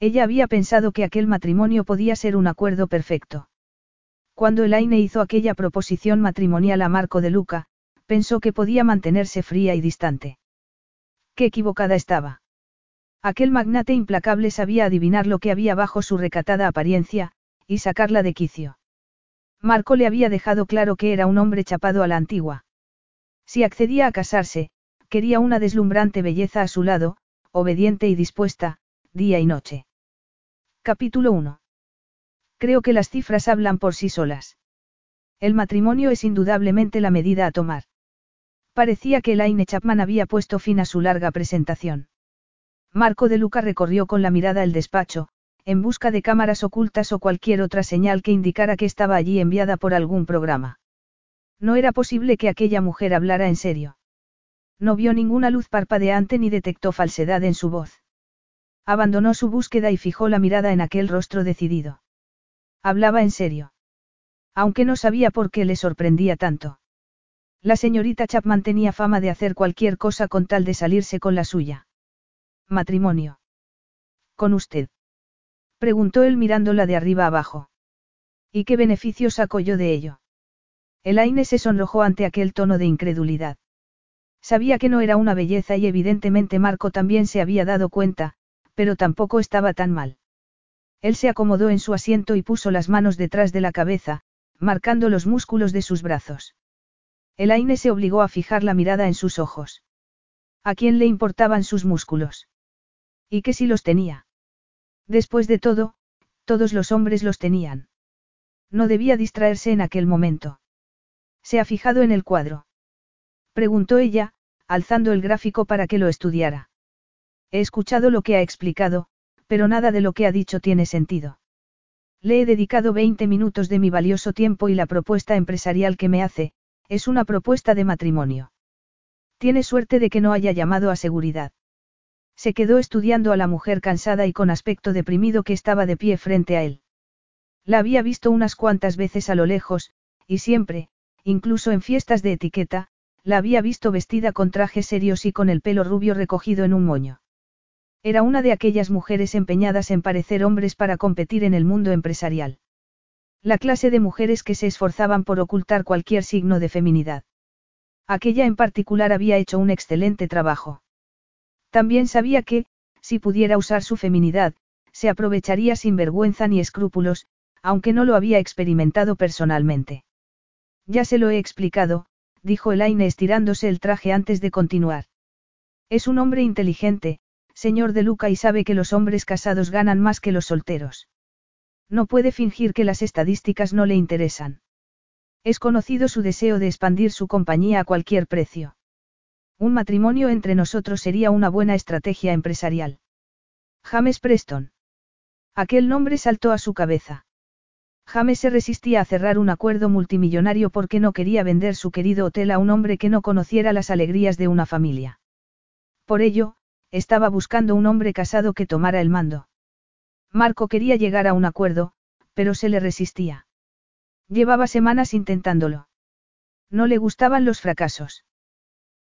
Ella había pensado que aquel matrimonio podía ser un acuerdo perfecto. Cuando Elaine hizo aquella proposición matrimonial a Marco de Luca, pensó que podía mantenerse fría y distante. Qué equivocada estaba. Aquel magnate implacable sabía adivinar lo que había bajo su recatada apariencia, y sacarla de quicio. Marco le había dejado claro que era un hombre chapado a la antigua. Si accedía a casarse, quería una deslumbrante belleza a su lado, obediente y dispuesta, día y noche. Capítulo 1. Creo que las cifras hablan por sí solas. El matrimonio es indudablemente la medida a tomar. Parecía que Elaine Chapman había puesto fin a su larga presentación. Marco de Luca recorrió con la mirada el despacho, en busca de cámaras ocultas o cualquier otra señal que indicara que estaba allí enviada por algún programa. No era posible que aquella mujer hablara en serio. No vio ninguna luz parpadeante ni detectó falsedad en su voz. Abandonó su búsqueda y fijó la mirada en aquel rostro decidido. Hablaba en serio. Aunque no sabía por qué le sorprendía tanto. La señorita Chapman tenía fama de hacer cualquier cosa con tal de salirse con la suya. Matrimonio. ¿Con usted? Preguntó él mirándola de arriba abajo. ¿Y qué beneficio saco yo de ello? Elaine se sonrojó ante aquel tono de incredulidad. Sabía que no era una belleza y evidentemente Marco también se había dado cuenta, pero tampoco estaba tan mal. Él se acomodó en su asiento y puso las manos detrás de la cabeza, marcando los músculos de sus brazos. Elaine se obligó a fijar la mirada en sus ojos. ¿A quién le importaban sus músculos? ¿Y qué si los tenía? Después de todo, todos los hombres los tenían. No debía distraerse en aquel momento. ¿Se ha fijado en el cuadro? Preguntó ella, alzando el gráfico para que lo estudiara. He escuchado lo que ha explicado, pero nada de lo que ha dicho tiene sentido. Le he dedicado 20 minutos de mi valioso tiempo y la propuesta empresarial que me hace, es una propuesta de matrimonio. Tiene suerte de que no haya llamado a seguridad. Se quedó estudiando a la mujer cansada y con aspecto deprimido que estaba de pie frente a él. La había visto unas cuantas veces a lo lejos, y siempre, incluso en fiestas de etiqueta, la había visto vestida con trajes serios y con el pelo rubio recogido en un moño. Era una de aquellas mujeres empeñadas en parecer hombres para competir en el mundo empresarial. La clase de mujeres que se esforzaban por ocultar cualquier signo de feminidad. Aquella en particular había hecho un excelente trabajo. También sabía que, si pudiera usar su feminidad, se aprovecharía sin vergüenza ni escrúpulos, aunque no lo había experimentado personalmente. Ya se lo he explicado, dijo Elaine estirándose el traje antes de continuar. Es un hombre inteligente, señor de Luca y sabe que los hombres casados ganan más que los solteros. No puede fingir que las estadísticas no le interesan. Es conocido su deseo de expandir su compañía a cualquier precio. Un matrimonio entre nosotros sería una buena estrategia empresarial. James Preston. Aquel nombre saltó a su cabeza. James se resistía a cerrar un acuerdo multimillonario porque no quería vender su querido hotel a un hombre que no conociera las alegrías de una familia. Por ello, estaba buscando un hombre casado que tomara el mando. Marco quería llegar a un acuerdo, pero se le resistía. Llevaba semanas intentándolo. No le gustaban los fracasos.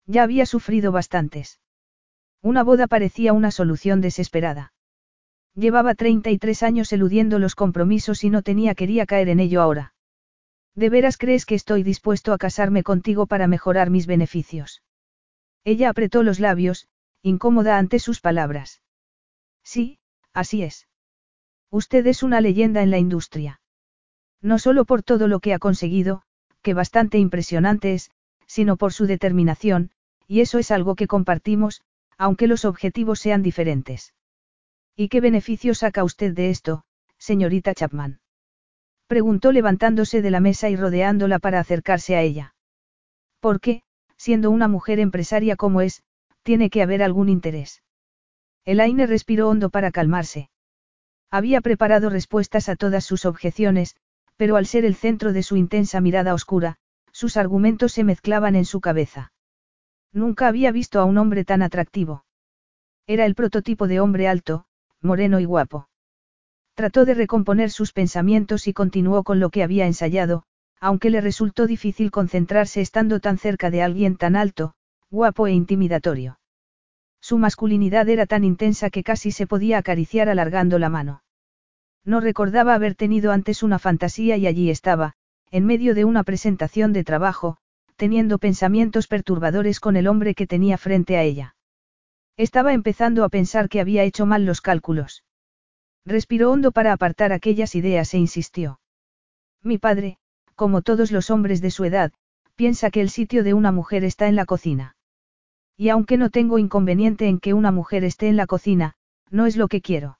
Ya había sufrido bastantes. Una boda parecía una solución desesperada. Llevaba 33 años eludiendo los compromisos y no tenía quería caer en ello ahora. ¿De veras crees que estoy dispuesto a casarme contigo para mejorar mis beneficios? Ella apretó los labios, incómoda ante sus palabras. Sí, así es. Usted es una leyenda en la industria. No solo por todo lo que ha conseguido, que bastante impresionante es, sino por su determinación, y eso es algo que compartimos, aunque los objetivos sean diferentes. ¿Y qué beneficio saca usted de esto, señorita Chapman? Preguntó levantándose de la mesa y rodeándola para acercarse a ella. ¿Por qué, siendo una mujer empresaria como es, tiene que haber algún interés. Elaine respiró hondo para calmarse. Había preparado respuestas a todas sus objeciones, pero al ser el centro de su intensa mirada oscura, sus argumentos se mezclaban en su cabeza. Nunca había visto a un hombre tan atractivo. Era el prototipo de hombre alto, moreno y guapo. Trató de recomponer sus pensamientos y continuó con lo que había ensayado, aunque le resultó difícil concentrarse estando tan cerca de alguien tan alto, guapo e intimidatorio. Su masculinidad era tan intensa que casi se podía acariciar alargando la mano. No recordaba haber tenido antes una fantasía y allí estaba, en medio de una presentación de trabajo, teniendo pensamientos perturbadores con el hombre que tenía frente a ella. Estaba empezando a pensar que había hecho mal los cálculos. Respiró hondo para apartar aquellas ideas e insistió. Mi padre, como todos los hombres de su edad, piensa que el sitio de una mujer está en la cocina. Y aunque no tengo inconveniente en que una mujer esté en la cocina, no es lo que quiero.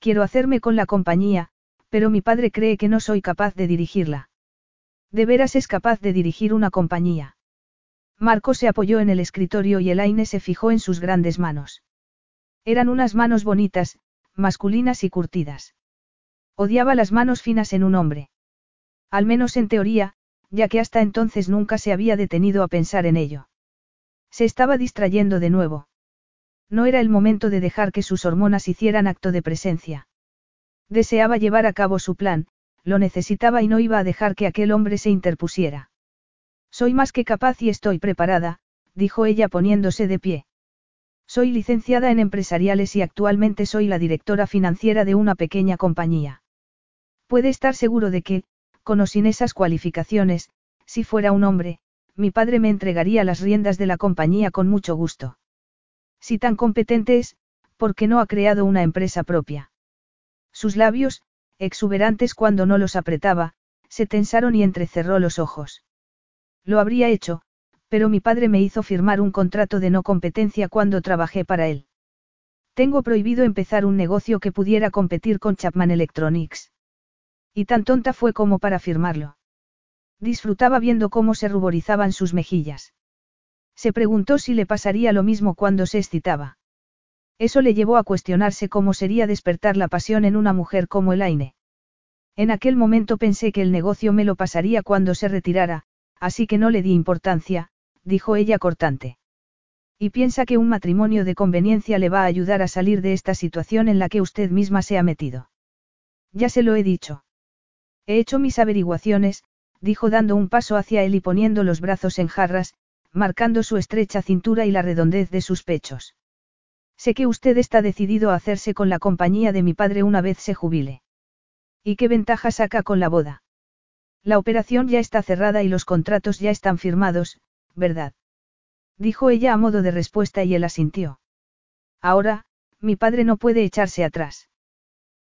Quiero hacerme con la compañía, pero mi padre cree que no soy capaz de dirigirla. ¿De veras es capaz de dirigir una compañía? Marco se apoyó en el escritorio y Elaine se fijó en sus grandes manos. Eran unas manos bonitas, masculinas y curtidas. Odiaba las manos finas en un hombre. Al menos en teoría, ya que hasta entonces nunca se había detenido a pensar en ello. Se estaba distrayendo de nuevo. No era el momento de dejar que sus hormonas hicieran acto de presencia. Deseaba llevar a cabo su plan, lo necesitaba y no iba a dejar que aquel hombre se interpusiera. Soy más que capaz y estoy preparada, dijo ella poniéndose de pie. Soy licenciada en empresariales y actualmente soy la directora financiera de una pequeña compañía. Puede estar seguro de que, con o sin esas cualificaciones, si fuera un hombre, mi padre me entregaría las riendas de la compañía con mucho gusto. Si tan competente es, ¿por qué no ha creado una empresa propia? Sus labios, exuberantes cuando no los apretaba, se tensaron y entrecerró los ojos. Lo habría hecho, pero mi padre me hizo firmar un contrato de no competencia cuando trabajé para él. Tengo prohibido empezar un negocio que pudiera competir con Chapman Electronics. Y tan tonta fue como para firmarlo. Disfrutaba viendo cómo se ruborizaban sus mejillas. Se preguntó si le pasaría lo mismo cuando se excitaba. Eso le llevó a cuestionarse cómo sería despertar la pasión en una mujer como Elaine. En aquel momento pensé que el negocio me lo pasaría cuando se retirara, así que no le di importancia, dijo ella cortante. Y piensa que un matrimonio de conveniencia le va a ayudar a salir de esta situación en la que usted misma se ha metido. Ya se lo he dicho. He hecho mis averiguaciones, dijo dando un paso hacia él y poniendo los brazos en jarras, marcando su estrecha cintura y la redondez de sus pechos. Sé que usted está decidido a hacerse con la compañía de mi padre una vez se jubile. ¿Y qué ventaja saca con la boda? La operación ya está cerrada y los contratos ya están firmados, ¿verdad? Dijo ella a modo de respuesta y él asintió. Ahora, mi padre no puede echarse atrás.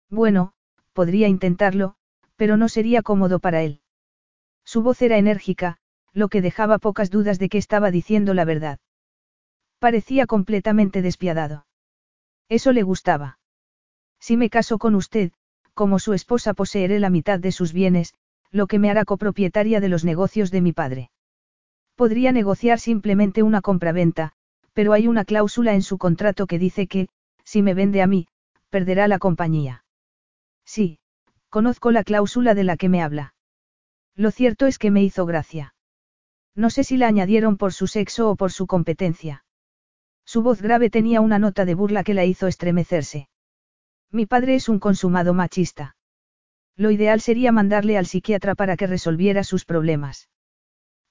Bueno, podría intentarlo, pero no sería cómodo para él. Su voz era enérgica, lo que dejaba pocas dudas de que estaba diciendo la verdad. Parecía completamente despiadado. Eso le gustaba. Si me caso con usted, como su esposa poseeré la mitad de sus bienes, lo que me hará copropietaria de los negocios de mi padre. Podría negociar simplemente una compraventa, pero hay una cláusula en su contrato que dice que, si me vende a mí, perderá la compañía. Sí, conozco la cláusula de la que me habla. Lo cierto es que me hizo gracia. No sé si la añadieron por su sexo o por su competencia. Su voz grave tenía una nota de burla que la hizo estremecerse. Mi padre es un consumado machista. Lo ideal sería mandarle al psiquiatra para que resolviera sus problemas.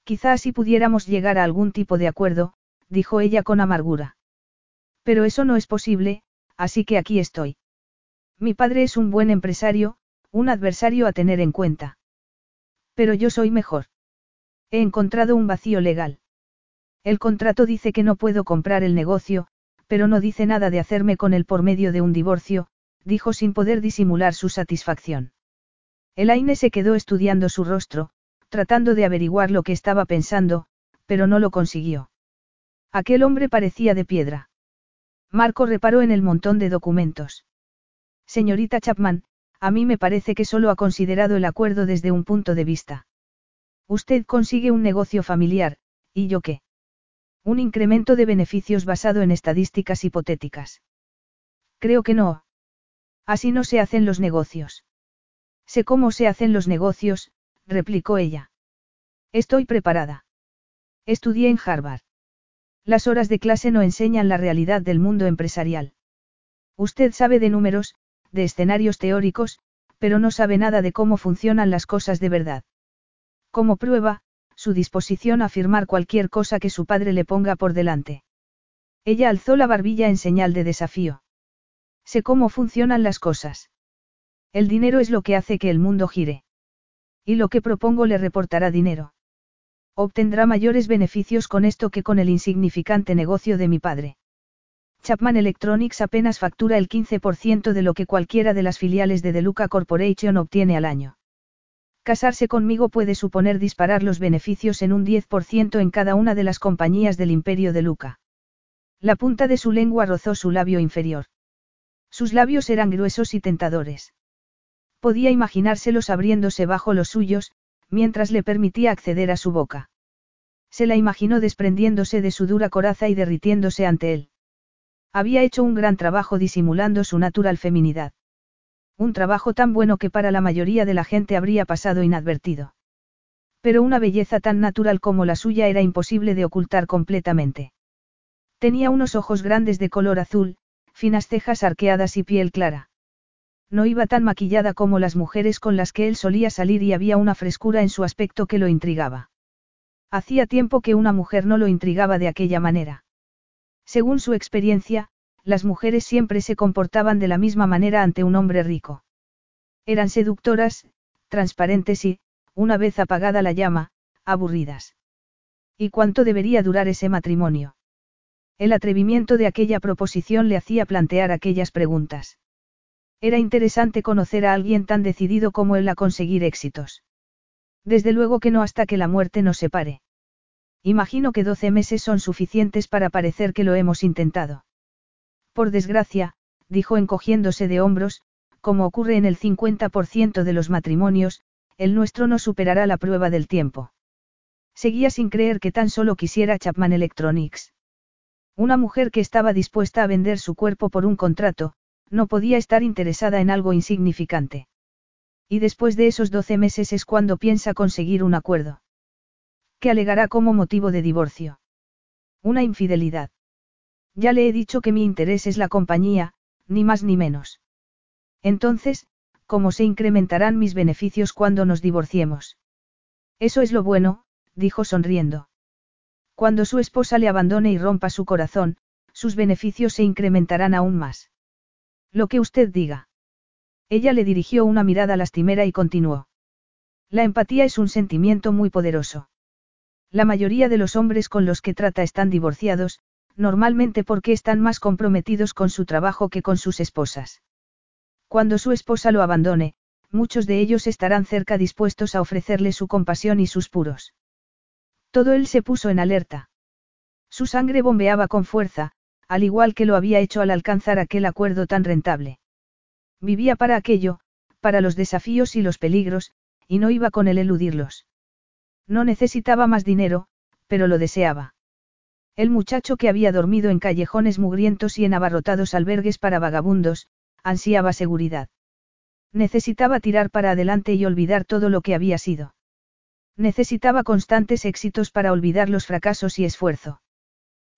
Quizás si pudiéramos llegar a algún tipo de acuerdo, dijo ella con amargura. Pero eso no es posible, así que aquí estoy. Mi padre es un buen empresario, un adversario a tener en cuenta. Pero yo soy mejor. He encontrado un vacío legal. El contrato dice que no puedo comprar el negocio, pero no dice nada de hacerme con él por medio de un divorcio, dijo sin poder disimular su satisfacción. Elaine se quedó estudiando su rostro, tratando de averiguar lo que estaba pensando, pero no lo consiguió. Aquel hombre parecía de piedra. Marco reparó en el montón de documentos. Señorita Chapman, a mí me parece que solo ha considerado el acuerdo desde un punto de vista. Usted consigue un negocio familiar, ¿y yo qué? Un incremento de beneficios basado en estadísticas hipotéticas. Creo que no. Así no se hacen los negocios. Sé cómo se hacen los negocios, replicó ella. Estoy preparada. Estudié en Harvard. Las horas de clase no enseñan la realidad del mundo empresarial. Usted sabe de números, de escenarios teóricos, pero no sabe nada de cómo funcionan las cosas de verdad. Como prueba, su disposición a afirmar cualquier cosa que su padre le ponga por delante. Ella alzó la barbilla en señal de desafío. Sé cómo funcionan las cosas. El dinero es lo que hace que el mundo gire. Y lo que propongo le reportará dinero. Obtendrá mayores beneficios con esto que con el insignificante negocio de mi padre. Chapman Electronics apenas factura el 15% de lo que cualquiera de las filiales de Deluca Corporation obtiene al año. Casarse conmigo puede suponer disparar los beneficios en un 10% en cada una de las compañías del imperio de Luca. La punta de su lengua rozó su labio inferior. Sus labios eran gruesos y tentadores. Podía imaginárselos abriéndose bajo los suyos, mientras le permitía acceder a su boca. Se la imaginó desprendiéndose de su dura coraza y derritiéndose ante él. Había hecho un gran trabajo disimulando su natural feminidad. Un trabajo tan bueno que para la mayoría de la gente habría pasado inadvertido. Pero una belleza tan natural como la suya era imposible de ocultar completamente. Tenía unos ojos grandes de color azul, finas cejas arqueadas y piel clara. No iba tan maquillada como las mujeres con las que él solía salir y había una frescura en su aspecto que lo intrigaba. Hacía tiempo que una mujer no lo intrigaba de aquella manera. Según su experiencia, las mujeres siempre se comportaban de la misma manera ante un hombre rico. Eran seductoras, transparentes y, una vez apagada la llama, aburridas. ¿Y cuánto debería durar ese matrimonio? El atrevimiento de aquella proposición le hacía plantear aquellas preguntas. Era interesante conocer a alguien tan decidido como él a conseguir éxitos. Desde luego que no hasta que la muerte nos separe. Imagino que doce meses son suficientes para parecer que lo hemos intentado. Por desgracia, dijo encogiéndose de hombros, como ocurre en el 50% de los matrimonios, el nuestro no superará la prueba del tiempo. Seguía sin creer que tan solo quisiera Chapman Electronics. Una mujer que estaba dispuesta a vender su cuerpo por un contrato, no podía estar interesada en algo insignificante. Y después de esos doce meses es cuando piensa conseguir un acuerdo. ¿Qué alegará como motivo de divorcio? Una infidelidad. Ya le he dicho que mi interés es la compañía, ni más ni menos. Entonces, ¿cómo se incrementarán mis beneficios cuando nos divorciemos? Eso es lo bueno, dijo sonriendo. Cuando su esposa le abandone y rompa su corazón, sus beneficios se incrementarán aún más. Lo que usted diga. Ella le dirigió una mirada lastimera y continuó. La empatía es un sentimiento muy poderoso. La mayoría de los hombres con los que trata están divorciados, normalmente porque están más comprometidos con su trabajo que con sus esposas. Cuando su esposa lo abandone, muchos de ellos estarán cerca dispuestos a ofrecerle su compasión y sus puros. Todo él se puso en alerta. Su sangre bombeaba con fuerza, al igual que lo había hecho al alcanzar aquel acuerdo tan rentable. Vivía para aquello, para los desafíos y los peligros, y no iba con él eludirlos. No necesitaba más dinero, pero lo deseaba. El muchacho que había dormido en callejones mugrientos y en abarrotados albergues para vagabundos, ansiaba seguridad. Necesitaba tirar para adelante y olvidar todo lo que había sido. Necesitaba constantes éxitos para olvidar los fracasos y esfuerzo.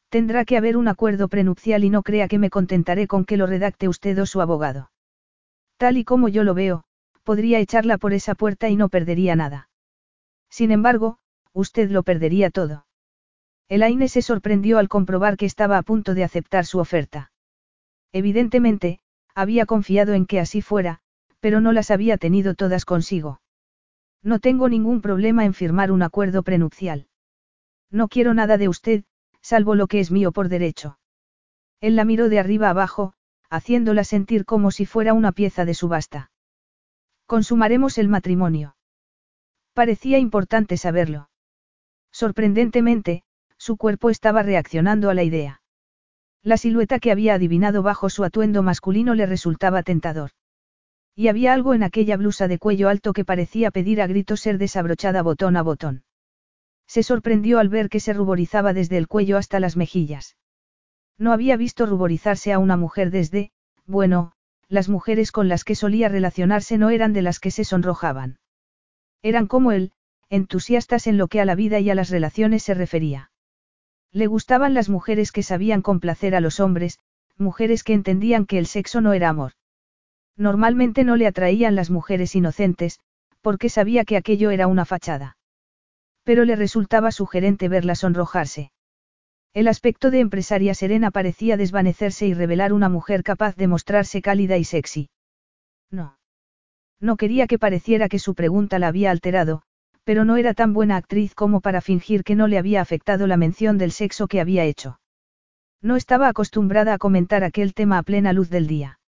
Tendrá que haber un acuerdo prenupcial y no crea que me contentaré con que lo redacte usted o su abogado. Tal y como yo lo veo, podría echarla por esa puerta y no perdería nada. Sin embargo, usted lo perdería todo. Elaine se sorprendió al comprobar que estaba a punto de aceptar su oferta. Evidentemente, había confiado en que así fuera, pero no las había tenido todas consigo. No tengo ningún problema en firmar un acuerdo prenupcial. No quiero nada de usted, salvo lo que es mío por derecho. Él la miró de arriba abajo, haciéndola sentir como si fuera una pieza de subasta. Consumaremos el matrimonio. Parecía importante saberlo. Sorprendentemente, su cuerpo estaba reaccionando a la idea. La silueta que había adivinado bajo su atuendo masculino le resultaba tentador. Y había algo en aquella blusa de cuello alto que parecía pedir a gritos ser desabrochada botón a botón. Se sorprendió al ver que se ruborizaba desde el cuello hasta las mejillas. No había visto ruborizarse a una mujer desde, bueno, las mujeres con las que solía relacionarse no eran de las que se sonrojaban. Eran como él, entusiastas en lo que a la vida y a las relaciones se refería. Le gustaban las mujeres que sabían complacer a los hombres, mujeres que entendían que el sexo no era amor. Normalmente no le atraían las mujeres inocentes, porque sabía que aquello era una fachada. Pero le resultaba sugerente verla sonrojarse. El aspecto de empresaria serena parecía desvanecerse y revelar una mujer capaz de mostrarse cálida y sexy. No. No quería que pareciera que su pregunta la había alterado, pero no era tan buena actriz como para fingir que no le había afectado la mención del sexo que había hecho. No estaba acostumbrada a comentar aquel tema a plena luz del día.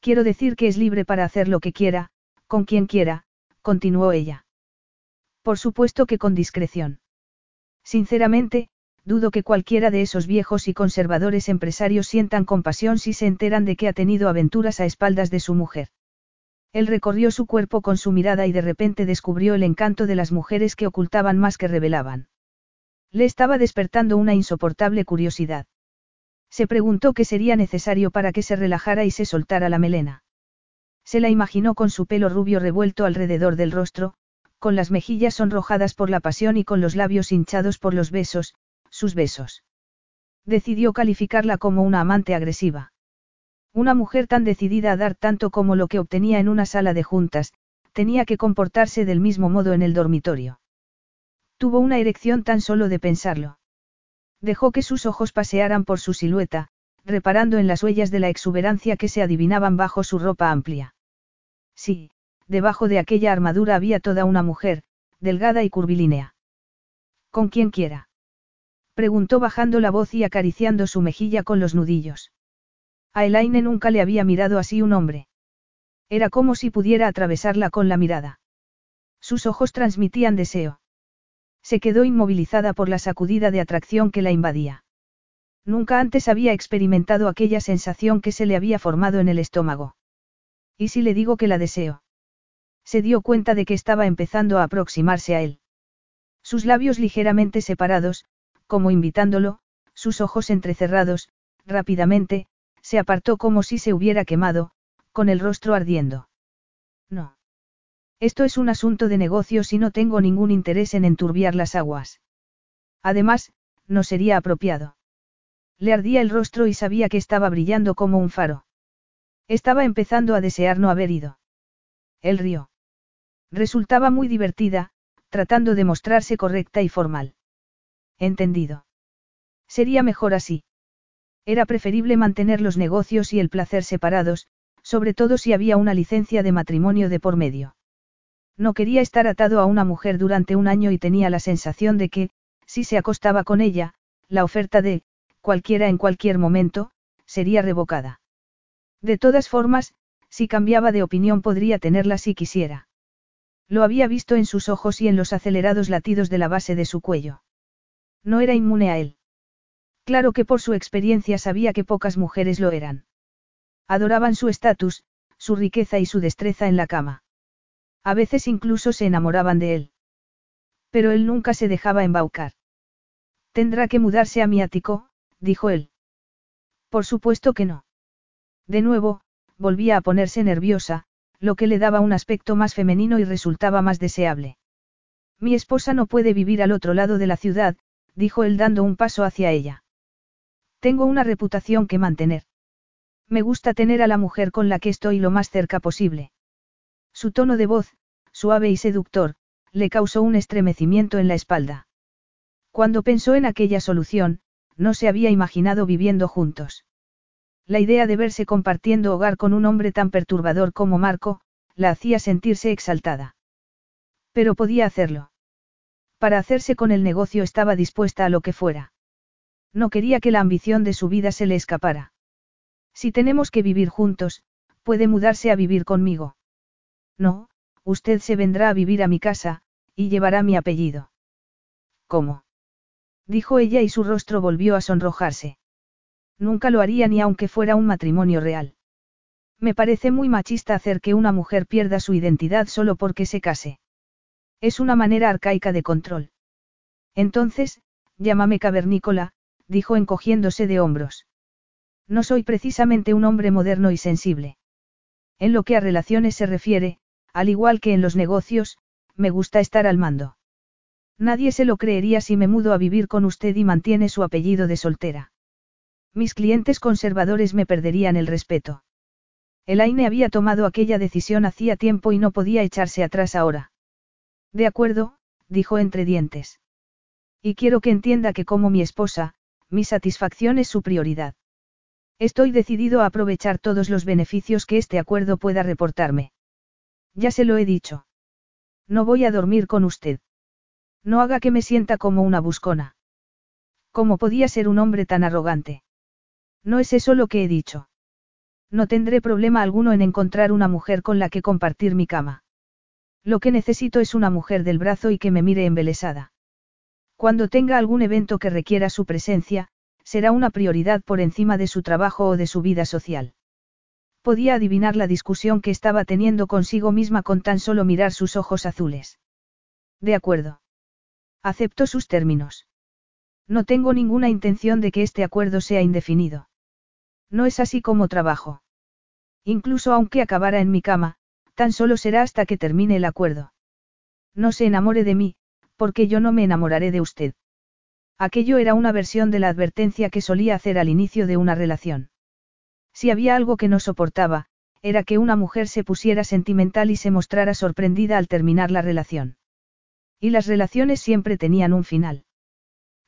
Quiero decir que es libre para hacer lo que quiera, con quien quiera, continuó ella. Por supuesto que con discreción. Sinceramente, dudo que cualquiera de esos viejos y conservadores empresarios sientan compasión si se enteran de que ha tenido aventuras a espaldas de su mujer. Él recorrió su cuerpo con su mirada y de repente descubrió el encanto de las mujeres que ocultaban más que revelaban. Le estaba despertando una insoportable curiosidad. Se preguntó qué sería necesario para que se relajara y se soltara la melena. Se la imaginó con su pelo rubio revuelto alrededor del rostro, con las mejillas sonrojadas por la pasión y con los labios hinchados por los besos, sus besos. Decidió calificarla como una amante agresiva. Una mujer tan decidida a dar tanto como lo que obtenía en una sala de juntas, tenía que comportarse del mismo modo en el dormitorio. Tuvo una erección tan solo de pensarlo. Dejó que sus ojos pasearan por su silueta, reparando en las huellas de la exuberancia que se adivinaban bajo su ropa amplia. Sí, debajo de aquella armadura había toda una mujer, delgada y curvilínea. ¿Con quién quiera? Preguntó bajando la voz y acariciando su mejilla con los nudillos. A Elaine nunca le había mirado así un hombre. Era como si pudiera atravesarla con la mirada. Sus ojos transmitían deseo. Se quedó inmovilizada por la sacudida de atracción que la invadía. Nunca antes había experimentado aquella sensación que se le había formado en el estómago. ¿Y si le digo que la deseo? Se dio cuenta de que estaba empezando a aproximarse a él. Sus labios ligeramente separados, como invitándolo, sus ojos entrecerrados, rápidamente, se apartó como si se hubiera quemado, con el rostro ardiendo. No. Esto es un asunto de negocios y no tengo ningún interés en enturbiar las aguas. Además, no sería apropiado. Le ardía el rostro y sabía que estaba brillando como un faro. Estaba empezando a desear no haber ido. Él rió. Resultaba muy divertida, tratando de mostrarse correcta y formal. Entendido. Sería mejor así. Era preferible mantener los negocios y el placer separados, sobre todo si había una licencia de matrimonio de por medio. No quería estar atado a una mujer durante un año y tenía la sensación de que, si se acostaba con ella, la oferta de, cualquiera en cualquier momento, sería revocada. De todas formas, si cambiaba de opinión podría tenerla si quisiera. Lo había visto en sus ojos y en los acelerados latidos de la base de su cuello. No era inmune a él. Claro que por su experiencia sabía que pocas mujeres lo eran. Adoraban su estatus, su riqueza y su destreza en la cama. A veces incluso se enamoraban de él. Pero él nunca se dejaba embaucar. Tendrá que mudarse a mi ático, dijo él. Por supuesto que no. De nuevo, volvía a ponerse nerviosa, lo que le daba un aspecto más femenino y resultaba más deseable. Mi esposa no puede vivir al otro lado de la ciudad, dijo él dando un paso hacia ella. Tengo una reputación que mantener. Me gusta tener a la mujer con la que estoy lo más cerca posible. Su tono de voz, suave y seductor, le causó un estremecimiento en la espalda. Cuando pensó en aquella solución, no se había imaginado viviendo juntos. La idea de verse compartiendo hogar con un hombre tan perturbador como Marco, la hacía sentirse exaltada. Pero podía hacerlo. Para hacerse con el negocio estaba dispuesta a lo que fuera. No quería que la ambición de su vida se le escapara. Si tenemos que vivir juntos, puede mudarse a vivir conmigo. No, usted se vendrá a vivir a mi casa, y llevará mi apellido. ¿Cómo? Dijo ella y su rostro volvió a sonrojarse. Nunca lo haría ni aunque fuera un matrimonio real. Me parece muy machista hacer que una mujer pierda su identidad solo porque se case. Es una manera arcaica de control. Entonces, llámame cavernícola, dijo encogiéndose de hombros. No soy precisamente un hombre moderno y sensible. En lo que a relaciones se refiere, al igual que en los negocios, me gusta estar al mando. Nadie se lo creería si me mudo a vivir con usted y mantiene su apellido de soltera. Mis clientes conservadores me perderían el respeto. Elaine había tomado aquella decisión hacía tiempo y no podía echarse atrás ahora. De acuerdo, dijo entre dientes. Y quiero que entienda que como mi esposa, mi satisfacción es su prioridad. Estoy decidido a aprovechar todos los beneficios que este acuerdo pueda reportarme. Ya se lo he dicho. No voy a dormir con usted. No haga que me sienta como una buscona. ¿Cómo podía ser un hombre tan arrogante? No es eso lo que he dicho. No tendré problema alguno en encontrar una mujer con la que compartir mi cama. Lo que necesito es una mujer del brazo y que me mire embelesada. Cuando tenga algún evento que requiera su presencia, será una prioridad por encima de su trabajo o de su vida social. Podía adivinar la discusión que estaba teniendo consigo misma con tan solo mirar sus ojos azules. De acuerdo. Acepto sus términos. No tengo ninguna intención de que este acuerdo sea indefinido. No es así como trabajo. Incluso aunque acabara en mi cama, tan solo será hasta que termine el acuerdo. No se enamore de mí, porque yo no me enamoraré de usted. Aquello era una versión de la advertencia que solía hacer al inicio de una relación. Si había algo que no soportaba, era que una mujer se pusiera sentimental y se mostrara sorprendida al terminar la relación. Y las relaciones siempre tenían un final.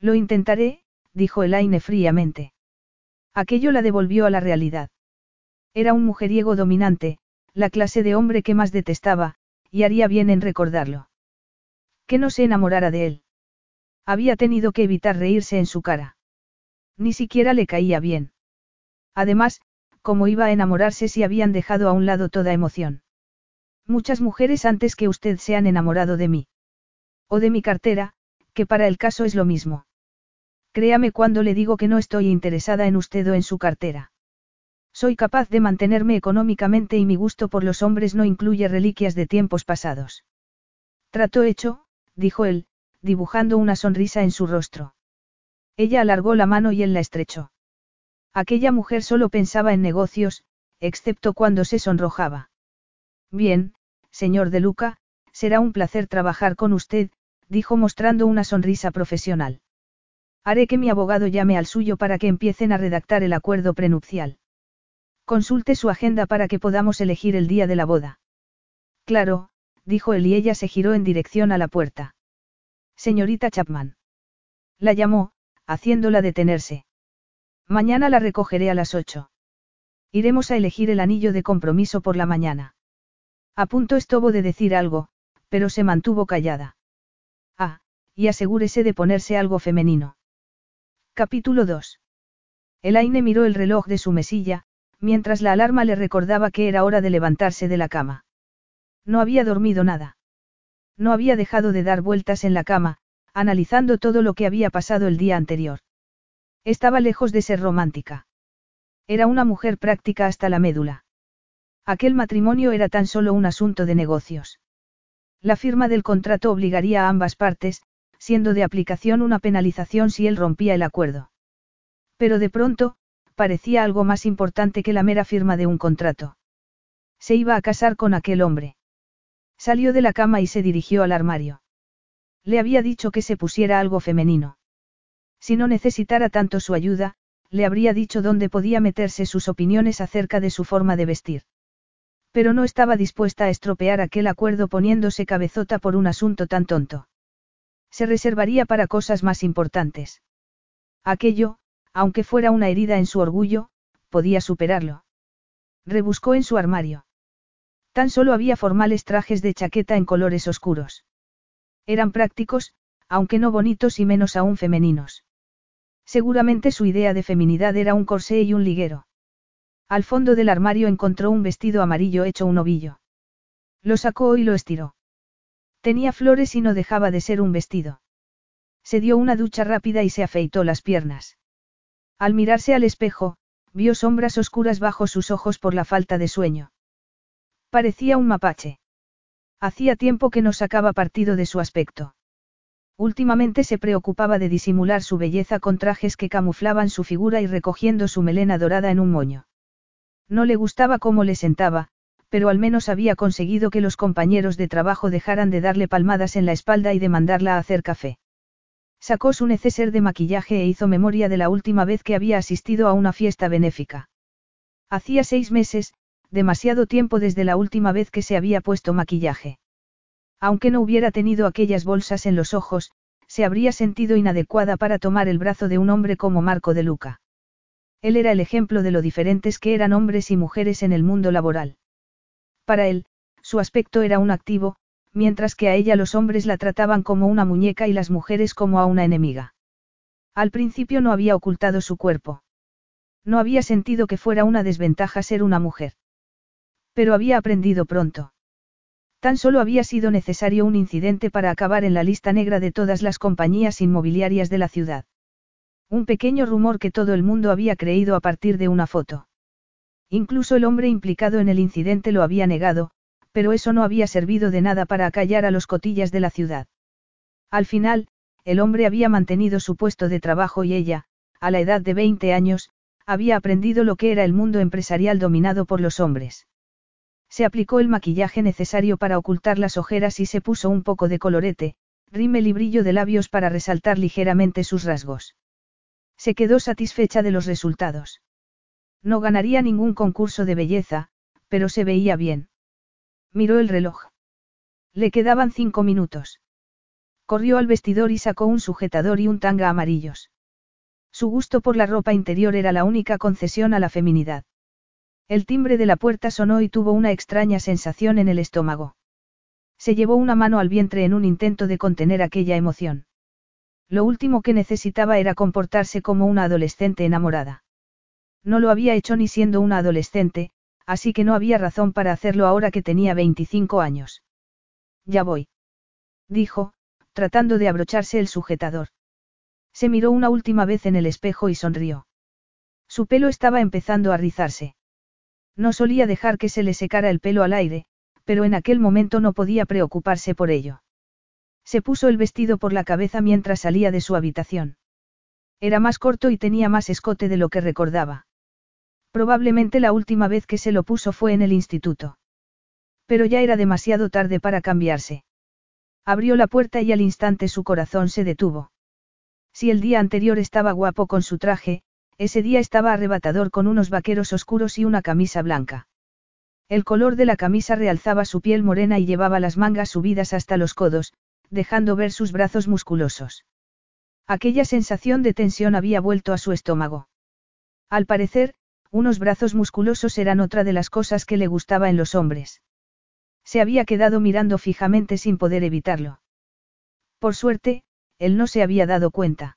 Lo intentaré, dijo Elaine fríamente. Aquello la devolvió a la realidad. Era un mujeriego dominante, la clase de hombre que más detestaba, y haría bien en recordarlo. Que no se enamorara de él. Había tenido que evitar reírse en su cara. Ni siquiera le caía bien. Además, ¿cómo iba a enamorarse si habían dejado a un lado toda emoción? Muchas mujeres antes que usted se han enamorado de mí. O de mi cartera, que para el caso es lo mismo. Créame cuando le digo que no estoy interesada en usted o en su cartera. Soy capaz de mantenerme económicamente y mi gusto por los hombres no incluye reliquias de tiempos pasados. Trato hecho, dijo él, dibujando una sonrisa en su rostro. Ella alargó la mano y él la estrechó. Aquella mujer solo pensaba en negocios, excepto cuando se sonrojaba. Bien, señor de Luca, será un placer trabajar con usted, dijo mostrando una sonrisa profesional. Haré que mi abogado llame al suyo para que empiecen a redactar el acuerdo prenupcial. Consulte su agenda para que podamos elegir el día de la boda. Claro, dijo él y ella se giró en dirección a la puerta. Señorita Chapman. La llamó, haciéndola detenerse. Mañana la recogeré a las ocho. Iremos a elegir el anillo de compromiso por la mañana. A punto estuvo de decir algo, pero se mantuvo callada. Ah, y asegúrese de ponerse algo femenino. Capítulo 2. Elaine miró el reloj de su mesilla, mientras la alarma le recordaba que era hora de levantarse de la cama. No había dormido nada. No había dejado de dar vueltas en la cama, analizando todo lo que había pasado el día anterior. Estaba lejos de ser romántica. Era una mujer práctica hasta la médula. Aquel matrimonio era tan solo un asunto de negocios. La firma del contrato obligaría a ambas partes, siendo de aplicación una penalización si él rompía el acuerdo. Pero de pronto, parecía algo más importante que la mera firma de un contrato. Se iba a casar con aquel hombre. Salió de la cama y se dirigió al armario. Le había dicho que se pusiera algo femenino. Si no necesitara tanto su ayuda, le habría dicho dónde podía meterse sus opiniones acerca de su forma de vestir. Pero no estaba dispuesta a estropear aquel acuerdo poniéndose cabezota por un asunto tan tonto. Se reservaría para cosas más importantes. Aquello, aunque fuera una herida en su orgullo, podía superarlo. Rebuscó en su armario. Tan solo había formales trajes de chaqueta en colores oscuros. Eran prácticos, aunque no bonitos y menos aún femeninos. Seguramente su idea de feminidad era un corsé y un liguero. Al fondo del armario encontró un vestido amarillo hecho un ovillo. Lo sacó y lo estiró. Tenía flores y no dejaba de ser un vestido. Se dio una ducha rápida y se afeitó las piernas. Al mirarse al espejo, vio sombras oscuras bajo sus ojos por la falta de sueño. Parecía un mapache. Hacía tiempo que no sacaba partido de su aspecto. Últimamente se preocupaba de disimular su belleza con trajes que camuflaban su figura y recogiendo su melena dorada en un moño. No le gustaba cómo le sentaba, pero al menos había conseguido que los compañeros de trabajo dejaran de darle palmadas en la espalda y de mandarla a hacer café. Sacó su neceser de maquillaje e hizo memoria de la última vez que había asistido a una fiesta benéfica. Hacía seis meses, demasiado tiempo desde la última vez que se había puesto maquillaje. Aunque no hubiera tenido aquellas bolsas en los ojos, se habría sentido inadecuada para tomar el brazo de un hombre como Marco de Luca. Él era el ejemplo de lo diferentes que eran hombres y mujeres en el mundo laboral. Para él, su aspecto era un activo, mientras que a ella los hombres la trataban como una muñeca y las mujeres como a una enemiga. Al principio no había ocultado su cuerpo. No había sentido que fuera una desventaja ser una mujer. Pero había aprendido pronto. Tan solo había sido necesario un incidente para acabar en la lista negra de todas las compañías inmobiliarias de la ciudad. Un pequeño rumor que todo el mundo había creído a partir de una foto. Incluso el hombre implicado en el incidente lo había negado, pero eso no había servido de nada para acallar a los cotillas de la ciudad. Al final, el hombre había mantenido su puesto de trabajo y ella, a la edad de 20 años, había aprendido lo que era el mundo empresarial dominado por los hombres. Se aplicó el maquillaje necesario para ocultar las ojeras y se puso un poco de colorete, rímel y brillo de labios para resaltar ligeramente sus rasgos. Se quedó satisfecha de los resultados. No ganaría ningún concurso de belleza, pero se veía bien. Miró el reloj. Le quedaban cinco minutos. Corrió al vestidor y sacó un sujetador y un tanga amarillos. Su gusto por la ropa interior era la única concesión a la feminidad. El timbre de la puerta sonó y tuvo una extraña sensación en el estómago. Se llevó una mano al vientre en un intento de contener aquella emoción. Lo último que necesitaba era comportarse como una adolescente enamorada. No lo había hecho ni siendo una adolescente, así que no había razón para hacerlo ahora que tenía 25 años. Ya voy. Dijo, tratando de abrocharse el sujetador. Se miró una última vez en el espejo y sonrió. Su pelo estaba empezando a rizarse. No solía dejar que se le secara el pelo al aire, pero en aquel momento no podía preocuparse por ello. Se puso el vestido por la cabeza mientras salía de su habitación. Era más corto y tenía más escote de lo que recordaba. Probablemente la última vez que se lo puso fue en el instituto. Pero ya era demasiado tarde para cambiarse. Abrió la puerta y al instante su corazón se detuvo. Si el día anterior estaba guapo con su traje, ese día estaba arrebatador con unos vaqueros oscuros y una camisa blanca. El color de la camisa realzaba su piel morena y llevaba las mangas subidas hasta los codos, dejando ver sus brazos musculosos. Aquella sensación de tensión había vuelto a su estómago. Al parecer, unos brazos musculosos eran otra de las cosas que le gustaba en los hombres. Se había quedado mirando fijamente sin poder evitarlo. Por suerte, él no se había dado cuenta.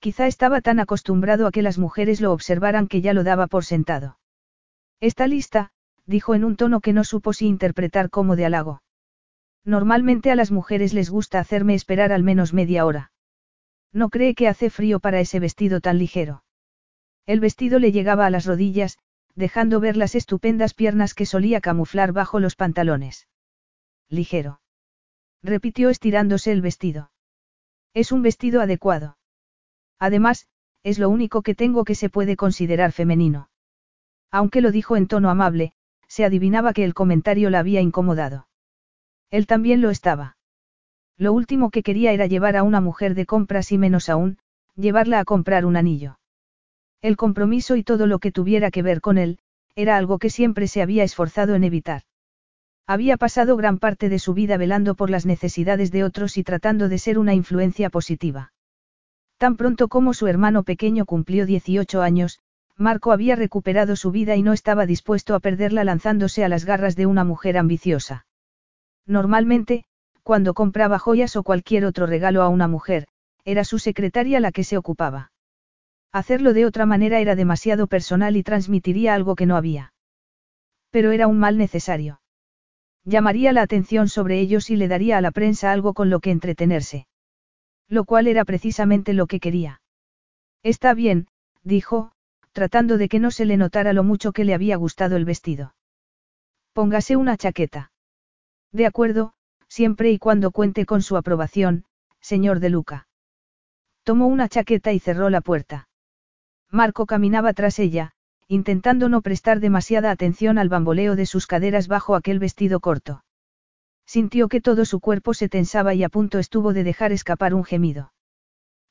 Quizá estaba tan acostumbrado a que las mujeres lo observaran que ya lo daba por sentado. Está lista, dijo en un tono que no supo si interpretar como de halago. Normalmente a las mujeres les gusta hacerme esperar al menos media hora. No cree que hace frío para ese vestido tan ligero. El vestido le llegaba a las rodillas, dejando ver las estupendas piernas que solía camuflar bajo los pantalones. Ligero. Repitió estirándose el vestido. Es un vestido adecuado. Además, es lo único que tengo que se puede considerar femenino. Aunque lo dijo en tono amable, se adivinaba que el comentario la había incomodado. Él también lo estaba. Lo último que quería era llevar a una mujer de compras y menos aún, llevarla a comprar un anillo. El compromiso y todo lo que tuviera que ver con él, era algo que siempre se había esforzado en evitar. Había pasado gran parte de su vida velando por las necesidades de otros y tratando de ser una influencia positiva. Tan pronto como su hermano pequeño cumplió 18 años, Marco había recuperado su vida y no estaba dispuesto a perderla lanzándose a las garras de una mujer ambiciosa. Normalmente, cuando compraba joyas o cualquier otro regalo a una mujer, era su secretaria la que se ocupaba. Hacerlo de otra manera era demasiado personal y transmitiría algo que no había. Pero era un mal necesario. Llamaría la atención sobre ellos y le daría a la prensa algo con lo que entretenerse. Lo cual era precisamente lo que quería. Está bien, dijo, tratando de que no se le notara lo mucho que le había gustado el vestido. Póngase una chaqueta. De acuerdo, siempre y cuando cuente con su aprobación, señor de Luca. Tomó una chaqueta y cerró la puerta. Marco caminaba tras ella, intentando no prestar demasiada atención al bamboleo de sus caderas bajo aquel vestido corto. Sintió que todo su cuerpo se tensaba y a punto estuvo de dejar escapar un gemido.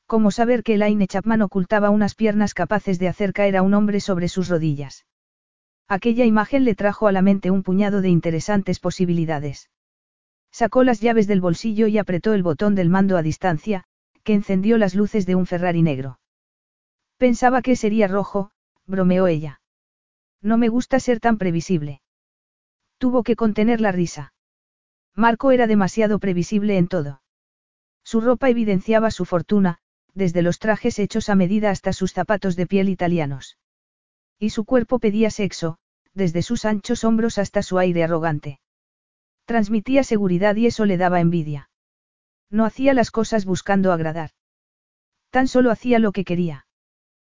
Como saber que Elaine Chapman ocultaba unas piernas capaces de hacer caer a un hombre sobre sus rodillas. Aquella imagen le trajo a la mente un puñado de interesantes posibilidades. Sacó las llaves del bolsillo y apretó el botón del mando a distancia, que encendió las luces de un Ferrari negro. Pensaba que sería rojo, bromeó ella. No me gusta ser tan previsible. Tuvo que contener la risa. Marco era demasiado previsible en todo. Su ropa evidenciaba su fortuna, desde los trajes hechos a medida hasta sus zapatos de piel italianos. Y su cuerpo pedía sexo, desde sus anchos hombros hasta su aire arrogante. Transmitía seguridad y eso le daba envidia. No hacía las cosas buscando agradar. Tan solo hacía lo que quería.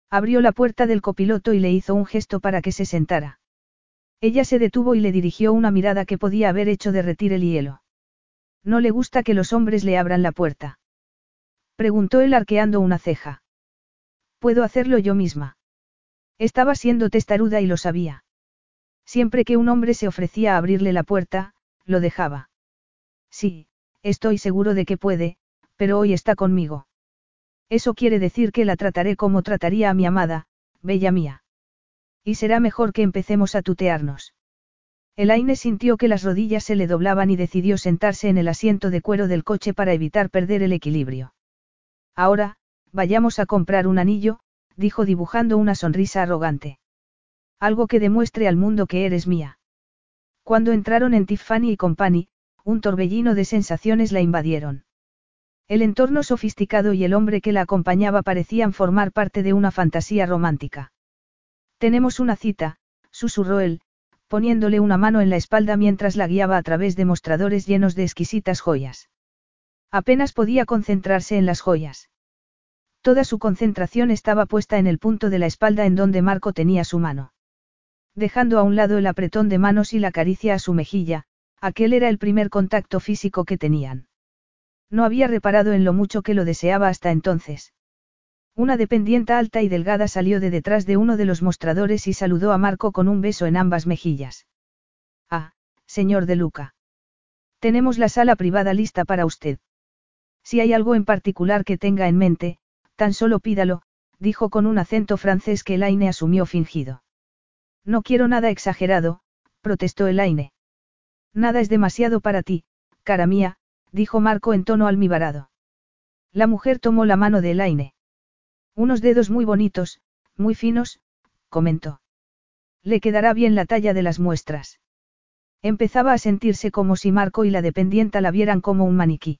Abrió la puerta del copiloto y le hizo un gesto para que se sentara. Ella se detuvo y le dirigió una mirada que podía haber hecho derretir el hielo. No le gusta que los hombres le abran la puerta. Preguntó él arqueando una ceja. Puedo hacerlo yo misma. Estaba siendo testaruda y lo sabía. Siempre que un hombre se ofrecía a abrirle la puerta, lo dejaba. Sí, estoy seguro de que puede, pero hoy está conmigo. Eso quiere decir que la trataré como trataría a mi amada, bella mía. Y será mejor que empecemos a tutearnos. Elaine sintió que las rodillas se le doblaban y decidió sentarse en el asiento de cuero del coche para evitar perder el equilibrio. Ahora, vayamos a comprar un anillo, dijo dibujando una sonrisa arrogante. Algo que demuestre al mundo que eres mía. Cuando entraron en Tiffany y Company, un torbellino de sensaciones la invadieron. El entorno sofisticado y el hombre que la acompañaba parecían formar parte de una fantasía romántica. Tenemos una cita, susurró él, poniéndole una mano en la espalda mientras la guiaba a través de mostradores llenos de exquisitas joyas. Apenas podía concentrarse en las joyas. Toda su concentración estaba puesta en el punto de la espalda en donde Marco tenía su mano. Dejando a un lado el apretón de manos y la caricia a su mejilla, aquel era el primer contacto físico que tenían. No había reparado en lo mucho que lo deseaba hasta entonces. Una dependienta alta y delgada salió de detrás de uno de los mostradores y saludó a Marco con un beso en ambas mejillas. Ah, señor de Luca. Tenemos la sala privada lista para usted. Si hay algo en particular que tenga en mente, tan solo pídalo, dijo con un acento francés que Elaine asumió fingido. No quiero nada exagerado, protestó Elaine. Nada es demasiado para ti, cara mía, dijo Marco en tono almibarado. La mujer tomó la mano de Elaine. Unos dedos muy bonitos, muy finos, comentó. Le quedará bien la talla de las muestras. Empezaba a sentirse como si Marco y la dependienta la vieran como un maniquí.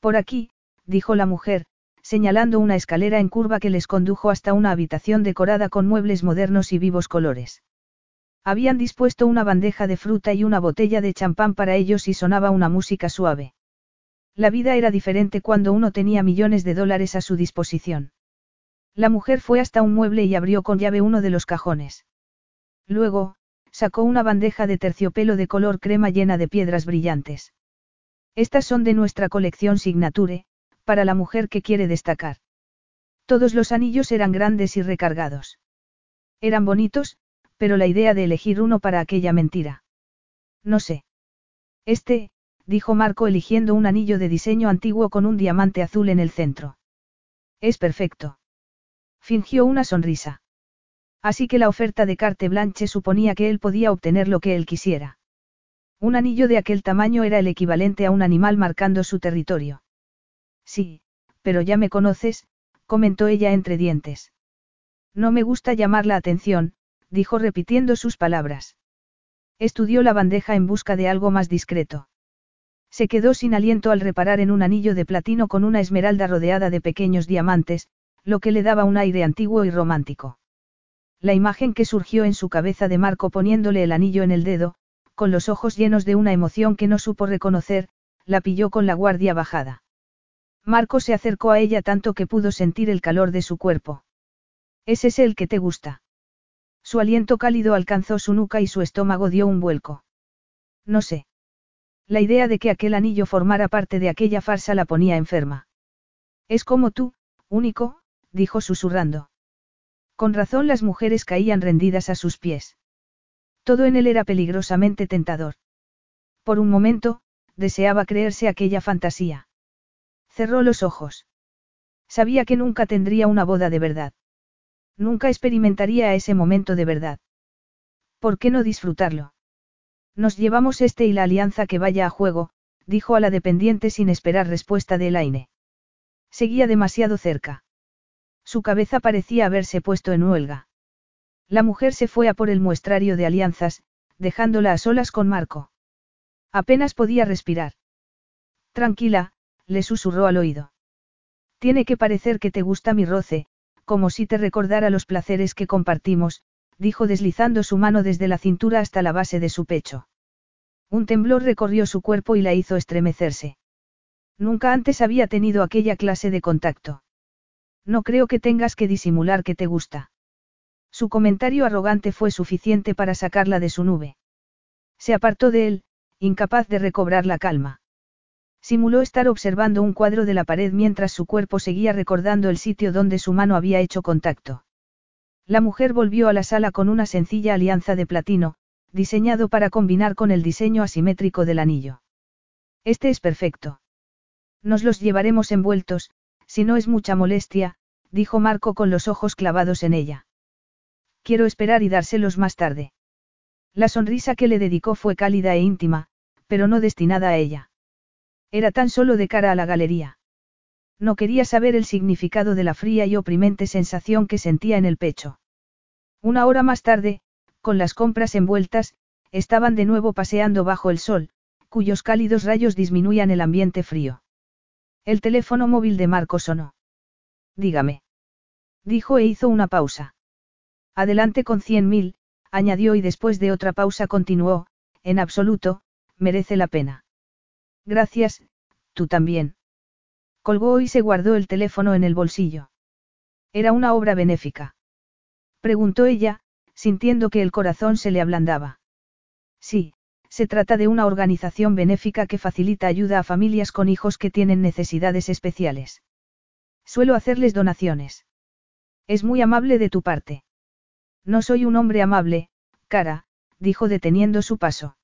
Por aquí, dijo la mujer, señalando una escalera en curva que les condujo hasta una habitación decorada con muebles modernos y vivos colores. Habían dispuesto una bandeja de fruta y una botella de champán para ellos y sonaba una música suave. La vida era diferente cuando uno tenía millones de dólares a su disposición. La mujer fue hasta un mueble y abrió con llave uno de los cajones. Luego, sacó una bandeja de terciopelo de color crema llena de piedras brillantes. Estas son de nuestra colección Signature, para la mujer que quiere destacar. Todos los anillos eran grandes y recargados. Eran bonitos, pero la idea de elegir uno para aquella mentira. No sé. Este, dijo Marco eligiendo un anillo de diseño antiguo con un diamante azul en el centro. Es perfecto. Fingió una sonrisa. Así que la oferta de carte blanche suponía que él podía obtener lo que él quisiera. Un anillo de aquel tamaño era el equivalente a un animal marcando su territorio. Sí, pero ya me conoces, comentó ella entre dientes. No me gusta llamar la atención, dijo repitiendo sus palabras. Estudió la bandeja en busca de algo más discreto. Se quedó sin aliento al reparar en un anillo de platino con una esmeralda rodeada de pequeños diamantes, lo que le daba un aire antiguo y romántico. La imagen que surgió en su cabeza de Marco poniéndole el anillo en el dedo, con los ojos llenos de una emoción que no supo reconocer, la pilló con la guardia bajada. Marco se acercó a ella tanto que pudo sentir el calor de su cuerpo. ¿Es el que te gusta? Su aliento cálido alcanzó su nuca y su estómago dio un vuelco. No sé. La idea de que aquel anillo formara parte de aquella farsa la ponía enferma. Es como tú, único, dijo susurrando. Con razón las mujeres caían rendidas a sus pies. Todo en él era peligrosamente tentador. Por un momento, deseaba creerse aquella fantasía. Cerró los ojos. Sabía que nunca tendría una boda de verdad. Nunca experimentaría ese momento de verdad. ¿Por qué no disfrutarlo? Nos llevamos este y la alianza que vaya a juego, dijo a la dependiente sin esperar respuesta de Elaine. Seguía demasiado cerca. Su cabeza parecía haberse puesto en huelga. La mujer se fue a por el muestrario de alianzas, dejándola a solas con Marco. Apenas podía respirar. Tranquila, le susurró al oído. Tiene que parecer que te gusta mi roce, como si te recordara los placeres que compartimos, dijo deslizando su mano desde la cintura hasta la base de su pecho. Un temblor recorrió su cuerpo y la hizo estremecerse. Nunca antes había tenido aquella clase de contacto. No creo que tengas que disimular que te gusta. Su comentario arrogante fue suficiente para sacarla de su nube. Se apartó de él, incapaz de recobrar la calma. Simuló estar observando un cuadro de la pared mientras su cuerpo seguía recordando el sitio donde su mano había hecho contacto. La mujer volvió a la sala con una sencilla alianza de platino, diseñado para combinar con el diseño asimétrico del anillo. Este es perfecto. Nos los llevaremos envueltos, si no es mucha molestia, dijo Marco con los ojos clavados en ella. Quiero esperar y dárselos más tarde. La sonrisa que le dedicó fue cálida e íntima, pero no destinada a ella. Era tan solo de cara a la galería. No quería saber el significado de la fría y oprimente sensación que sentía en el pecho. Una hora más tarde, con las compras envueltas, estaban de nuevo paseando bajo el sol, cuyos cálidos rayos disminuían el ambiente frío. El teléfono móvil de Marco sonó. Dígame. Dijo e hizo una pausa. Adelante con cien mil, añadió y después de otra pausa continuó, en absoluto, merece la pena. Gracias, tú también. Colgó y se guardó el teléfono en el bolsillo. Era una obra benéfica. Preguntó ella, sintiendo que el corazón se le ablandaba. Sí, se trata de una organización benéfica que facilita ayuda a familias con hijos que tienen necesidades especiales. Suelo hacerles donaciones. Es muy amable de tu parte. No soy un hombre amable, cara, dijo deteniendo su paso.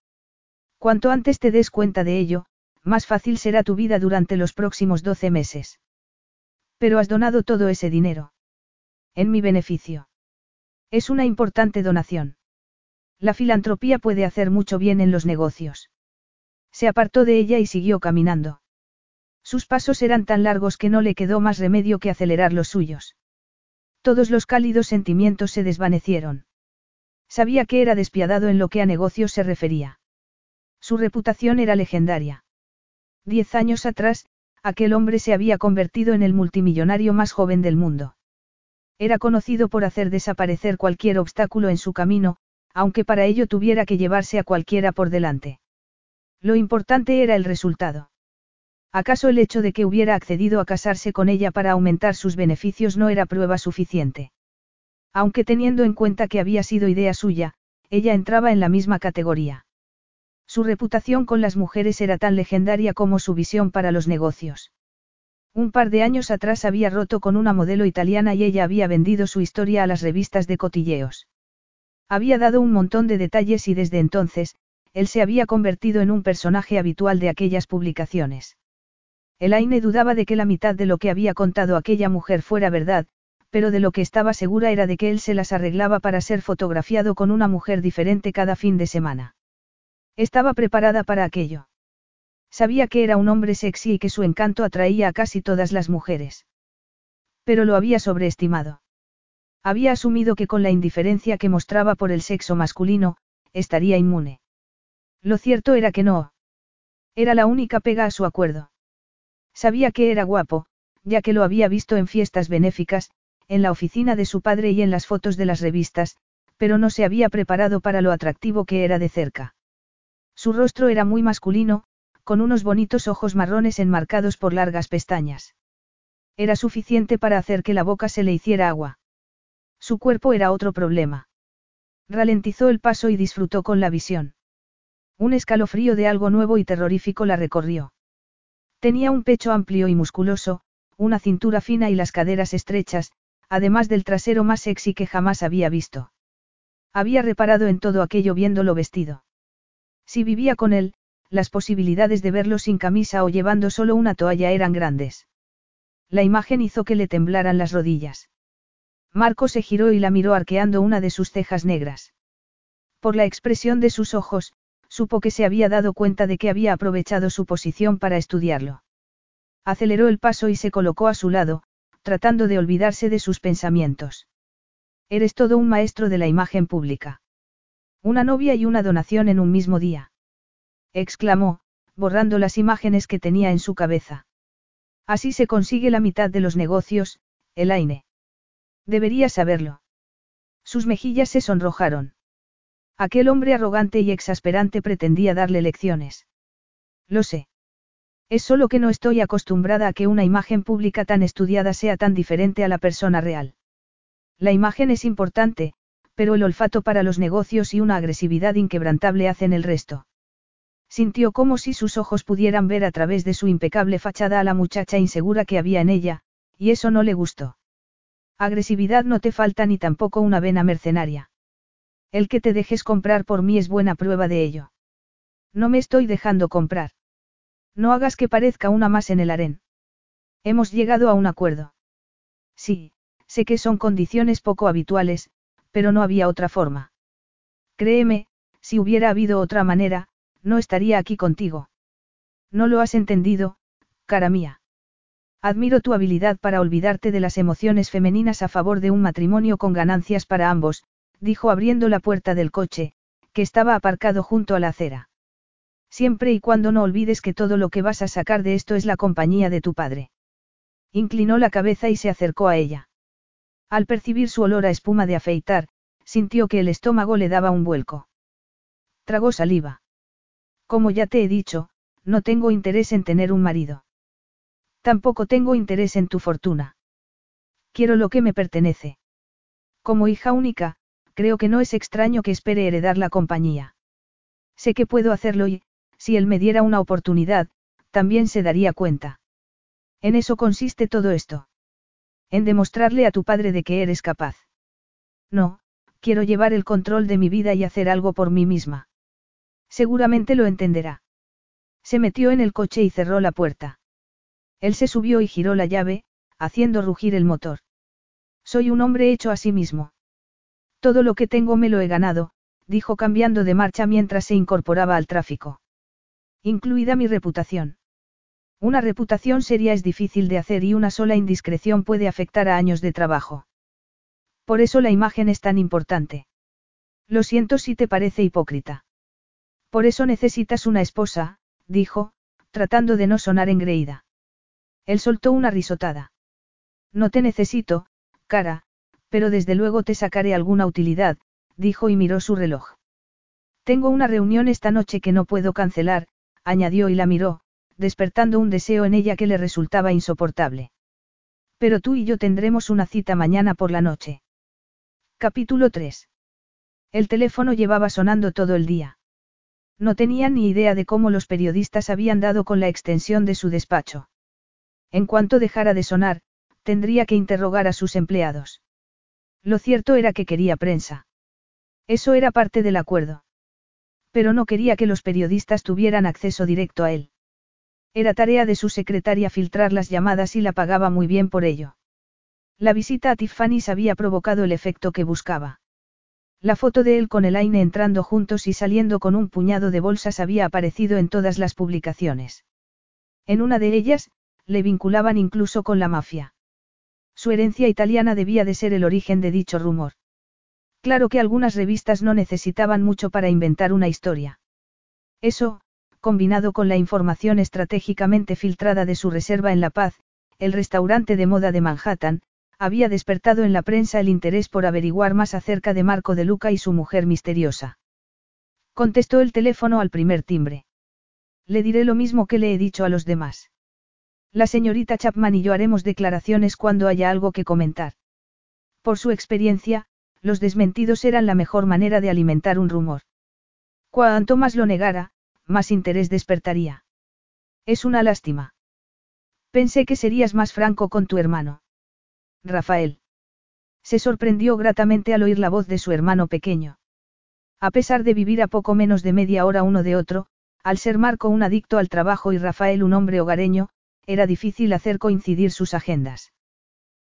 Cuanto antes te des cuenta de ello, más fácil será tu vida durante los próximos doce meses. Pero has donado todo ese dinero. En mi beneficio. Es una importante donación. La filantropía puede hacer mucho bien en los negocios. Se apartó de ella y siguió caminando. Sus pasos eran tan largos que no le quedó más remedio que acelerar los suyos. Todos los cálidos sentimientos se desvanecieron. Sabía que era despiadado en lo que a negocios se refería. Su reputación era legendaria. Diez años atrás, aquel hombre se había convertido en el multimillonario más joven del mundo. Era conocido por hacer desaparecer cualquier obstáculo en su camino, aunque para ello tuviera que llevarse a cualquiera por delante. Lo importante era el resultado. ¿Acaso el hecho de que hubiera accedido a casarse con ella para aumentar sus beneficios no era prueba suficiente? Aunque teniendo en cuenta que había sido idea suya, ella entraba en la misma categoría. Su reputación con las mujeres era tan legendaria como su visión para los negocios. Un par de años atrás había roto con una modelo italiana y ella había vendido su historia a las revistas de cotilleos. Había dado un montón de detalles y desde entonces, él se había convertido en un personaje habitual de aquellas publicaciones. Elaine dudaba de que la mitad de lo que había contado aquella mujer fuera verdad, pero de lo que estaba segura era de que él se las arreglaba para ser fotografiado con una mujer diferente cada fin de semana. Estaba preparada para aquello. Sabía que era un hombre sexy y que su encanto atraía a casi todas las mujeres. Pero lo había sobreestimado. Había asumido que con la indiferencia que mostraba por el sexo masculino, estaría inmune. Lo cierto era que no. Era la única pega a su acuerdo. Sabía que era guapo, ya que lo había visto en fiestas benéficas, en la oficina de su padre y en las fotos de las revistas, pero no se había preparado para lo atractivo que era de cerca. Su rostro era muy masculino, con unos bonitos ojos marrones enmarcados por largas pestañas. Era suficiente para hacer que la boca se le hiciera agua. Su cuerpo era otro problema. Ralentizó el paso y disfrutó con la visión. Un escalofrío de algo nuevo y terrorífico la recorrió. Tenía un pecho amplio y musculoso, una cintura fina y las caderas estrechas, además del trasero más sexy que jamás había visto. Había reparado en todo aquello viéndolo vestido. Si vivía con él, las posibilidades de verlo sin camisa o llevando solo una toalla eran grandes. La imagen hizo que le temblaran las rodillas. Marco se giró y la miró arqueando una de sus cejas negras. Por la expresión de sus ojos, supo que se había dado cuenta de que había aprovechado su posición para estudiarlo. Aceleró el paso y se colocó a su lado, tratando de olvidarse de sus pensamientos. Eres todo un maestro de la imagen pública. Una novia y una donación en un mismo día. exclamó, borrando las imágenes que tenía en su cabeza. Así se consigue la mitad de los negocios, Elaine. Debería saberlo. Sus mejillas se sonrojaron. Aquel hombre arrogante y exasperante pretendía darle lecciones. Lo sé. Es solo que no estoy acostumbrada a que una imagen pública tan estudiada sea tan diferente a la persona real. La imagen es importante, pero el olfato para los negocios y una agresividad inquebrantable hacen el resto. Sintió como si sus ojos pudieran ver a través de su impecable fachada a la muchacha insegura que había en ella, y eso no le gustó. Agresividad no te falta ni tampoco una vena mercenaria. El que te dejes comprar por mí es buena prueba de ello. No me estoy dejando comprar. No hagas que parezca una más en el harén. Hemos llegado a un acuerdo. Sí, sé que son condiciones poco habituales, pero no había otra forma. Créeme, si hubiera habido otra manera, no estaría aquí contigo. No lo has entendido, cara mía. Admiro tu habilidad para olvidarte de las emociones femeninas a favor de un matrimonio con ganancias para ambos, dijo abriendo la puerta del coche, que estaba aparcado junto a la acera. Siempre y cuando no olvides que todo lo que vas a sacar de esto es la compañía de tu padre. Inclinó la cabeza y se acercó a ella. Al percibir su olor a espuma de afeitar, sintió que el estómago le daba un vuelco. Tragó saliva. Como ya te he dicho, no tengo interés en tener un marido. Tampoco tengo interés en tu fortuna. Quiero lo que me pertenece. Como hija única, creo que no es extraño que espere heredar la compañía. Sé que puedo hacerlo y, si él me diera una oportunidad, también se daría cuenta. En eso consiste todo esto. En demostrarle a tu padre de que eres capaz. No, quiero llevar el control de mi vida y hacer algo por mí misma. Seguramente lo entenderá. Se metió en el coche y cerró la puerta. Él se subió y giró la llave, haciendo rugir el motor. Soy un hombre hecho a sí mismo. Todo lo que tengo me lo he ganado, dijo cambiando de marcha mientras se incorporaba al tráfico. Incluida mi reputación. Una reputación seria es difícil de hacer y una sola indiscreción puede afectar a años de trabajo. Por eso la imagen es tan importante. Lo siento si te parece hipócrita. Por eso necesitas una esposa, dijo, tratando de no sonar engreída. Él soltó una risotada. No te necesito, cara, pero desde luego te sacaré alguna utilidad, dijo y miró su reloj. Tengo una reunión esta noche que no puedo cancelar, añadió y la miró, despertando un deseo en ella que le resultaba insoportable. Pero tú y yo tendremos una cita mañana por la noche. Capítulo 3. El teléfono llevaba sonando todo el día. No tenía ni idea de cómo los periodistas habían dado con la extensión de su despacho. En cuanto dejara de sonar, tendría que interrogar a sus empleados. Lo cierto era que quería prensa. Eso era parte del acuerdo. Pero no quería que los periodistas tuvieran acceso directo a él. Era tarea de su secretaria filtrar las llamadas y la pagaba muy bien por ello. La visita a Tiffany's había provocado el efecto que buscaba. La foto de él con Elaine entrando juntos y saliendo con un puñado de bolsas había aparecido en todas las publicaciones. En una de ellas, le vinculaban incluso con la mafia. Su herencia italiana debía de ser el origen de dicho rumor. Claro que algunas revistas no necesitaban mucho para inventar una historia. Eso, combinado con la información estratégicamente filtrada de su reserva en La Paz, el restaurante de moda de Manhattan, había despertado en la prensa el interés por averiguar más acerca de Marco de Luca y su mujer misteriosa. Contestó el teléfono al primer timbre. Le diré lo mismo que le he dicho a los demás. La señorita Chapman y yo haremos declaraciones cuando haya algo que comentar. Por su experiencia, los desmentidos eran la mejor manera de alimentar un rumor. Cuanto más lo negara, más interés despertaría. Es una lástima. Pensé que serías más franco con tu hermano. Rafael. Se sorprendió gratamente al oír la voz de su hermano pequeño. A pesar de vivir a poco menos de media hora uno de otro, al ser Marco un adicto al trabajo y Rafael un hombre hogareño, era difícil hacer coincidir sus agendas.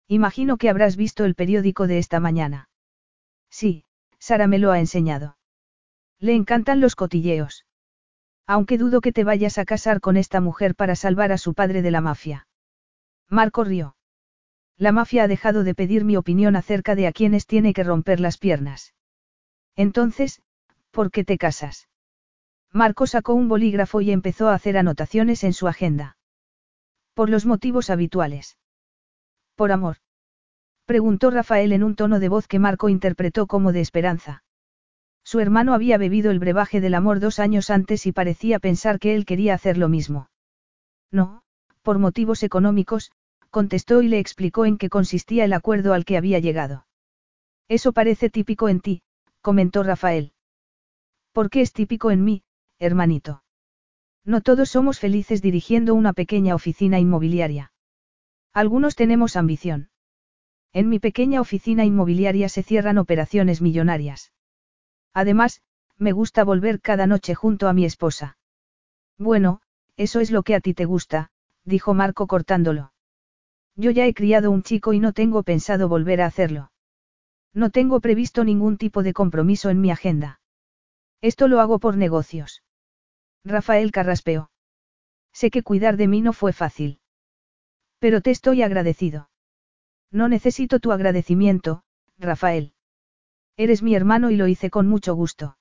Imagino que habrás visto el periódico de esta mañana. Sí, Sara me lo ha enseñado. Le encantan los cotilleos. Aunque dudo que te vayas a casar con esta mujer para salvar a su padre de la mafia. Marco rió. La mafia ha dejado de pedir mi opinión acerca de a quienes tiene que romper las piernas. Entonces, ¿por qué te casas? Marco sacó un bolígrafo y empezó a hacer anotaciones en su agenda. Por los motivos habituales. Por amor. Preguntó Rafael en un tono de voz que Marco interpretó como de esperanza. Su hermano había bebido el brebaje del amor dos años antes y parecía pensar que él quería hacer lo mismo. No, por motivos económicos, contestó y le explicó en qué consistía el acuerdo al que había llegado. Eso parece típico en ti, comentó Rafael. ¿Por qué es típico en mí, hermanito? No todos somos felices dirigiendo una pequeña oficina inmobiliaria. Algunos tenemos ambición. En mi pequeña oficina inmobiliaria se cierran operaciones millonarias. Además, me gusta volver cada noche junto a mi esposa. Bueno, eso es lo que a ti te gusta, dijo Marco cortándolo. Yo ya he criado un chico y no tengo pensado volver a hacerlo. No tengo previsto ningún tipo de compromiso en mi agenda. Esto lo hago por negocios. Rafael carraspeó. Sé que cuidar de mí no fue fácil. Pero te estoy agradecido. No necesito tu agradecimiento, Rafael. Eres mi hermano y lo hice con mucho gusto.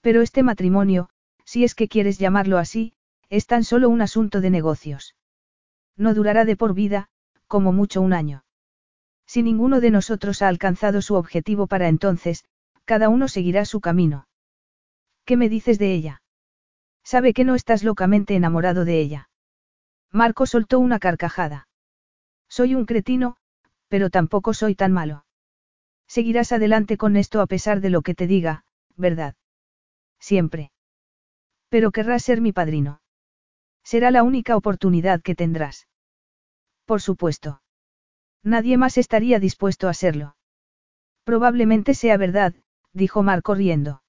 Pero este matrimonio, si es que quieres llamarlo así, es tan solo un asunto de negocios. No durará de por vida, como mucho un año. Si ninguno de nosotros ha alcanzado su objetivo para entonces, cada uno seguirá su camino. ¿Qué me dices de ella? Sabe que no estás locamente enamorado de ella. Marco soltó una carcajada. Soy un cretino, pero tampoco soy tan malo. Seguirás adelante con esto a pesar de lo que te diga, ¿verdad? Siempre. Pero querrás ser mi padrino. Será la única oportunidad que tendrás. Por supuesto. Nadie más estaría dispuesto a serlo. Probablemente sea verdad, dijo Marco riendo.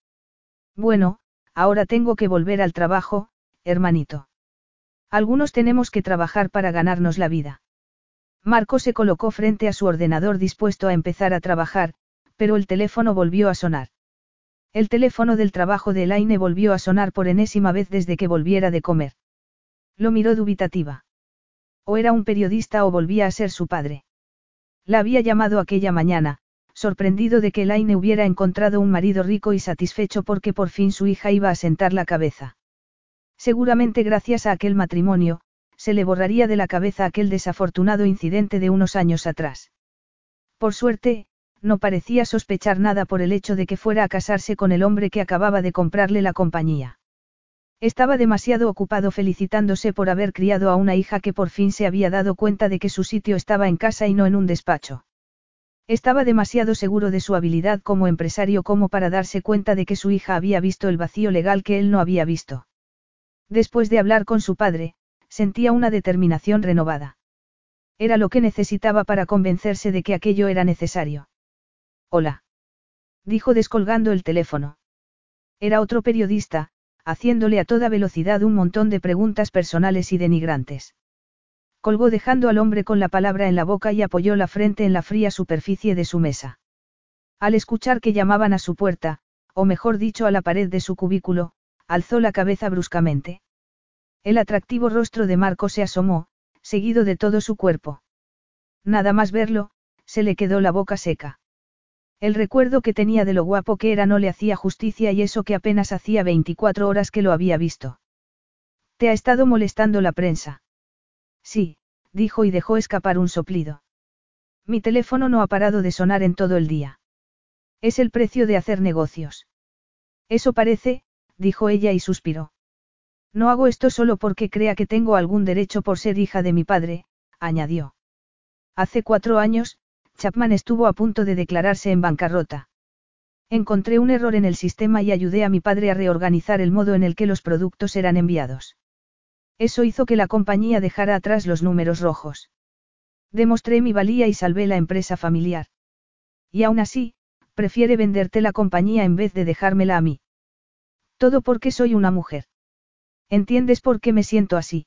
Bueno, ahora tengo que volver al trabajo, hermanito. Algunos tenemos que trabajar para ganarnos la vida. Marco se colocó frente a su ordenador dispuesto a empezar a trabajar, pero el teléfono volvió a sonar. El teléfono del trabajo de Elaine volvió a sonar por enésima vez desde que volviera de comer. Lo miró dubitativa. O era un periodista o volvía a ser su padre. La había llamado aquella mañana, sorprendido de que Elaine hubiera encontrado un marido rico y satisfecho porque por fin su hija iba a sentar la cabeza. Seguramente gracias a aquel matrimonio, se le borraría de la cabeza aquel desafortunado incidente de unos años atrás. Por suerte, no parecía sospechar nada por el hecho de que fuera a casarse con el hombre que acababa de comprarle la compañía. Estaba demasiado ocupado felicitándose por haber criado a una hija que por fin se había dado cuenta de que su sitio estaba en casa y no en un despacho. Estaba demasiado seguro de su habilidad como empresario como para darse cuenta de que su hija había visto el vacío legal que él no había visto. Después de hablar con su padre, sentía una determinación renovada. Era lo que necesitaba para convencerse de que aquello era necesario. Hola. Dijo descolgando el teléfono. Era otro periodista, haciéndole a toda velocidad un montón de preguntas personales y denigrantes. Colgó dejando al hombre con la palabra en la boca y apoyó la frente en la fría superficie de su mesa. Al escuchar que llamaban a su puerta, o mejor dicho a la pared de su cubículo, alzó la cabeza bruscamente. El atractivo rostro de Marco se asomó, seguido de todo su cuerpo. Nada más verlo, se le quedó la boca seca. El recuerdo que tenía de lo guapo que era no le hacía justicia y eso que apenas hacía 24 horas que lo había visto. ¿Te ha estado molestando la prensa? Sí, dijo y dejó escapar un soplido. Mi teléfono no ha parado de sonar en todo el día. Es el precio de hacer negocios. Eso parece, dijo ella y suspiró. No hago esto solo porque crea que tengo algún derecho por ser hija de mi padre, añadió. Hace cuatro años, Chapman estuvo a punto de declararse en bancarrota. Encontré un error en el sistema y ayudé a mi padre a reorganizar el modo en el que los productos eran enviados. Eso hizo que la compañía dejara atrás los números rojos. Demostré mi valía y salvé la empresa familiar. Y aún así, prefiere venderte la compañía en vez de dejármela a mí. Todo porque soy una mujer. ¿Entiendes por qué me siento así?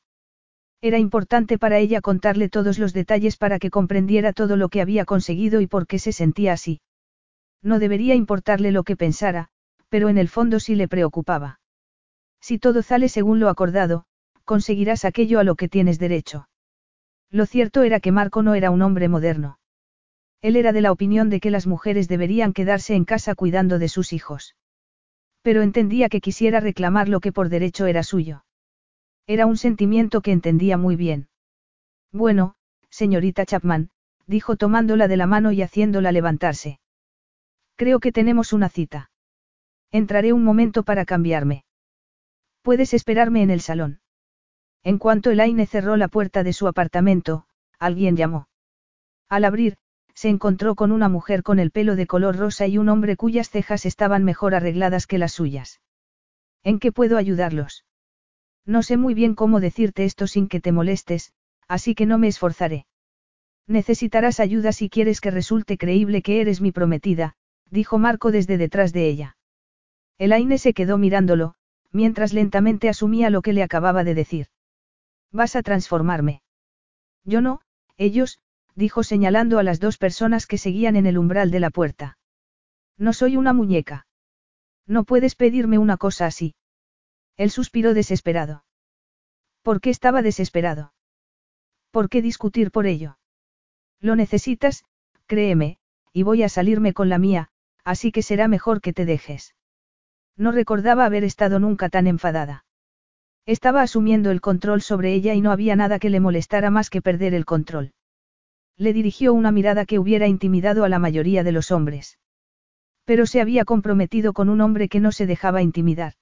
Era importante para ella contarle todos los detalles para que comprendiera todo lo que había conseguido y por qué se sentía así. No debería importarle lo que pensara, pero en el fondo sí le preocupaba. Si todo sale según lo acordado, conseguirás aquello a lo que tienes derecho. Lo cierto era que Marco no era un hombre moderno. Él era de la opinión de que las mujeres deberían quedarse en casa cuidando de sus hijos. Pero entendía que quisiera reclamar lo que por derecho era suyo. Era un sentimiento que entendía muy bien. Bueno, señorita Chapman, dijo tomándola de la mano y haciéndola levantarse. Creo que tenemos una cita. Entraré un momento para cambiarme. Puedes esperarme en el salón. En cuanto Elaine cerró la puerta de su apartamento, alguien llamó. Al abrir, se encontró con una mujer con el pelo de color rosa y un hombre cuyas cejas estaban mejor arregladas que las suyas. ¿En qué puedo ayudarlos? No sé muy bien cómo decirte esto sin que te molestes, así que no me esforzaré. Necesitarás ayuda si quieres que resulte creíble que eres mi prometida, dijo Marco desde detrás de ella. Elaine se quedó mirándolo, mientras lentamente asumía lo que le acababa de decir. Vas a transformarme. Yo no, ellos, dijo señalando a las dos personas que seguían en el umbral de la puerta. No soy una muñeca. No puedes pedirme una cosa así. Él suspiró desesperado. ¿Por qué estaba desesperado? ¿Por qué discutir por ello? Lo necesitas, créeme, y voy a salirme con la mía, así que será mejor que te dejes. No recordaba haber estado nunca tan enfadada. Estaba asumiendo el control sobre ella y no había nada que le molestara más que perder el control. Le dirigió una mirada que hubiera intimidado a la mayoría de los hombres. Pero se había comprometido con un hombre que no se dejaba intimidar.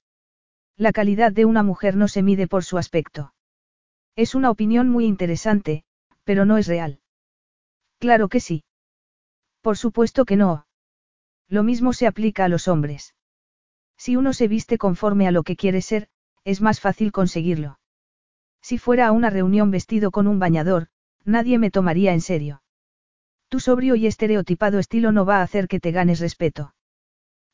La calidad de una mujer no se mide por su aspecto. Es una opinión muy interesante, pero no es real. Claro que sí. Por supuesto que no. Lo mismo se aplica a los hombres. Si uno se viste conforme a lo que quiere ser, es más fácil conseguirlo. Si fuera a una reunión vestido con un bañador, nadie me tomaría en serio. Tu sobrio y estereotipado estilo no va a hacer que te ganes respeto.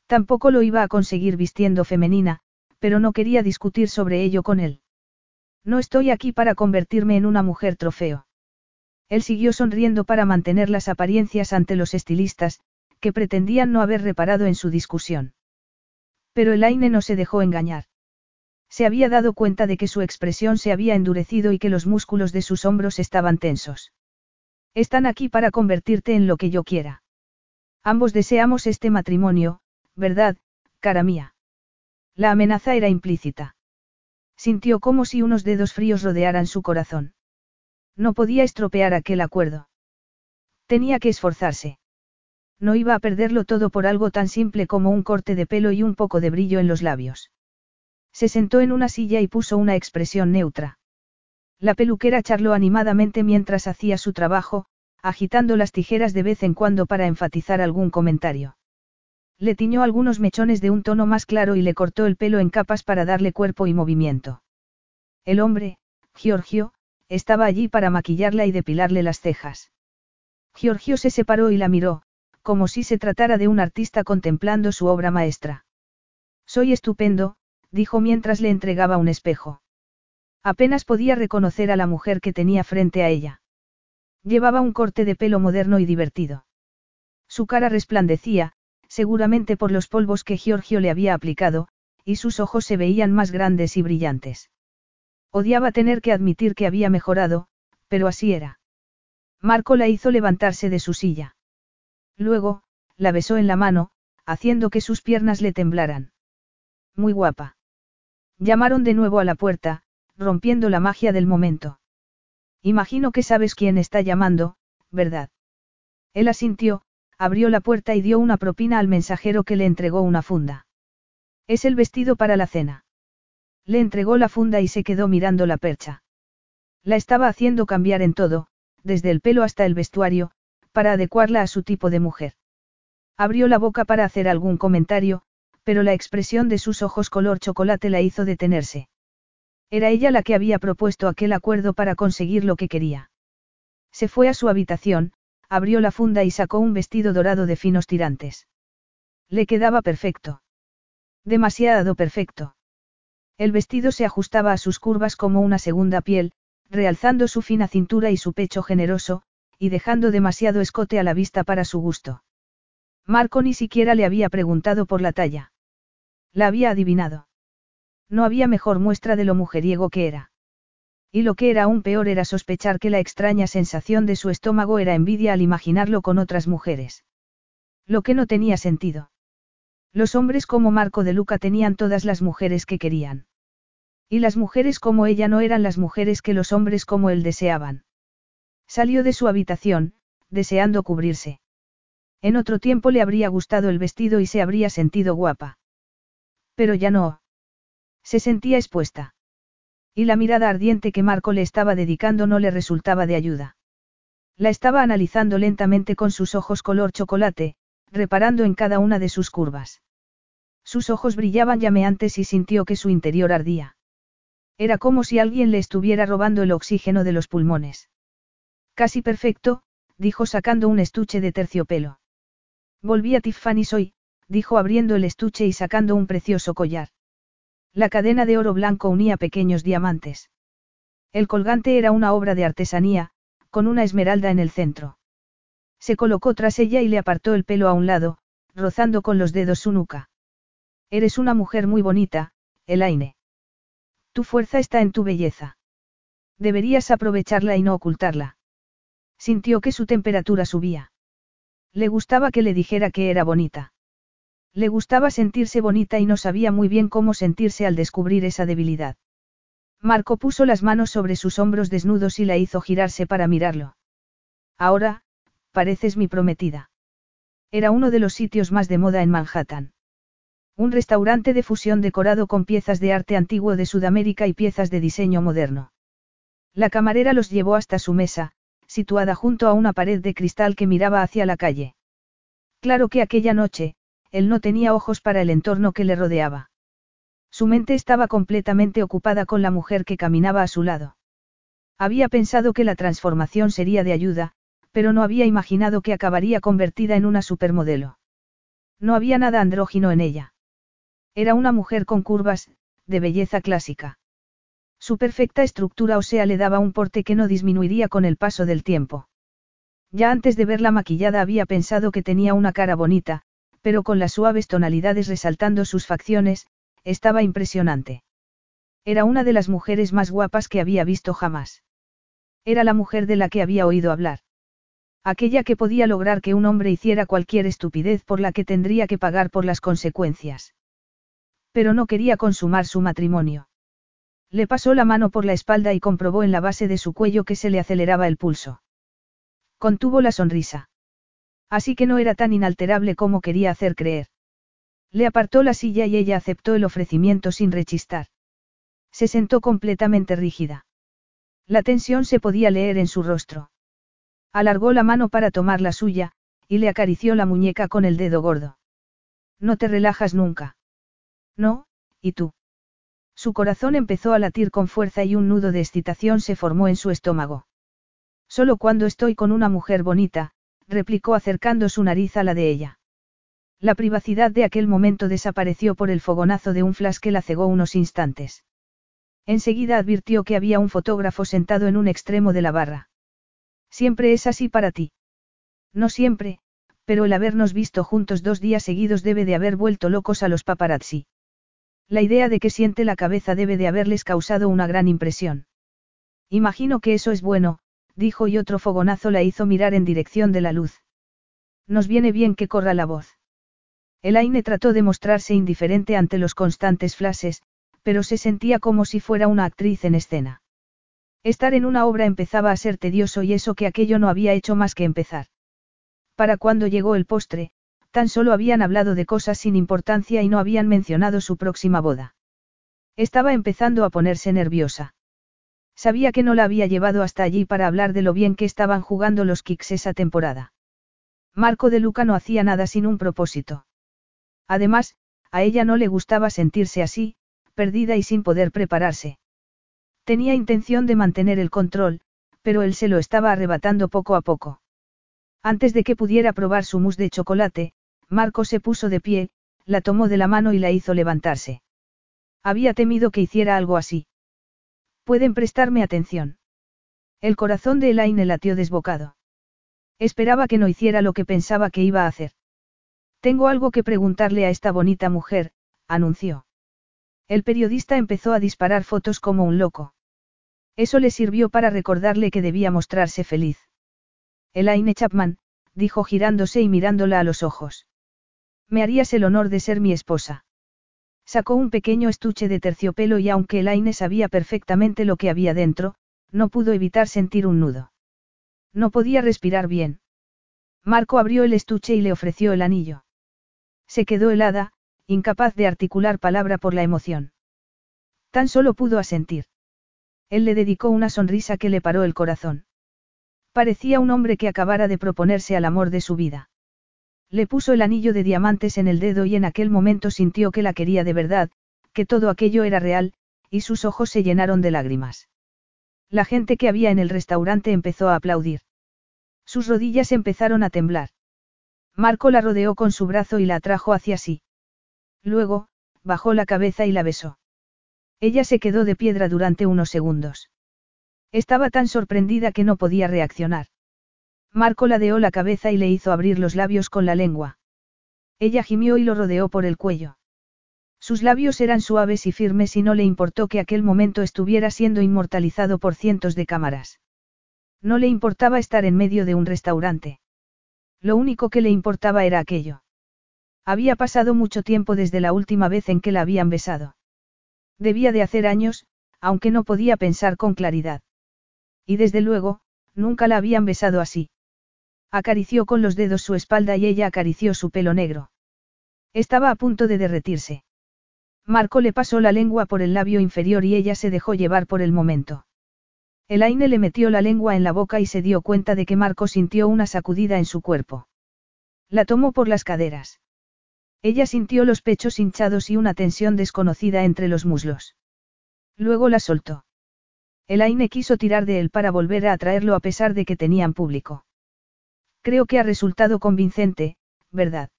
Tampoco lo iba a conseguir vistiendo femenina, pero no quería discutir sobre ello con él. No estoy aquí para convertirme en una mujer trofeo. Él siguió sonriendo para mantener las apariencias ante los estilistas, que pretendían no haber reparado en su discusión. Pero Elaine no se dejó engañar. Se había dado cuenta de que su expresión se había endurecido y que los músculos de sus hombros estaban tensos. Están aquí para convertirte en lo que yo quiera. Ambos deseamos este matrimonio, ¿verdad, cara mía? La amenaza era implícita. Sintió como si unos dedos fríos rodearan su corazón. No podía estropear aquel acuerdo. Tenía que esforzarse. No iba a perderlo todo por algo tan simple como un corte de pelo y un poco de brillo en los labios. Se sentó en una silla y puso una expresión neutra. La peluquera charló animadamente mientras hacía su trabajo, agitando las tijeras de vez en cuando para enfatizar algún comentario. Le tiñó algunos mechones de un tono más claro y le cortó el pelo en capas para darle cuerpo y movimiento. El hombre, Giorgio, estaba allí para maquillarla y depilarle las cejas. Giorgio se separó y la miró, como si se tratara de un artista contemplando su obra maestra. Soy estupendo, dijo mientras le entregaba un espejo. Apenas podía reconocer a la mujer que tenía frente a ella. Llevaba un corte de pelo moderno y divertido. Su cara resplandecía, seguramente por los polvos que Giorgio le había aplicado, y sus ojos se veían más grandes y brillantes. Odiaba tener que admitir que había mejorado, pero así era. Marco la hizo levantarse de su silla. Luego, la besó en la mano, haciendo que sus piernas le temblaran. Muy guapa. Llamaron de nuevo a la puerta, rompiendo la magia del momento. Imagino que sabes quién está llamando, ¿verdad? Él asintió, abrió la puerta y dio una propina al mensajero que le entregó una funda. Es el vestido para la cena. Le entregó la funda y se quedó mirando la percha. La estaba haciendo cambiar en todo, desde el pelo hasta el vestuario, para adecuarla a su tipo de mujer. Abrió la boca para hacer algún comentario, pero la expresión de sus ojos color chocolate la hizo detenerse. Era ella la que había propuesto aquel acuerdo para conseguir lo que quería. Se fue a su habitación, abrió la funda y sacó un vestido dorado de finos tirantes. Le quedaba perfecto. Demasiado perfecto. El vestido se ajustaba a sus curvas como una segunda piel, realzando su fina cintura y su pecho generoso, y dejando demasiado escote a la vista para su gusto. Marco ni siquiera le había preguntado por la talla. La había adivinado. No había mejor muestra de lo mujeriego que era. Y lo que era aún peor era sospechar que la extraña sensación de su estómago era envidia al imaginarlo con otras mujeres. Lo que no tenía sentido. Los hombres como Marco de Luca tenían todas las mujeres que querían. Y las mujeres como ella no eran las mujeres que los hombres como él deseaban. Salió de su habitación, deseando cubrirse. En otro tiempo le habría gustado el vestido y se habría sentido guapa. Pero ya no. Se sentía expuesta. Y la mirada ardiente que Marco le estaba dedicando no le resultaba de ayuda. La estaba analizando lentamente con sus ojos color chocolate, reparando en cada una de sus curvas. Sus ojos brillaban llameantes y sintió que su interior ardía. Era como si alguien le estuviera robando el oxígeno de los pulmones. Casi perfecto, dijo sacando un estuche de terciopelo. Volví a Tiffany hoy, dijo abriendo el estuche y sacando un precioso collar. La cadena de oro blanco unía pequeños diamantes. El colgante era una obra de artesanía, con una esmeralda en el centro. Se colocó tras ella y le apartó el pelo a un lado, rozando con los dedos su nuca. Eres una mujer muy bonita, Elaine. Tu fuerza está en tu belleza. Deberías aprovecharla y no ocultarla. Sintió que su temperatura subía. Le gustaba que le dijera que era bonita. Le gustaba sentirse bonita y no sabía muy bien cómo sentirse al descubrir esa debilidad. Marco puso las manos sobre sus hombros desnudos y la hizo girarse para mirarlo. Ahora, pareces mi prometida. Era uno de los sitios más de moda en Manhattan. Un restaurante de fusión decorado con piezas de arte antiguo de Sudamérica y piezas de diseño moderno. La camarera los llevó hasta su mesa, situada junto a una pared de cristal que miraba hacia la calle. Claro que aquella noche, él no tenía ojos para el entorno que le rodeaba. Su mente estaba completamente ocupada con la mujer que caminaba a su lado. Había pensado que la transformación sería de ayuda, pero no había imaginado que acabaría convertida en una supermodelo. No había nada andrógino en ella. Era una mujer con curvas, de belleza clásica. Su perfecta estructura ósea le daba un porte que no disminuiría con el paso del tiempo. Ya antes de verla maquillada había pensado que tenía una cara bonita, pero con las suaves tonalidades resaltando sus facciones, estaba impresionante. Era una de las mujeres más guapas que había visto jamás. Era la mujer de la que había oído hablar. Aquella que podía lograr que un hombre hiciera cualquier estupidez por la que tendría que pagar por las consecuencias. Pero no quería consumar su matrimonio. Le pasó la mano por la espalda y comprobó en la base de su cuello que se le aceleraba el pulso. Contuvo la sonrisa. Así que no era tan inalterable como quería hacer creer. Le apartó la silla y ella aceptó el ofrecimiento sin rechistar. Se sentó completamente rígida. La tensión se podía leer en su rostro. Alargó la mano para tomar la suya, y le acarició la muñeca con el dedo gordo. No te relajas nunca. No, ¿y tú? Su corazón empezó a latir con fuerza y un nudo de excitación se formó en su estómago. Solo cuando estoy con una mujer bonita, replicó acercando su nariz a la de ella. La privacidad de aquel momento desapareció por el fogonazo de un flash que la cegó unos instantes. Enseguida advirtió que había un fotógrafo sentado en un extremo de la barra. Siempre es así para ti. No siempre, pero el habernos visto juntos dos días seguidos debe de haber vuelto locos a los paparazzi. La idea de que siente la cabeza debe de haberles causado una gran impresión. Imagino que eso es bueno, dijo y otro fogonazo la hizo mirar en dirección de la luz. Nos viene bien que corra la voz. Elaine trató de mostrarse indiferente ante los constantes flashes, pero se sentía como si fuera una actriz en escena. Estar en una obra empezaba a ser tedioso y eso que aquello no había hecho más que empezar. Para cuando llegó el postre, tan solo habían hablado de cosas sin importancia y no habían mencionado su próxima boda. Estaba empezando a ponerse nerviosa. Sabía que no la había llevado hasta allí para hablar de lo bien que estaban jugando los Kicks esa temporada. Marco de Luca no hacía nada sin un propósito. Además, a ella no le gustaba sentirse así, perdida y sin poder prepararse. Tenía intención de mantener el control, pero él se lo estaba arrebatando poco a poco. Antes de que pudiera probar su mousse de chocolate, Marco se puso de pie, la tomó de la mano y la hizo levantarse. Había temido que hiciera algo así. ¿Pueden prestarme atención? El corazón de Elaine latió desbocado. Esperaba que no hiciera lo que pensaba que iba a hacer. Tengo algo que preguntarle a esta bonita mujer, anunció. El periodista empezó a disparar fotos como un loco. Eso le sirvió para recordarle que debía mostrarse feliz. Elaine Chapman, dijo girándose y mirándola a los ojos. Me harías el honor de ser mi esposa. Sacó un pequeño estuche de terciopelo y aunque Elaine sabía perfectamente lo que había dentro, no pudo evitar sentir un nudo. No podía respirar bien. Marco abrió el estuche y le ofreció el anillo. Se quedó helada, incapaz de articular palabra por la emoción. Tan solo pudo asentir. Él le dedicó una sonrisa que le paró el corazón. Parecía un hombre que acabara de proponerse al amor de su vida. Le puso el anillo de diamantes en el dedo y en aquel momento sintió que la quería de verdad, que todo aquello era real, y sus ojos se llenaron de lágrimas. La gente que había en el restaurante empezó a aplaudir. Sus rodillas empezaron a temblar. Marco la rodeó con su brazo y la atrajo hacia sí. Luego, bajó la cabeza y la besó. Ella se quedó de piedra durante unos segundos. Estaba tan sorprendida que no podía reaccionar. Marco ladeó la cabeza y le hizo abrir los labios con la lengua. Ella gimió y lo rodeó por el cuello. Sus labios eran suaves y firmes y no le importó que aquel momento estuviera siendo inmortalizado por cientos de cámaras. No le importaba estar en medio de un restaurante. Lo único que le importaba era aquello. Había pasado mucho tiempo desde la última vez en que la habían besado. Debía de hacer años, aunque no podía pensar con claridad. Y desde luego, nunca la habían besado así. Acarició con los dedos su espalda y ella acarició su pelo negro. Estaba a punto de derretirse. Marco le pasó la lengua por el labio inferior y ella se dejó llevar por el momento. Elaine le metió la lengua en la boca y se dio cuenta de que Marco sintió una sacudida en su cuerpo. La tomó por las caderas. Ella sintió los pechos hinchados y una tensión desconocida entre los muslos. Luego la soltó. Elaine quiso tirar de él para volver a atraerlo a pesar de que tenían público. Creo que ha resultado convincente, ¿verdad?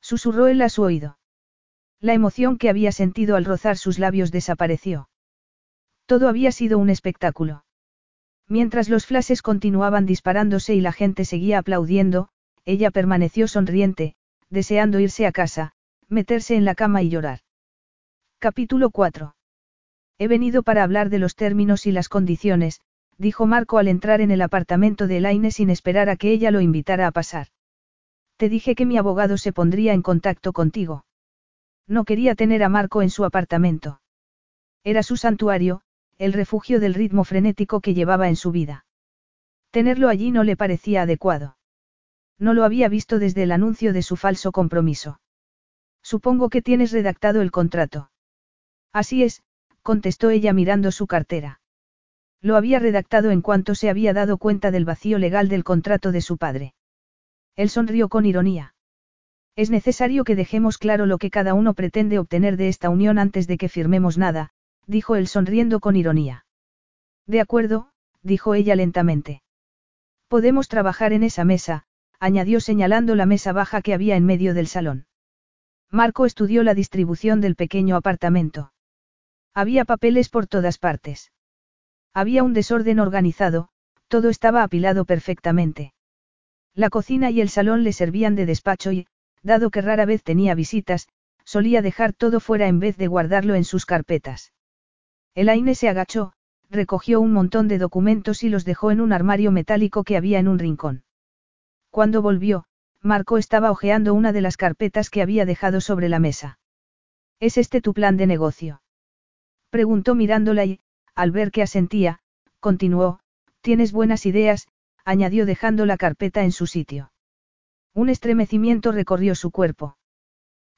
Susurró él a su oído. La emoción que había sentido al rozar sus labios desapareció. Todo había sido un espectáculo. Mientras los flashes continuaban disparándose y la gente seguía aplaudiendo, ella permaneció sonriente, deseando irse a casa, meterse en la cama y llorar. Capítulo 4. He venido para hablar de los términos y las condiciones, dijo Marco al entrar en el apartamento de Elaine sin esperar a que ella lo invitara a pasar. Te dije que mi abogado se pondría en contacto contigo. No quería tener a Marco en su apartamento. Era su santuario, el refugio del ritmo frenético que llevaba en su vida. Tenerlo allí no le parecía adecuado. No lo había visto desde el anuncio de su falso compromiso. Supongo que tienes redactado el contrato. Así es, contestó ella mirando su cartera. Lo había redactado en cuanto se había dado cuenta del vacío legal del contrato de su padre. Él sonrió con ironía. Es necesario que dejemos claro lo que cada uno pretende obtener de esta unión antes de que firmemos nada, dijo él sonriendo con ironía. De acuerdo, dijo ella lentamente. Podemos trabajar en esa mesa, añadió señalando la mesa baja que había en medio del salón. Marco estudió la distribución del pequeño apartamento. Había papeles por todas partes. Había un desorden organizado, todo estaba apilado perfectamente. La cocina y el salón le servían de despacho y, dado que rara vez tenía visitas, solía dejar todo fuera en vez de guardarlo en sus carpetas. Elaine se agachó, recogió un montón de documentos y los dejó en un armario metálico que había en un rincón. Cuando volvió, Marco estaba hojeando una de las carpetas que había dejado sobre la mesa. ¿Es este tu plan de negocio? Preguntó mirándola y, al ver que asentía, continuó, tienes buenas ideas, añadió dejando la carpeta en su sitio. Un estremecimiento recorrió su cuerpo.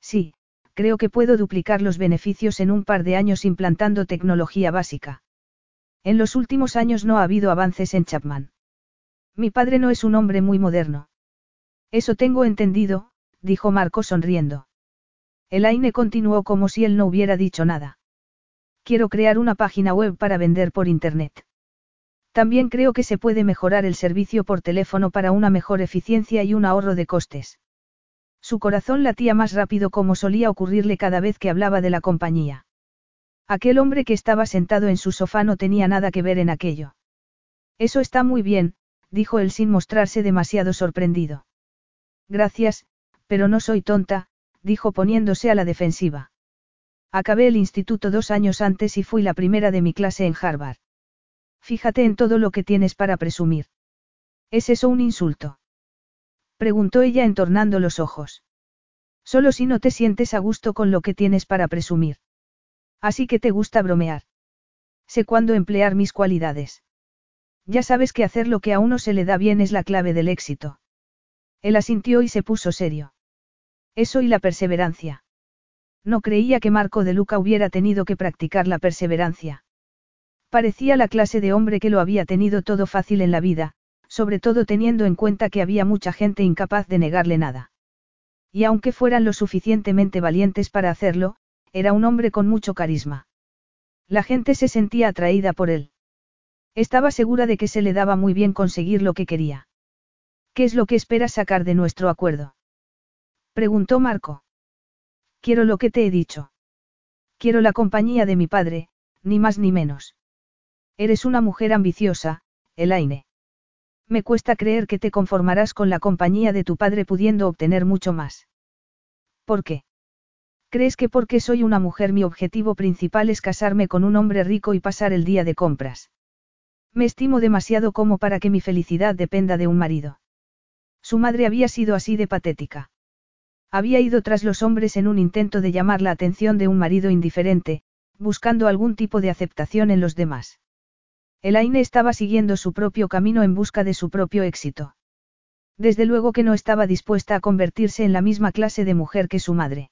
Sí, creo que puedo duplicar los beneficios en un par de años implantando tecnología básica. En los últimos años no ha habido avances en Chapman. Mi padre no es un hombre muy moderno. Eso tengo entendido, dijo Marco sonriendo. Elaine continuó como si él no hubiera dicho nada. Quiero crear una página web para vender por Internet. También creo que se puede mejorar el servicio por teléfono para una mejor eficiencia y un ahorro de costes. Su corazón latía más rápido como solía ocurrirle cada vez que hablaba de la compañía. Aquel hombre que estaba sentado en su sofá no tenía nada que ver en aquello. Eso está muy bien, dijo él sin mostrarse demasiado sorprendido. Gracias, pero no soy tonta, dijo poniéndose a la defensiva. Acabé el instituto dos años antes y fui la primera de mi clase en Harvard. Fíjate en todo lo que tienes para presumir. ¿Es eso un insulto? Preguntó ella entornando los ojos. Solo si no te sientes a gusto con lo que tienes para presumir. Así que te gusta bromear. Sé cuándo emplear mis cualidades. Ya sabes que hacer lo que a uno se le da bien es la clave del éxito. Él asintió y se puso serio. Eso y la perseverancia. No creía que Marco de Luca hubiera tenido que practicar la perseverancia. Parecía la clase de hombre que lo había tenido todo fácil en la vida, sobre todo teniendo en cuenta que había mucha gente incapaz de negarle nada. Y aunque fueran lo suficientemente valientes para hacerlo, era un hombre con mucho carisma. La gente se sentía atraída por él. Estaba segura de que se le daba muy bien conseguir lo que quería. ¿Qué es lo que esperas sacar de nuestro acuerdo? Preguntó Marco. Quiero lo que te he dicho. Quiero la compañía de mi padre, ni más ni menos. Eres una mujer ambiciosa, Elaine. Me cuesta creer que te conformarás con la compañía de tu padre pudiendo obtener mucho más. ¿Por qué? ¿Crees que porque soy una mujer mi objetivo principal es casarme con un hombre rico y pasar el día de compras? Me estimo demasiado como para que mi felicidad dependa de un marido. Su madre había sido así de patética. Había ido tras los hombres en un intento de llamar la atención de un marido indiferente, buscando algún tipo de aceptación en los demás. Elaine estaba siguiendo su propio camino en busca de su propio éxito. Desde luego que no estaba dispuesta a convertirse en la misma clase de mujer que su madre.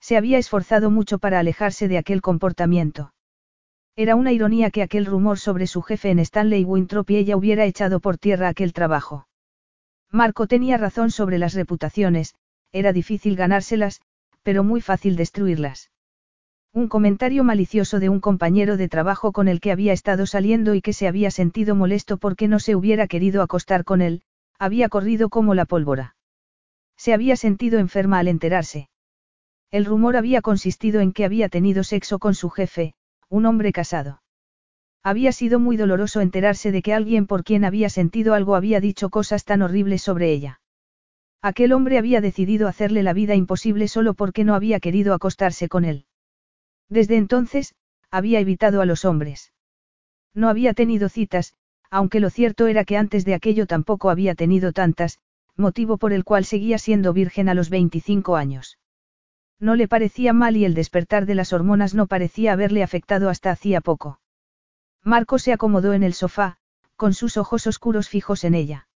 Se había esforzado mucho para alejarse de aquel comportamiento. Era una ironía que aquel rumor sobre su jefe en Stanley Winthrop y ella hubiera echado por tierra aquel trabajo. Marco tenía razón sobre las reputaciones, era difícil ganárselas, pero muy fácil destruirlas. Un comentario malicioso de un compañero de trabajo con el que había estado saliendo y que se había sentido molesto porque no se hubiera querido acostar con él, había corrido como la pólvora. Se había sentido enferma al enterarse. El rumor había consistido en que había tenido sexo con su jefe, un hombre casado. Había sido muy doloroso enterarse de que alguien por quien había sentido algo había dicho cosas tan horribles sobre ella. Aquel hombre había decidido hacerle la vida imposible solo porque no había querido acostarse con él. Desde entonces, había evitado a los hombres. No había tenido citas, aunque lo cierto era que antes de aquello tampoco había tenido tantas, motivo por el cual seguía siendo virgen a los 25 años. No le parecía mal y el despertar de las hormonas no parecía haberle afectado hasta hacía poco. Marco se acomodó en el sofá, con sus ojos oscuros fijos en ella.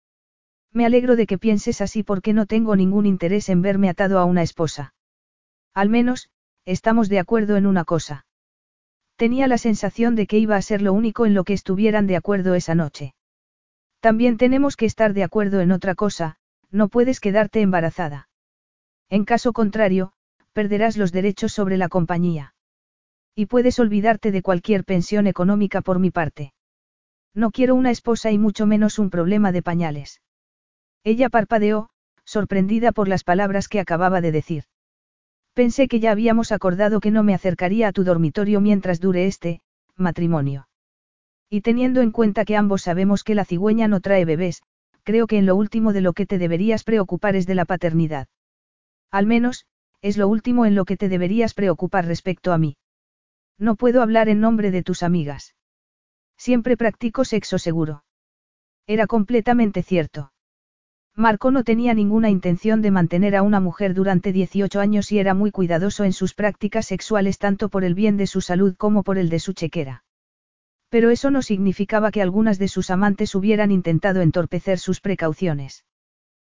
Me alegro de que pienses así porque no tengo ningún interés en verme atado a una esposa. Al menos, estamos de acuerdo en una cosa. Tenía la sensación de que iba a ser lo único en lo que estuvieran de acuerdo esa noche. También tenemos que estar de acuerdo en otra cosa, no puedes quedarte embarazada. En caso contrario, perderás los derechos sobre la compañía. Y puedes olvidarte de cualquier pensión económica por mi parte. No quiero una esposa y mucho menos un problema de pañales. Ella parpadeó, sorprendida por las palabras que acababa de decir. Pensé que ya habíamos acordado que no me acercaría a tu dormitorio mientras dure este, matrimonio. Y teniendo en cuenta que ambos sabemos que la cigüeña no trae bebés, creo que en lo último de lo que te deberías preocupar es de la paternidad. Al menos, es lo último en lo que te deberías preocupar respecto a mí. No puedo hablar en nombre de tus amigas. Siempre practico sexo seguro. Era completamente cierto. Marco no tenía ninguna intención de mantener a una mujer durante 18 años y era muy cuidadoso en sus prácticas sexuales tanto por el bien de su salud como por el de su chequera. Pero eso no significaba que algunas de sus amantes hubieran intentado entorpecer sus precauciones.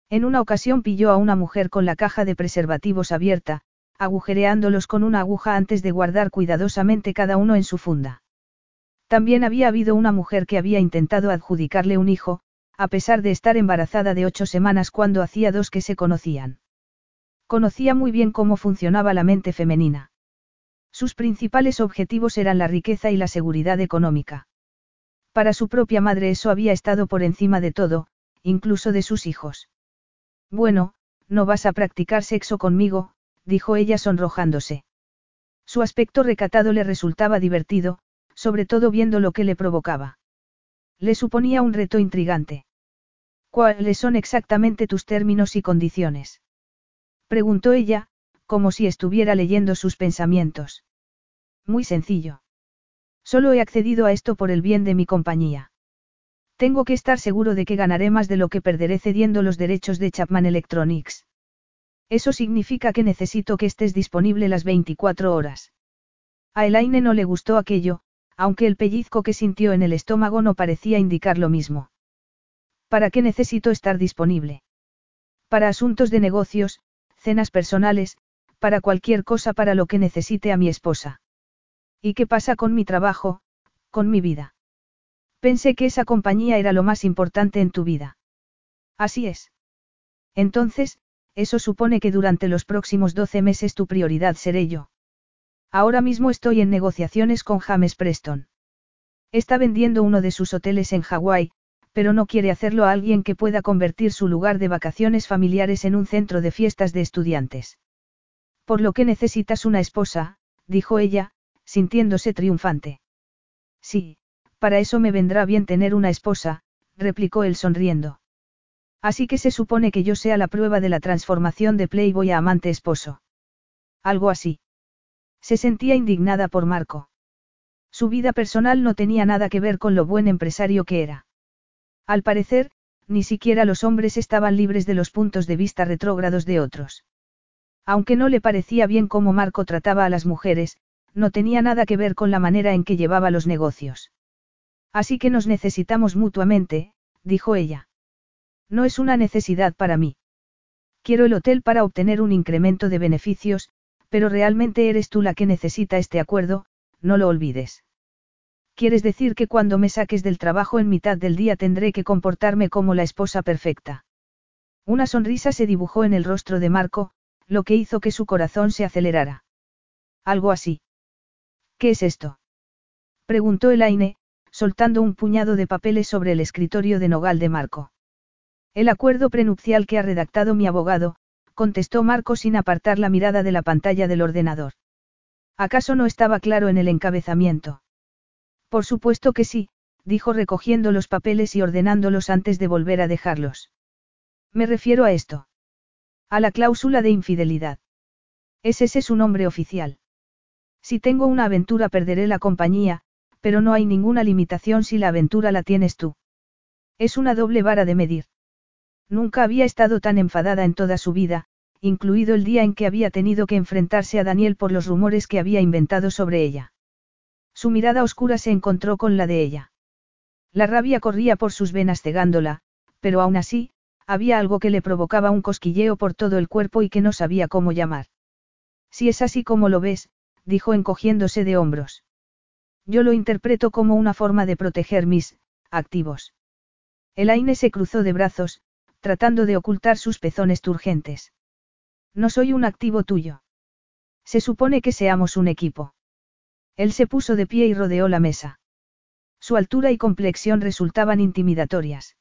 En una ocasión pilló a una mujer con la caja de preservativos abierta, agujereándolos con una aguja antes de guardar cuidadosamente cada uno en su funda. También había habido una mujer que había intentado adjudicarle un hijo, a pesar de estar embarazada de ocho semanas cuando hacía dos que se conocían. Conocía muy bien cómo funcionaba la mente femenina. Sus principales objetivos eran la riqueza y la seguridad económica. Para su propia madre eso había estado por encima de todo, incluso de sus hijos. Bueno, no vas a practicar sexo conmigo, dijo ella sonrojándose. Su aspecto recatado le resultaba divertido, sobre todo viendo lo que le provocaba. Le suponía un reto intrigante. ¿Cuáles son exactamente tus términos y condiciones? Preguntó ella, como si estuviera leyendo sus pensamientos. Muy sencillo. Solo he accedido a esto por el bien de mi compañía. Tengo que estar seguro de que ganaré más de lo que perderé cediendo los derechos de Chapman Electronics. Eso significa que necesito que estés disponible las 24 horas. A Elaine no le gustó aquello, aunque el pellizco que sintió en el estómago no parecía indicar lo mismo. ¿Para qué necesito estar disponible? Para asuntos de negocios, cenas personales, para cualquier cosa para lo que necesite a mi esposa. ¿Y qué pasa con mi trabajo, con mi vida? Pensé que esa compañía era lo más importante en tu vida. Así es. Entonces, eso supone que durante los próximos 12 meses tu prioridad seré yo. Ahora mismo estoy en negociaciones con James Preston. Está vendiendo uno de sus hoteles en Hawái, pero no quiere hacerlo a alguien que pueda convertir su lugar de vacaciones familiares en un centro de fiestas de estudiantes. Por lo que necesitas una esposa, dijo ella, sintiéndose triunfante. Sí, para eso me vendrá bien tener una esposa, replicó él sonriendo. Así que se supone que yo sea la prueba de la transformación de Playboy a amante esposo. Algo así. Se sentía indignada por Marco. Su vida personal no tenía nada que ver con lo buen empresario que era. Al parecer, ni siquiera los hombres estaban libres de los puntos de vista retrógrados de otros. Aunque no le parecía bien cómo Marco trataba a las mujeres, no tenía nada que ver con la manera en que llevaba los negocios. Así que nos necesitamos mutuamente, dijo ella. No es una necesidad para mí. Quiero el hotel para obtener un incremento de beneficios, pero realmente eres tú la que necesita este acuerdo, no lo olvides. ¿Quieres decir que cuando me saques del trabajo en mitad del día tendré que comportarme como la esposa perfecta? Una sonrisa se dibujó en el rostro de Marco, lo que hizo que su corazón se acelerara. Algo así. ¿Qué es esto? preguntó Elaine, soltando un puñado de papeles sobre el escritorio de Nogal de Marco. El acuerdo prenupcial que ha redactado mi abogado, contestó Marco sin apartar la mirada de la pantalla del ordenador. ¿Acaso no estaba claro en el encabezamiento? Por supuesto que sí, dijo recogiendo los papeles y ordenándolos antes de volver a dejarlos. Me refiero a esto. A la cláusula de infidelidad. ¿Es ese su nombre oficial? Si tengo una aventura perderé la compañía, pero no hay ninguna limitación si la aventura la tienes tú. Es una doble vara de medir. Nunca había estado tan enfadada en toda su vida, incluido el día en que había tenido que enfrentarse a Daniel por los rumores que había inventado sobre ella. Su mirada oscura se encontró con la de ella. La rabia corría por sus venas cegándola, pero aún así, había algo que le provocaba un cosquilleo por todo el cuerpo y que no sabía cómo llamar. Si es así como lo ves, dijo encogiéndose de hombros. Yo lo interpreto como una forma de proteger mis activos. Elaine se cruzó de brazos, tratando de ocultar sus pezones turgentes. No soy un activo tuyo. Se supone que seamos un equipo. Él se puso de pie y rodeó la mesa. Su altura y complexión resultaban intimidatorias.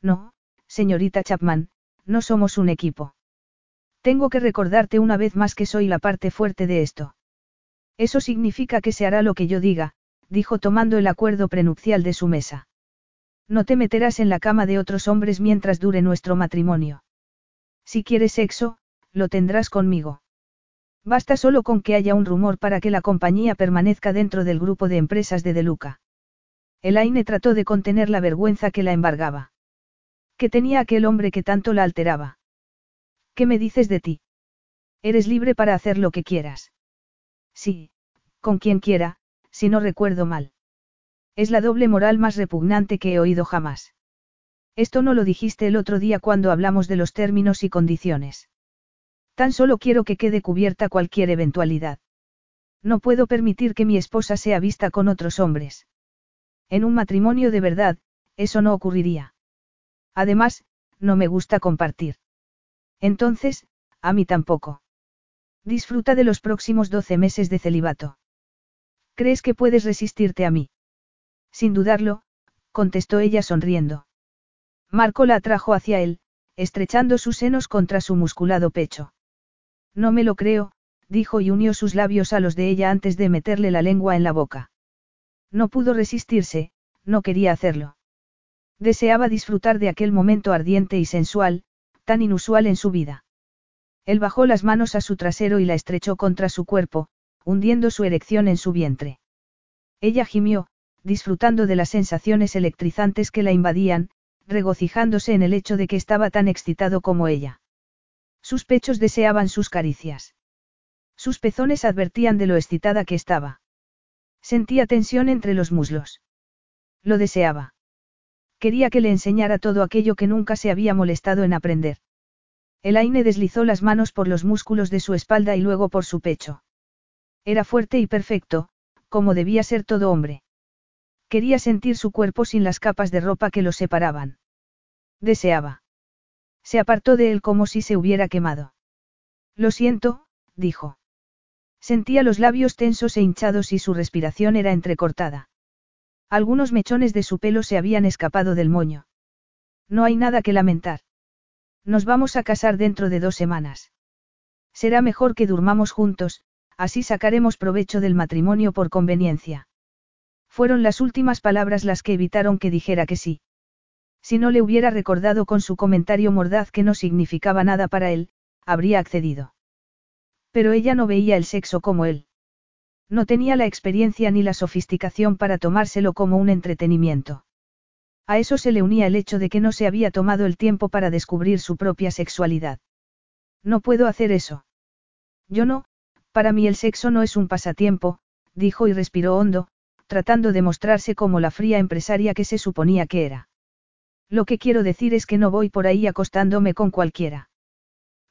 No, señorita Chapman, no somos un equipo. Tengo que recordarte una vez más que soy la parte fuerte de esto. Eso significa que se hará lo que yo diga, dijo tomando el acuerdo prenupcial de su mesa. No te meterás en la cama de otros hombres mientras dure nuestro matrimonio. Si quieres sexo, lo tendrás conmigo. Basta solo con que haya un rumor para que la compañía permanezca dentro del grupo de empresas de Deluca. Elaine trató de contener la vergüenza que la embargaba. ¿Qué tenía aquel hombre que tanto la alteraba? ¿Qué me dices de ti? Eres libre para hacer lo que quieras. Sí, con quien quiera, si no recuerdo mal. Es la doble moral más repugnante que he oído jamás. Esto no lo dijiste el otro día cuando hablamos de los términos y condiciones. Tan solo quiero que quede cubierta cualquier eventualidad. No puedo permitir que mi esposa sea vista con otros hombres. En un matrimonio de verdad, eso no ocurriría. Además, no me gusta compartir. Entonces, a mí tampoco. Disfruta de los próximos doce meses de celibato. ¿Crees que puedes resistirte a mí? Sin dudarlo, contestó ella sonriendo. Marco la atrajo hacia él, estrechando sus senos contra su musculado pecho. No me lo creo, dijo y unió sus labios a los de ella antes de meterle la lengua en la boca. No pudo resistirse, no quería hacerlo. Deseaba disfrutar de aquel momento ardiente y sensual, tan inusual en su vida. Él bajó las manos a su trasero y la estrechó contra su cuerpo, hundiendo su erección en su vientre. Ella gimió, disfrutando de las sensaciones electrizantes que la invadían, regocijándose en el hecho de que estaba tan excitado como ella. Sus pechos deseaban sus caricias. Sus pezones advertían de lo excitada que estaba. Sentía tensión entre los muslos. Lo deseaba. Quería que le enseñara todo aquello que nunca se había molestado en aprender. Elaine deslizó las manos por los músculos de su espalda y luego por su pecho. Era fuerte y perfecto, como debía ser todo hombre. Quería sentir su cuerpo sin las capas de ropa que lo separaban. Deseaba. Se apartó de él como si se hubiera quemado. Lo siento, dijo. Sentía los labios tensos e hinchados y su respiración era entrecortada. Algunos mechones de su pelo se habían escapado del moño. No hay nada que lamentar. Nos vamos a casar dentro de dos semanas. Será mejor que durmamos juntos, así sacaremos provecho del matrimonio por conveniencia. Fueron las últimas palabras las que evitaron que dijera que sí. Si no le hubiera recordado con su comentario mordaz que no significaba nada para él, habría accedido. Pero ella no veía el sexo como él. No tenía la experiencia ni la sofisticación para tomárselo como un entretenimiento. A eso se le unía el hecho de que no se había tomado el tiempo para descubrir su propia sexualidad. No puedo hacer eso. Yo no, para mí el sexo no es un pasatiempo, dijo y respiró hondo, tratando de mostrarse como la fría empresaria que se suponía que era. Lo que quiero decir es que no voy por ahí acostándome con cualquiera.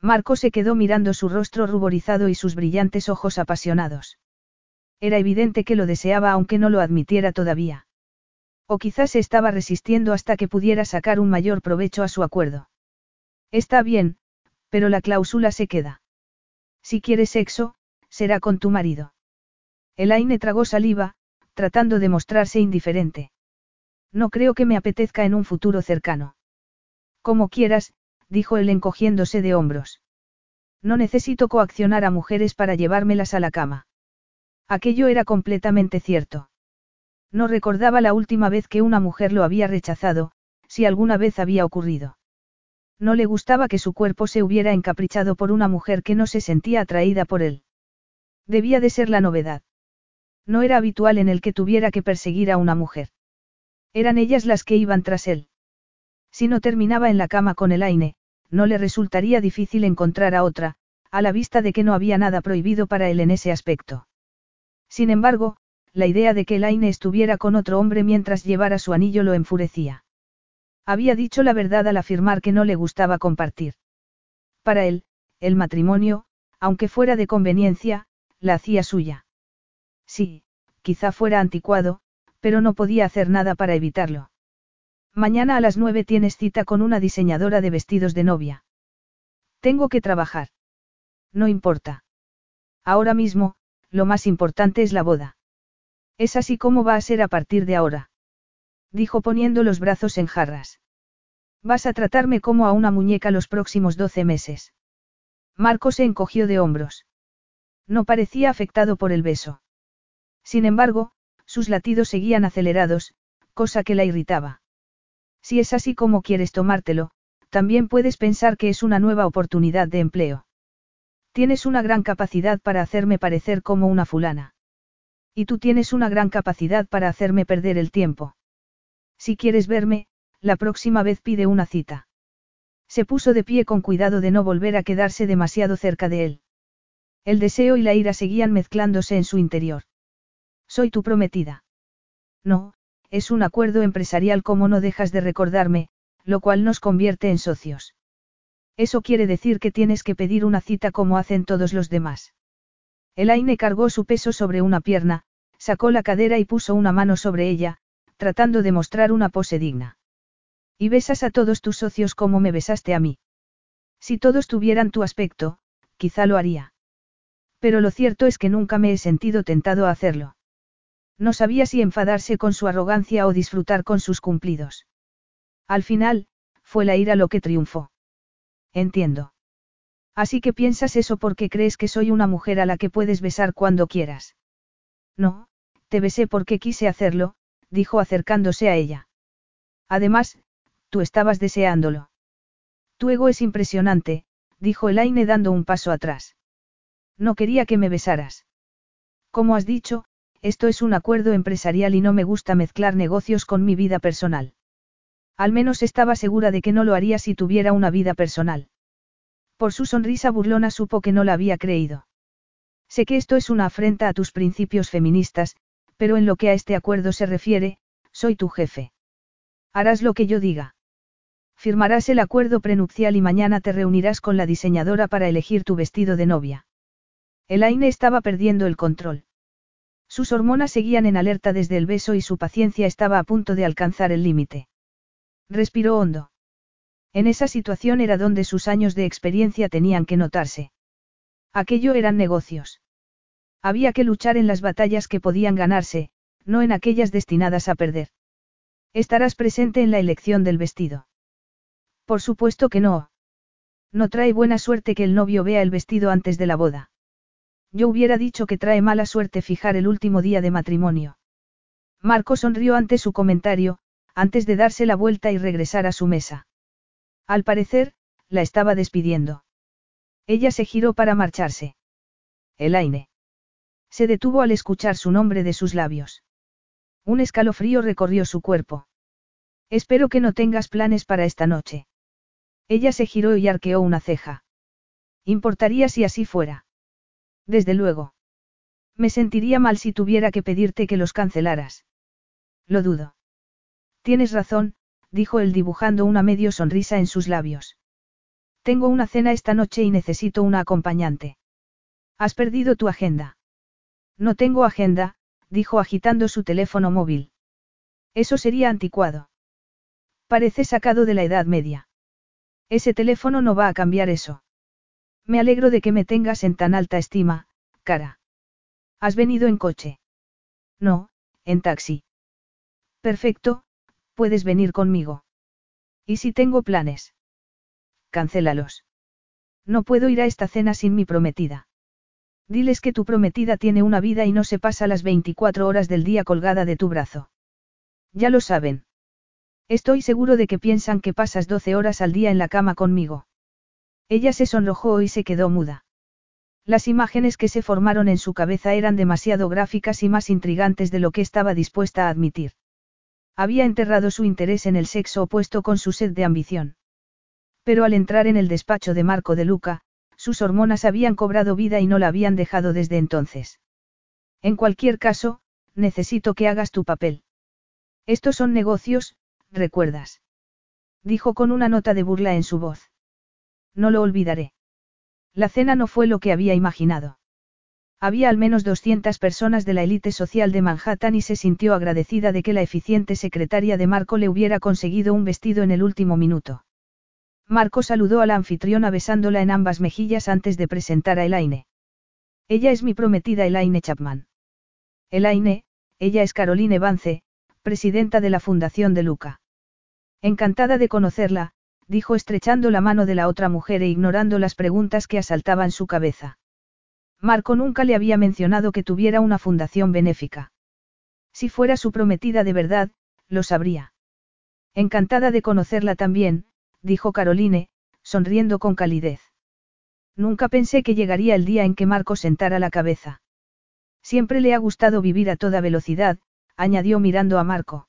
Marco se quedó mirando su rostro ruborizado y sus brillantes ojos apasionados. Era evidente que lo deseaba aunque no lo admitiera todavía. O quizás se estaba resistiendo hasta que pudiera sacar un mayor provecho a su acuerdo. Está bien, pero la cláusula se queda. Si quieres sexo, será con tu marido. Elaine tragó saliva, tratando de mostrarse indiferente. No creo que me apetezca en un futuro cercano. Como quieras, dijo él encogiéndose de hombros. No necesito coaccionar a mujeres para llevármelas a la cama. Aquello era completamente cierto. No recordaba la última vez que una mujer lo había rechazado, si alguna vez había ocurrido. No le gustaba que su cuerpo se hubiera encaprichado por una mujer que no se sentía atraída por él. Debía de ser la novedad. No era habitual en el que tuviera que perseguir a una mujer. Eran ellas las que iban tras él. Si no terminaba en la cama con el Aine, no le resultaría difícil encontrar a otra, a la vista de que no había nada prohibido para él en ese aspecto. Sin embargo, la idea de que el Aine estuviera con otro hombre mientras llevara su anillo lo enfurecía. Había dicho la verdad al afirmar que no le gustaba compartir. Para él, el matrimonio, aunque fuera de conveniencia, la hacía suya. Sí, quizá fuera anticuado, pero no podía hacer nada para evitarlo. Mañana a las nueve tienes cita con una diseñadora de vestidos de novia. Tengo que trabajar. No importa. Ahora mismo, lo más importante es la boda. Es así como va a ser a partir de ahora. Dijo poniendo los brazos en jarras. Vas a tratarme como a una muñeca los próximos doce meses. Marco se encogió de hombros. No parecía afectado por el beso. Sin embargo, sus latidos seguían acelerados, cosa que la irritaba. Si es así como quieres tomártelo, también puedes pensar que es una nueva oportunidad de empleo. Tienes una gran capacidad para hacerme parecer como una fulana. Y tú tienes una gran capacidad para hacerme perder el tiempo. Si quieres verme, la próxima vez pide una cita. Se puso de pie con cuidado de no volver a quedarse demasiado cerca de él. El deseo y la ira seguían mezclándose en su interior. Soy tu prometida. No, es un acuerdo empresarial como no dejas de recordarme, lo cual nos convierte en socios. Eso quiere decir que tienes que pedir una cita como hacen todos los demás. Elaine cargó su peso sobre una pierna, sacó la cadera y puso una mano sobre ella, tratando de mostrar una pose digna. Y besas a todos tus socios como me besaste a mí. Si todos tuvieran tu aspecto, quizá lo haría. Pero lo cierto es que nunca me he sentido tentado a hacerlo. No sabía si enfadarse con su arrogancia o disfrutar con sus cumplidos. Al final, fue la ira lo que triunfó. Entiendo. Así que piensas eso porque crees que soy una mujer a la que puedes besar cuando quieras. No, te besé porque quise hacerlo, dijo acercándose a ella. Además, tú estabas deseándolo. Tu ego es impresionante, dijo Elaine dando un paso atrás. No quería que me besaras. Como has dicho, esto es un acuerdo empresarial y no me gusta mezclar negocios con mi vida personal. Al menos estaba segura de que no lo haría si tuviera una vida personal. Por su sonrisa burlona supo que no la había creído. Sé que esto es una afrenta a tus principios feministas, pero en lo que a este acuerdo se refiere, soy tu jefe. Harás lo que yo diga. Firmarás el acuerdo prenupcial y mañana te reunirás con la diseñadora para elegir tu vestido de novia. Elaine estaba perdiendo el control. Sus hormonas seguían en alerta desde el beso y su paciencia estaba a punto de alcanzar el límite. Respiró hondo. En esa situación era donde sus años de experiencia tenían que notarse. Aquello eran negocios. Había que luchar en las batallas que podían ganarse, no en aquellas destinadas a perder. Estarás presente en la elección del vestido. Por supuesto que no. No trae buena suerte que el novio vea el vestido antes de la boda. Yo hubiera dicho que trae mala suerte fijar el último día de matrimonio. Marco sonrió ante su comentario, antes de darse la vuelta y regresar a su mesa. Al parecer, la estaba despidiendo. Ella se giró para marcharse. Elaine. Se detuvo al escuchar su nombre de sus labios. Un escalofrío recorrió su cuerpo. Espero que no tengas planes para esta noche. Ella se giró y arqueó una ceja. Importaría si así fuera. Desde luego. Me sentiría mal si tuviera que pedirte que los cancelaras. Lo dudo. Tienes razón, dijo él dibujando una medio sonrisa en sus labios. Tengo una cena esta noche y necesito una acompañante. Has perdido tu agenda. No tengo agenda, dijo agitando su teléfono móvil. Eso sería anticuado. Parece sacado de la Edad Media. Ese teléfono no va a cambiar eso. Me alegro de que me tengas en tan alta estima, cara. ¿Has venido en coche? No, en taxi. Perfecto, puedes venir conmigo. ¿Y si tengo planes? Cancélalos. No puedo ir a esta cena sin mi prometida. Diles que tu prometida tiene una vida y no se pasa las 24 horas del día colgada de tu brazo. Ya lo saben. Estoy seguro de que piensan que pasas 12 horas al día en la cama conmigo. Ella se sonrojó y se quedó muda. Las imágenes que se formaron en su cabeza eran demasiado gráficas y más intrigantes de lo que estaba dispuesta a admitir. Había enterrado su interés en el sexo opuesto con su sed de ambición. Pero al entrar en el despacho de Marco de Luca, sus hormonas habían cobrado vida y no la habían dejado desde entonces. En cualquier caso, necesito que hagas tu papel. Estos son negocios, recuerdas. Dijo con una nota de burla en su voz. No lo olvidaré. La cena no fue lo que había imaginado. Había al menos 200 personas de la élite social de Manhattan y se sintió agradecida de que la eficiente secretaria de Marco le hubiera conseguido un vestido en el último minuto. Marco saludó a la anfitriona besándola en ambas mejillas antes de presentar a Elaine. Ella es mi prometida Elaine Chapman. Elaine, ella es Caroline Vance, presidenta de la Fundación de Luca. Encantada de conocerla, dijo estrechando la mano de la otra mujer e ignorando las preguntas que asaltaban su cabeza. Marco nunca le había mencionado que tuviera una fundación benéfica. Si fuera su prometida de verdad, lo sabría. Encantada de conocerla también, dijo Caroline, sonriendo con calidez. Nunca pensé que llegaría el día en que Marco sentara la cabeza. Siempre le ha gustado vivir a toda velocidad, añadió mirando a Marco.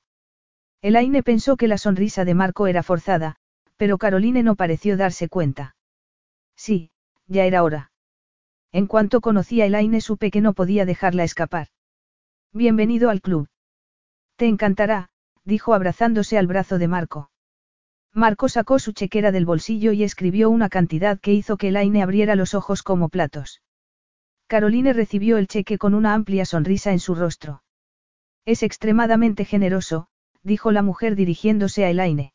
Elaine pensó que la sonrisa de Marco era forzada, pero Caroline no pareció darse cuenta. Sí, ya era hora. En cuanto conocí a Elaine supe que no podía dejarla escapar. Bienvenido al club. Te encantará, dijo abrazándose al brazo de Marco. Marco sacó su chequera del bolsillo y escribió una cantidad que hizo que Elaine abriera los ojos como platos. Caroline recibió el cheque con una amplia sonrisa en su rostro. Es extremadamente generoso, dijo la mujer dirigiéndose a Elaine.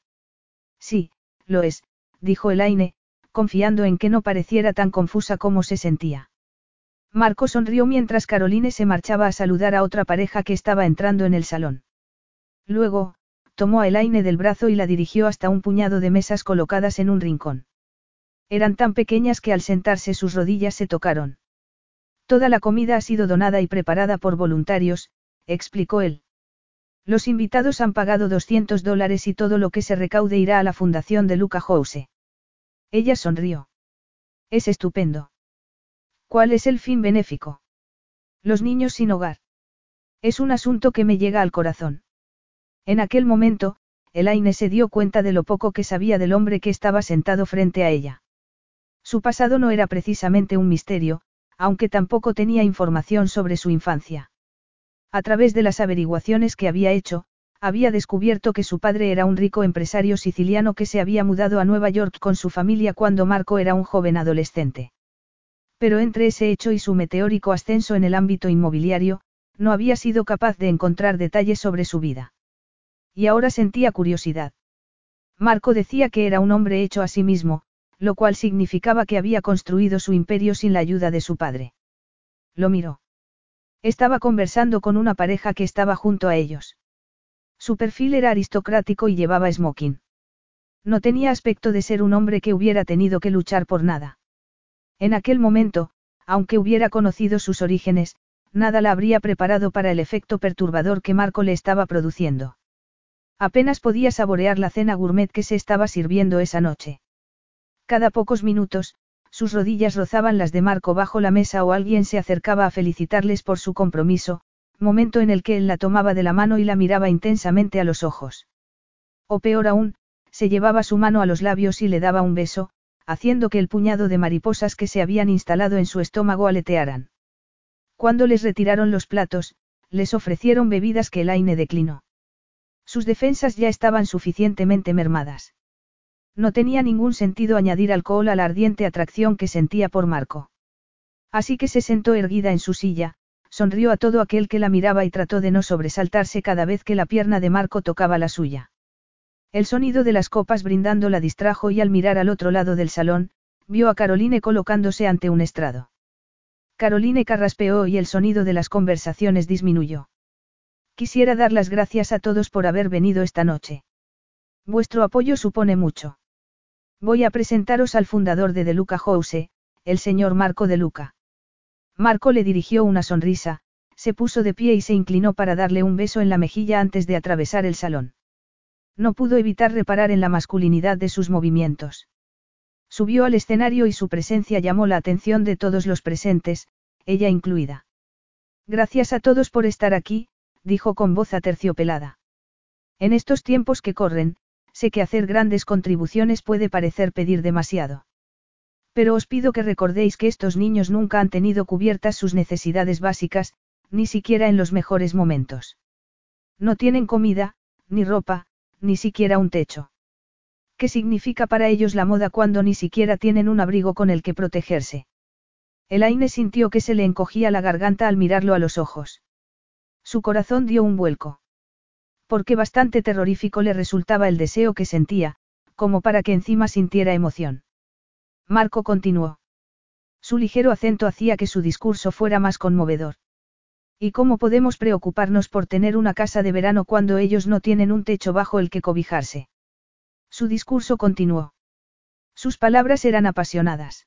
Sí, lo es, dijo Elaine, confiando en que no pareciera tan confusa como se sentía. Marco sonrió mientras Caroline se marchaba a saludar a otra pareja que estaba entrando en el salón. Luego, tomó a Elaine del brazo y la dirigió hasta un puñado de mesas colocadas en un rincón. Eran tan pequeñas que al sentarse sus rodillas se tocaron. Toda la comida ha sido donada y preparada por voluntarios, explicó él. Los invitados han pagado 200 dólares y todo lo que se recaude irá a la fundación de Luca House. Ella sonrió. Es estupendo. ¿Cuál es el fin benéfico? Los niños sin hogar. Es un asunto que me llega al corazón. En aquel momento, Elaine se dio cuenta de lo poco que sabía del hombre que estaba sentado frente a ella. Su pasado no era precisamente un misterio, aunque tampoco tenía información sobre su infancia. A través de las averiguaciones que había hecho, había descubierto que su padre era un rico empresario siciliano que se había mudado a Nueva York con su familia cuando Marco era un joven adolescente. Pero entre ese hecho y su meteórico ascenso en el ámbito inmobiliario, no había sido capaz de encontrar detalles sobre su vida. Y ahora sentía curiosidad. Marco decía que era un hombre hecho a sí mismo, lo cual significaba que había construido su imperio sin la ayuda de su padre. Lo miró. Estaba conversando con una pareja que estaba junto a ellos. Su perfil era aristocrático y llevaba smoking. No tenía aspecto de ser un hombre que hubiera tenido que luchar por nada. En aquel momento, aunque hubiera conocido sus orígenes, nada la habría preparado para el efecto perturbador que Marco le estaba produciendo. Apenas podía saborear la cena gourmet que se estaba sirviendo esa noche. Cada pocos minutos, sus rodillas rozaban las de Marco bajo la mesa o alguien se acercaba a felicitarles por su compromiso, momento en el que él la tomaba de la mano y la miraba intensamente a los ojos. O peor aún, se llevaba su mano a los labios y le daba un beso, haciendo que el puñado de mariposas que se habían instalado en su estómago aletearan. Cuando les retiraron los platos, les ofrecieron bebidas que Elaine declinó. Sus defensas ya estaban suficientemente mermadas. No tenía ningún sentido añadir alcohol a la ardiente atracción que sentía por Marco. Así que se sentó erguida en su silla, sonrió a todo aquel que la miraba y trató de no sobresaltarse cada vez que la pierna de Marco tocaba la suya. El sonido de las copas brindando la distrajo y al mirar al otro lado del salón, vio a Caroline colocándose ante un estrado. Caroline carraspeó y el sonido de las conversaciones disminuyó. Quisiera dar las gracias a todos por haber venido esta noche. Vuestro apoyo supone mucho. Voy a presentaros al fundador de De Luca House, el señor Marco De Luca. Marco le dirigió una sonrisa, se puso de pie y se inclinó para darle un beso en la mejilla antes de atravesar el salón. No pudo evitar reparar en la masculinidad de sus movimientos. Subió al escenario y su presencia llamó la atención de todos los presentes, ella incluida. Gracias a todos por estar aquí, dijo con voz aterciopelada. En estos tiempos que corren, sé que hacer grandes contribuciones puede parecer pedir demasiado. Pero os pido que recordéis que estos niños nunca han tenido cubiertas sus necesidades básicas, ni siquiera en los mejores momentos. No tienen comida, ni ropa, ni siquiera un techo. ¿Qué significa para ellos la moda cuando ni siquiera tienen un abrigo con el que protegerse? Elaine sintió que se le encogía la garganta al mirarlo a los ojos. Su corazón dio un vuelco porque bastante terrorífico le resultaba el deseo que sentía, como para que encima sintiera emoción. Marco continuó. Su ligero acento hacía que su discurso fuera más conmovedor. ¿Y cómo podemos preocuparnos por tener una casa de verano cuando ellos no tienen un techo bajo el que cobijarse? Su discurso continuó. Sus palabras eran apasionadas.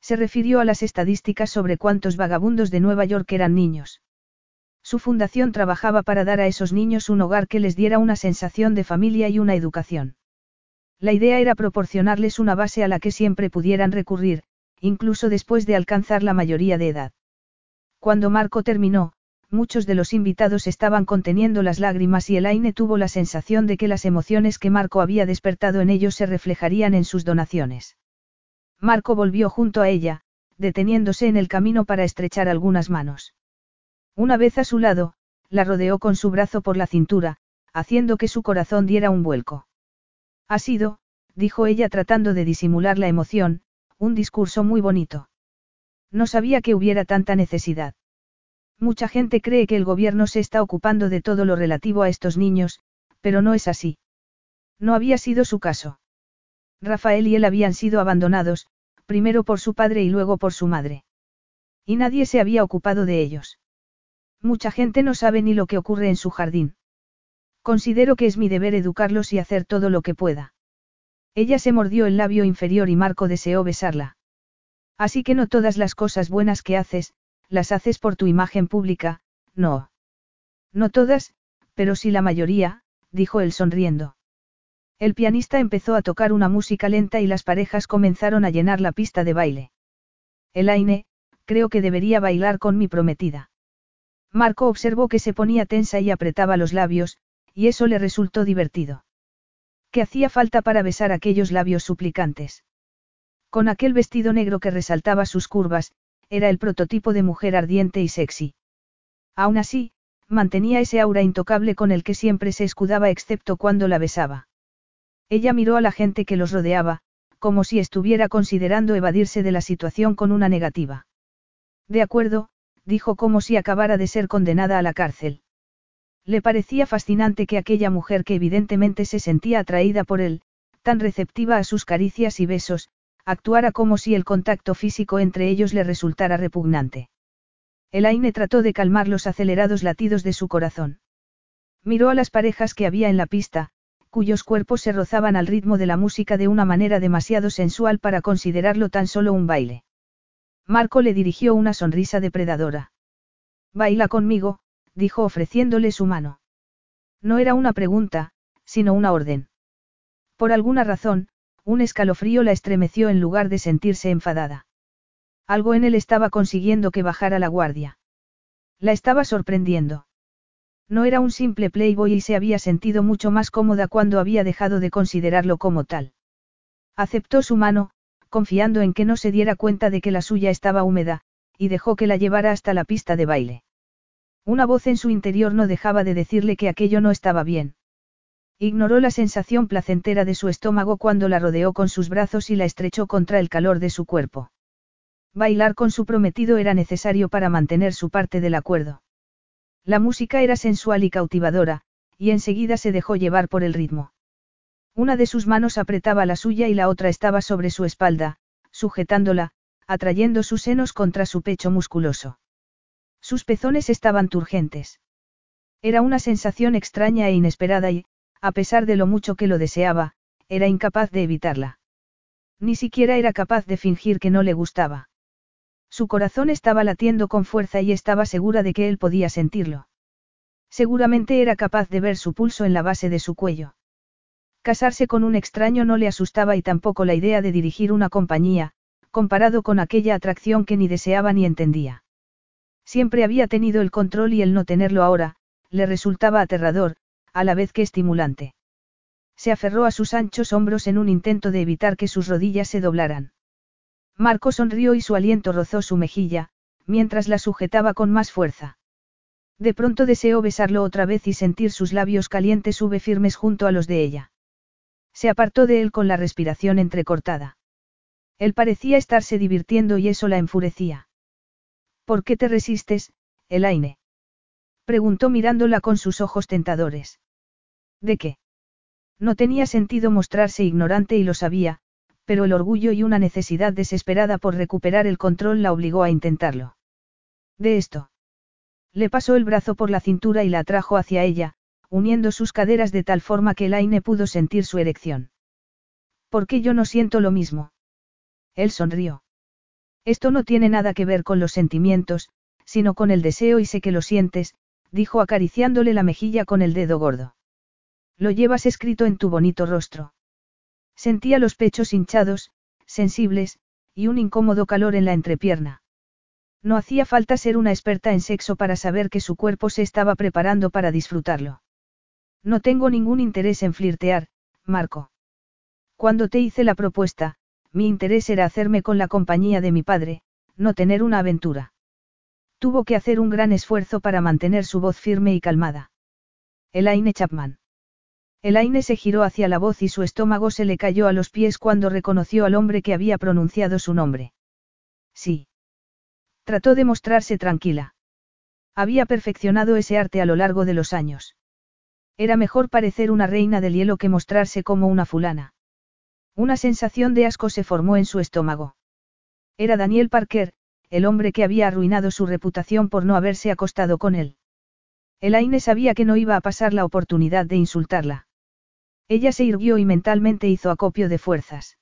Se refirió a las estadísticas sobre cuántos vagabundos de Nueva York eran niños. Su fundación trabajaba para dar a esos niños un hogar que les diera una sensación de familia y una educación. La idea era proporcionarles una base a la que siempre pudieran recurrir, incluso después de alcanzar la mayoría de edad. Cuando Marco terminó, muchos de los invitados estaban conteniendo las lágrimas y Elaine tuvo la sensación de que las emociones que Marco había despertado en ellos se reflejarían en sus donaciones. Marco volvió junto a ella, deteniéndose en el camino para estrechar algunas manos. Una vez a su lado, la rodeó con su brazo por la cintura, haciendo que su corazón diera un vuelco. Ha sido, dijo ella tratando de disimular la emoción, un discurso muy bonito. No sabía que hubiera tanta necesidad. Mucha gente cree que el gobierno se está ocupando de todo lo relativo a estos niños, pero no es así. No había sido su caso. Rafael y él habían sido abandonados, primero por su padre y luego por su madre. Y nadie se había ocupado de ellos. Mucha gente no sabe ni lo que ocurre en su jardín. Considero que es mi deber educarlos y hacer todo lo que pueda. Ella se mordió el labio inferior y Marco deseó besarla. Así que no todas las cosas buenas que haces, las haces por tu imagen pública, no. No todas, pero sí la mayoría, dijo él sonriendo. El pianista empezó a tocar una música lenta y las parejas comenzaron a llenar la pista de baile. Elaine, creo que debería bailar con mi prometida. Marco observó que se ponía tensa y apretaba los labios, y eso le resultó divertido. ¿Qué hacía falta para besar aquellos labios suplicantes? Con aquel vestido negro que resaltaba sus curvas, era el prototipo de mujer ardiente y sexy. Aún así, mantenía ese aura intocable con el que siempre se escudaba excepto cuando la besaba. Ella miró a la gente que los rodeaba, como si estuviera considerando evadirse de la situación con una negativa. De acuerdo, dijo como si acabara de ser condenada a la cárcel. Le parecía fascinante que aquella mujer que evidentemente se sentía atraída por él, tan receptiva a sus caricias y besos, actuara como si el contacto físico entre ellos le resultara repugnante. Elaine trató de calmar los acelerados latidos de su corazón. Miró a las parejas que había en la pista, cuyos cuerpos se rozaban al ritmo de la música de una manera demasiado sensual para considerarlo tan solo un baile. Marco le dirigió una sonrisa depredadora. Baila conmigo, dijo ofreciéndole su mano. No era una pregunta, sino una orden. Por alguna razón, un escalofrío la estremeció en lugar de sentirse enfadada. Algo en él estaba consiguiendo que bajara la guardia. La estaba sorprendiendo. No era un simple playboy y se había sentido mucho más cómoda cuando había dejado de considerarlo como tal. Aceptó su mano, confiando en que no se diera cuenta de que la suya estaba húmeda, y dejó que la llevara hasta la pista de baile. Una voz en su interior no dejaba de decirle que aquello no estaba bien. Ignoró la sensación placentera de su estómago cuando la rodeó con sus brazos y la estrechó contra el calor de su cuerpo. Bailar con su prometido era necesario para mantener su parte del acuerdo. La música era sensual y cautivadora, y enseguida se dejó llevar por el ritmo. Una de sus manos apretaba la suya y la otra estaba sobre su espalda, sujetándola, atrayendo sus senos contra su pecho musculoso. Sus pezones estaban turgentes. Era una sensación extraña e inesperada y, a pesar de lo mucho que lo deseaba, era incapaz de evitarla. Ni siquiera era capaz de fingir que no le gustaba. Su corazón estaba latiendo con fuerza y estaba segura de que él podía sentirlo. Seguramente era capaz de ver su pulso en la base de su cuello. Casarse con un extraño no le asustaba y tampoco la idea de dirigir una compañía, comparado con aquella atracción que ni deseaba ni entendía. Siempre había tenido el control y el no tenerlo ahora, le resultaba aterrador, a la vez que estimulante. Se aferró a sus anchos hombros en un intento de evitar que sus rodillas se doblaran. Marco sonrió y su aliento rozó su mejilla, mientras la sujetaba con más fuerza. De pronto deseó besarlo otra vez y sentir sus labios calientes sube firmes junto a los de ella. Se apartó de él con la respiración entrecortada. Él parecía estarse divirtiendo y eso la enfurecía. ¿Por qué te resistes, Elaine? Preguntó mirándola con sus ojos tentadores. ¿De qué? No tenía sentido mostrarse ignorante y lo sabía, pero el orgullo y una necesidad desesperada por recuperar el control la obligó a intentarlo. De esto. Le pasó el brazo por la cintura y la atrajo hacia ella, uniendo sus caderas de tal forma que Elaine pudo sentir su erección. ¿Por qué yo no siento lo mismo? Él sonrió. Esto no tiene nada que ver con los sentimientos, sino con el deseo y sé que lo sientes, dijo acariciándole la mejilla con el dedo gordo. Lo llevas escrito en tu bonito rostro. Sentía los pechos hinchados, sensibles, y un incómodo calor en la entrepierna. No hacía falta ser una experta en sexo para saber que su cuerpo se estaba preparando para disfrutarlo. No tengo ningún interés en flirtear, Marco. Cuando te hice la propuesta, mi interés era hacerme con la compañía de mi padre, no tener una aventura. Tuvo que hacer un gran esfuerzo para mantener su voz firme y calmada. Elaine Chapman. Elaine se giró hacia la voz y su estómago se le cayó a los pies cuando reconoció al hombre que había pronunciado su nombre. Sí. Trató de mostrarse tranquila. Había perfeccionado ese arte a lo largo de los años. Era mejor parecer una reina del hielo que mostrarse como una fulana. Una sensación de asco se formó en su estómago. Era Daniel Parker, el hombre que había arruinado su reputación por no haberse acostado con él. Elaine sabía que no iba a pasar la oportunidad de insultarla. Ella se irguió y mentalmente hizo acopio de fuerzas.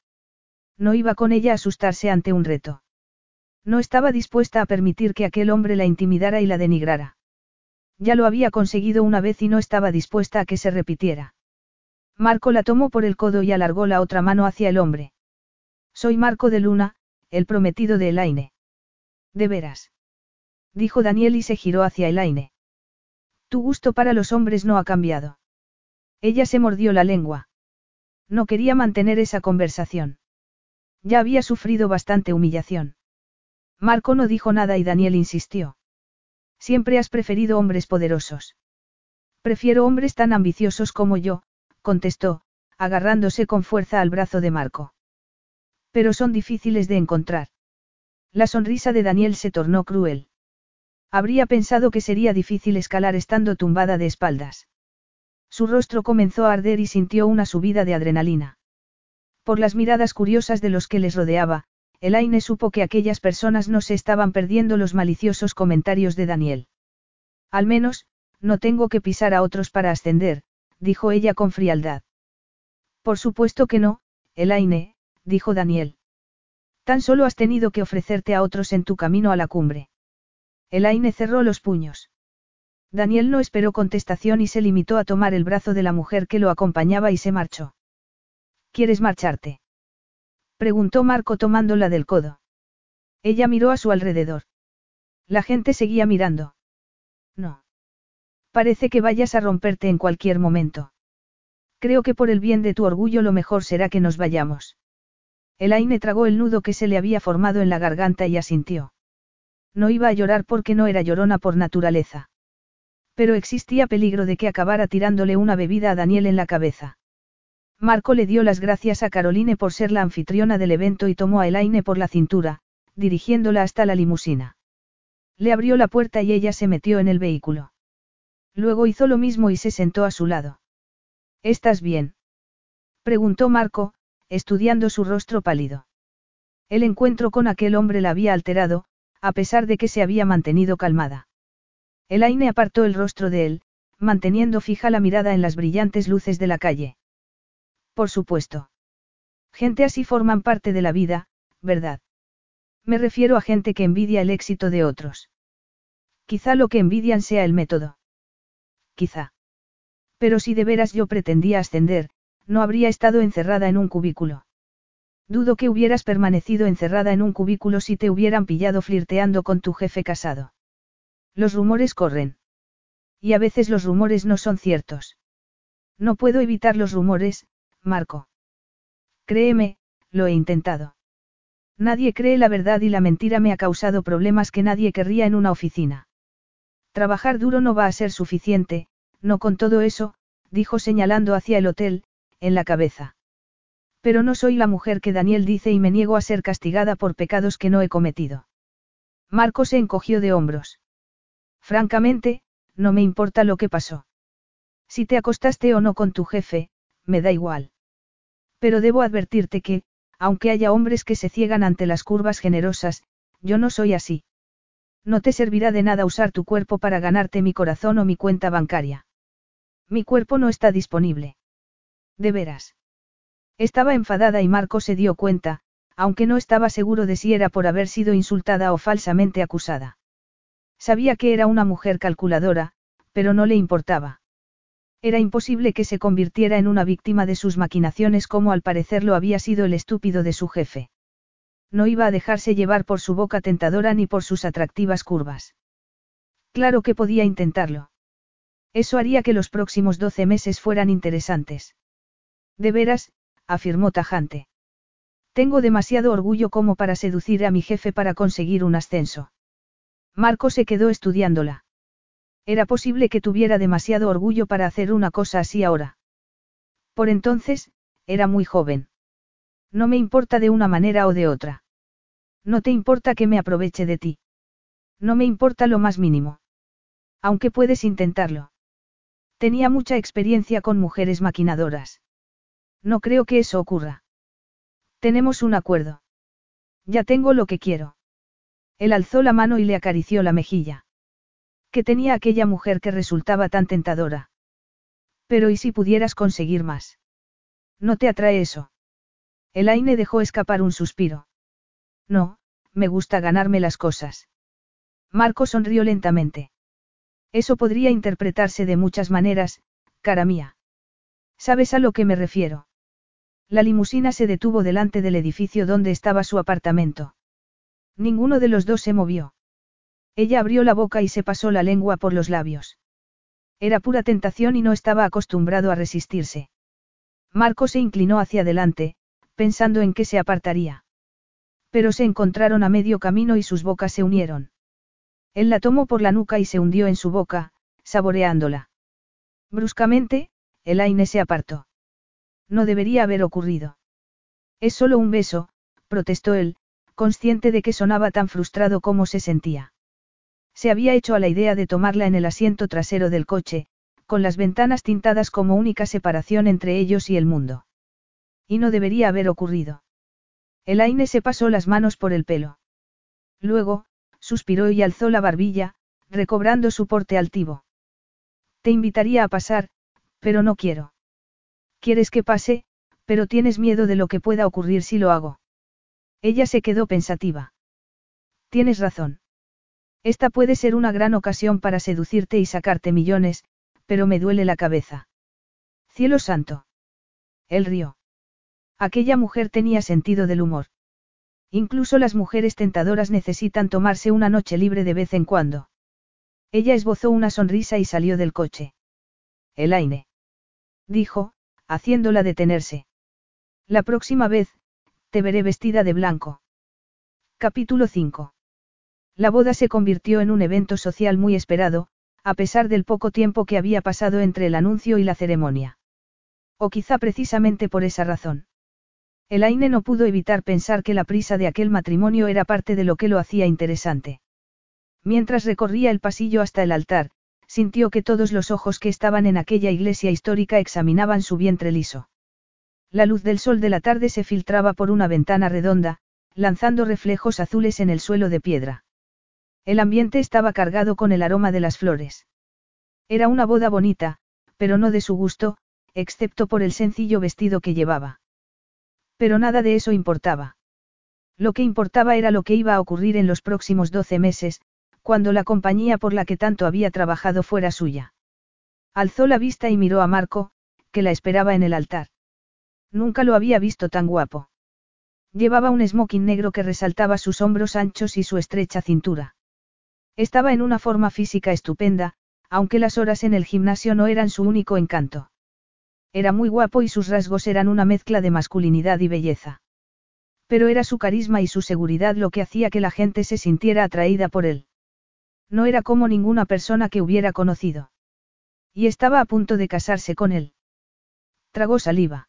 No iba con ella a asustarse ante un reto. No estaba dispuesta a permitir que aquel hombre la intimidara y la denigrara. Ya lo había conseguido una vez y no estaba dispuesta a que se repitiera. Marco la tomó por el codo y alargó la otra mano hacia el hombre. Soy Marco de Luna, el prometido de Elaine. De veras. Dijo Daniel y se giró hacia Elaine. Tu gusto para los hombres no ha cambiado. Ella se mordió la lengua. No quería mantener esa conversación. Ya había sufrido bastante humillación. Marco no dijo nada y Daniel insistió. Siempre has preferido hombres poderosos. Prefiero hombres tan ambiciosos como yo, contestó, agarrándose con fuerza al brazo de Marco. Pero son difíciles de encontrar. La sonrisa de Daniel se tornó cruel. Habría pensado que sería difícil escalar estando tumbada de espaldas. Su rostro comenzó a arder y sintió una subida de adrenalina. Por las miradas curiosas de los que les rodeaba, Elaine supo que aquellas personas no se estaban perdiendo los maliciosos comentarios de Daniel. Al menos, no tengo que pisar a otros para ascender, dijo ella con frialdad. Por supuesto que no, Elaine, dijo Daniel. Tan solo has tenido que ofrecerte a otros en tu camino a la cumbre. Elaine cerró los puños. Daniel no esperó contestación y se limitó a tomar el brazo de la mujer que lo acompañaba y se marchó. ¿Quieres marcharte? Preguntó Marco tomándola del codo. Ella miró a su alrededor. La gente seguía mirando. No. Parece que vayas a romperte en cualquier momento. Creo que por el bien de tu orgullo lo mejor será que nos vayamos. Elaine tragó el nudo que se le había formado en la garganta y asintió. No iba a llorar porque no era llorona por naturaleza. Pero existía peligro de que acabara tirándole una bebida a Daniel en la cabeza. Marco le dio las gracias a Caroline por ser la anfitriona del evento y tomó a Elaine por la cintura, dirigiéndola hasta la limusina. Le abrió la puerta y ella se metió en el vehículo. Luego hizo lo mismo y se sentó a su lado. ¿Estás bien? preguntó Marco, estudiando su rostro pálido. El encuentro con aquel hombre la había alterado, a pesar de que se había mantenido calmada. Elaine apartó el rostro de él, manteniendo fija la mirada en las brillantes luces de la calle. Por supuesto. Gente así forman parte de la vida, ¿verdad? Me refiero a gente que envidia el éxito de otros. Quizá lo que envidian sea el método. Quizá. Pero si de veras yo pretendía ascender, no habría estado encerrada en un cubículo. Dudo que hubieras permanecido encerrada en un cubículo si te hubieran pillado flirteando con tu jefe casado. Los rumores corren. Y a veces los rumores no son ciertos. No puedo evitar los rumores, Marco. Créeme, lo he intentado. Nadie cree la verdad y la mentira me ha causado problemas que nadie querría en una oficina. Trabajar duro no va a ser suficiente, no con todo eso, dijo señalando hacia el hotel, en la cabeza. Pero no soy la mujer que Daniel dice y me niego a ser castigada por pecados que no he cometido. Marco se encogió de hombros. Francamente, no me importa lo que pasó. Si te acostaste o no con tu jefe, me da igual. Pero debo advertirte que, aunque haya hombres que se ciegan ante las curvas generosas, yo no soy así. No te servirá de nada usar tu cuerpo para ganarte mi corazón o mi cuenta bancaria. Mi cuerpo no está disponible. De veras. Estaba enfadada y Marco se dio cuenta, aunque no estaba seguro de si era por haber sido insultada o falsamente acusada. Sabía que era una mujer calculadora, pero no le importaba. Era imposible que se convirtiera en una víctima de sus maquinaciones como al parecer lo había sido el estúpido de su jefe. No iba a dejarse llevar por su boca tentadora ni por sus atractivas curvas. Claro que podía intentarlo. Eso haría que los próximos doce meses fueran interesantes. De veras, afirmó tajante. Tengo demasiado orgullo como para seducir a mi jefe para conseguir un ascenso. Marco se quedó estudiándola. Era posible que tuviera demasiado orgullo para hacer una cosa así ahora. Por entonces, era muy joven. No me importa de una manera o de otra. No te importa que me aproveche de ti. No me importa lo más mínimo. Aunque puedes intentarlo. Tenía mucha experiencia con mujeres maquinadoras. No creo que eso ocurra. Tenemos un acuerdo. Ya tengo lo que quiero. Él alzó la mano y le acarició la mejilla. ¿Qué tenía aquella mujer que resultaba tan tentadora? Pero ¿y si pudieras conseguir más? ¿No te atrae eso? Elaine dejó escapar un suspiro. No, me gusta ganarme las cosas. Marco sonrió lentamente. Eso podría interpretarse de muchas maneras, cara mía. ¿Sabes a lo que me refiero? La limusina se detuvo delante del edificio donde estaba su apartamento. Ninguno de los dos se movió. Ella abrió la boca y se pasó la lengua por los labios. Era pura tentación y no estaba acostumbrado a resistirse. Marco se inclinó hacia adelante, pensando en que se apartaría. Pero se encontraron a medio camino y sus bocas se unieron. Él la tomó por la nuca y se hundió en su boca, saboreándola. Bruscamente, Elaine se apartó. No debería haber ocurrido. Es solo un beso, protestó él, consciente de que sonaba tan frustrado como se sentía. Se había hecho a la idea de tomarla en el asiento trasero del coche, con las ventanas tintadas como única separación entre ellos y el mundo. Y no debería haber ocurrido. Elaine se pasó las manos por el pelo. Luego, suspiró y alzó la barbilla, recobrando su porte altivo. Te invitaría a pasar, pero no quiero. Quieres que pase, pero tienes miedo de lo que pueda ocurrir si lo hago. Ella se quedó pensativa. Tienes razón. Esta puede ser una gran ocasión para seducirte y sacarte millones, pero me duele la cabeza. Cielo santo. Él rió. Aquella mujer tenía sentido del humor. Incluso las mujeres tentadoras necesitan tomarse una noche libre de vez en cuando. Ella esbozó una sonrisa y salió del coche. Elaine. Dijo, haciéndola detenerse. La próxima vez, te veré vestida de blanco. Capítulo 5. La boda se convirtió en un evento social muy esperado, a pesar del poco tiempo que había pasado entre el anuncio y la ceremonia. O quizá precisamente por esa razón. Elaine no pudo evitar pensar que la prisa de aquel matrimonio era parte de lo que lo hacía interesante. Mientras recorría el pasillo hasta el altar, sintió que todos los ojos que estaban en aquella iglesia histórica examinaban su vientre liso. La luz del sol de la tarde se filtraba por una ventana redonda, lanzando reflejos azules en el suelo de piedra. El ambiente estaba cargado con el aroma de las flores. Era una boda bonita, pero no de su gusto, excepto por el sencillo vestido que llevaba. Pero nada de eso importaba. Lo que importaba era lo que iba a ocurrir en los próximos doce meses, cuando la compañía por la que tanto había trabajado fuera suya. Alzó la vista y miró a Marco, que la esperaba en el altar. Nunca lo había visto tan guapo. Llevaba un smoking negro que resaltaba sus hombros anchos y su estrecha cintura. Estaba en una forma física estupenda, aunque las horas en el gimnasio no eran su único encanto. Era muy guapo y sus rasgos eran una mezcla de masculinidad y belleza. Pero era su carisma y su seguridad lo que hacía que la gente se sintiera atraída por él. No era como ninguna persona que hubiera conocido. Y estaba a punto de casarse con él. Tragó saliva.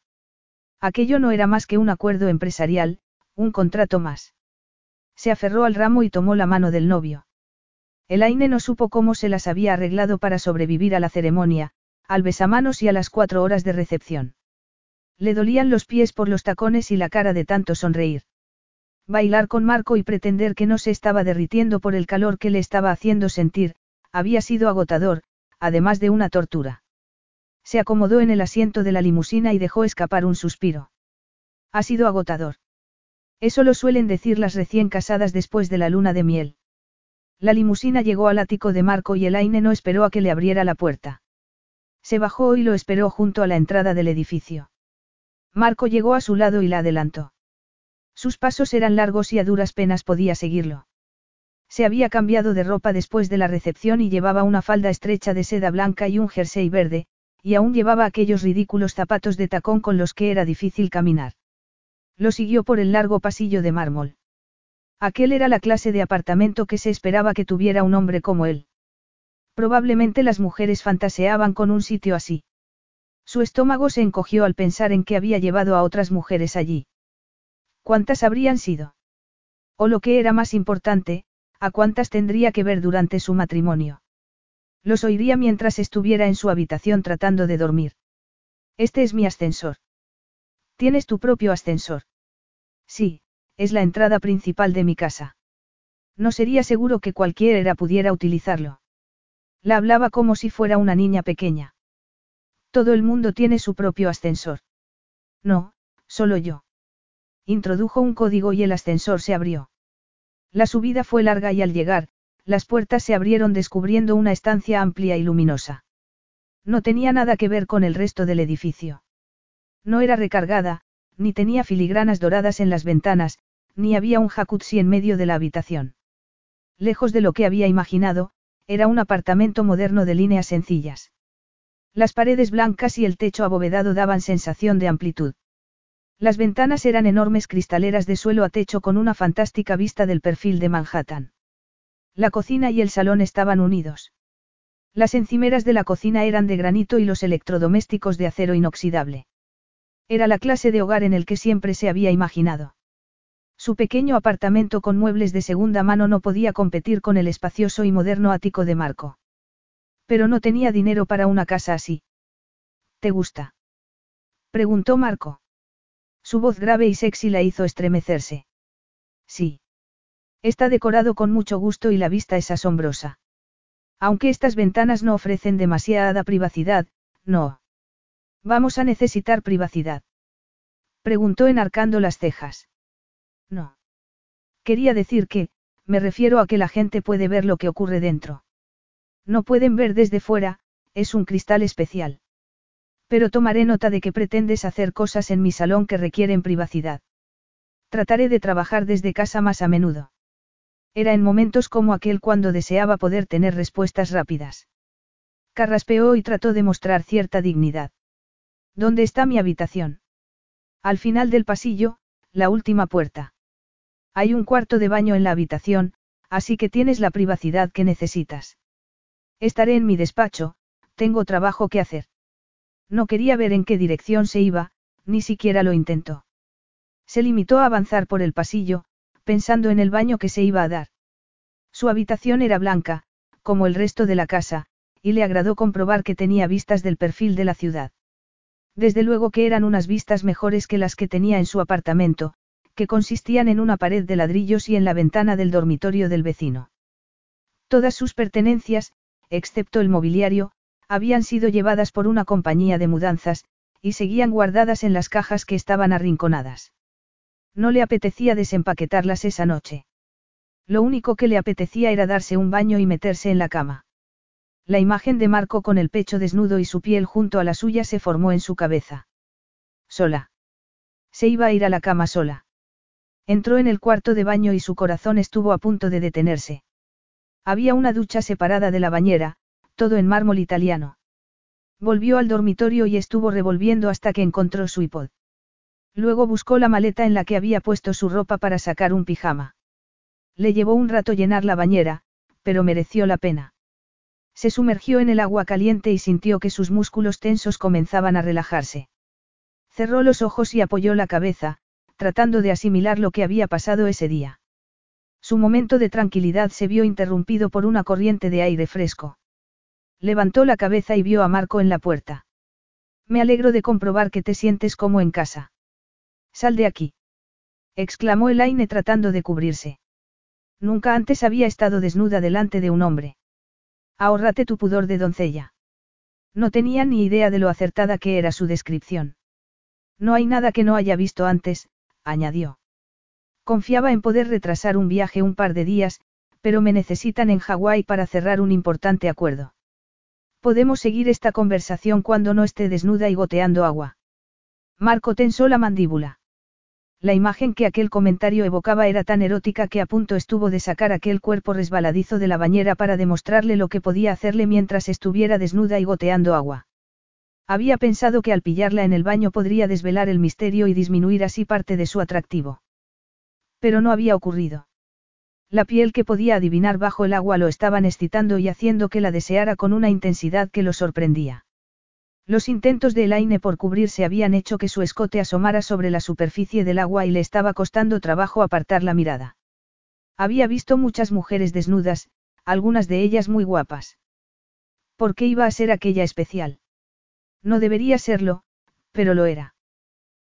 Aquello no era más que un acuerdo empresarial, un contrato más. Se aferró al ramo y tomó la mano del novio. Elaine no supo cómo se las había arreglado para sobrevivir a la ceremonia, al besamanos y a las cuatro horas de recepción. Le dolían los pies por los tacones y la cara de tanto sonreír. Bailar con Marco y pretender que no se estaba derritiendo por el calor que le estaba haciendo sentir, había sido agotador, además de una tortura. Se acomodó en el asiento de la limusina y dejó escapar un suspiro. Ha sido agotador. Eso lo suelen decir las recién casadas después de la luna de miel. La limusina llegó al ático de Marco y Elaine no esperó a que le abriera la puerta. Se bajó y lo esperó junto a la entrada del edificio. Marco llegó a su lado y la adelantó. Sus pasos eran largos y a duras penas podía seguirlo. Se había cambiado de ropa después de la recepción y llevaba una falda estrecha de seda blanca y un jersey verde, y aún llevaba aquellos ridículos zapatos de tacón con los que era difícil caminar. Lo siguió por el largo pasillo de mármol. Aquel era la clase de apartamento que se esperaba que tuviera un hombre como él. Probablemente las mujeres fantaseaban con un sitio así. Su estómago se encogió al pensar en que había llevado a otras mujeres allí. ¿Cuántas habrían sido? O lo que era más importante, ¿a cuántas tendría que ver durante su matrimonio? Los oiría mientras estuviera en su habitación tratando de dormir. Este es mi ascensor. ¿Tienes tu propio ascensor? Sí, es la entrada principal de mi casa. No sería seguro que cualquiera pudiera utilizarlo. La hablaba como si fuera una niña pequeña. Todo el mundo tiene su propio ascensor. No, solo yo. Introdujo un código y el ascensor se abrió. La subida fue larga y al llegar, las puertas se abrieron descubriendo una estancia amplia y luminosa. No tenía nada que ver con el resto del edificio. No era recargada, ni tenía filigranas doradas en las ventanas, ni había un jacuzzi en medio de la habitación. Lejos de lo que había imaginado, era un apartamento moderno de líneas sencillas. Las paredes blancas y el techo abovedado daban sensación de amplitud. Las ventanas eran enormes cristaleras de suelo a techo con una fantástica vista del perfil de Manhattan. La cocina y el salón estaban unidos. Las encimeras de la cocina eran de granito y los electrodomésticos de acero inoxidable. Era la clase de hogar en el que siempre se había imaginado. Su pequeño apartamento con muebles de segunda mano no podía competir con el espacioso y moderno ático de Marco. Pero no tenía dinero para una casa así. ¿Te gusta? preguntó Marco. Su voz grave y sexy la hizo estremecerse. Sí. Está decorado con mucho gusto y la vista es asombrosa. Aunque estas ventanas no ofrecen demasiada privacidad, no. Vamos a necesitar privacidad. Preguntó enarcando las cejas. No. Quería decir que, me refiero a que la gente puede ver lo que ocurre dentro. No pueden ver desde fuera, es un cristal especial. Pero tomaré nota de que pretendes hacer cosas en mi salón que requieren privacidad. Trataré de trabajar desde casa más a menudo. Era en momentos como aquel cuando deseaba poder tener respuestas rápidas. Carraspeó y trató de mostrar cierta dignidad. ¿Dónde está mi habitación? Al final del pasillo, la última puerta. Hay un cuarto de baño en la habitación, así que tienes la privacidad que necesitas. Estaré en mi despacho, tengo trabajo que hacer. No quería ver en qué dirección se iba, ni siquiera lo intentó. Se limitó a avanzar por el pasillo, pensando en el baño que se iba a dar. Su habitación era blanca, como el resto de la casa, y le agradó comprobar que tenía vistas del perfil de la ciudad. Desde luego que eran unas vistas mejores que las que tenía en su apartamento, que consistían en una pared de ladrillos y en la ventana del dormitorio del vecino. Todas sus pertenencias, excepto el mobiliario, habían sido llevadas por una compañía de mudanzas, y seguían guardadas en las cajas que estaban arrinconadas. No le apetecía desempaquetarlas esa noche. Lo único que le apetecía era darse un baño y meterse en la cama. La imagen de Marco con el pecho desnudo y su piel junto a la suya se formó en su cabeza. Sola. Se iba a ir a la cama sola. Entró en el cuarto de baño y su corazón estuvo a punto de detenerse. Había una ducha separada de la bañera, todo en mármol italiano. Volvió al dormitorio y estuvo revolviendo hasta que encontró su iPod. Luego buscó la maleta en la que había puesto su ropa para sacar un pijama. Le llevó un rato llenar la bañera, pero mereció la pena. Se sumergió en el agua caliente y sintió que sus músculos tensos comenzaban a relajarse. Cerró los ojos y apoyó la cabeza, tratando de asimilar lo que había pasado ese día. Su momento de tranquilidad se vio interrumpido por una corriente de aire fresco. Levantó la cabeza y vio a Marco en la puerta. Me alegro de comprobar que te sientes como en casa. Sal de aquí. exclamó Elaine tratando de cubrirse. Nunca antes había estado desnuda delante de un hombre. Ahórrate tu pudor de doncella. No tenía ni idea de lo acertada que era su descripción. No hay nada que no haya visto antes, añadió. Confiaba en poder retrasar un viaje un par de días, pero me necesitan en Hawái para cerrar un importante acuerdo. Podemos seguir esta conversación cuando no esté desnuda y goteando agua. Marco tensó la mandíbula. La imagen que aquel comentario evocaba era tan erótica que a punto estuvo de sacar aquel cuerpo resbaladizo de la bañera para demostrarle lo que podía hacerle mientras estuviera desnuda y goteando agua. Había pensado que al pillarla en el baño podría desvelar el misterio y disminuir así parte de su atractivo. Pero no había ocurrido. La piel que podía adivinar bajo el agua lo estaban excitando y haciendo que la deseara con una intensidad que lo sorprendía. Los intentos de Elaine por cubrirse habían hecho que su escote asomara sobre la superficie del agua y le estaba costando trabajo apartar la mirada. Había visto muchas mujeres desnudas, algunas de ellas muy guapas. ¿Por qué iba a ser aquella especial? No debería serlo, pero lo era.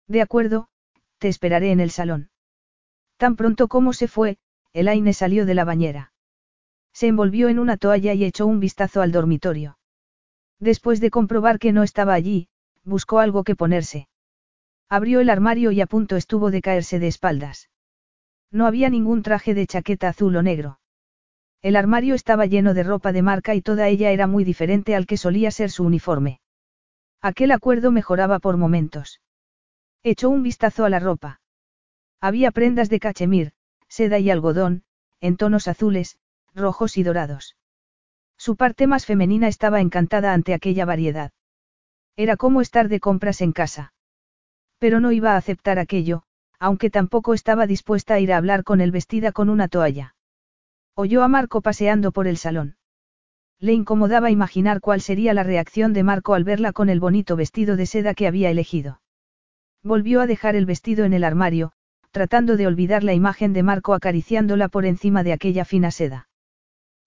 De acuerdo, te esperaré en el salón. Tan pronto como se fue, Elaine salió de la bañera. Se envolvió en una toalla y echó un vistazo al dormitorio. Después de comprobar que no estaba allí, buscó algo que ponerse. Abrió el armario y a punto estuvo de caerse de espaldas. No había ningún traje de chaqueta azul o negro. El armario estaba lleno de ropa de marca y toda ella era muy diferente al que solía ser su uniforme. Aquel acuerdo mejoraba por momentos. Echó un vistazo a la ropa. Había prendas de cachemir, seda y algodón, en tonos azules, rojos y dorados. Su parte más femenina estaba encantada ante aquella variedad. Era como estar de compras en casa. Pero no iba a aceptar aquello, aunque tampoco estaba dispuesta a ir a hablar con él vestida con una toalla. Oyó a Marco paseando por el salón. Le incomodaba imaginar cuál sería la reacción de Marco al verla con el bonito vestido de seda que había elegido. Volvió a dejar el vestido en el armario, tratando de olvidar la imagen de Marco acariciándola por encima de aquella fina seda.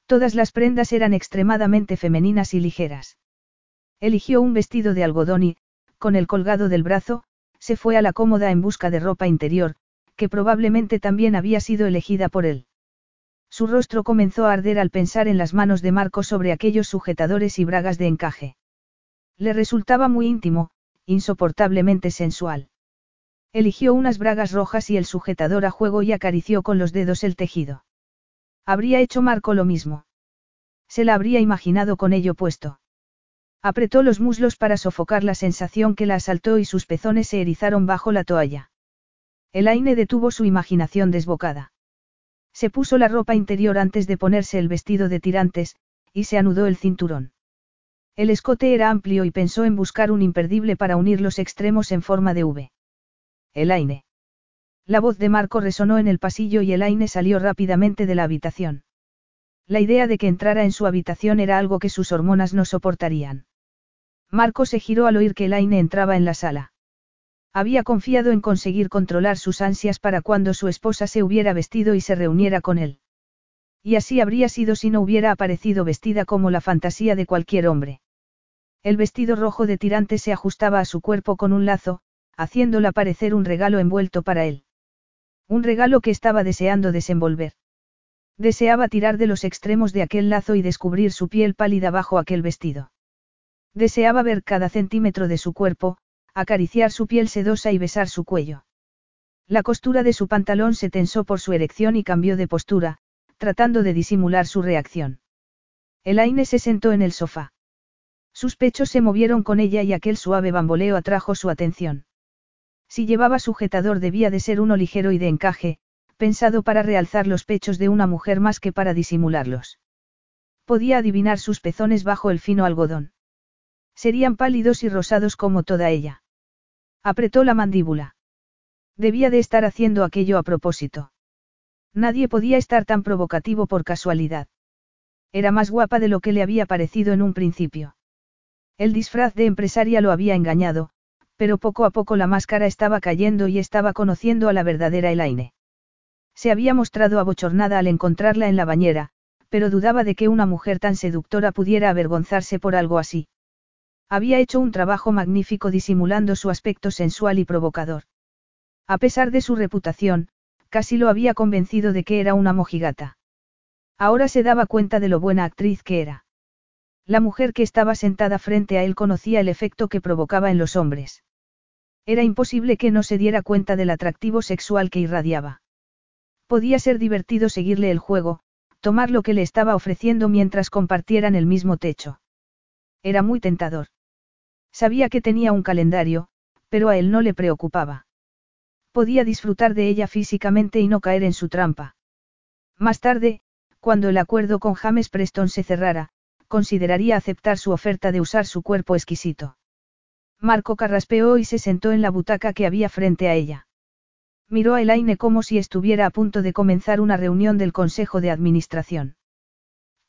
Todas las prendas eran extremadamente femeninas y ligeras. Eligió un vestido de algodón y, con el colgado del brazo, se fue a la cómoda en busca de ropa interior, que probablemente también había sido elegida por él. Su rostro comenzó a arder al pensar en las manos de Marco sobre aquellos sujetadores y bragas de encaje. Le resultaba muy íntimo, insoportablemente sensual. Eligió unas bragas rojas y el sujetador a juego y acarició con los dedos el tejido. Habría hecho Marco lo mismo. Se la habría imaginado con ello puesto. Apretó los muslos para sofocar la sensación que la asaltó y sus pezones se erizaron bajo la toalla. Elaine detuvo su imaginación desbocada. Se puso la ropa interior antes de ponerse el vestido de tirantes, y se anudó el cinturón. El escote era amplio y pensó en buscar un imperdible para unir los extremos en forma de V. Elaine. La voz de Marco resonó en el pasillo y Elaine salió rápidamente de la habitación. La idea de que entrara en su habitación era algo que sus hormonas no soportarían. Marco se giró al oír que Elaine entraba en la sala. Había confiado en conseguir controlar sus ansias para cuando su esposa se hubiera vestido y se reuniera con él. Y así habría sido si no hubiera aparecido vestida como la fantasía de cualquier hombre. El vestido rojo de tirante se ajustaba a su cuerpo con un lazo, haciéndola parecer un regalo envuelto para él. Un regalo que estaba deseando desenvolver. Deseaba tirar de los extremos de aquel lazo y descubrir su piel pálida bajo aquel vestido. Deseaba ver cada centímetro de su cuerpo, acariciar su piel sedosa y besar su cuello. La costura de su pantalón se tensó por su erección y cambió de postura, tratando de disimular su reacción. Elaine se sentó en el sofá. Sus pechos se movieron con ella y aquel suave bamboleo atrajo su atención. Si llevaba sujetador debía de ser uno ligero y de encaje, pensado para realzar los pechos de una mujer más que para disimularlos. Podía adivinar sus pezones bajo el fino algodón. Serían pálidos y rosados como toda ella. Apretó la mandíbula. Debía de estar haciendo aquello a propósito. Nadie podía estar tan provocativo por casualidad. Era más guapa de lo que le había parecido en un principio. El disfraz de empresaria lo había engañado, pero poco a poco la máscara estaba cayendo y estaba conociendo a la verdadera Elaine. Se había mostrado abochornada al encontrarla en la bañera, pero dudaba de que una mujer tan seductora pudiera avergonzarse por algo así. Había hecho un trabajo magnífico disimulando su aspecto sensual y provocador. A pesar de su reputación, casi lo había convencido de que era una mojigata. Ahora se daba cuenta de lo buena actriz que era. La mujer que estaba sentada frente a él conocía el efecto que provocaba en los hombres. Era imposible que no se diera cuenta del atractivo sexual que irradiaba. Podía ser divertido seguirle el juego, tomar lo que le estaba ofreciendo mientras compartieran el mismo techo. Era muy tentador. Sabía que tenía un calendario, pero a él no le preocupaba. Podía disfrutar de ella físicamente y no caer en su trampa. Más tarde, cuando el acuerdo con James Preston se cerrara, consideraría aceptar su oferta de usar su cuerpo exquisito. Marco carraspeó y se sentó en la butaca que había frente a ella. Miró a Elaine como si estuviera a punto de comenzar una reunión del Consejo de Administración.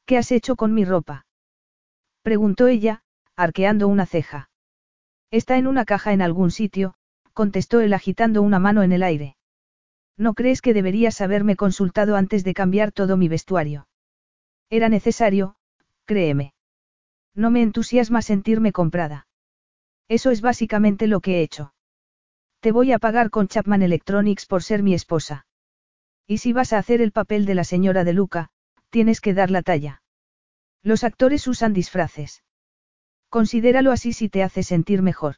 ¿Qué has hecho con mi ropa? preguntó ella, arqueando una ceja. Está en una caja en algún sitio, contestó él agitando una mano en el aire. ¿No crees que deberías haberme consultado antes de cambiar todo mi vestuario? Era necesario, créeme. No me entusiasma sentirme comprada. Eso es básicamente lo que he hecho. Te voy a pagar con Chapman Electronics por ser mi esposa. Y si vas a hacer el papel de la señora de Luca, tienes que dar la talla. Los actores usan disfraces. Considéralo así si te hace sentir mejor.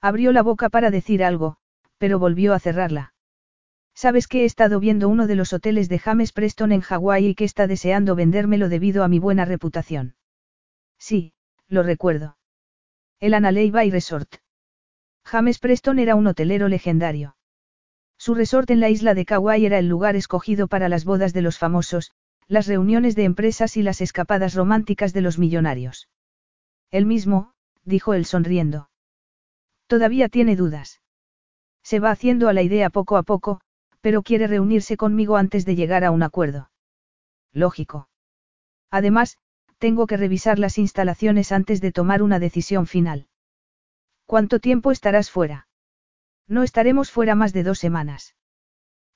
Abrió la boca para decir algo, pero volvió a cerrarla. Sabes que he estado viendo uno de los hoteles de James Preston en Hawái y que está deseando vendérmelo debido a mi buena reputación. Sí, lo recuerdo. El Analei Bay Resort. James Preston era un hotelero legendario. Su resort en la isla de Kauai era el lugar escogido para las bodas de los famosos, las reuniones de empresas y las escapadas románticas de los millonarios. El mismo, dijo él sonriendo. Todavía tiene dudas. Se va haciendo a la idea poco a poco, pero quiere reunirse conmigo antes de llegar a un acuerdo. Lógico. Además, tengo que revisar las instalaciones antes de tomar una decisión final. ¿Cuánto tiempo estarás fuera? No estaremos fuera más de dos semanas.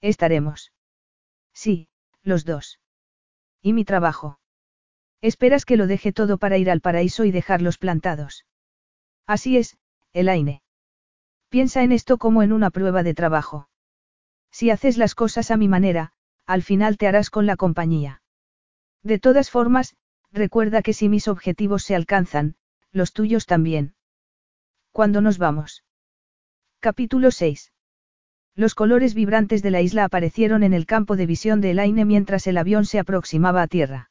Estaremos. Sí, los dos. ¿Y mi trabajo? Esperas que lo deje todo para ir al paraíso y dejarlos plantados. Así es, Elaine. Piensa en esto como en una prueba de trabajo. Si haces las cosas a mi manera, al final te harás con la compañía. De todas formas, recuerda que si mis objetivos se alcanzan, los tuyos también. ¿Cuándo nos vamos? Capítulo 6. Los colores vibrantes de la isla aparecieron en el campo de visión de Elaine mientras el avión se aproximaba a tierra.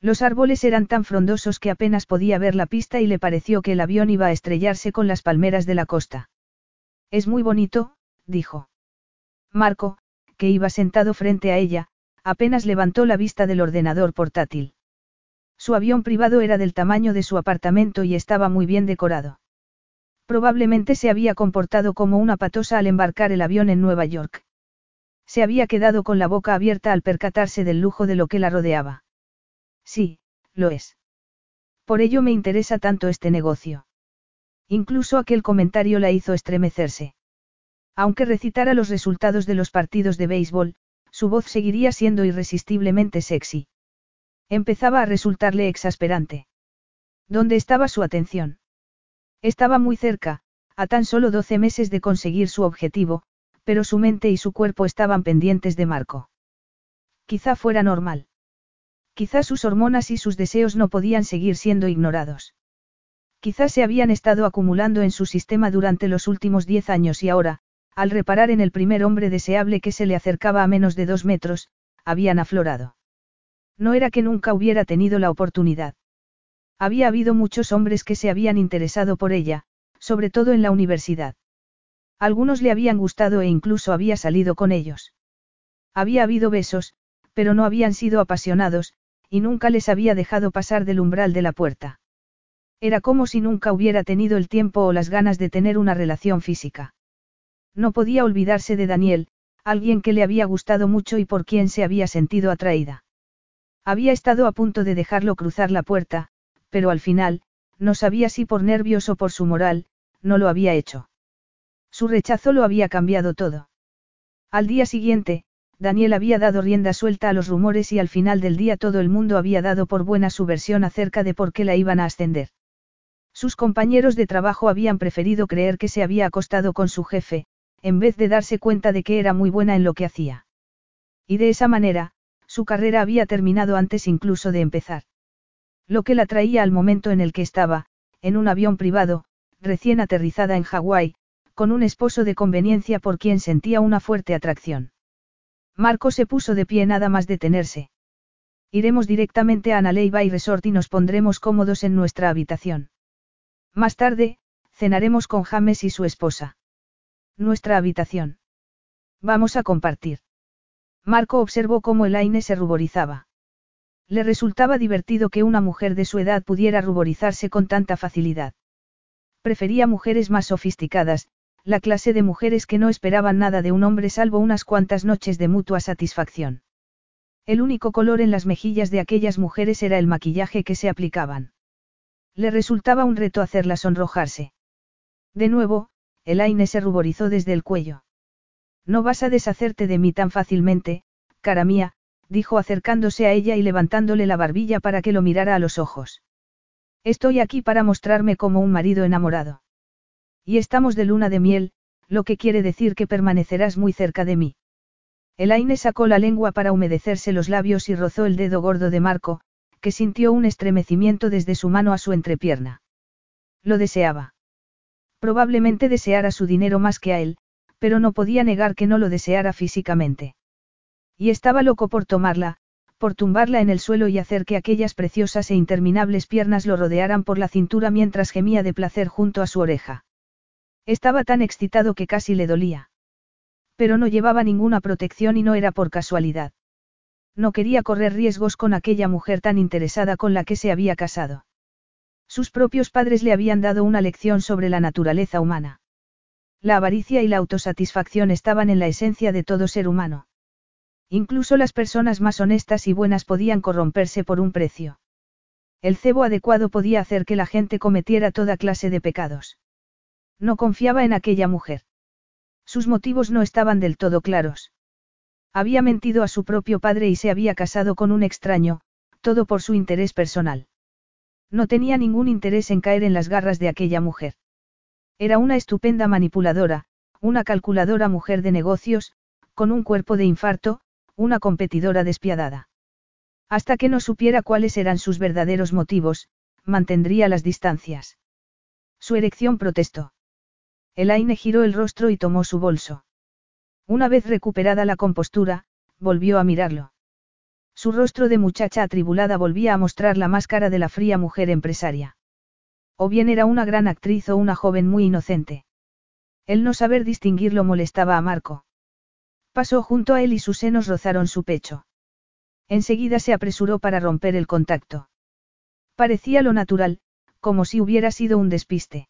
Los árboles eran tan frondosos que apenas podía ver la pista y le pareció que el avión iba a estrellarse con las palmeras de la costa. Es muy bonito, dijo. Marco, que iba sentado frente a ella, apenas levantó la vista del ordenador portátil. Su avión privado era del tamaño de su apartamento y estaba muy bien decorado. Probablemente se había comportado como una patosa al embarcar el avión en Nueva York. Se había quedado con la boca abierta al percatarse del lujo de lo que la rodeaba. Sí, lo es. Por ello me interesa tanto este negocio. Incluso aquel comentario la hizo estremecerse. Aunque recitara los resultados de los partidos de béisbol, su voz seguiría siendo irresistiblemente sexy. Empezaba a resultarle exasperante. ¿Dónde estaba su atención? Estaba muy cerca, a tan solo doce meses de conseguir su objetivo, pero su mente y su cuerpo estaban pendientes de Marco. Quizá fuera normal. Quizá sus hormonas y sus deseos no podían seguir siendo ignorados. Quizá se habían estado acumulando en su sistema durante los últimos diez años y ahora, al reparar en el primer hombre deseable que se le acercaba a menos de dos metros, habían aflorado. No era que nunca hubiera tenido la oportunidad. Había habido muchos hombres que se habían interesado por ella, sobre todo en la universidad. Algunos le habían gustado e incluso había salido con ellos. Había habido besos, pero no habían sido apasionados, y nunca les había dejado pasar del umbral de la puerta. Era como si nunca hubiera tenido el tiempo o las ganas de tener una relación física. No podía olvidarse de Daniel, alguien que le había gustado mucho y por quien se había sentido atraída. Había estado a punto de dejarlo cruzar la puerta, pero al final, no sabía si por nervios o por su moral, no lo había hecho. Su rechazo lo había cambiado todo. Al día siguiente, Daniel había dado rienda suelta a los rumores y al final del día todo el mundo había dado por buena su versión acerca de por qué la iban a ascender. Sus compañeros de trabajo habían preferido creer que se había acostado con su jefe, en vez de darse cuenta de que era muy buena en lo que hacía. Y de esa manera, su carrera había terminado antes incluso de empezar. Lo que la traía al momento en el que estaba, en un avión privado, recién aterrizada en Hawái, con un esposo de conveniencia por quien sentía una fuerte atracción. Marco se puso de pie nada más detenerse. Iremos directamente a Analei Bay Resort y nos pondremos cómodos en nuestra habitación. Más tarde, cenaremos con James y su esposa. Nuestra habitación. Vamos a compartir. Marco observó cómo Elaine se ruborizaba. Le resultaba divertido que una mujer de su edad pudiera ruborizarse con tanta facilidad. Prefería mujeres más sofisticadas, la clase de mujeres que no esperaban nada de un hombre salvo unas cuantas noches de mutua satisfacción. El único color en las mejillas de aquellas mujeres era el maquillaje que se aplicaban. Le resultaba un reto hacerla sonrojarse. De nuevo, Elaine se ruborizó desde el cuello. No vas a deshacerte de mí tan fácilmente, cara mía, dijo acercándose a ella y levantándole la barbilla para que lo mirara a los ojos. Estoy aquí para mostrarme como un marido enamorado. Y estamos de luna de miel, lo que quiere decir que permanecerás muy cerca de mí. Elaine sacó la lengua para humedecerse los labios y rozó el dedo gordo de Marco, que sintió un estremecimiento desde su mano a su entrepierna. Lo deseaba. Probablemente deseara su dinero más que a él, pero no podía negar que no lo deseara físicamente. Y estaba loco por tomarla, por tumbarla en el suelo y hacer que aquellas preciosas e interminables piernas lo rodearan por la cintura mientras gemía de placer junto a su oreja. Estaba tan excitado que casi le dolía. Pero no llevaba ninguna protección y no era por casualidad. No quería correr riesgos con aquella mujer tan interesada con la que se había casado. Sus propios padres le habían dado una lección sobre la naturaleza humana. La avaricia y la autosatisfacción estaban en la esencia de todo ser humano. Incluso las personas más honestas y buenas podían corromperse por un precio. El cebo adecuado podía hacer que la gente cometiera toda clase de pecados. No confiaba en aquella mujer. Sus motivos no estaban del todo claros. Había mentido a su propio padre y se había casado con un extraño, todo por su interés personal. No tenía ningún interés en caer en las garras de aquella mujer. Era una estupenda manipuladora, una calculadora mujer de negocios, con un cuerpo de infarto, una competidora despiadada. Hasta que no supiera cuáles eran sus verdaderos motivos, mantendría las distancias. Su erección protestó. Elaine giró el rostro y tomó su bolso. Una vez recuperada la compostura, volvió a mirarlo. Su rostro de muchacha atribulada volvía a mostrar la máscara de la fría mujer empresaria. O bien era una gran actriz o una joven muy inocente. El no saber distinguirlo molestaba a Marco. Pasó junto a él y sus senos rozaron su pecho. Enseguida se apresuró para romper el contacto. Parecía lo natural, como si hubiera sido un despiste.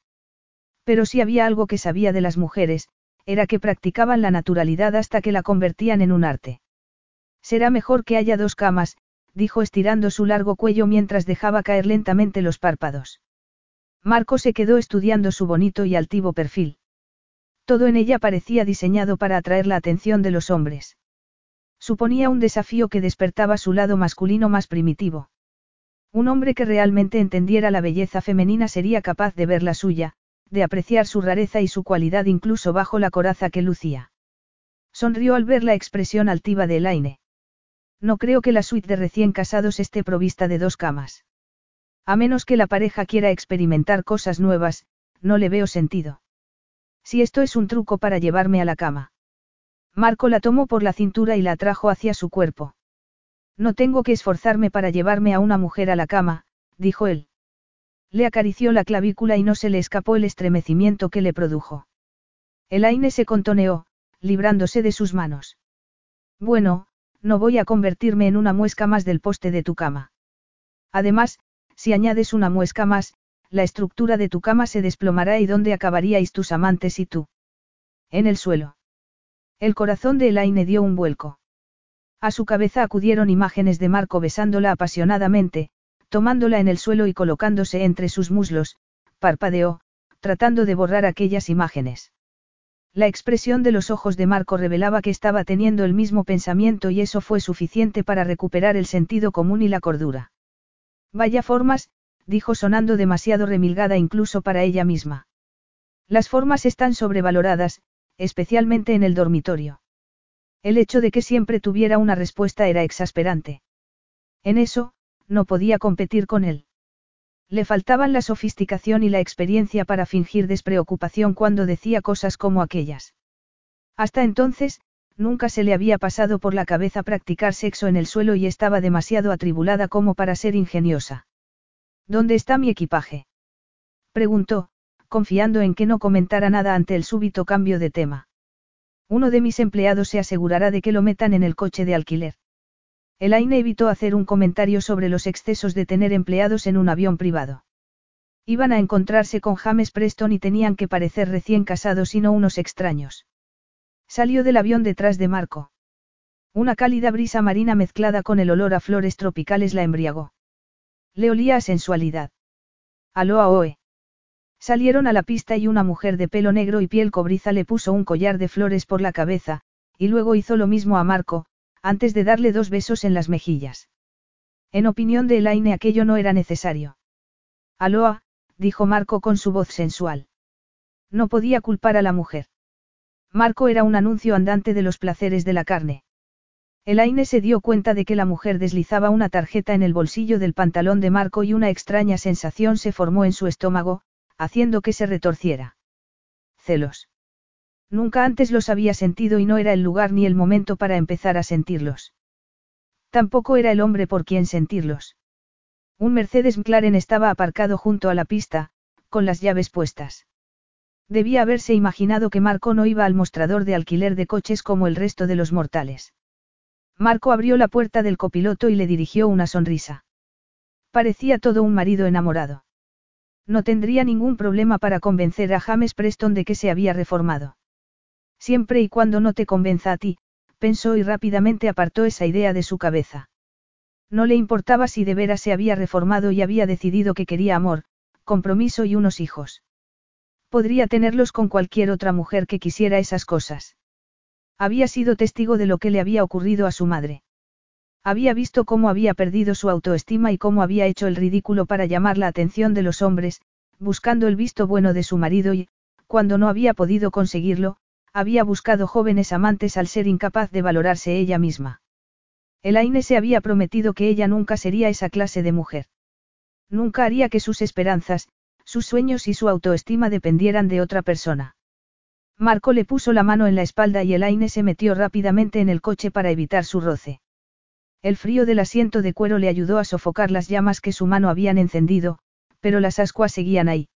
Pero si había algo que sabía de las mujeres, era que practicaban la naturalidad hasta que la convertían en un arte. Será mejor que haya dos camas, dijo estirando su largo cuello mientras dejaba caer lentamente los párpados. Marco se quedó estudiando su bonito y altivo perfil. Todo en ella parecía diseñado para atraer la atención de los hombres. Suponía un desafío que despertaba su lado masculino más primitivo. Un hombre que realmente entendiera la belleza femenina sería capaz de ver la suya, de apreciar su rareza y su cualidad incluso bajo la coraza que lucía. Sonrió al ver la expresión altiva de Elaine. No creo que la suite de recién casados esté provista de dos camas. A menos que la pareja quiera experimentar cosas nuevas, no le veo sentido. Si esto es un truco para llevarme a la cama. Marco la tomó por la cintura y la atrajo hacia su cuerpo. No tengo que esforzarme para llevarme a una mujer a la cama, dijo él. Le acarició la clavícula y no se le escapó el estremecimiento que le produjo. Elaine se contoneó, librándose de sus manos. Bueno, no voy a convertirme en una muesca más del poste de tu cama. Además, si añades una muesca más, la estructura de tu cama se desplomará y dónde acabaríais tus amantes y tú. En el suelo. El corazón de Elaine dio un vuelco. A su cabeza acudieron imágenes de Marco besándola apasionadamente, tomándola en el suelo y colocándose entre sus muslos, parpadeó, tratando de borrar aquellas imágenes. La expresión de los ojos de Marco revelaba que estaba teniendo el mismo pensamiento y eso fue suficiente para recuperar el sentido común y la cordura. Vaya formas, dijo sonando demasiado remilgada incluso para ella misma. Las formas están sobrevaloradas, especialmente en el dormitorio. El hecho de que siempre tuviera una respuesta era exasperante. En eso, no podía competir con él. Le faltaban la sofisticación y la experiencia para fingir despreocupación cuando decía cosas como aquellas. Hasta entonces, nunca se le había pasado por la cabeza practicar sexo en el suelo y estaba demasiado atribulada como para ser ingeniosa. ¿Dónde está mi equipaje? preguntó, confiando en que no comentara nada ante el súbito cambio de tema. Uno de mis empleados se asegurará de que lo metan en el coche de alquiler. Elaine evitó hacer un comentario sobre los excesos de tener empleados en un avión privado. Iban a encontrarse con James Preston y tenían que parecer recién casados y no unos extraños. Salió del avión detrás de Marco. Una cálida brisa marina mezclada con el olor a flores tropicales la embriagó. Le olía a sensualidad. Aloha Oe. Salieron a la pista y una mujer de pelo negro y piel cobriza le puso un collar de flores por la cabeza, y luego hizo lo mismo a Marco, antes de darle dos besos en las mejillas. En opinión de Elaine aquello no era necesario. Aloa, dijo Marco con su voz sensual. No podía culpar a la mujer. Marco era un anuncio andante de los placeres de la carne. Elaine se dio cuenta de que la mujer deslizaba una tarjeta en el bolsillo del pantalón de Marco y una extraña sensación se formó en su estómago, haciendo que se retorciera. Celos. Nunca antes los había sentido y no era el lugar ni el momento para empezar a sentirlos. Tampoco era el hombre por quien sentirlos. Un Mercedes McLaren estaba aparcado junto a la pista, con las llaves puestas. Debía haberse imaginado que Marco no iba al mostrador de alquiler de coches como el resto de los mortales. Marco abrió la puerta del copiloto y le dirigió una sonrisa. Parecía todo un marido enamorado. No tendría ningún problema para convencer a James Preston de que se había reformado. Siempre y cuando no te convenza a ti, pensó y rápidamente apartó esa idea de su cabeza. No le importaba si de veras se había reformado y había decidido que quería amor, compromiso y unos hijos. Podría tenerlos con cualquier otra mujer que quisiera esas cosas. Había sido testigo de lo que le había ocurrido a su madre. Había visto cómo había perdido su autoestima y cómo había hecho el ridículo para llamar la atención de los hombres, buscando el visto bueno de su marido y, cuando no había podido conseguirlo, había buscado jóvenes amantes al ser incapaz de valorarse ella misma. Elaine se había prometido que ella nunca sería esa clase de mujer. Nunca haría que sus esperanzas, sus sueños y su autoestima dependieran de otra persona. Marco le puso la mano en la espalda y Elaine se metió rápidamente en el coche para evitar su roce. El frío del asiento de cuero le ayudó a sofocar las llamas que su mano habían encendido, pero las ascuas seguían ahí.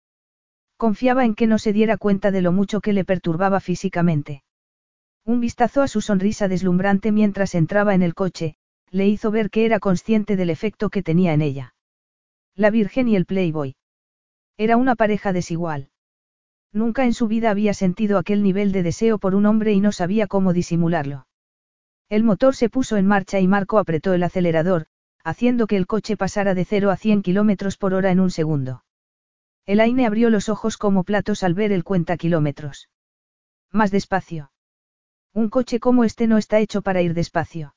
Confiaba en que no se diera cuenta de lo mucho que le perturbaba físicamente. Un vistazo a su sonrisa deslumbrante mientras entraba en el coche, le hizo ver que era consciente del efecto que tenía en ella. La Virgen y el Playboy. Era una pareja desigual. Nunca en su vida había sentido aquel nivel de deseo por un hombre y no sabía cómo disimularlo. El motor se puso en marcha y Marco apretó el acelerador, haciendo que el coche pasara de 0 a 100 km por hora en un segundo. Elaine abrió los ojos como platos al ver el cuenta kilómetros. Más despacio. Un coche como este no está hecho para ir despacio.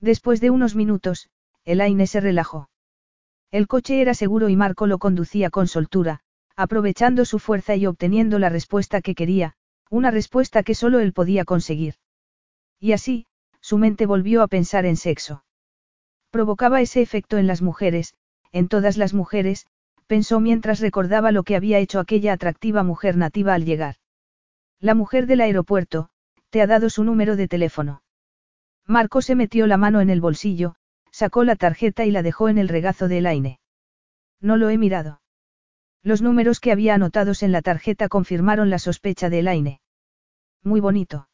Después de unos minutos, Elaine se relajó. El coche era seguro y Marco lo conducía con soltura, aprovechando su fuerza y obteniendo la respuesta que quería, una respuesta que solo él podía conseguir. Y así, su mente volvió a pensar en sexo. Provocaba ese efecto en las mujeres, en todas las mujeres, pensó mientras recordaba lo que había hecho aquella atractiva mujer nativa al llegar. La mujer del aeropuerto, te ha dado su número de teléfono. Marco se metió la mano en el bolsillo, sacó la tarjeta y la dejó en el regazo de Elaine. No lo he mirado. Los números que había anotados en la tarjeta confirmaron la sospecha de Elaine. Muy bonito.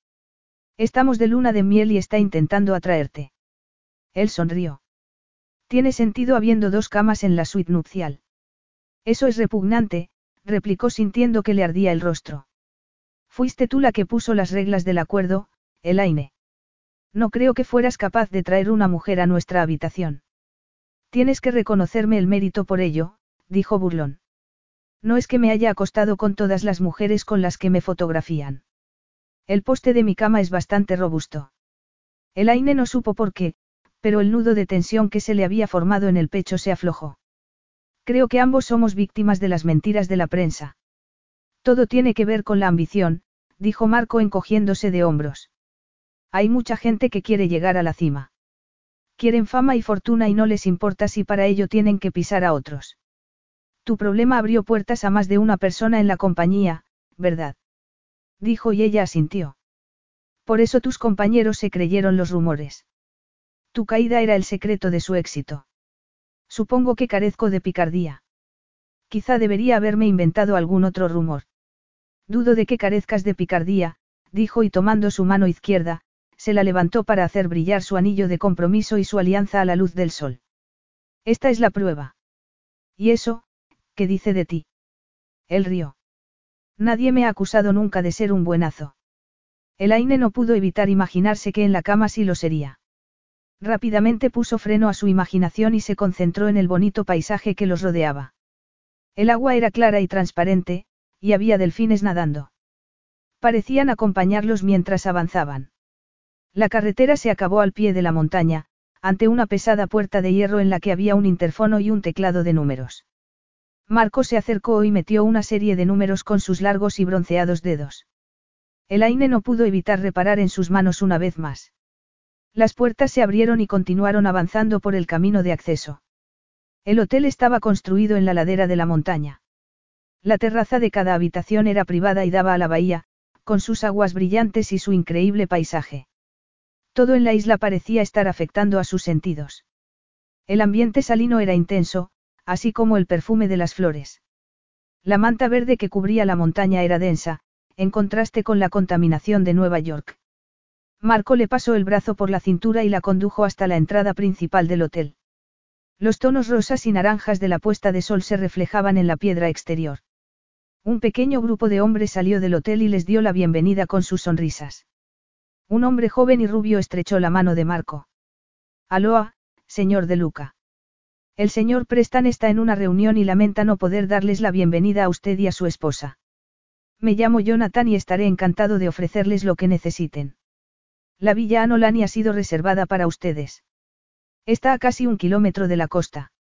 Estamos de luna de miel y está intentando atraerte. Él sonrió. Tiene sentido habiendo dos camas en la suite nupcial. Eso es repugnante, replicó sintiendo que le ardía el rostro. Fuiste tú la que puso las reglas del acuerdo, Elaine. No creo que fueras capaz de traer una mujer a nuestra habitación. Tienes que reconocerme el mérito por ello, dijo burlón. No es que me haya acostado con todas las mujeres con las que me fotografían. El poste de mi cama es bastante robusto. El Aine no supo por qué, pero el nudo de tensión que se le había formado en el pecho se aflojó. Creo que ambos somos víctimas de las mentiras de la prensa. Todo tiene que ver con la ambición, dijo Marco encogiéndose de hombros. Hay mucha gente que quiere llegar a la cima. Quieren fama y fortuna y no les importa si para ello tienen que pisar a otros. Tu problema abrió puertas a más de una persona en la compañía, ¿verdad? Dijo y ella asintió. Por eso tus compañeros se creyeron los rumores. Tu caída era el secreto de su éxito. Supongo que carezco de picardía. Quizá debería haberme inventado algún otro rumor. Dudo de que carezcas de picardía, dijo y tomando su mano izquierda, se la levantó para hacer brillar su anillo de compromiso y su alianza a la luz del sol. Esta es la prueba. Y eso, ¿Qué dice de ti? Él rió. Nadie me ha acusado nunca de ser un buenazo. Elaine no pudo evitar imaginarse que en la cama sí lo sería. Rápidamente puso freno a su imaginación y se concentró en el bonito paisaje que los rodeaba. El agua era clara y transparente, y había delfines nadando. Parecían acompañarlos mientras avanzaban. La carretera se acabó al pie de la montaña, ante una pesada puerta de hierro en la que había un interfono y un teclado de números. Marco se acercó y metió una serie de números con sus largos y bronceados dedos. Elaine no pudo evitar reparar en sus manos una vez más. Las puertas se abrieron y continuaron avanzando por el camino de acceso. El hotel estaba construido en la ladera de la montaña. La terraza de cada habitación era privada y daba a la bahía, con sus aguas brillantes y su increíble paisaje. Todo en la isla parecía estar afectando a sus sentidos. El ambiente salino era intenso, así como el perfume de las flores. La manta verde que cubría la montaña era densa, en contraste con la contaminación de Nueva York. Marco le pasó el brazo por la cintura y la condujo hasta la entrada principal del hotel. Los tonos rosas y naranjas de la puesta de sol se reflejaban en la piedra exterior. Un pequeño grupo de hombres salió del hotel y les dio la bienvenida con sus sonrisas. Un hombre joven y rubio estrechó la mano de Marco. Aloa, señor de Luca. El señor Prestan está en una reunión y lamenta no poder darles la bienvenida a usted y a su esposa. Me llamo Jonathan y estaré encantado de ofrecerles lo que necesiten. La villa Anolani ha sido reservada para ustedes. Está a casi un kilómetro de la costa.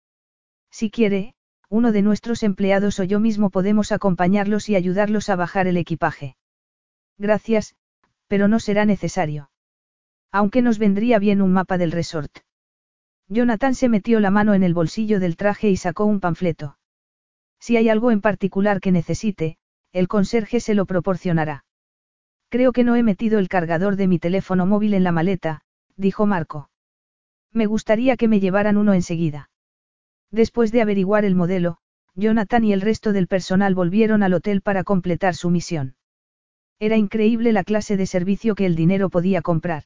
Si quiere, uno de nuestros empleados o yo mismo podemos acompañarlos y ayudarlos a bajar el equipaje. Gracias, pero no será necesario. Aunque nos vendría bien un mapa del resort. Jonathan se metió la mano en el bolsillo del traje y sacó un panfleto. Si hay algo en particular que necesite, el conserje se lo proporcionará. Creo que no he metido el cargador de mi teléfono móvil en la maleta, dijo Marco. Me gustaría que me llevaran uno enseguida. Después de averiguar el modelo, Jonathan y el resto del personal volvieron al hotel para completar su misión. Era increíble la clase de servicio que el dinero podía comprar.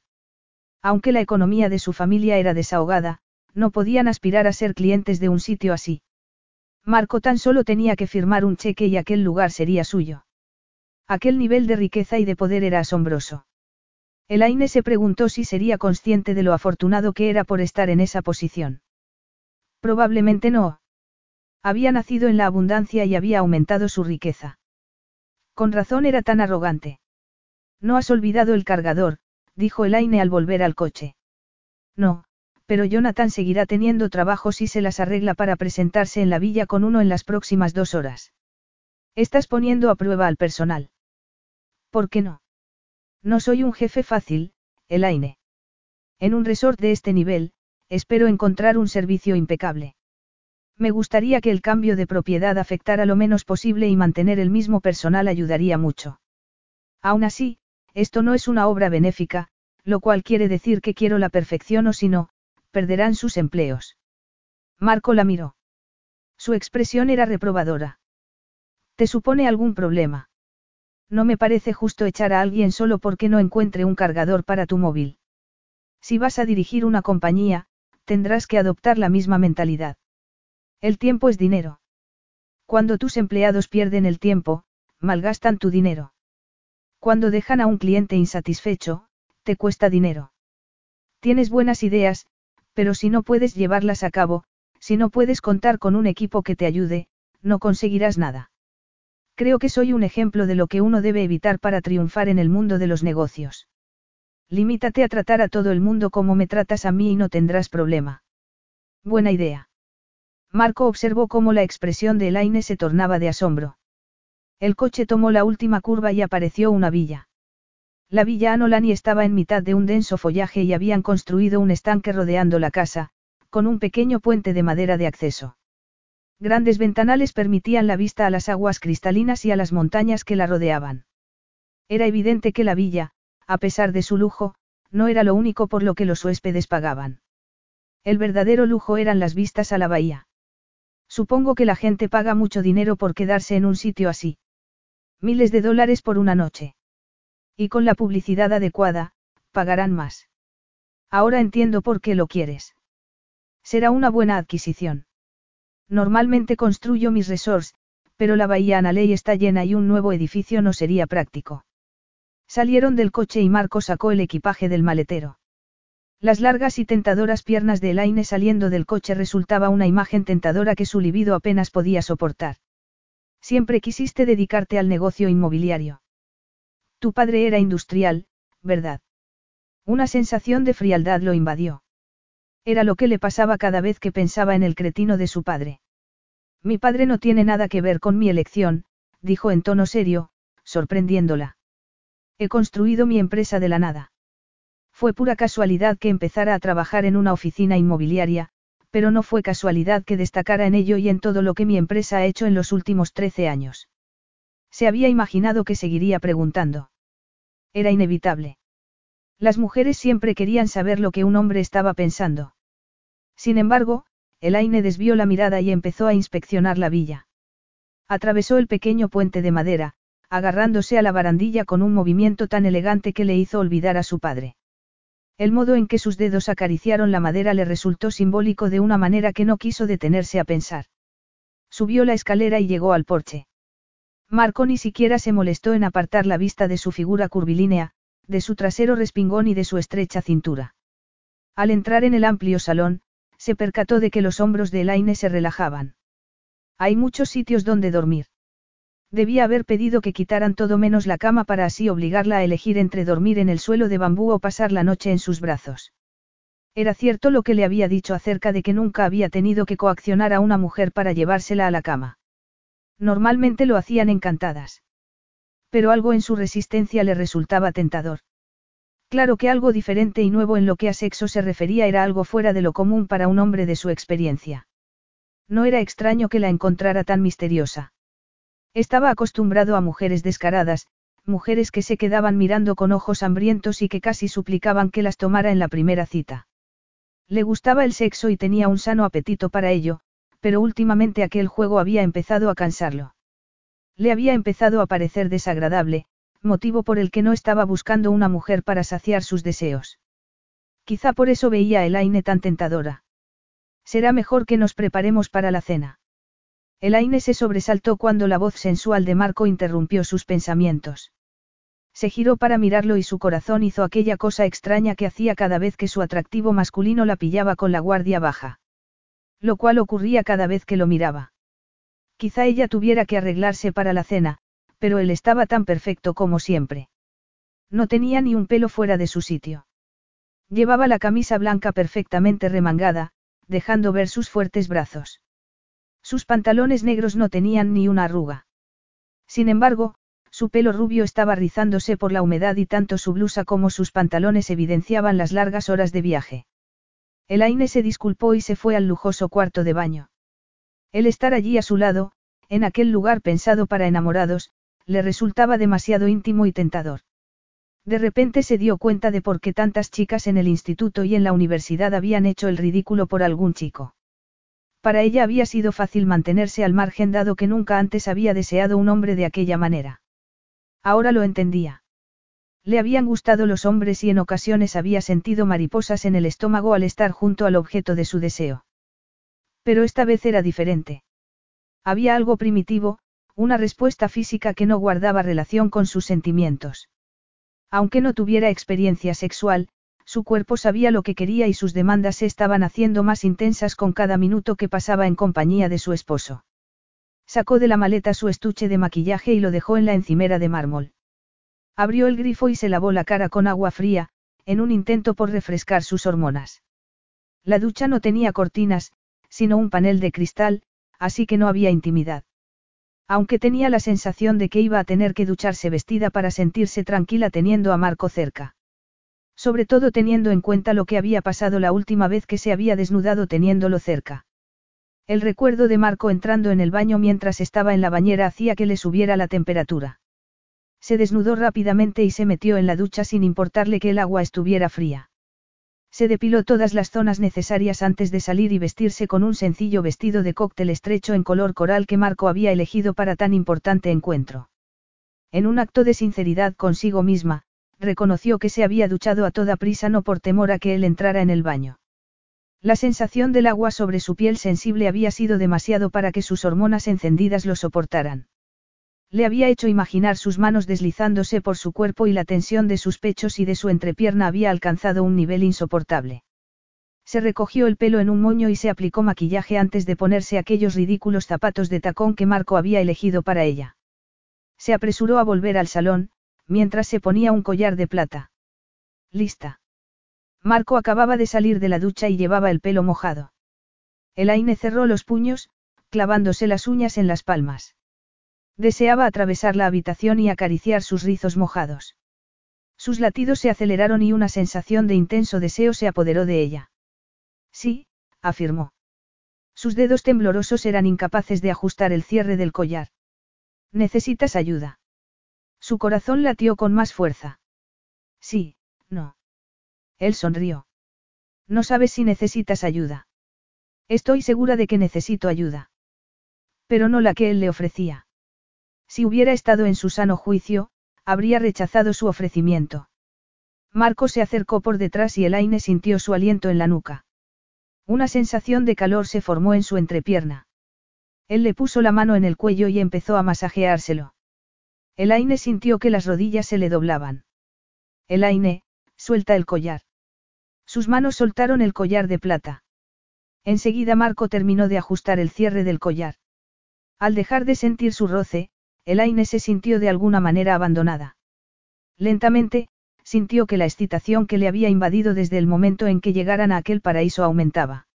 Aunque la economía de su familia era desahogada, no podían aspirar a ser clientes de un sitio así. Marco tan solo tenía que firmar un cheque y aquel lugar sería suyo. Aquel nivel de riqueza y de poder era asombroso. Elaine se preguntó si sería consciente de lo afortunado que era por estar en esa posición. Probablemente no. Había nacido en la abundancia y había aumentado su riqueza. Con razón era tan arrogante. No has olvidado el cargador, dijo Elaine al volver al coche. No, pero Jonathan seguirá teniendo trabajo si se las arregla para presentarse en la villa con uno en las próximas dos horas. Estás poniendo a prueba al personal. ¿Por qué no? No soy un jefe fácil, Elaine. En un resort de este nivel, espero encontrar un servicio impecable. Me gustaría que el cambio de propiedad afectara lo menos posible y mantener el mismo personal ayudaría mucho. Aún así, esto no es una obra benéfica, lo cual quiere decir que quiero la perfección o si no, perderán sus empleos. Marco la miró. Su expresión era reprobadora. ¿Te supone algún problema? No me parece justo echar a alguien solo porque no encuentre un cargador para tu móvil. Si vas a dirigir una compañía, tendrás que adoptar la misma mentalidad. El tiempo es dinero. Cuando tus empleados pierden el tiempo, malgastan tu dinero. Cuando dejan a un cliente insatisfecho, te cuesta dinero. Tienes buenas ideas, pero si no puedes llevarlas a cabo, si no puedes contar con un equipo que te ayude, no conseguirás nada. Creo que soy un ejemplo de lo que uno debe evitar para triunfar en el mundo de los negocios. Limítate a tratar a todo el mundo como me tratas a mí y no tendrás problema. Buena idea. Marco observó cómo la expresión de Elaine se tornaba de asombro. El coche tomó la última curva y apareció una villa. La villa Anolani estaba en mitad de un denso follaje y habían construido un estanque rodeando la casa, con un pequeño puente de madera de acceso. Grandes ventanales permitían la vista a las aguas cristalinas y a las montañas que la rodeaban. Era evidente que la villa, a pesar de su lujo, no era lo único por lo que los huéspedes pagaban. El verdadero lujo eran las vistas a la bahía. Supongo que la gente paga mucho dinero por quedarse en un sitio así. Miles de dólares por una noche. Y con la publicidad adecuada, pagarán más. Ahora entiendo por qué lo quieres. Será una buena adquisición. Normalmente construyo mis resorts, pero la bahía Analey está llena y un nuevo edificio no sería práctico. Salieron del coche y Marco sacó el equipaje del maletero. Las largas y tentadoras piernas de Elaine saliendo del coche resultaba una imagen tentadora que su libido apenas podía soportar. Siempre quisiste dedicarte al negocio inmobiliario. Tu padre era industrial, ¿verdad? Una sensación de frialdad lo invadió. Era lo que le pasaba cada vez que pensaba en el cretino de su padre. Mi padre no tiene nada que ver con mi elección, dijo en tono serio, sorprendiéndola. He construido mi empresa de la nada. Fue pura casualidad que empezara a trabajar en una oficina inmobiliaria, pero no fue casualidad que destacara en ello y en todo lo que mi empresa ha hecho en los últimos 13 años. Se había imaginado que seguiría preguntando. Era inevitable. Las mujeres siempre querían saber lo que un hombre estaba pensando. Sin embargo, Elaine desvió la mirada y empezó a inspeccionar la villa. Atravesó el pequeño puente de madera, agarrándose a la barandilla con un movimiento tan elegante que le hizo olvidar a su padre. El modo en que sus dedos acariciaron la madera le resultó simbólico de una manera que no quiso detenerse a pensar. Subió la escalera y llegó al porche. Marco ni siquiera se molestó en apartar la vista de su figura curvilínea, de su trasero respingón y de su estrecha cintura. Al entrar en el amplio salón, se percató de que los hombros de Elaine se relajaban. Hay muchos sitios donde dormir. Debía haber pedido que quitaran todo menos la cama para así obligarla a elegir entre dormir en el suelo de bambú o pasar la noche en sus brazos. Era cierto lo que le había dicho acerca de que nunca había tenido que coaccionar a una mujer para llevársela a la cama. Normalmente lo hacían encantadas. Pero algo en su resistencia le resultaba tentador. Claro que algo diferente y nuevo en lo que a sexo se refería era algo fuera de lo común para un hombre de su experiencia. No era extraño que la encontrara tan misteriosa. Estaba acostumbrado a mujeres descaradas, mujeres que se quedaban mirando con ojos hambrientos y que casi suplicaban que las tomara en la primera cita. Le gustaba el sexo y tenía un sano apetito para ello, pero últimamente aquel juego había empezado a cansarlo. Le había empezado a parecer desagradable, motivo por el que no estaba buscando una mujer para saciar sus deseos. Quizá por eso veía a Elaine tan tentadora. Será mejor que nos preparemos para la cena. Elaine se sobresaltó cuando la voz sensual de Marco interrumpió sus pensamientos. Se giró para mirarlo y su corazón hizo aquella cosa extraña que hacía cada vez que su atractivo masculino la pillaba con la guardia baja. Lo cual ocurría cada vez que lo miraba. Quizá ella tuviera que arreglarse para la cena, pero él estaba tan perfecto como siempre. No tenía ni un pelo fuera de su sitio. Llevaba la camisa blanca perfectamente remangada, dejando ver sus fuertes brazos. Sus pantalones negros no tenían ni una arruga. Sin embargo, su pelo rubio estaba rizándose por la humedad y tanto su blusa como sus pantalones evidenciaban las largas horas de viaje. Elaine se disculpó y se fue al lujoso cuarto de baño. El estar allí a su lado, en aquel lugar pensado para enamorados, le resultaba demasiado íntimo y tentador. De repente se dio cuenta de por qué tantas chicas en el instituto y en la universidad habían hecho el ridículo por algún chico. Para ella había sido fácil mantenerse al margen dado que nunca antes había deseado un hombre de aquella manera. Ahora lo entendía. Le habían gustado los hombres y en ocasiones había sentido mariposas en el estómago al estar junto al objeto de su deseo. Pero esta vez era diferente. Había algo primitivo, una respuesta física que no guardaba relación con sus sentimientos. Aunque no tuviera experiencia sexual, su cuerpo sabía lo que quería y sus demandas se estaban haciendo más intensas con cada minuto que pasaba en compañía de su esposo. Sacó de la maleta su estuche de maquillaje y lo dejó en la encimera de mármol. Abrió el grifo y se lavó la cara con agua fría, en un intento por refrescar sus hormonas. La ducha no tenía cortinas, sino un panel de cristal, así que no había intimidad. Aunque tenía la sensación de que iba a tener que ducharse vestida para sentirse tranquila teniendo a Marco cerca. Sobre todo teniendo en cuenta lo que había pasado la última vez que se había desnudado teniéndolo cerca. El recuerdo de Marco entrando en el baño mientras estaba en la bañera hacía que le subiera la temperatura. Se desnudó rápidamente y se metió en la ducha sin importarle que el agua estuviera fría. Se depiló todas las zonas necesarias antes de salir y vestirse con un sencillo vestido de cóctel estrecho en color coral que Marco había elegido para tan importante encuentro. En un acto de sinceridad consigo misma, reconoció que se había duchado a toda prisa no por temor a que él entrara en el baño. La sensación del agua sobre su piel sensible había sido demasiado para que sus hormonas encendidas lo soportaran. Le había hecho imaginar sus manos deslizándose por su cuerpo y la tensión de sus pechos y de su entrepierna había alcanzado un nivel insoportable. Se recogió el pelo en un moño y se aplicó maquillaje antes de ponerse aquellos ridículos zapatos de tacón que Marco había elegido para ella. Se apresuró a volver al salón, mientras se ponía un collar de plata. Lista. Marco acababa de salir de la ducha y llevaba el pelo mojado. Elaine cerró los puños, clavándose las uñas en las palmas. Deseaba atravesar la habitación y acariciar sus rizos mojados. Sus latidos se aceleraron y una sensación de intenso deseo se apoderó de ella. Sí, afirmó. Sus dedos temblorosos eran incapaces de ajustar el cierre del collar. Necesitas ayuda. Su corazón latió con más fuerza. Sí, no. Él sonrió. No sabes si necesitas ayuda. Estoy segura de que necesito ayuda. Pero no la que él le ofrecía. Si hubiera estado en su sano juicio, habría rechazado su ofrecimiento. Marco se acercó por detrás y Elaine sintió su aliento en la nuca. Una sensación de calor se formó en su entrepierna. Él le puso la mano en el cuello y empezó a masajeárselo. Elaine sintió que las rodillas se le doblaban. Elaine, suelta el collar. Sus manos soltaron el collar de plata. Enseguida Marco terminó de ajustar el cierre del collar. Al dejar de sentir su roce, Elaine se sintió de alguna manera abandonada. Lentamente, sintió que la excitación que le había invadido desde el momento en que llegaran a aquel paraíso aumentaba.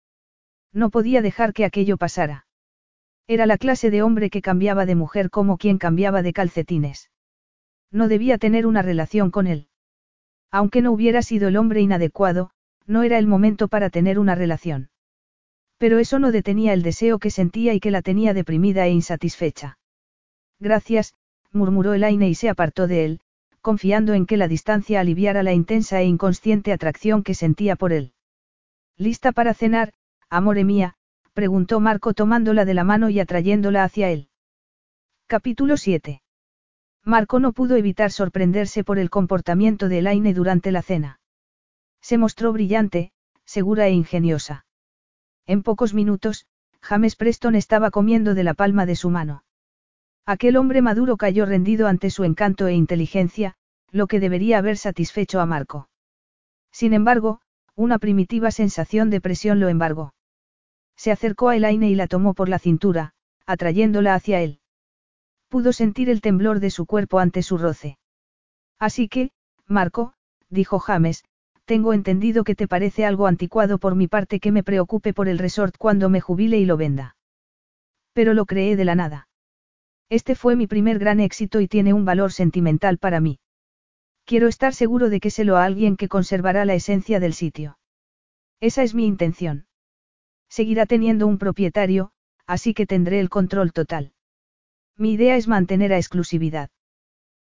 No podía dejar que aquello pasara. Era la clase de hombre que cambiaba de mujer como quien cambiaba de calcetines. No debía tener una relación con él. Aunque no hubiera sido el hombre inadecuado, no era el momento para tener una relación. Pero eso no detenía el deseo que sentía y que la tenía deprimida e insatisfecha. Gracias, murmuró Elaine y se apartó de él, confiando en que la distancia aliviara la intensa e inconsciente atracción que sentía por él. ¿Lista para cenar, amore mía? preguntó Marco tomándola de la mano y atrayéndola hacia él. Capítulo 7. Marco no pudo evitar sorprenderse por el comportamiento de Elaine durante la cena. Se mostró brillante, segura e ingeniosa. En pocos minutos, James Preston estaba comiendo de la palma de su mano. Aquel hombre maduro cayó rendido ante su encanto e inteligencia, lo que debería haber satisfecho a Marco. Sin embargo, una primitiva sensación de presión lo embargó. Se acercó a Elaine y la tomó por la cintura, atrayéndola hacia él. Pudo sentir el temblor de su cuerpo ante su roce. Así que, Marco, dijo James, tengo entendido que te parece algo anticuado por mi parte que me preocupe por el resort cuando me jubile y lo venda. Pero lo creé de la nada. Este fue mi primer gran éxito y tiene un valor sentimental para mí. Quiero estar seguro de que se lo a alguien que conservará la esencia del sitio. Esa es mi intención. Seguirá teniendo un propietario, así que tendré el control total. Mi idea es mantener a exclusividad.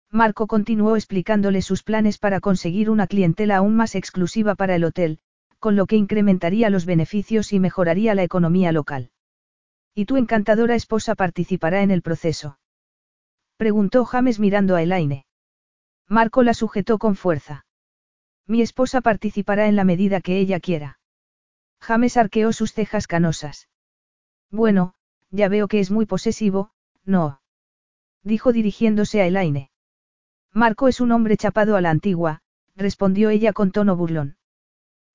Marco continuó explicándole sus planes para conseguir una clientela aún más exclusiva para el hotel, con lo que incrementaría los beneficios y mejoraría la economía local. ¿Y tu encantadora esposa participará en el proceso? Preguntó James mirando a Elaine. Marco la sujetó con fuerza. Mi esposa participará en la medida que ella quiera. James arqueó sus cejas canosas. Bueno, ya veo que es muy posesivo, no. Dijo dirigiéndose a Elaine. Marco es un hombre chapado a la antigua, respondió ella con tono burlón.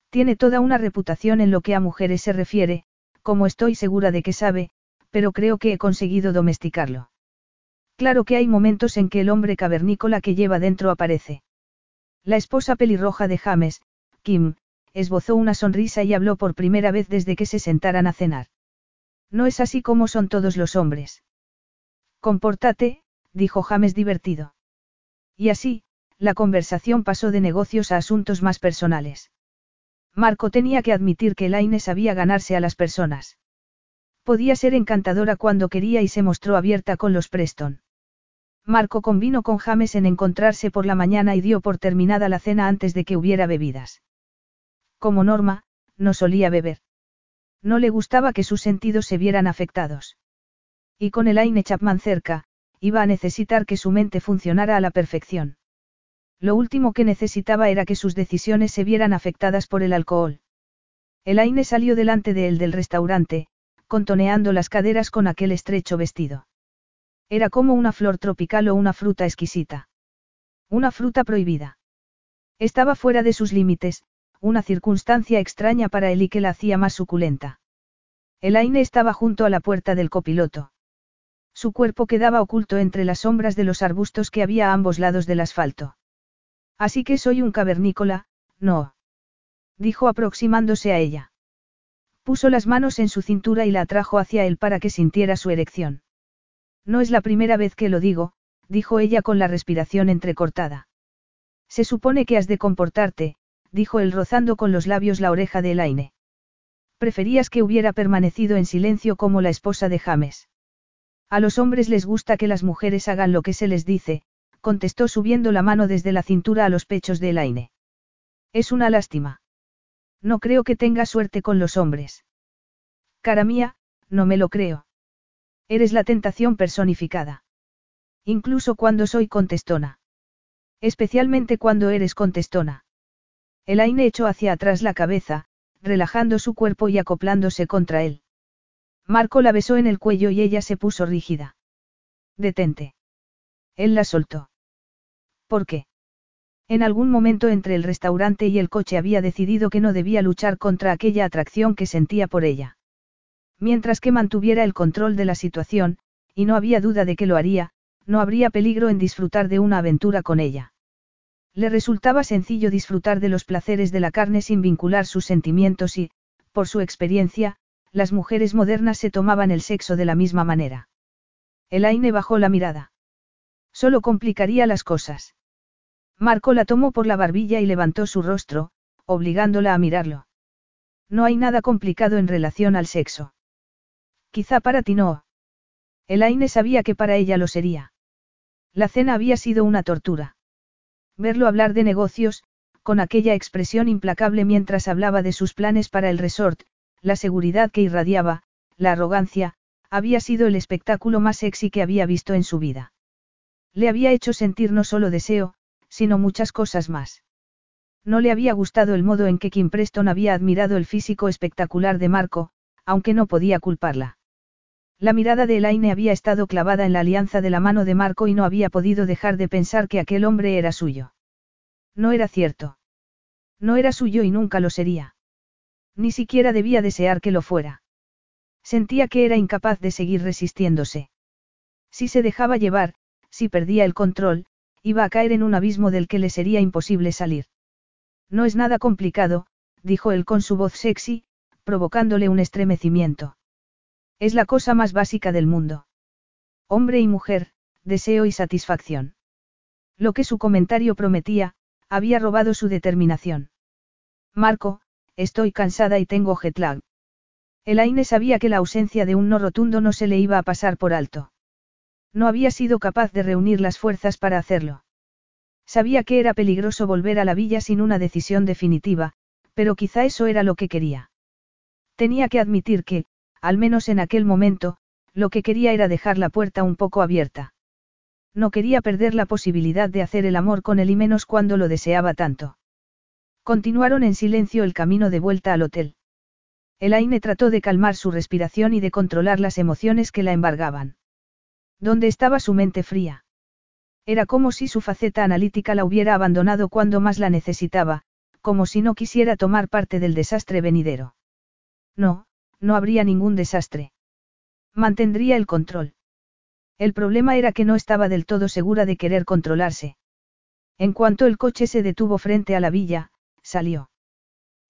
Tiene toda una reputación en lo que a mujeres se refiere, como estoy segura de que sabe, pero creo que he conseguido domesticarlo. Claro que hay momentos en que el hombre cavernícola que lleva dentro aparece. La esposa pelirroja de James, Kim, esbozó una sonrisa y habló por primera vez desde que se sentaran a cenar. No es así como son todos los hombres. Compórtate, dijo James divertido. Y así, la conversación pasó de negocios a asuntos más personales. Marco tenía que admitir que Elaine sabía ganarse a las personas. Podía ser encantadora cuando quería y se mostró abierta con los Preston. Marco convino con James en encontrarse por la mañana y dio por terminada la cena antes de que hubiera bebidas. Como norma, no solía beber. No le gustaba que sus sentidos se vieran afectados. Y con Elaine Chapman cerca, iba a necesitar que su mente funcionara a la perfección. Lo último que necesitaba era que sus decisiones se vieran afectadas por el alcohol. Elaine salió delante de él del restaurante, contoneando las caderas con aquel estrecho vestido. Era como una flor tropical o una fruta exquisita. Una fruta prohibida. Estaba fuera de sus límites, una circunstancia extraña para él y que la hacía más suculenta. Elaine estaba junto a la puerta del copiloto. Su cuerpo quedaba oculto entre las sombras de los arbustos que había a ambos lados del asfalto. Así que soy un cavernícola, no. Dijo aproximándose a ella. Puso las manos en su cintura y la atrajo hacia él para que sintiera su erección. No es la primera vez que lo digo, dijo ella con la respiración entrecortada. Se supone que has de comportarte, dijo él rozando con los labios la oreja de Elaine. Preferías que hubiera permanecido en silencio como la esposa de James. A los hombres les gusta que las mujeres hagan lo que se les dice, contestó subiendo la mano desde la cintura a los pechos de Elaine. Es una lástima. No creo que tenga suerte con los hombres. Cara mía, no me lo creo. Eres la tentación personificada. Incluso cuando soy contestona. Especialmente cuando eres contestona. Elaine echó hacia atrás la cabeza, relajando su cuerpo y acoplándose contra él. Marco la besó en el cuello y ella se puso rígida. Detente. Él la soltó. ¿Por qué? En algún momento entre el restaurante y el coche había decidido que no debía luchar contra aquella atracción que sentía por ella. Mientras que mantuviera el control de la situación, y no había duda de que lo haría, no habría peligro en disfrutar de una aventura con ella. Le resultaba sencillo disfrutar de los placeres de la carne sin vincular sus sentimientos y, por su experiencia, las mujeres modernas se tomaban el sexo de la misma manera. Elaine bajó la mirada. Solo complicaría las cosas. Marco la tomó por la barbilla y levantó su rostro, obligándola a mirarlo. No hay nada complicado en relación al sexo. Quizá para ti no. Elaine sabía que para ella lo sería. La cena había sido una tortura. Verlo hablar de negocios, con aquella expresión implacable mientras hablaba de sus planes para el resort, la seguridad que irradiaba, la arrogancia, había sido el espectáculo más sexy que había visto en su vida. Le había hecho sentir no solo deseo, sino muchas cosas más. No le había gustado el modo en que Kim Preston había admirado el físico espectacular de Marco, aunque no podía culparla. La mirada de Elaine había estado clavada en la alianza de la mano de Marco y no había podido dejar de pensar que aquel hombre era suyo. No era cierto. No era suyo y nunca lo sería. Ni siquiera debía desear que lo fuera. Sentía que era incapaz de seguir resistiéndose. Si se dejaba llevar, si perdía el control, iba a caer en un abismo del que le sería imposible salir. No es nada complicado, dijo él con su voz sexy, provocándole un estremecimiento. Es la cosa más básica del mundo. Hombre y mujer, deseo y satisfacción. Lo que su comentario prometía, había robado su determinación. Marco, estoy cansada y tengo jet lag. Elaine sabía que la ausencia de un no rotundo no se le iba a pasar por alto. No había sido capaz de reunir las fuerzas para hacerlo. Sabía que era peligroso volver a la villa sin una decisión definitiva, pero quizá eso era lo que quería. Tenía que admitir que, al menos en aquel momento, lo que quería era dejar la puerta un poco abierta. No quería perder la posibilidad de hacer el amor con él y menos cuando lo deseaba tanto. Continuaron en silencio el camino de vuelta al hotel. Elaine trató de calmar su respiración y de controlar las emociones que la embargaban. ¿Dónde estaba su mente fría? Era como si su faceta analítica la hubiera abandonado cuando más la necesitaba, como si no quisiera tomar parte del desastre venidero. No, no habría ningún desastre. Mantendría el control. El problema era que no estaba del todo segura de querer controlarse. En cuanto el coche se detuvo frente a la villa, salió.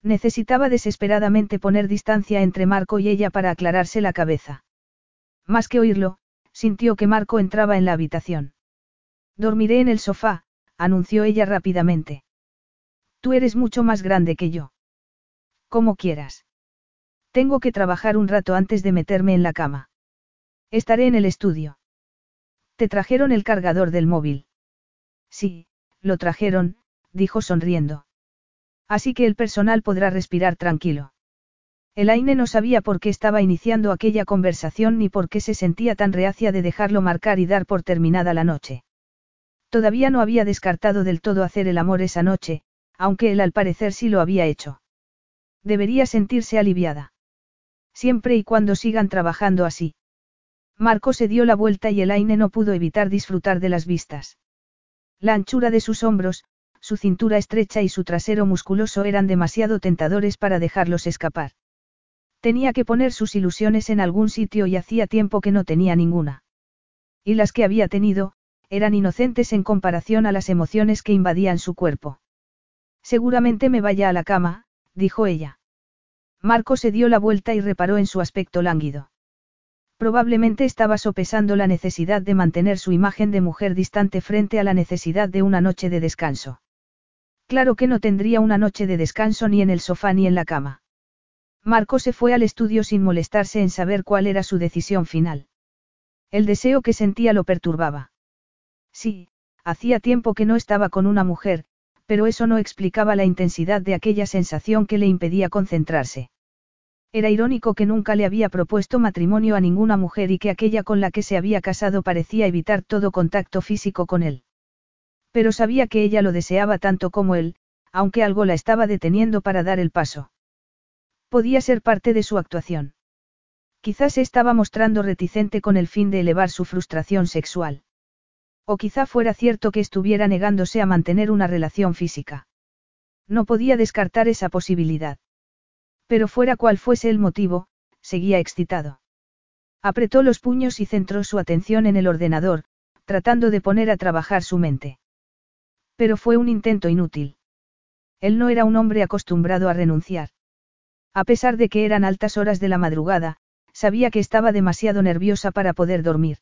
Necesitaba desesperadamente poner distancia entre Marco y ella para aclararse la cabeza. Más que oírlo, sintió que Marco entraba en la habitación. Dormiré en el sofá, anunció ella rápidamente. Tú eres mucho más grande que yo. Como quieras. Tengo que trabajar un rato antes de meterme en la cama. Estaré en el estudio. ¿Te trajeron el cargador del móvil? Sí, lo trajeron, dijo sonriendo. Así que el personal podrá respirar tranquilo. Elaine no sabía por qué estaba iniciando aquella conversación ni por qué se sentía tan reacia de dejarlo marcar y dar por terminada la noche. Todavía no había descartado del todo hacer el amor esa noche, aunque él al parecer sí lo había hecho. Debería sentirse aliviada. Siempre y cuando sigan trabajando así. Marco se dio la vuelta y Elaine no pudo evitar disfrutar de las vistas. La anchura de sus hombros, su cintura estrecha y su trasero musculoso eran demasiado tentadores para dejarlos escapar. Tenía que poner sus ilusiones en algún sitio y hacía tiempo que no tenía ninguna. Y las que había tenido, eran inocentes en comparación a las emociones que invadían su cuerpo. Seguramente me vaya a la cama, dijo ella. Marco se dio la vuelta y reparó en su aspecto lánguido. Probablemente estaba sopesando la necesidad de mantener su imagen de mujer distante frente a la necesidad de una noche de descanso. Claro que no tendría una noche de descanso ni en el sofá ni en la cama. Marco se fue al estudio sin molestarse en saber cuál era su decisión final. El deseo que sentía lo perturbaba. Sí, hacía tiempo que no estaba con una mujer, pero eso no explicaba la intensidad de aquella sensación que le impedía concentrarse. Era irónico que nunca le había propuesto matrimonio a ninguna mujer y que aquella con la que se había casado parecía evitar todo contacto físico con él. Pero sabía que ella lo deseaba tanto como él, aunque algo la estaba deteniendo para dar el paso. Podía ser parte de su actuación. Quizás se estaba mostrando reticente con el fin de elevar su frustración sexual. O quizá fuera cierto que estuviera negándose a mantener una relación física. No podía descartar esa posibilidad. Pero fuera cual fuese el motivo, seguía excitado. Apretó los puños y centró su atención en el ordenador, tratando de poner a trabajar su mente. Pero fue un intento inútil. Él no era un hombre acostumbrado a renunciar. A pesar de que eran altas horas de la madrugada, sabía que estaba demasiado nerviosa para poder dormir.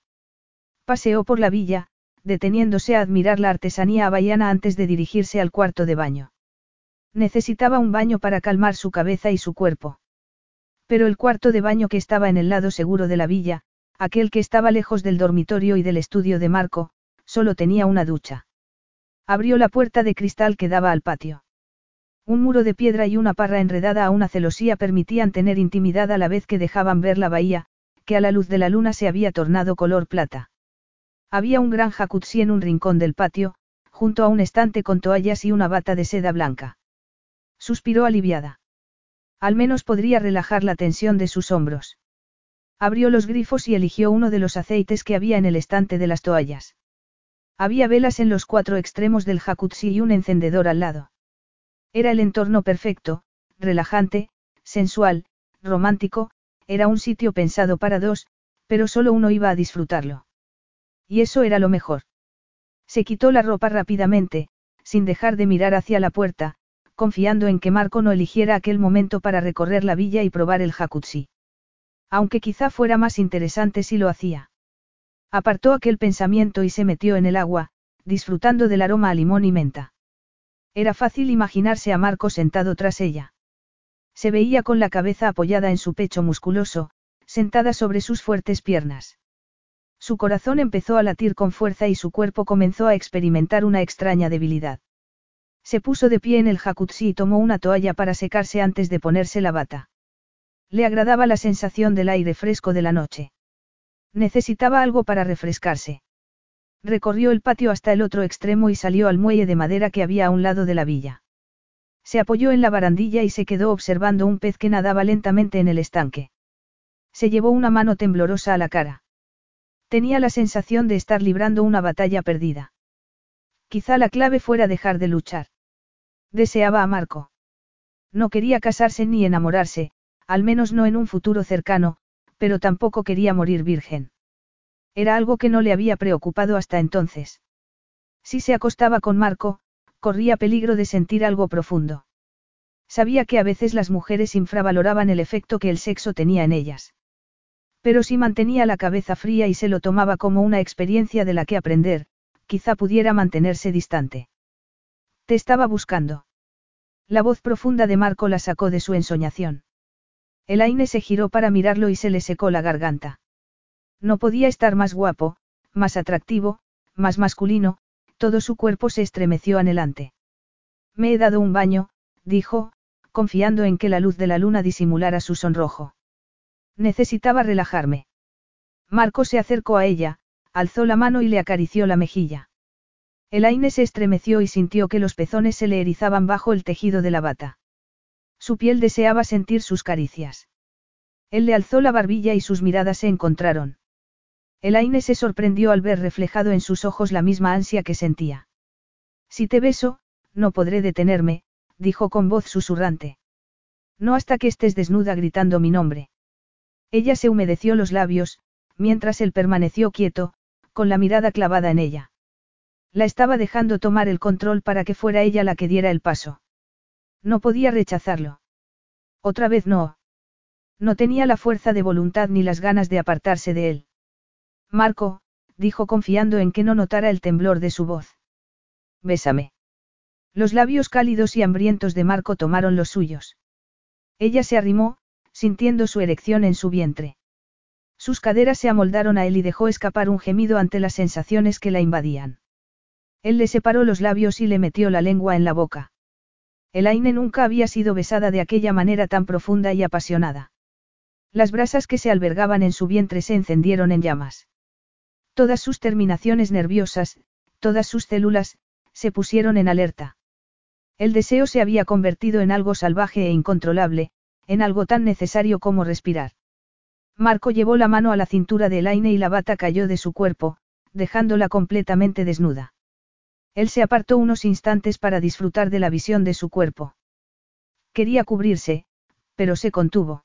Paseó por la villa, deteniéndose a admirar la artesanía havaiana antes de dirigirse al cuarto de baño. Necesitaba un baño para calmar su cabeza y su cuerpo. Pero el cuarto de baño que estaba en el lado seguro de la villa, aquel que estaba lejos del dormitorio y del estudio de Marco, solo tenía una ducha. Abrió la puerta de cristal que daba al patio. Un muro de piedra y una parra enredada a una celosía permitían tener intimidad a la vez que dejaban ver la bahía, que a la luz de la luna se había tornado color plata. Había un gran jacuzzi en un rincón del patio, junto a un estante con toallas y una bata de seda blanca. Suspiró aliviada. Al menos podría relajar la tensión de sus hombros. Abrió los grifos y eligió uno de los aceites que había en el estante de las toallas. Había velas en los cuatro extremos del jacuzzi y un encendedor al lado. Era el entorno perfecto, relajante, sensual, romántico, era un sitio pensado para dos, pero solo uno iba a disfrutarlo. Y eso era lo mejor. Se quitó la ropa rápidamente, sin dejar de mirar hacia la puerta, confiando en que Marco no eligiera aquel momento para recorrer la villa y probar el jacuzzi. Aunque quizá fuera más interesante si lo hacía. Apartó aquel pensamiento y se metió en el agua, disfrutando del aroma a limón y menta. Era fácil imaginarse a Marco sentado tras ella. Se veía con la cabeza apoyada en su pecho musculoso, sentada sobre sus fuertes piernas. Su corazón empezó a latir con fuerza y su cuerpo comenzó a experimentar una extraña debilidad. Se puso de pie en el jacuzzi y tomó una toalla para secarse antes de ponerse la bata. Le agradaba la sensación del aire fresco de la noche. Necesitaba algo para refrescarse. Recorrió el patio hasta el otro extremo y salió al muelle de madera que había a un lado de la villa. Se apoyó en la barandilla y se quedó observando un pez que nadaba lentamente en el estanque. Se llevó una mano temblorosa a la cara. Tenía la sensación de estar librando una batalla perdida. Quizá la clave fuera dejar de luchar. Deseaba a Marco. No quería casarse ni enamorarse, al menos no en un futuro cercano, pero tampoco quería morir virgen. Era algo que no le había preocupado hasta entonces. Si se acostaba con Marco, corría peligro de sentir algo profundo. Sabía que a veces las mujeres infravaloraban el efecto que el sexo tenía en ellas. Pero si mantenía la cabeza fría y se lo tomaba como una experiencia de la que aprender, quizá pudiera mantenerse distante. Te estaba buscando. La voz profunda de Marco la sacó de su ensoñación. Elaine se giró para mirarlo y se le secó la garganta. No podía estar más guapo, más atractivo, más masculino, todo su cuerpo se estremeció anhelante. Me he dado un baño, dijo, confiando en que la luz de la luna disimulara su sonrojo. Necesitaba relajarme. Marco se acercó a ella, alzó la mano y le acarició la mejilla. Elaine se estremeció y sintió que los pezones se le erizaban bajo el tejido de la bata. Su piel deseaba sentir sus caricias. Él le alzó la barbilla y sus miradas se encontraron. Elaine se sorprendió al ver reflejado en sus ojos la misma ansia que sentía. Si te beso, no podré detenerme, dijo con voz susurrante. No hasta que estés desnuda gritando mi nombre. Ella se humedeció los labios, mientras él permaneció quieto, con la mirada clavada en ella. La estaba dejando tomar el control para que fuera ella la que diera el paso. No podía rechazarlo. Otra vez no. No tenía la fuerza de voluntad ni las ganas de apartarse de él. Marco, dijo confiando en que no notara el temblor de su voz. Bésame. Los labios cálidos y hambrientos de Marco tomaron los suyos. Ella se arrimó, sintiendo su erección en su vientre. Sus caderas se amoldaron a él y dejó escapar un gemido ante las sensaciones que la invadían. Él le separó los labios y le metió la lengua en la boca. Elaine nunca había sido besada de aquella manera tan profunda y apasionada. Las brasas que se albergaban en su vientre se encendieron en llamas. Todas sus terminaciones nerviosas, todas sus células, se pusieron en alerta. El deseo se había convertido en algo salvaje e incontrolable, en algo tan necesario como respirar. Marco llevó la mano a la cintura de Elaine y la bata cayó de su cuerpo, dejándola completamente desnuda. Él se apartó unos instantes para disfrutar de la visión de su cuerpo. Quería cubrirse, pero se contuvo.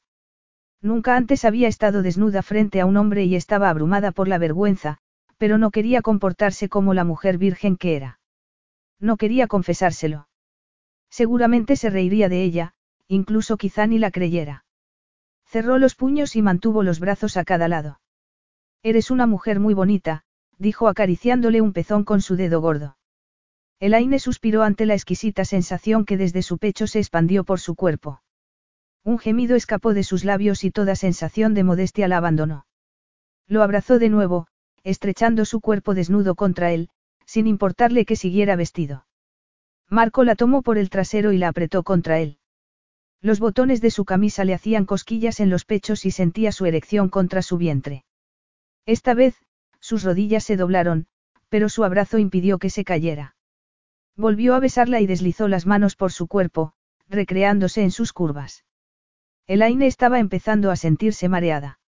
Nunca antes había estado desnuda frente a un hombre y estaba abrumada por la vergüenza, pero no quería comportarse como la mujer virgen que era. No quería confesárselo. Seguramente se reiría de ella, incluso quizá ni la creyera. Cerró los puños y mantuvo los brazos a cada lado. Eres una mujer muy bonita, dijo acariciándole un pezón con su dedo gordo. Elaine suspiró ante la exquisita sensación que desde su pecho se expandió por su cuerpo. Un gemido escapó de sus labios y toda sensación de modestia la abandonó. Lo abrazó de nuevo, estrechando su cuerpo desnudo contra él, sin importarle que siguiera vestido. Marco la tomó por el trasero y la apretó contra él. Los botones de su camisa le hacían cosquillas en los pechos y sentía su erección contra su vientre. Esta vez, sus rodillas se doblaron, pero su abrazo impidió que se cayera. Volvió a besarla y deslizó las manos por su cuerpo, recreándose en sus curvas. Elaine estaba empezando a sentirse mareada.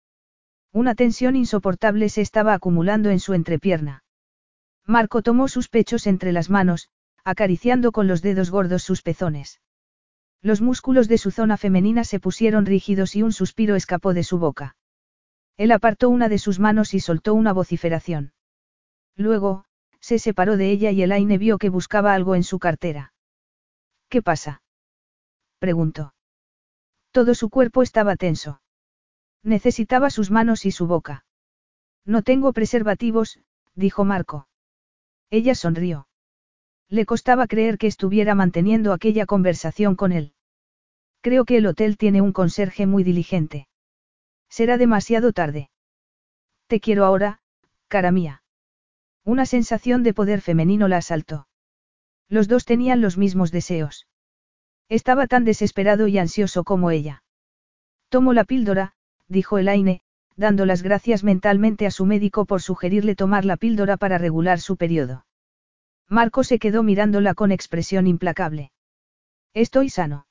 Una tensión insoportable se estaba acumulando en su entrepierna. Marco tomó sus pechos entre las manos, acariciando con los dedos gordos sus pezones. Los músculos de su zona femenina se pusieron rígidos y un suspiro escapó de su boca. Él apartó una de sus manos y soltó una vociferación. Luego, se separó de ella y Elaine vio que buscaba algo en su cartera. ¿Qué pasa? preguntó. Todo su cuerpo estaba tenso. Necesitaba sus manos y su boca. No tengo preservativos, dijo Marco. Ella sonrió. Le costaba creer que estuviera manteniendo aquella conversación con él. Creo que el hotel tiene un conserje muy diligente. Será demasiado tarde. Te quiero ahora, cara mía. Una sensación de poder femenino la asaltó. Los dos tenían los mismos deseos. Estaba tan desesperado y ansioso como ella. Tomo la píldora, dijo Elaine, dando las gracias mentalmente a su médico por sugerirle tomar la píldora para regular su periodo. Marco se quedó mirándola con expresión implacable. Estoy sano.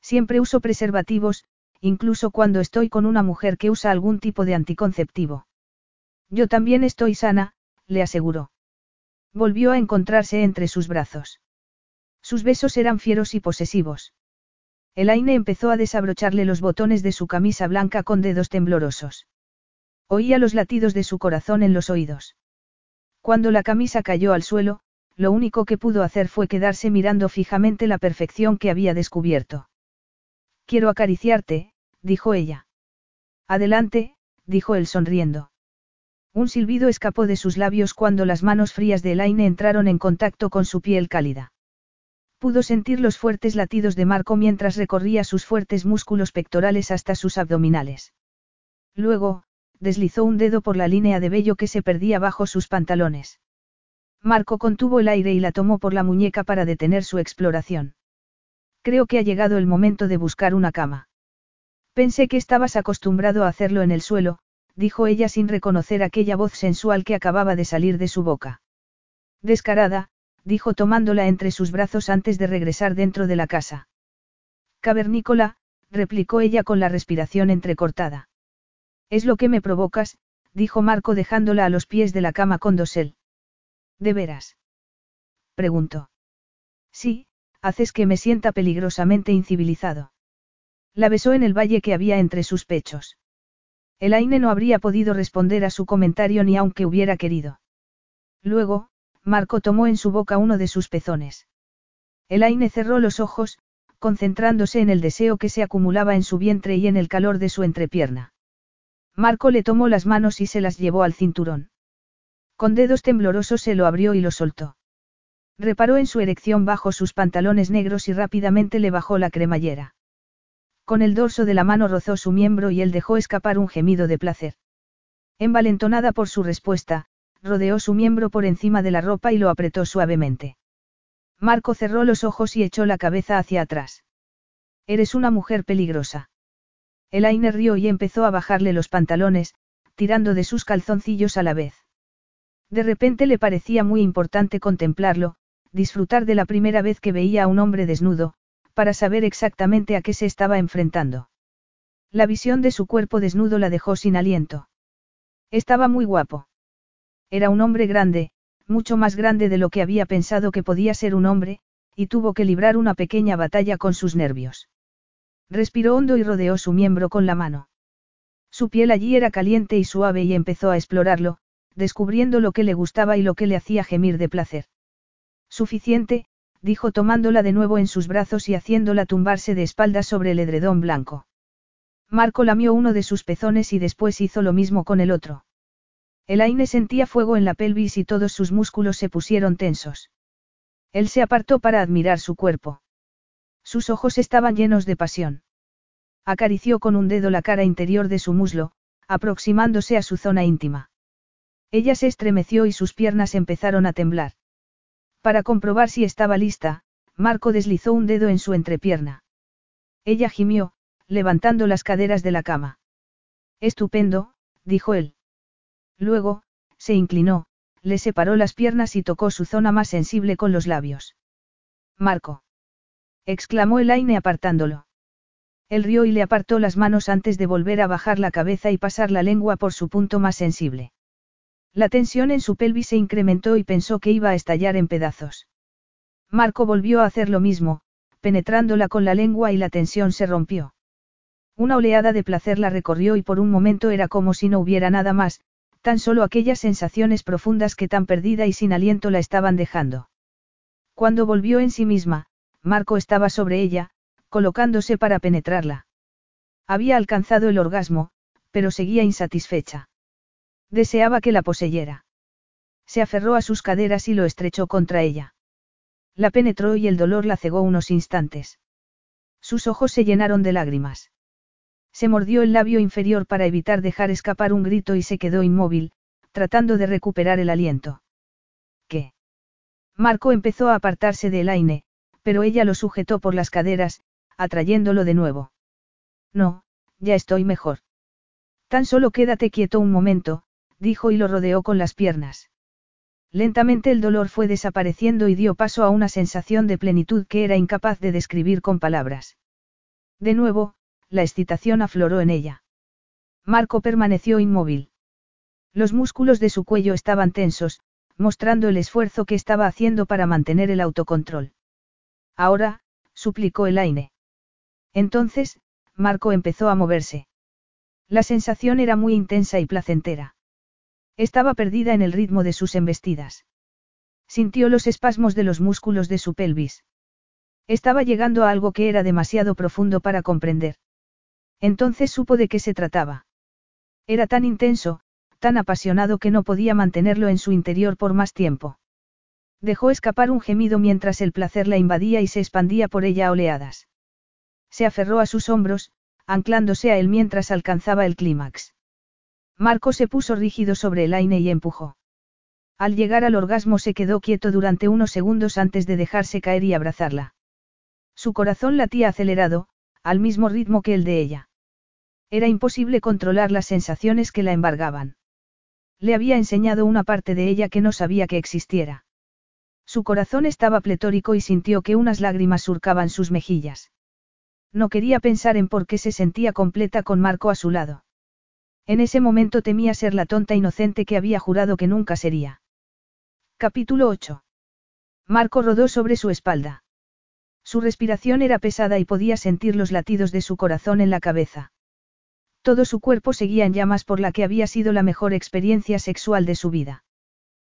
Siempre uso preservativos, incluso cuando estoy con una mujer que usa algún tipo de anticonceptivo. Yo también estoy sana, le aseguró. Volvió a encontrarse entre sus brazos. Sus besos eran fieros y posesivos. Elaine empezó a desabrocharle los botones de su camisa blanca con dedos temblorosos. Oía los latidos de su corazón en los oídos. Cuando la camisa cayó al suelo, lo único que pudo hacer fue quedarse mirando fijamente la perfección que había descubierto. Quiero acariciarte, dijo ella. Adelante, dijo él sonriendo. Un silbido escapó de sus labios cuando las manos frías de Elaine entraron en contacto con su piel cálida. Pudo sentir los fuertes latidos de Marco mientras recorría sus fuertes músculos pectorales hasta sus abdominales. Luego, deslizó un dedo por la línea de vello que se perdía bajo sus pantalones. Marco contuvo el aire y la tomó por la muñeca para detener su exploración. Creo que ha llegado el momento de buscar una cama. Pensé que estabas acostumbrado a hacerlo en el suelo, dijo ella sin reconocer aquella voz sensual que acababa de salir de su boca. Descarada, dijo tomándola entre sus brazos antes de regresar dentro de la casa. Cavernícola, replicó ella con la respiración entrecortada. Es lo que me provocas, dijo Marco dejándola a los pies de la cama con dosel. ¿De veras? Preguntó. Sí, haces que me sienta peligrosamente incivilizado. La besó en el valle que había entre sus pechos. Elaine no habría podido responder a su comentario ni aunque hubiera querido. Luego, Marco tomó en su boca uno de sus pezones. Elaine cerró los ojos, concentrándose en el deseo que se acumulaba en su vientre y en el calor de su entrepierna. Marco le tomó las manos y se las llevó al cinturón. Con dedos temblorosos se lo abrió y lo soltó. Reparó en su erección bajo sus pantalones negros y rápidamente le bajó la cremallera. Con el dorso de la mano rozó su miembro y él dejó escapar un gemido de placer. Envalentonada por su respuesta, rodeó su miembro por encima de la ropa y lo apretó suavemente. Marco cerró los ojos y echó la cabeza hacia atrás. Eres una mujer peligrosa. Elaine rió y empezó a bajarle los pantalones, tirando de sus calzoncillos a la vez. De repente le parecía muy importante contemplarlo, disfrutar de la primera vez que veía a un hombre desnudo, para saber exactamente a qué se estaba enfrentando. La visión de su cuerpo desnudo la dejó sin aliento. Estaba muy guapo. Era un hombre grande, mucho más grande de lo que había pensado que podía ser un hombre, y tuvo que librar una pequeña batalla con sus nervios. Respiró hondo y rodeó su miembro con la mano. Su piel allí era caliente y suave y empezó a explorarlo, descubriendo lo que le gustaba y lo que le hacía gemir de placer. Suficiente, dijo tomándola de nuevo en sus brazos y haciéndola tumbarse de espaldas sobre el edredón blanco. Marco lamió uno de sus pezones y después hizo lo mismo con el otro. Elaine sentía fuego en la pelvis y todos sus músculos se pusieron tensos. Él se apartó para admirar su cuerpo. Sus ojos estaban llenos de pasión. Acarició con un dedo la cara interior de su muslo, aproximándose a su zona íntima. Ella se estremeció y sus piernas empezaron a temblar. Para comprobar si estaba lista, Marco deslizó un dedo en su entrepierna. Ella gimió, levantando las caderas de la cama. Estupendo, dijo él. Luego, se inclinó, le separó las piernas y tocó su zona más sensible con los labios. Marco. exclamó Elaine apartándolo. Él rió y le apartó las manos antes de volver a bajar la cabeza y pasar la lengua por su punto más sensible. La tensión en su pelvis se incrementó y pensó que iba a estallar en pedazos. Marco volvió a hacer lo mismo, penetrándola con la lengua y la tensión se rompió. Una oleada de placer la recorrió y por un momento era como si no hubiera nada más, tan solo aquellas sensaciones profundas que tan perdida y sin aliento la estaban dejando. Cuando volvió en sí misma, Marco estaba sobre ella, colocándose para penetrarla. Había alcanzado el orgasmo, pero seguía insatisfecha. Deseaba que la poseyera. Se aferró a sus caderas y lo estrechó contra ella. La penetró y el dolor la cegó unos instantes. Sus ojos se llenaron de lágrimas. Se mordió el labio inferior para evitar dejar escapar un grito y se quedó inmóvil, tratando de recuperar el aliento. ¿Qué? Marco empezó a apartarse de Elaine, pero ella lo sujetó por las caderas, atrayéndolo de nuevo. No, ya estoy mejor. Tan solo quédate quieto un momento, dijo y lo rodeó con las piernas. Lentamente el dolor fue desapareciendo y dio paso a una sensación de plenitud que era incapaz de describir con palabras. De nuevo, la excitación afloró en ella. Marco permaneció inmóvil. Los músculos de su cuello estaban tensos, mostrando el esfuerzo que estaba haciendo para mantener el autocontrol. Ahora, suplicó Elaine. Entonces, Marco empezó a moverse. La sensación era muy intensa y placentera. Estaba perdida en el ritmo de sus embestidas. Sintió los espasmos de los músculos de su pelvis. Estaba llegando a algo que era demasiado profundo para comprender. Entonces supo de qué se trataba. Era tan intenso, tan apasionado que no podía mantenerlo en su interior por más tiempo. Dejó escapar un gemido mientras el placer la invadía y se expandía por ella a oleadas. Se aferró a sus hombros, anclándose a él mientras alcanzaba el clímax. Marco se puso rígido sobre el aine y empujó. Al llegar al orgasmo se quedó quieto durante unos segundos antes de dejarse caer y abrazarla. Su corazón latía acelerado, al mismo ritmo que el de ella. Era imposible controlar las sensaciones que la embargaban. Le había enseñado una parte de ella que no sabía que existiera. Su corazón estaba pletórico y sintió que unas lágrimas surcaban sus mejillas. No quería pensar en por qué se sentía completa con Marco a su lado. En ese momento temía ser la tonta inocente que había jurado que nunca sería. Capítulo 8. Marco rodó sobre su espalda. Su respiración era pesada y podía sentir los latidos de su corazón en la cabeza. Todo su cuerpo seguía en llamas por la que había sido la mejor experiencia sexual de su vida.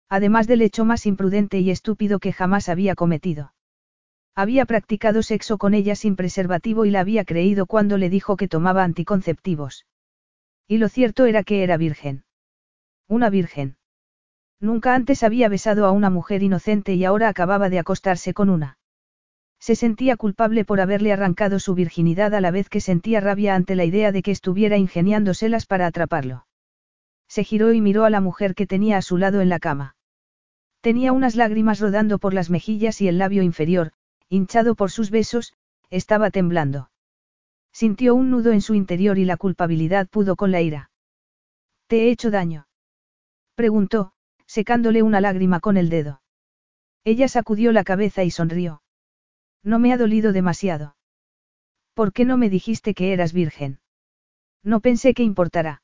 Además del hecho más imprudente y estúpido que jamás había cometido. Había practicado sexo con ella sin preservativo y la había creído cuando le dijo que tomaba anticonceptivos. Y lo cierto era que era virgen. Una virgen. Nunca antes había besado a una mujer inocente y ahora acababa de acostarse con una. Se sentía culpable por haberle arrancado su virginidad a la vez que sentía rabia ante la idea de que estuviera ingeniándoselas para atraparlo. Se giró y miró a la mujer que tenía a su lado en la cama. Tenía unas lágrimas rodando por las mejillas y el labio inferior, hinchado por sus besos, estaba temblando. Sintió un nudo en su interior y la culpabilidad pudo con la ira. ¿Te he hecho daño? Preguntó, secándole una lágrima con el dedo. Ella sacudió la cabeza y sonrió. No me ha dolido demasiado. ¿Por qué no me dijiste que eras virgen? No pensé que importara.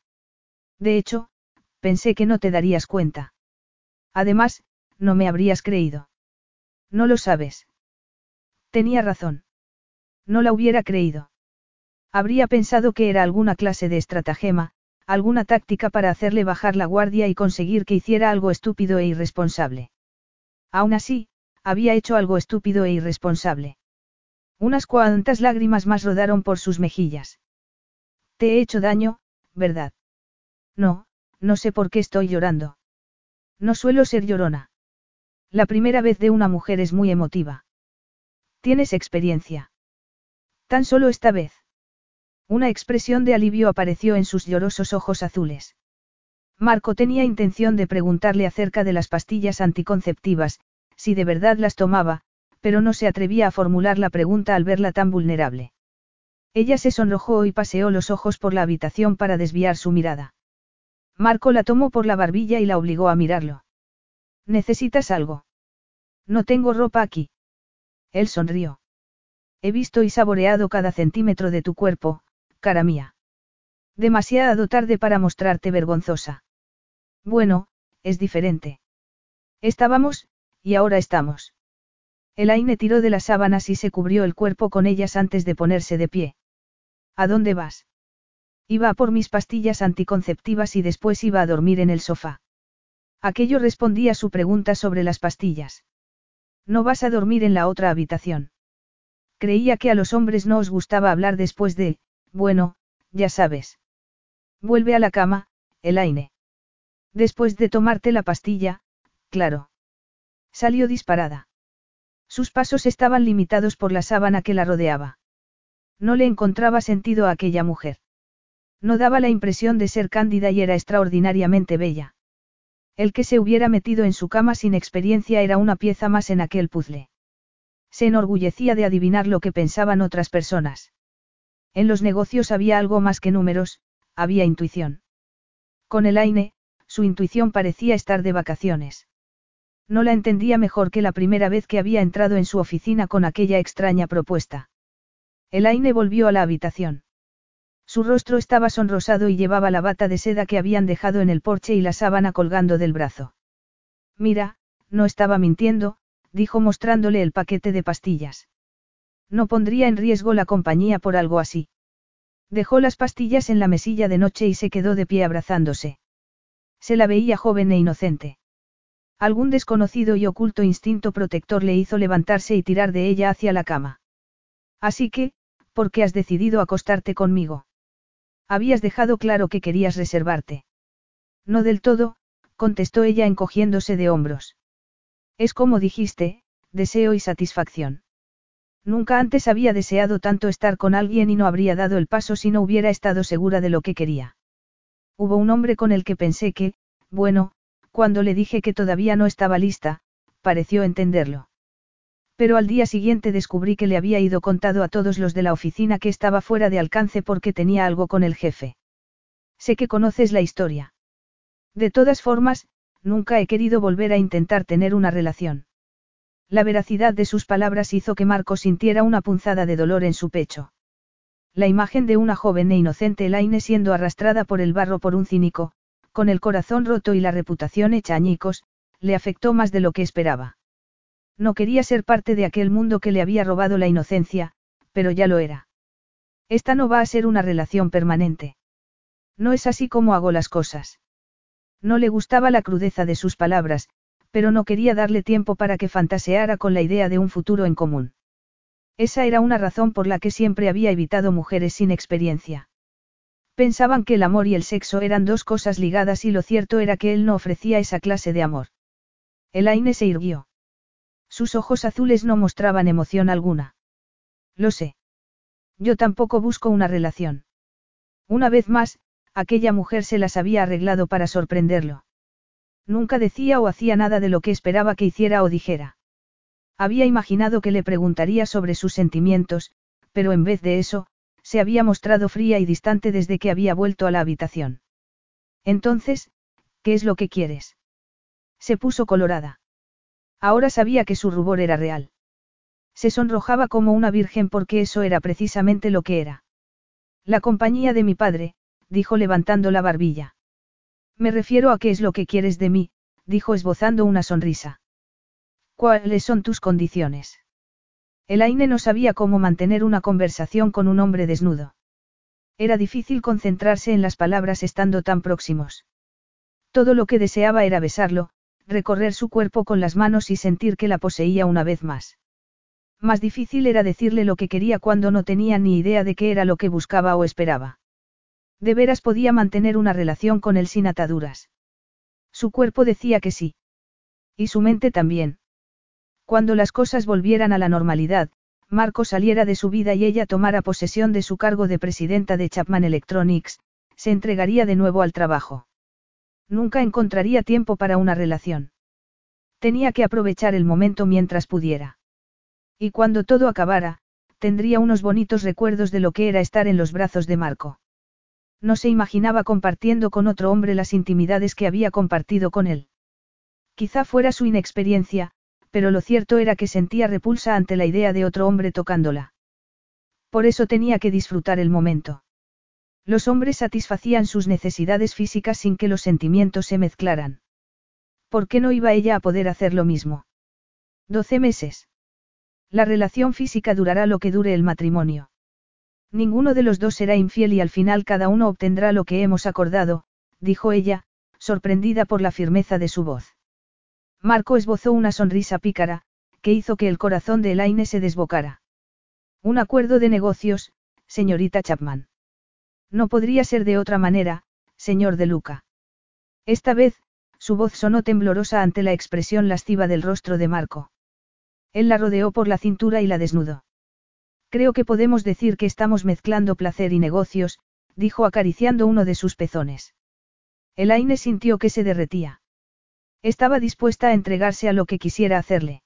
De hecho, pensé que no te darías cuenta. Además, no me habrías creído. No lo sabes. Tenía razón. No la hubiera creído. Habría pensado que era alguna clase de estratagema, alguna táctica para hacerle bajar la guardia y conseguir que hiciera algo estúpido e irresponsable. Aún así, había hecho algo estúpido e irresponsable. Unas cuantas lágrimas más rodaron por sus mejillas. Te he hecho daño, ¿verdad? No, no sé por qué estoy llorando. No suelo ser llorona. La primera vez de una mujer es muy emotiva. ¿Tienes experiencia? Tan solo esta vez. Una expresión de alivio apareció en sus llorosos ojos azules. Marco tenía intención de preguntarle acerca de las pastillas anticonceptivas, si de verdad las tomaba, pero no se atrevía a formular la pregunta al verla tan vulnerable. Ella se sonrojó y paseó los ojos por la habitación para desviar su mirada. Marco la tomó por la barbilla y la obligó a mirarlo. ¿Necesitas algo? No tengo ropa aquí. Él sonrió. He visto y saboreado cada centímetro de tu cuerpo, cara mía. Demasiado tarde para mostrarte vergonzosa. Bueno, es diferente. Estábamos, y ahora estamos. Elaine tiró de las sábanas y se cubrió el cuerpo con ellas antes de ponerse de pie. ¿A dónde vas? Iba a por mis pastillas anticonceptivas y después iba a dormir en el sofá. Aquello respondía a su pregunta sobre las pastillas. No vas a dormir en la otra habitación. Creía que a los hombres no os gustaba hablar después de, bueno, ya sabes. Vuelve a la cama, Elaine. Después de tomarte la pastilla, claro. Salió disparada. Sus pasos estaban limitados por la sábana que la rodeaba. No le encontraba sentido a aquella mujer. No daba la impresión de ser cándida y era extraordinariamente bella. El que se hubiera metido en su cama sin experiencia era una pieza más en aquel puzzle. Se enorgullecía de adivinar lo que pensaban otras personas. En los negocios había algo más que números, había intuición. Con el Aine, su intuición parecía estar de vacaciones. No la entendía mejor que la primera vez que había entrado en su oficina con aquella extraña propuesta. Elaine volvió a la habitación. Su rostro estaba sonrosado y llevaba la bata de seda que habían dejado en el porche y la sábana colgando del brazo. Mira, no estaba mintiendo, dijo mostrándole el paquete de pastillas. No pondría en riesgo la compañía por algo así. Dejó las pastillas en la mesilla de noche y se quedó de pie abrazándose. Se la veía joven e inocente. Algún desconocido y oculto instinto protector le hizo levantarse y tirar de ella hacia la cama. Así que, ¿por qué has decidido acostarte conmigo? Habías dejado claro que querías reservarte. No del todo, contestó ella encogiéndose de hombros. Es como dijiste, deseo y satisfacción. Nunca antes había deseado tanto estar con alguien y no habría dado el paso si no hubiera estado segura de lo que quería. Hubo un hombre con el que pensé que, bueno, cuando le dije que todavía no estaba lista, pareció entenderlo. Pero al día siguiente descubrí que le había ido contado a todos los de la oficina que estaba fuera de alcance porque tenía algo con el jefe. Sé que conoces la historia. De todas formas, nunca he querido volver a intentar tener una relación. La veracidad de sus palabras hizo que Marco sintiera una punzada de dolor en su pecho. La imagen de una joven e inocente Elaine siendo arrastrada por el barro por un cínico, con el corazón roto y la reputación hecha añicos, le afectó más de lo que esperaba. No quería ser parte de aquel mundo que le había robado la inocencia, pero ya lo era. Esta no va a ser una relación permanente. No es así como hago las cosas. No le gustaba la crudeza de sus palabras, pero no quería darle tiempo para que fantaseara con la idea de un futuro en común. Esa era una razón por la que siempre había evitado mujeres sin experiencia. Pensaban que el amor y el sexo eran dos cosas ligadas y lo cierto era que él no ofrecía esa clase de amor. Elaine se irguió. Sus ojos azules no mostraban emoción alguna. Lo sé. Yo tampoco busco una relación. Una vez más, aquella mujer se las había arreglado para sorprenderlo. Nunca decía o hacía nada de lo que esperaba que hiciera o dijera. Había imaginado que le preguntaría sobre sus sentimientos, pero en vez de eso, se había mostrado fría y distante desde que había vuelto a la habitación. Entonces, ¿qué es lo que quieres? Se puso colorada. Ahora sabía que su rubor era real. Se sonrojaba como una virgen porque eso era precisamente lo que era. La compañía de mi padre, dijo levantando la barbilla. Me refiero a qué es lo que quieres de mí, dijo esbozando una sonrisa. ¿Cuáles son tus condiciones? Elaine no sabía cómo mantener una conversación con un hombre desnudo. Era difícil concentrarse en las palabras estando tan próximos. Todo lo que deseaba era besarlo, recorrer su cuerpo con las manos y sentir que la poseía una vez más. Más difícil era decirle lo que quería cuando no tenía ni idea de qué era lo que buscaba o esperaba. De veras podía mantener una relación con él sin ataduras. Su cuerpo decía que sí. Y su mente también. Cuando las cosas volvieran a la normalidad, Marco saliera de su vida y ella tomara posesión de su cargo de presidenta de Chapman Electronics, se entregaría de nuevo al trabajo. Nunca encontraría tiempo para una relación. Tenía que aprovechar el momento mientras pudiera. Y cuando todo acabara, tendría unos bonitos recuerdos de lo que era estar en los brazos de Marco. No se imaginaba compartiendo con otro hombre las intimidades que había compartido con él. Quizá fuera su inexperiencia, pero lo cierto era que sentía repulsa ante la idea de otro hombre tocándola. Por eso tenía que disfrutar el momento. Los hombres satisfacían sus necesidades físicas sin que los sentimientos se mezclaran. ¿Por qué no iba ella a poder hacer lo mismo? Doce meses. La relación física durará lo que dure el matrimonio. Ninguno de los dos será infiel y al final cada uno obtendrá lo que hemos acordado, dijo ella, sorprendida por la firmeza de su voz. Marco esbozó una sonrisa pícara, que hizo que el corazón de Elaine se desbocara. Un acuerdo de negocios, señorita Chapman. No podría ser de otra manera, señor de Luca. Esta vez, su voz sonó temblorosa ante la expresión lasciva del rostro de Marco. Él la rodeó por la cintura y la desnudó. Creo que podemos decir que estamos mezclando placer y negocios, dijo acariciando uno de sus pezones. Elaine sintió que se derretía. Estaba dispuesta a entregarse a lo que quisiera hacerle.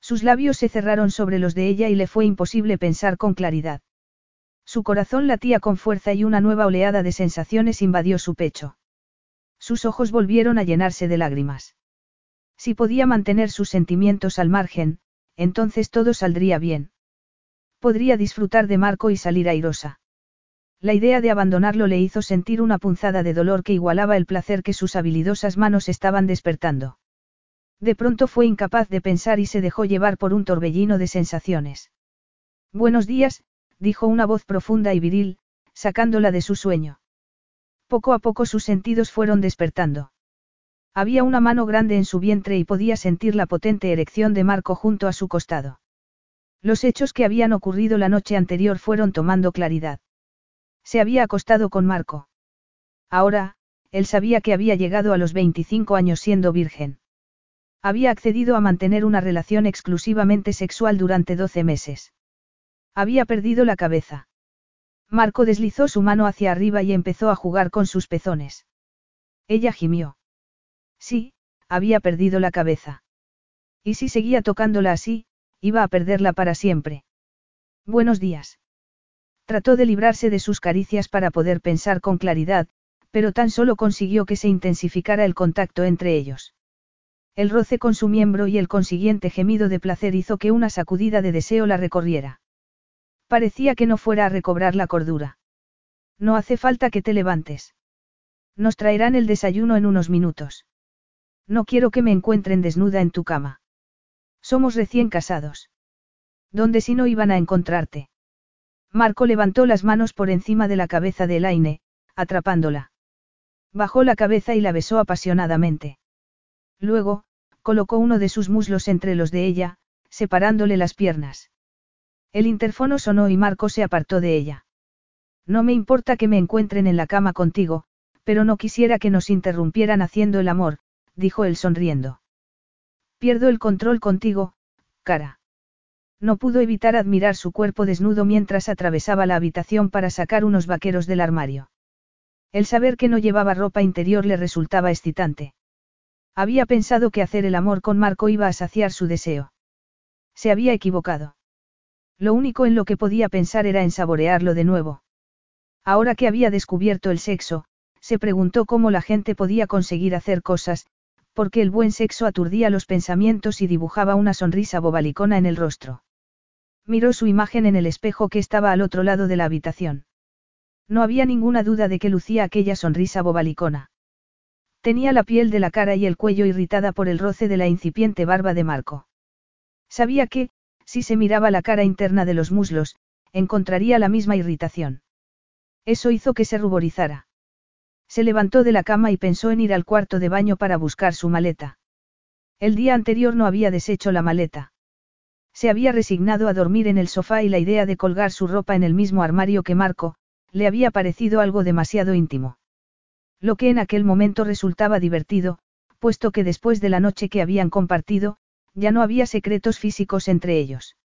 Sus labios se cerraron sobre los de ella y le fue imposible pensar con claridad. Su corazón latía con fuerza y una nueva oleada de sensaciones invadió su pecho. Sus ojos volvieron a llenarse de lágrimas. Si podía mantener sus sentimientos al margen, entonces todo saldría bien. Podría disfrutar de Marco y salir airosa. La idea de abandonarlo le hizo sentir una punzada de dolor que igualaba el placer que sus habilidosas manos estaban despertando. De pronto fue incapaz de pensar y se dejó llevar por un torbellino de sensaciones. Buenos días, dijo una voz profunda y viril, sacándola de su sueño. Poco a poco sus sentidos fueron despertando. Había una mano grande en su vientre y podía sentir la potente erección de Marco junto a su costado. Los hechos que habían ocurrido la noche anterior fueron tomando claridad. Se había acostado con Marco. Ahora, él sabía que había llegado a los 25 años siendo virgen. Había accedido a mantener una relación exclusivamente sexual durante 12 meses. Había perdido la cabeza. Marco deslizó su mano hacia arriba y empezó a jugar con sus pezones. Ella gimió. Sí, había perdido la cabeza. Y si seguía tocándola así, iba a perderla para siempre. Buenos días. Trató de librarse de sus caricias para poder pensar con claridad, pero tan solo consiguió que se intensificara el contacto entre ellos. El roce con su miembro y el consiguiente gemido de placer hizo que una sacudida de deseo la recorriera. Parecía que no fuera a recobrar la cordura. No hace falta que te levantes. Nos traerán el desayuno en unos minutos. No quiero que me encuentren desnuda en tu cama. Somos recién casados. ¿Dónde si no iban a encontrarte? Marco levantó las manos por encima de la cabeza de Elaine, atrapándola. Bajó la cabeza y la besó apasionadamente. Luego, colocó uno de sus muslos entre los de ella, separándole las piernas. El interfono sonó y Marco se apartó de ella. No me importa que me encuentren en la cama contigo, pero no quisiera que nos interrumpieran haciendo el amor, dijo él sonriendo. Pierdo el control contigo, cara. No pudo evitar admirar su cuerpo desnudo mientras atravesaba la habitación para sacar unos vaqueros del armario. El saber que no llevaba ropa interior le resultaba excitante. Había pensado que hacer el amor con Marco iba a saciar su deseo. Se había equivocado. Lo único en lo que podía pensar era en saborearlo de nuevo. Ahora que había descubierto el sexo, se preguntó cómo la gente podía conseguir hacer cosas, porque el buen sexo aturdía los pensamientos y dibujaba una sonrisa bobalicona en el rostro. Miró su imagen en el espejo que estaba al otro lado de la habitación. No había ninguna duda de que lucía aquella sonrisa bobalicona. Tenía la piel de la cara y el cuello irritada por el roce de la incipiente barba de Marco. Sabía que, si se miraba la cara interna de los muslos, encontraría la misma irritación. Eso hizo que se ruborizara. Se levantó de la cama y pensó en ir al cuarto de baño para buscar su maleta. El día anterior no había deshecho la maleta. Se había resignado a dormir en el sofá y la idea de colgar su ropa en el mismo armario que Marco, le había parecido algo demasiado íntimo. Lo que en aquel momento resultaba divertido, puesto que después de la noche que habían compartido, ya no había secretos físicos entre ellos.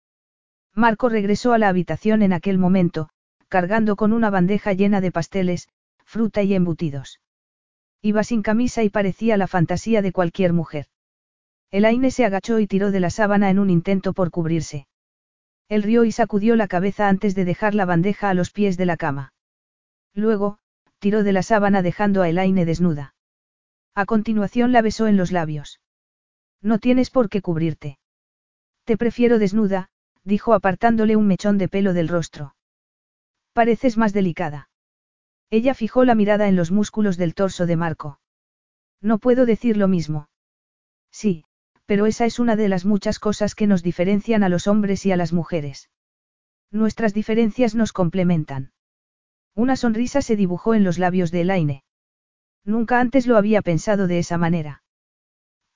Marco regresó a la habitación en aquel momento, cargando con una bandeja llena de pasteles, fruta y embutidos. Iba sin camisa y parecía la fantasía de cualquier mujer. Elaine se agachó y tiró de la sábana en un intento por cubrirse. Él rió y sacudió la cabeza antes de dejar la bandeja a los pies de la cama. Luego, tiró de la sábana dejando a Elaine desnuda. A continuación la besó en los labios. No tienes por qué cubrirte. Te prefiero desnuda, dijo apartándole un mechón de pelo del rostro. Pareces más delicada. Ella fijó la mirada en los músculos del torso de Marco. No puedo decir lo mismo. Sí, pero esa es una de las muchas cosas que nos diferencian a los hombres y a las mujeres. Nuestras diferencias nos complementan. Una sonrisa se dibujó en los labios de Elaine. Nunca antes lo había pensado de esa manera.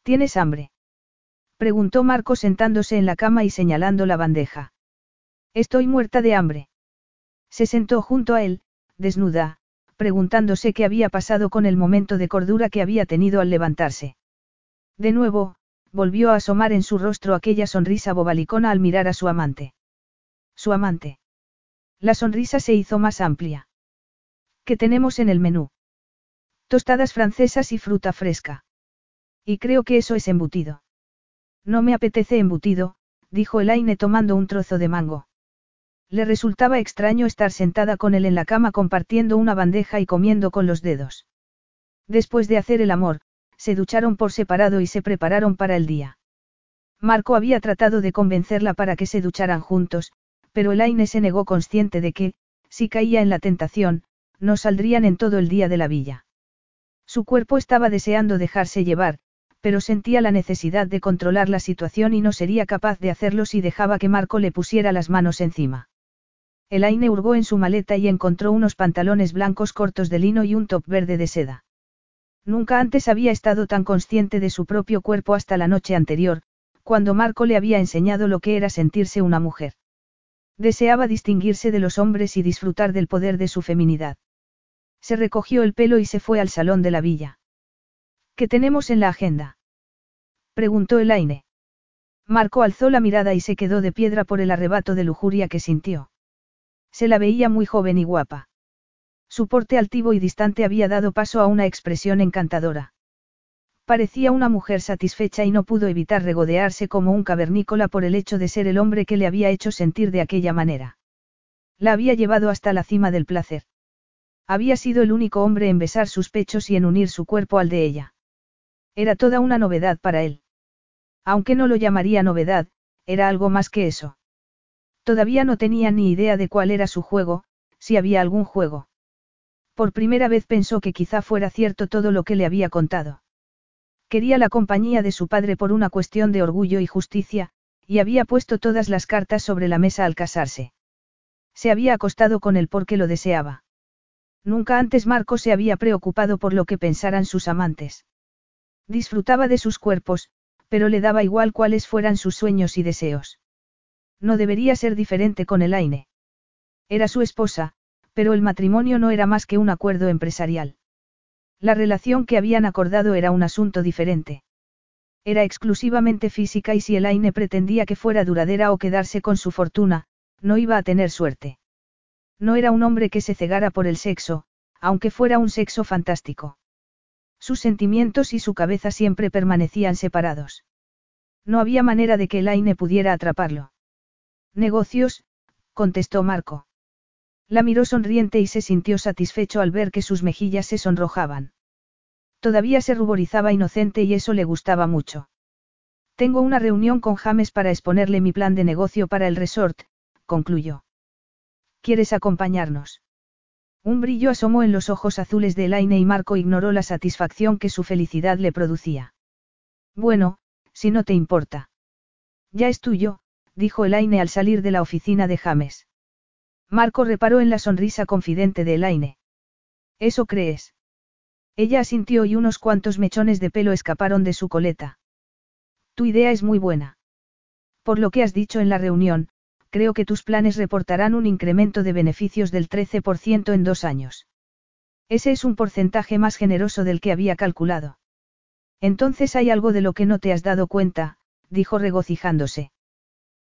¿Tienes hambre? Preguntó Marco sentándose en la cama y señalando la bandeja. Estoy muerta de hambre. Se sentó junto a él, desnuda, preguntándose qué había pasado con el momento de cordura que había tenido al levantarse. De nuevo, volvió a asomar en su rostro aquella sonrisa bobalicona al mirar a su amante. Su amante. La sonrisa se hizo más amplia. ¿Qué tenemos en el menú? Tostadas francesas y fruta fresca. Y creo que eso es embutido. No me apetece embutido, dijo Elaine tomando un trozo de mango. Le resultaba extraño estar sentada con él en la cama compartiendo una bandeja y comiendo con los dedos. Después de hacer el amor, se ducharon por separado y se prepararon para el día. Marco había tratado de convencerla para que se ducharan juntos, pero Elaine se negó consciente de que, si caía en la tentación, no saldrían en todo el día de la villa. Su cuerpo estaba deseando dejarse llevar, pero sentía la necesidad de controlar la situación y no sería capaz de hacerlo si dejaba que Marco le pusiera las manos encima. Elaine hurgó en su maleta y encontró unos pantalones blancos cortos de lino y un top verde de seda. Nunca antes había estado tan consciente de su propio cuerpo hasta la noche anterior, cuando Marco le había enseñado lo que era sentirse una mujer. Deseaba distinguirse de los hombres y disfrutar del poder de su feminidad. Se recogió el pelo y se fue al salón de la villa. ¿Qué tenemos en la agenda? preguntó Elaine. Marco alzó la mirada y se quedó de piedra por el arrebato de lujuria que sintió. Se la veía muy joven y guapa. Su porte altivo y distante había dado paso a una expresión encantadora. Parecía una mujer satisfecha y no pudo evitar regodearse como un cavernícola por el hecho de ser el hombre que le había hecho sentir de aquella manera. La había llevado hasta la cima del placer. Había sido el único hombre en besar sus pechos y en unir su cuerpo al de ella. Era toda una novedad para él. Aunque no lo llamaría novedad, era algo más que eso. Todavía no tenía ni idea de cuál era su juego, si había algún juego. Por primera vez pensó que quizá fuera cierto todo lo que le había contado. Quería la compañía de su padre por una cuestión de orgullo y justicia, y había puesto todas las cartas sobre la mesa al casarse. Se había acostado con él porque lo deseaba. Nunca antes Marco se había preocupado por lo que pensaran sus amantes. Disfrutaba de sus cuerpos, pero le daba igual cuáles fueran sus sueños y deseos. No debería ser diferente con Elaine. Era su esposa, Pero el matrimonio no era más que un acuerdo empresarial. La relación que habían acordado era un asunto diferente. Era exclusivamente física y si Elaine pretendía que fuera duradera o quedarse con su fortuna, no iba a tener suerte. No era un hombre que se cegara por el sexo, aunque fuera un sexo fantástico. Sus sentimientos y su cabeza siempre permanecían separados. No había manera de que Elaine pudiera atraparlo. Negocios, contestó Marco. La miró sonriente y se sintió satisfecho al ver que sus mejillas se sonrojaban. Todavía se ruborizaba inocente y eso le gustaba mucho. Tengo una reunión con James para exponerle mi plan de negocio para el resort, concluyó. ¿Quieres acompañarnos? Un brillo asomó en los ojos azules de Elaine y Marco ignoró la satisfacción que su felicidad le producía. Bueno, si no te importa. Ya es tuyo, dijo Elaine al salir de la oficina de James. Marco reparó en la sonrisa confidente de Elaine. ¿Eso crees? Ella asintió y unos cuantos mechones de pelo escaparon de su coleta. Tu idea es muy buena. Por lo que has dicho en la reunión, creo que tus planes reportarán un incremento de beneficios del 13% en dos años. Ese es un porcentaje más generoso del que había calculado. Entonces hay algo de lo que no te has dado cuenta, dijo regocijándose.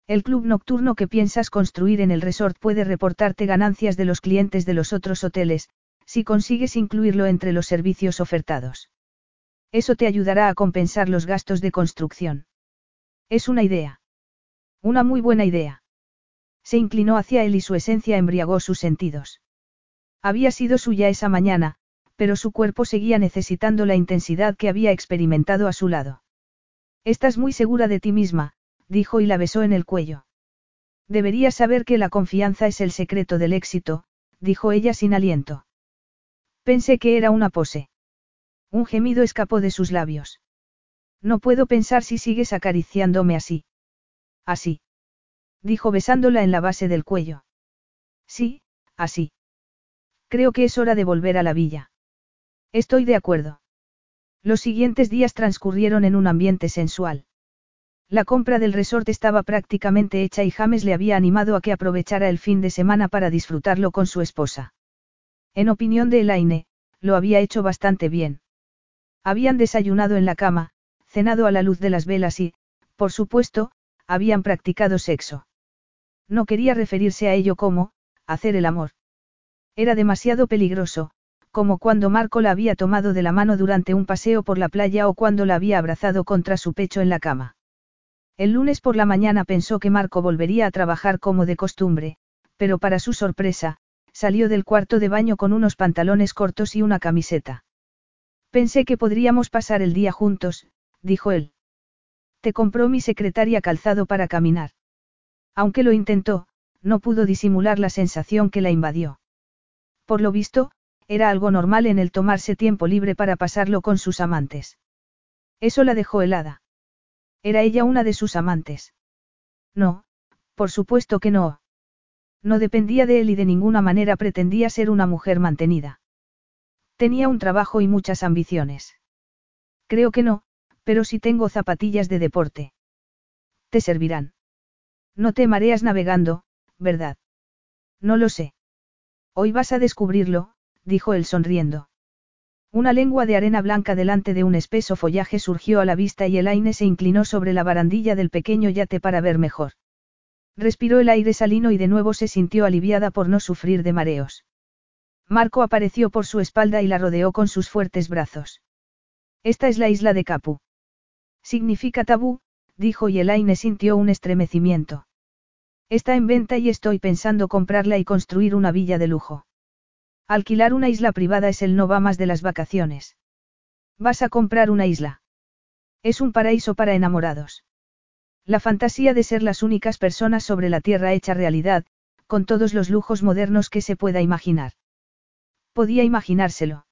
El club nocturno que piensas construir en el resort puede reportarte ganancias de los clientes de los otros hoteles, si consigues incluirlo entre los servicios ofertados. Eso te ayudará a compensar los gastos de construcción. Es una idea. Una muy buena idea. Se inclinó hacia él y su esencia embriagó sus sentidos. Había sido suya esa mañana, pero su cuerpo seguía necesitando la intensidad que había experimentado a su lado. Estás muy segura de ti misma, dijo y la besó en el cuello. Deberías saber que la confianza es el secreto del éxito, dijo ella sin aliento. Pensé que era una pose. Un gemido escapó de sus labios. No puedo pensar si sigues acariciándome así. Así. Dijo besándola en la base del cuello. Sí, así. Creo que es hora de volver a la villa. Estoy de acuerdo. Los siguientes días transcurrieron en un ambiente sensual. La compra del resort estaba prácticamente hecha y James le había animado a que aprovechara el fin de semana para disfrutarlo con su esposa. En opinión de Elaine, lo había hecho bastante bien. Habían desayunado en la cama, cenado a la luz de las velas y, por supuesto, habían practicado sexo. No quería referirse a ello como, hacer el amor. Era demasiado peligroso, como cuando Marco la había tomado de la mano durante un paseo por la playa o cuando la había abrazado contra su pecho en la cama. El lunes por la mañana pensó que Marco volvería a trabajar como de costumbre, pero para su sorpresa, salió del cuarto de baño con unos pantalones cortos y una camiseta. Pensé que podríamos pasar el día juntos, dijo él. Te compró mi secretaria calzado para caminar. Aunque lo intentó, no pudo disimular la sensación que la invadió. Por lo visto, era algo normal en el tomarse tiempo libre para pasarlo con sus amantes. Eso la dejó helada. ¿Era ella una de sus amantes? No, por supuesto que no. No dependía de él y de ninguna manera pretendía ser una mujer mantenida. Tenía un trabajo y muchas ambiciones. Creo que no, pero si tengo zapatillas de deporte. Te servirán. No te mareas navegando, ¿verdad? No lo sé. Hoy vas a descubrirlo, dijo él sonriendo. Una lengua de arena blanca delante de un espeso follaje surgió a la vista y Elaine se inclinó sobre la barandilla del pequeño yate para ver mejor. Respiró el aire salino y de nuevo se sintió aliviada por no sufrir de mareos. Marco apareció por su espalda y la rodeó con sus fuertes brazos. Esta es la isla de Capu. Significa tabú, dijo y Elaine sintió un estremecimiento. Está en venta y estoy pensando comprarla y construir una villa de lujo. Alquilar una isla privada es el no va más de las vacaciones. Vas a comprar una isla. Es un paraíso para enamorados. La fantasía de ser las únicas personas sobre la Tierra hecha realidad, con todos los lujos modernos que se pueda imaginar. Podía imaginárselo.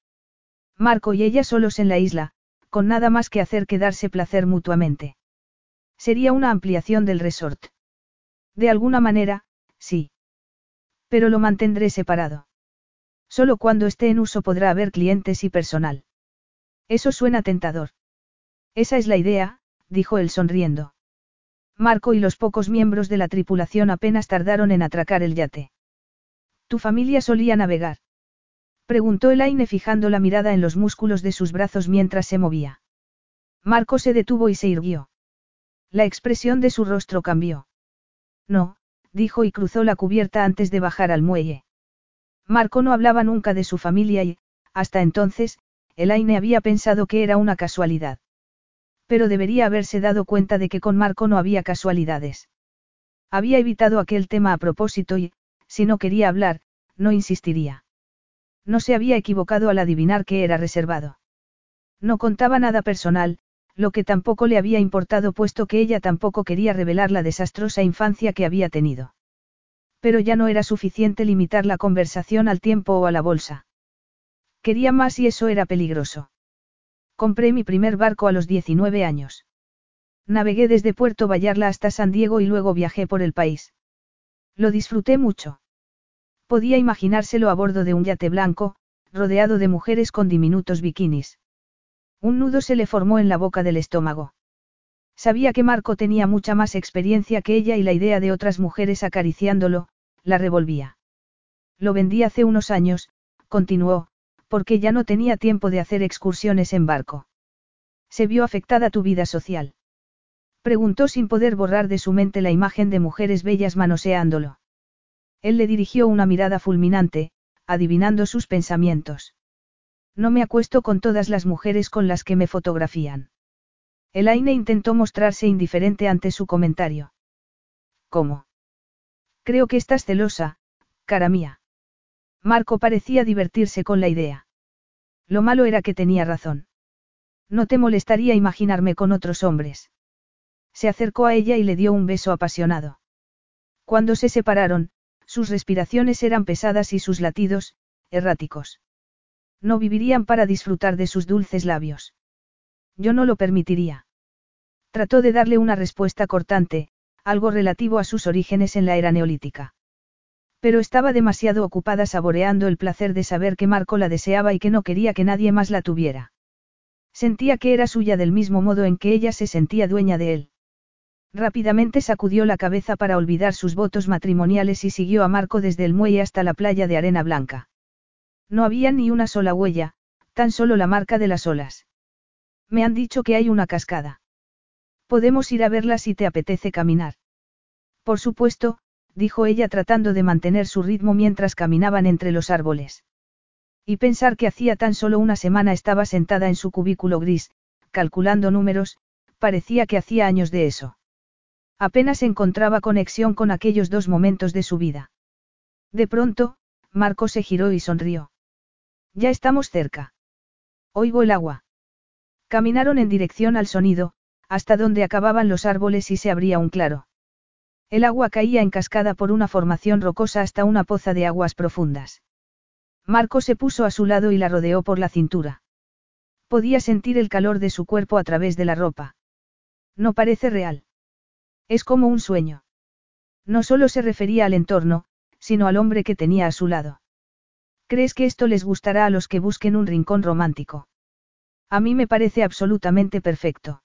Marco y ella solos en la isla, con nada más que hacer que darse placer mutuamente. Sería una ampliación del resort. De alguna manera, sí. Pero lo mantendré separado. Solo cuando esté en uso podrá haber clientes y personal. Eso suena tentador. Esa es la idea, dijo él sonriendo. Marco y los pocos miembros de la tripulación apenas tardaron en atracar el yate. ¿Tu familia solía navegar? Preguntó Elaine fijando la mirada en los músculos de sus brazos mientras se movía. Marco se detuvo y se irguió. La expresión de su rostro cambió. No, dijo y cruzó la cubierta antes de bajar al muelle. Marco no hablaba nunca de su familia y, hasta entonces, Elaine había pensado que era una casualidad. Pero debería haberse dado cuenta de que con Marco no había casualidades. Había evitado aquel tema a propósito y, si no quería hablar, no insistiría. No se había equivocado al adivinar que era reservado. No contaba nada personal, lo que tampoco le había importado puesto que ella tampoco quería revelar la desastrosa infancia que había tenido. Pero ya no era suficiente limitar la conversación al tiempo o a la bolsa. Quería más y eso era peligroso. Compré mi primer barco a los 19 años. Navegué desde Puerto Vallarla hasta San Diego y luego viajé por el país. Lo disfruté mucho. Podía imaginárselo a bordo de un yate blanco, rodeado de mujeres con diminutos bikinis. Un nudo se le formó en la boca del estómago. Sabía que Marco tenía mucha más experiencia que ella y la idea de otras mujeres acariciándolo, la revolvía. Lo vendí hace unos años, continuó, porque ya no tenía tiempo de hacer excursiones en barco. ¿Se vio afectada tu vida social? Preguntó sin poder borrar de su mente la imagen de mujeres bellas manoseándolo. Él le dirigió una mirada fulminante, adivinando sus pensamientos. No me acuesto con todas las mujeres con las que me fotografían. Elaine intentó mostrarse indiferente ante su comentario. ¿Cómo? Creo que estás celosa, cara mía. Marco parecía divertirse con la idea. Lo malo era que tenía razón. No te molestaría imaginarme con otros hombres. Se acercó a ella y le dio un beso apasionado. Cuando se separaron, sus respiraciones eran pesadas y sus latidos, erráticos. No vivirían para disfrutar de sus dulces labios. Yo no lo permitiría. Trató de darle una respuesta cortante, algo relativo a sus orígenes en la era neolítica. Pero estaba demasiado ocupada saboreando el placer de saber que Marco la deseaba y que no quería que nadie más la tuviera. Sentía que era suya del mismo modo en que ella se sentía dueña de él. Rápidamente sacudió la cabeza para olvidar sus votos matrimoniales y siguió a Marco desde el muelle hasta la playa de arena blanca. No había ni una sola huella, tan solo la marca de las olas. Me han dicho que hay una cascada. Podemos ir a verla si te apetece caminar. Por supuesto, dijo ella tratando de mantener su ritmo mientras caminaban entre los árboles. Y pensar que hacía tan solo una semana estaba sentada en su cubículo gris, calculando números, parecía que hacía años de eso. Apenas encontraba conexión con aquellos dos momentos de su vida. De pronto, Marco se giró y sonrió. Ya estamos cerca. Oigo el agua. Caminaron en dirección al sonido, hasta donde acababan los árboles y se abría un claro. El agua caía en cascada por una formación rocosa hasta una poza de aguas profundas. Marco se puso a su lado y la rodeó por la cintura. Podía sentir el calor de su cuerpo a través de la ropa. No parece real. Es como un sueño. No solo se refería al entorno, sino al hombre que tenía a su lado. ¿Crees que esto les gustará a los que busquen un rincón romántico? A mí me parece absolutamente perfecto.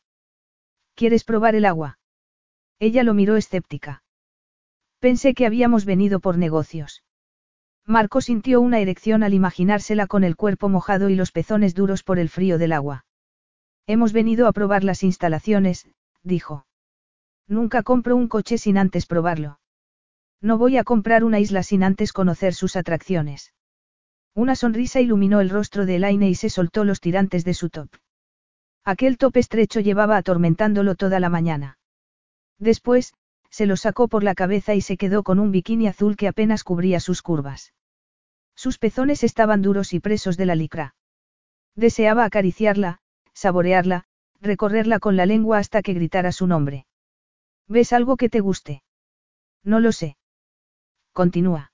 ¿Quieres probar el agua? Ella lo miró escéptica. Pensé que habíamos venido por negocios. Marco sintió una erección al imaginársela con el cuerpo mojado y los pezones duros por el frío del agua. Hemos venido a probar las instalaciones, dijo. Nunca compro un coche sin antes probarlo. No voy a comprar una isla sin antes conocer sus atracciones. Una sonrisa iluminó el rostro de Elaine y se soltó los tirantes de su top. Aquel top estrecho llevaba atormentándolo toda la mañana. Después, se lo sacó por la cabeza y se quedó con un bikini azul que apenas cubría sus curvas. Sus pezones estaban duros y presos de la licra. Deseaba acariciarla, saborearla, recorrerla con la lengua hasta que gritara su nombre. ¿Ves algo que te guste? No lo sé. Continúa.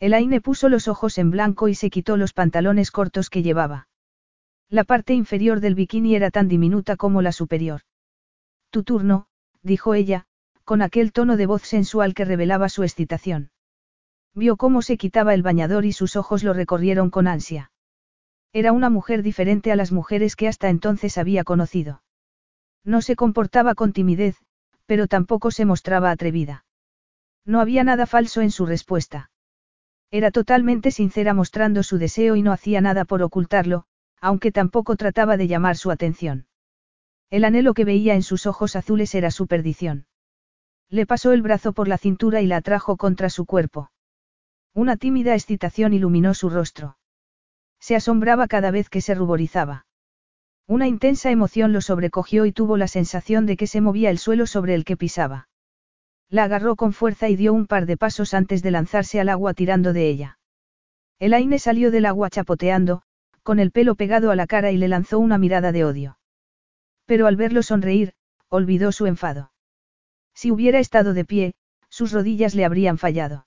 Elaine puso los ojos en blanco y se quitó los pantalones cortos que llevaba. La parte inferior del bikini era tan diminuta como la superior. Tu turno, dijo ella, con aquel tono de voz sensual que revelaba su excitación. Vio cómo se quitaba el bañador y sus ojos lo recorrieron con ansia. Era una mujer diferente a las mujeres que hasta entonces había conocido. No se comportaba con timidez, pero tampoco se mostraba atrevida. No había nada falso en su respuesta. Era totalmente sincera mostrando su deseo y no hacía nada por ocultarlo, aunque tampoco trataba de llamar su atención. El anhelo que veía en sus ojos azules era su perdición. Le pasó el brazo por la cintura y la atrajo contra su cuerpo. Una tímida excitación iluminó su rostro. Se asombraba cada vez que se ruborizaba. Una intensa emoción lo sobrecogió y tuvo la sensación de que se movía el suelo sobre el que pisaba. La agarró con fuerza y dio un par de pasos antes de lanzarse al agua tirando de ella. El Aine salió del agua chapoteando, con el pelo pegado a la cara y le lanzó una mirada de odio. Pero al verlo sonreír, olvidó su enfado. Si hubiera estado de pie, sus rodillas le habrían fallado.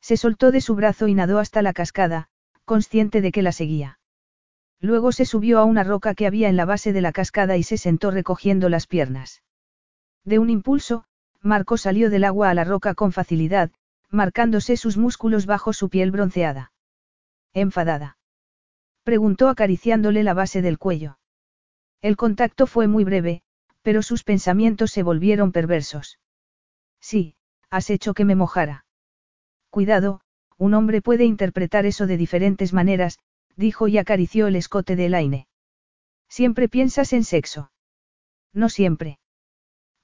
Se soltó de su brazo y nadó hasta la cascada, consciente de que la seguía. Luego se subió a una roca que había en la base de la cascada y se sentó recogiendo las piernas. De un impulso, Marco salió del agua a la roca con facilidad, marcándose sus músculos bajo su piel bronceada. Enfadada. Preguntó acariciándole la base del cuello. El contacto fue muy breve, pero sus pensamientos se volvieron perversos. Sí, has hecho que me mojara. Cuidado, un hombre puede interpretar eso de diferentes maneras, dijo y acarició el escote de Elaine. Siempre piensas en sexo. No siempre.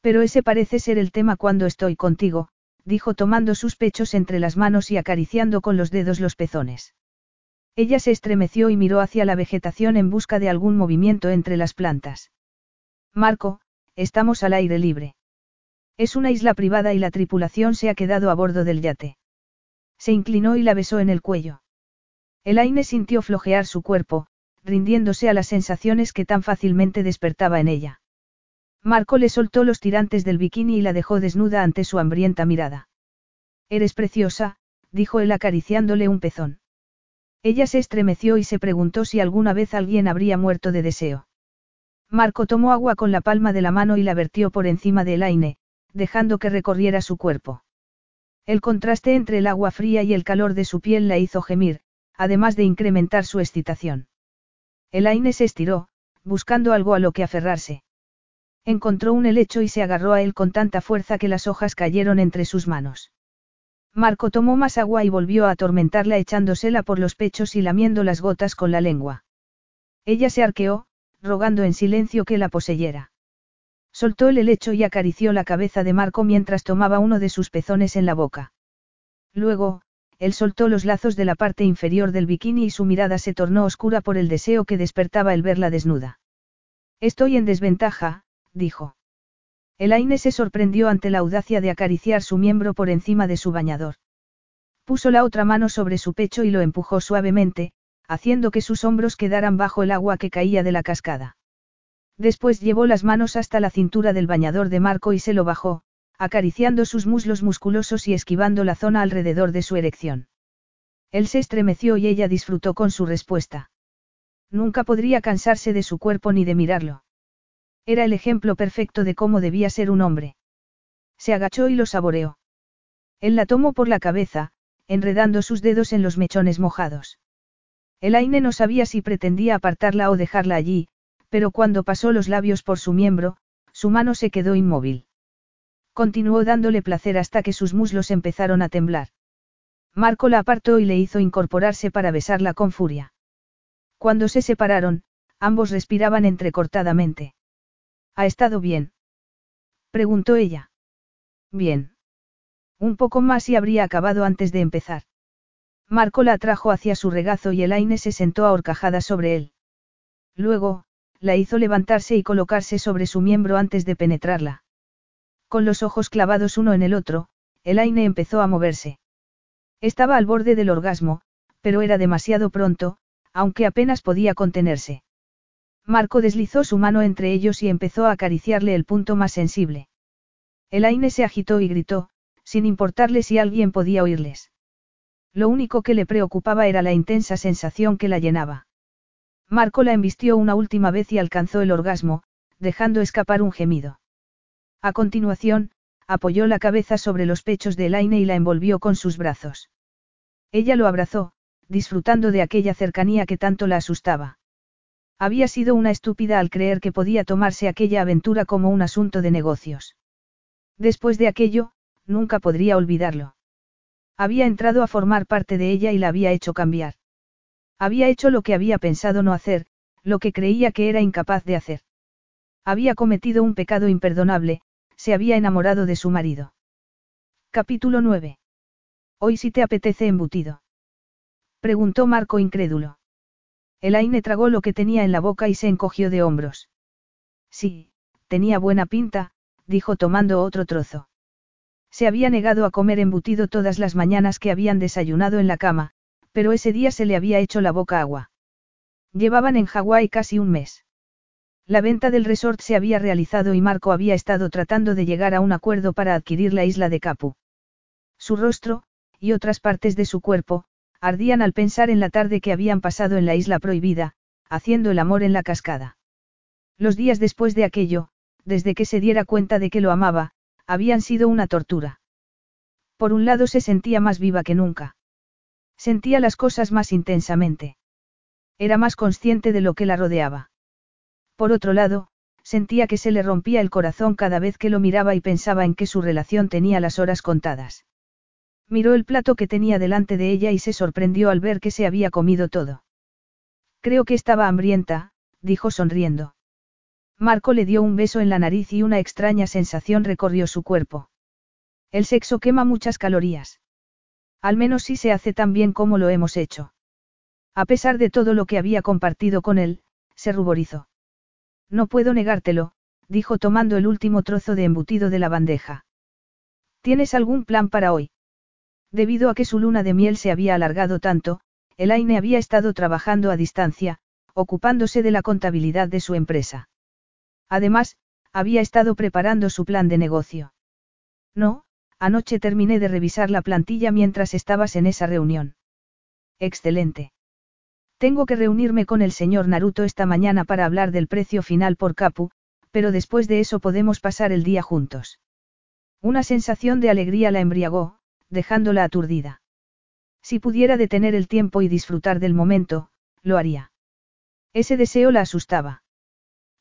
Pero ese parece ser el tema cuando estoy contigo, dijo tomando sus pechos entre las manos y acariciando con los dedos los pezones. Ella se estremeció y miró hacia la vegetación en busca de algún movimiento entre las plantas. Marco, estamos al aire libre. Es una isla privada y la tripulación se ha quedado a bordo del yate. Se inclinó y la besó en el cuello. Elaine sintió flojear su cuerpo, rindiéndose a las sensaciones que tan fácilmente despertaba en ella. Marco le soltó los tirantes del bikini y la dejó desnuda ante su hambrienta mirada. Eres preciosa, dijo él acariciándole un pezón. Ella se estremeció y se preguntó si alguna vez alguien habría muerto de deseo. Marco tomó agua con la palma de la mano y la vertió por encima de Elaine, dejando que recorriera su cuerpo. El contraste entre el agua fría y el calor de su piel la hizo gemir, además de incrementar su excitación. Elaine se estiró, buscando algo a lo que aferrarse. Encontró un helecho y se agarró a él con tanta fuerza que las hojas cayeron entre sus manos. Marco tomó más agua y volvió a atormentarla echándosela por los pechos y lamiendo las gotas con la lengua. Ella se arqueó, rogando en silencio que la poseyera. Soltó el helecho y acarició la cabeza de Marco mientras tomaba uno de sus pezones en la boca. Luego, él soltó los lazos de la parte inferior del bikini y su mirada se tornó oscura por el deseo que despertaba el verla desnuda. Estoy en desventaja, dijo. Elaine se sorprendió ante la audacia de acariciar su miembro por encima de su bañador. Puso la otra mano sobre su pecho y lo empujó suavemente, haciendo que sus hombros quedaran bajo el agua que caía de la cascada. Después llevó las manos hasta la cintura del bañador de Marco y se lo bajó, acariciando sus muslos musculosos y esquivando la zona alrededor de su erección. Él se estremeció y ella disfrutó con su respuesta. Nunca podría cansarse de su cuerpo ni de mirarlo. Era el ejemplo perfecto de cómo debía ser un hombre. Se agachó y lo saboreó. Él la tomó por la cabeza, enredando sus dedos en los mechones mojados. El Aine no sabía si pretendía apartarla o dejarla allí, pero cuando pasó los labios por su miembro, su mano se quedó inmóvil. Continuó dándole placer hasta que sus muslos empezaron a temblar. Marco la apartó y le hizo incorporarse para besarla con furia. Cuando se separaron, ambos respiraban entrecortadamente. ¿Ha estado bien? preguntó ella. Bien. Un poco más y habría acabado antes de empezar. Marco la atrajo hacia su regazo y Elaine se sentó ahorcajada sobre él. Luego, la hizo levantarse y colocarse sobre su miembro antes de penetrarla. Con los ojos clavados uno en el otro, Elaine empezó a moverse. Estaba al borde del orgasmo, pero era demasiado pronto, aunque apenas podía contenerse. Marco deslizó su mano entre ellos y empezó a acariciarle el punto más sensible. Elaine se agitó y gritó, sin importarle si alguien podía oírles. Lo único que le preocupaba era la intensa sensación que la llenaba. Marco la embistió una última vez y alcanzó el orgasmo, dejando escapar un gemido. A continuación, apoyó la cabeza sobre los pechos de Elaine y la envolvió con sus brazos. Ella lo abrazó, disfrutando de aquella cercanía que tanto la asustaba. Había sido una estúpida al creer que podía tomarse aquella aventura como un asunto de negocios. Después de aquello, nunca podría olvidarlo. Había entrado a formar parte de ella y la había hecho cambiar. Había hecho lo que había pensado no hacer, lo que creía que era incapaz de hacer. Había cometido un pecado imperdonable, se había enamorado de su marido. Capítulo 9. Hoy si te apetece embutido. Preguntó Marco incrédulo. Elaine tragó lo que tenía en la boca y se encogió de hombros. Sí, tenía buena pinta, dijo tomando otro trozo. Se había negado a comer embutido todas las mañanas que habían desayunado en la cama, pero ese día se le había hecho la boca agua. Llevaban en Hawái casi un mes. La venta del resort se había realizado y Marco había estado tratando de llegar a un acuerdo para adquirir la isla de Capu. Su rostro, y otras partes de su cuerpo, ardían al pensar en la tarde que habían pasado en la isla prohibida, haciendo el amor en la cascada. Los días después de aquello, desde que se diera cuenta de que lo amaba, habían sido una tortura. Por un lado se sentía más viva que nunca. Sentía las cosas más intensamente. Era más consciente de lo que la rodeaba. Por otro lado, sentía que se le rompía el corazón cada vez que lo miraba y pensaba en que su relación tenía las horas contadas. Miró el plato que tenía delante de ella y se sorprendió al ver que se había comido todo. Creo que estaba hambrienta, dijo sonriendo. Marco le dio un beso en la nariz y una extraña sensación recorrió su cuerpo. El sexo quema muchas calorías. Al menos si se hace tan bien como lo hemos hecho. A pesar de todo lo que había compartido con él, se ruborizó. No puedo negártelo, dijo tomando el último trozo de embutido de la bandeja. ¿Tienes algún plan para hoy? Debido a que su luna de miel se había alargado tanto, Elaine había estado trabajando a distancia, ocupándose de la contabilidad de su empresa. Además, había estado preparando su plan de negocio. No, anoche terminé de revisar la plantilla mientras estabas en esa reunión. Excelente. Tengo que reunirme con el señor Naruto esta mañana para hablar del precio final por Capu, pero después de eso podemos pasar el día juntos. Una sensación de alegría la embriagó, dejándola aturdida. Si pudiera detener el tiempo y disfrutar del momento, lo haría. Ese deseo la asustaba.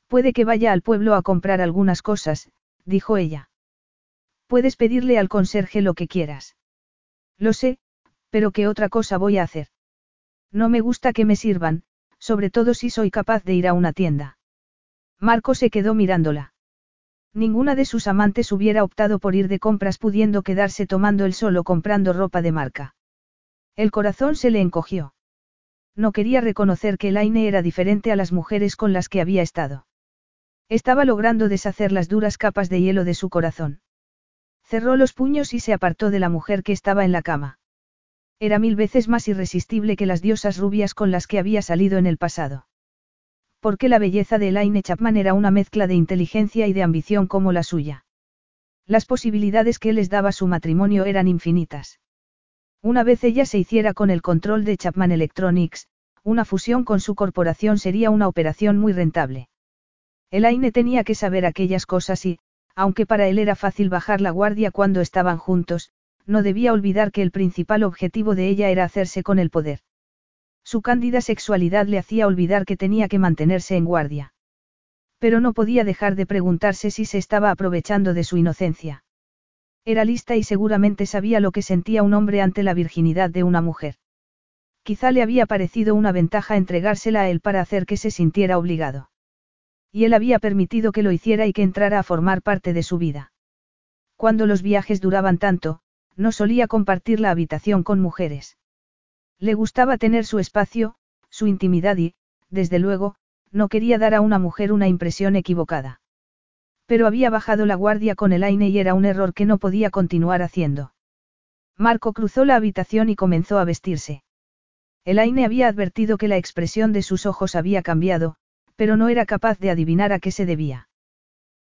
Puede que vaya al pueblo a comprar algunas cosas, dijo ella. Puedes pedirle al conserje lo que quieras. Lo sé, pero ¿qué otra cosa voy a hacer? No me gusta que me sirvan, sobre todo si soy capaz de ir a una tienda. Marco se quedó mirándola. Ninguna de sus amantes hubiera optado por ir de compras pudiendo quedarse tomando el solo comprando ropa de marca. El corazón se le encogió. No quería reconocer que Elaine era diferente a las mujeres con las que había estado. Estaba logrando deshacer las duras capas de hielo de su corazón. Cerró los puños y se apartó de la mujer que estaba en la cama. Era mil veces más irresistible que las diosas rubias con las que había salido en el pasado. Porque la belleza de Elaine Chapman era una mezcla de inteligencia y de ambición como la suya. Las posibilidades que les daba su matrimonio eran infinitas. Una vez ella se hiciera con el control de Chapman Electronics, una fusión con su corporación sería una operación muy rentable. Elaine tenía que saber aquellas cosas y, aunque para él era fácil bajar la guardia cuando estaban juntos, no debía olvidar que el principal objetivo de ella era hacerse con el poder. Su cándida sexualidad le hacía olvidar que tenía que mantenerse en guardia. Pero no podía dejar de preguntarse si se estaba aprovechando de su inocencia. Era lista y seguramente sabía lo que sentía un hombre ante la virginidad de una mujer. Quizá le había parecido una ventaja entregársela a él para hacer que se sintiera obligado. Y él había permitido que lo hiciera y que entrara a formar parte de su vida. Cuando los viajes duraban tanto, no solía compartir la habitación con mujeres. Le gustaba tener su espacio, su intimidad y, desde luego, no quería dar a una mujer una impresión equivocada. Pero había bajado la guardia con el aine y era un error que no podía continuar haciendo. Marco cruzó la habitación y comenzó a vestirse. Elaine había advertido que la expresión de sus ojos había cambiado, pero no era capaz de adivinar a qué se debía.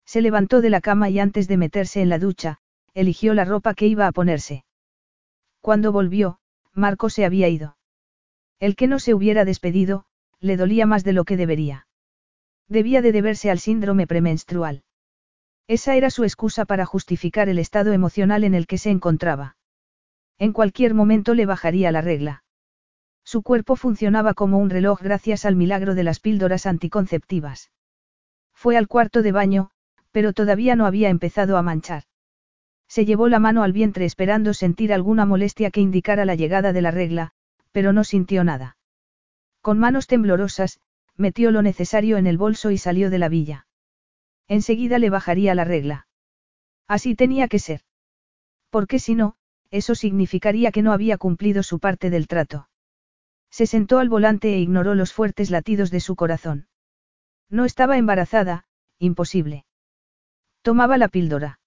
Se levantó de la cama y antes de meterse en la ducha, eligió la ropa que iba a ponerse. Cuando volvió, Marco se había ido. El que no se hubiera despedido, le dolía más de lo que debería. Debía de deberse al síndrome premenstrual. Esa era su excusa para justificar el estado emocional en el que se encontraba. En cualquier momento le bajaría la regla. Su cuerpo funcionaba como un reloj gracias al milagro de las píldoras anticonceptivas. Fue al cuarto de baño, pero todavía no había empezado a manchar. Se llevó la mano al vientre esperando sentir alguna molestia que indicara la llegada de la regla, pero no sintió nada. Con manos temblorosas, metió lo necesario en el bolso y salió de la villa. Enseguida le bajaría la regla. Así tenía que ser. Porque si no, eso significaría que no había cumplido su parte del trato. Se sentó al volante e ignoró los fuertes latidos de su corazón. No estaba embarazada, imposible. Tomaba la píldora.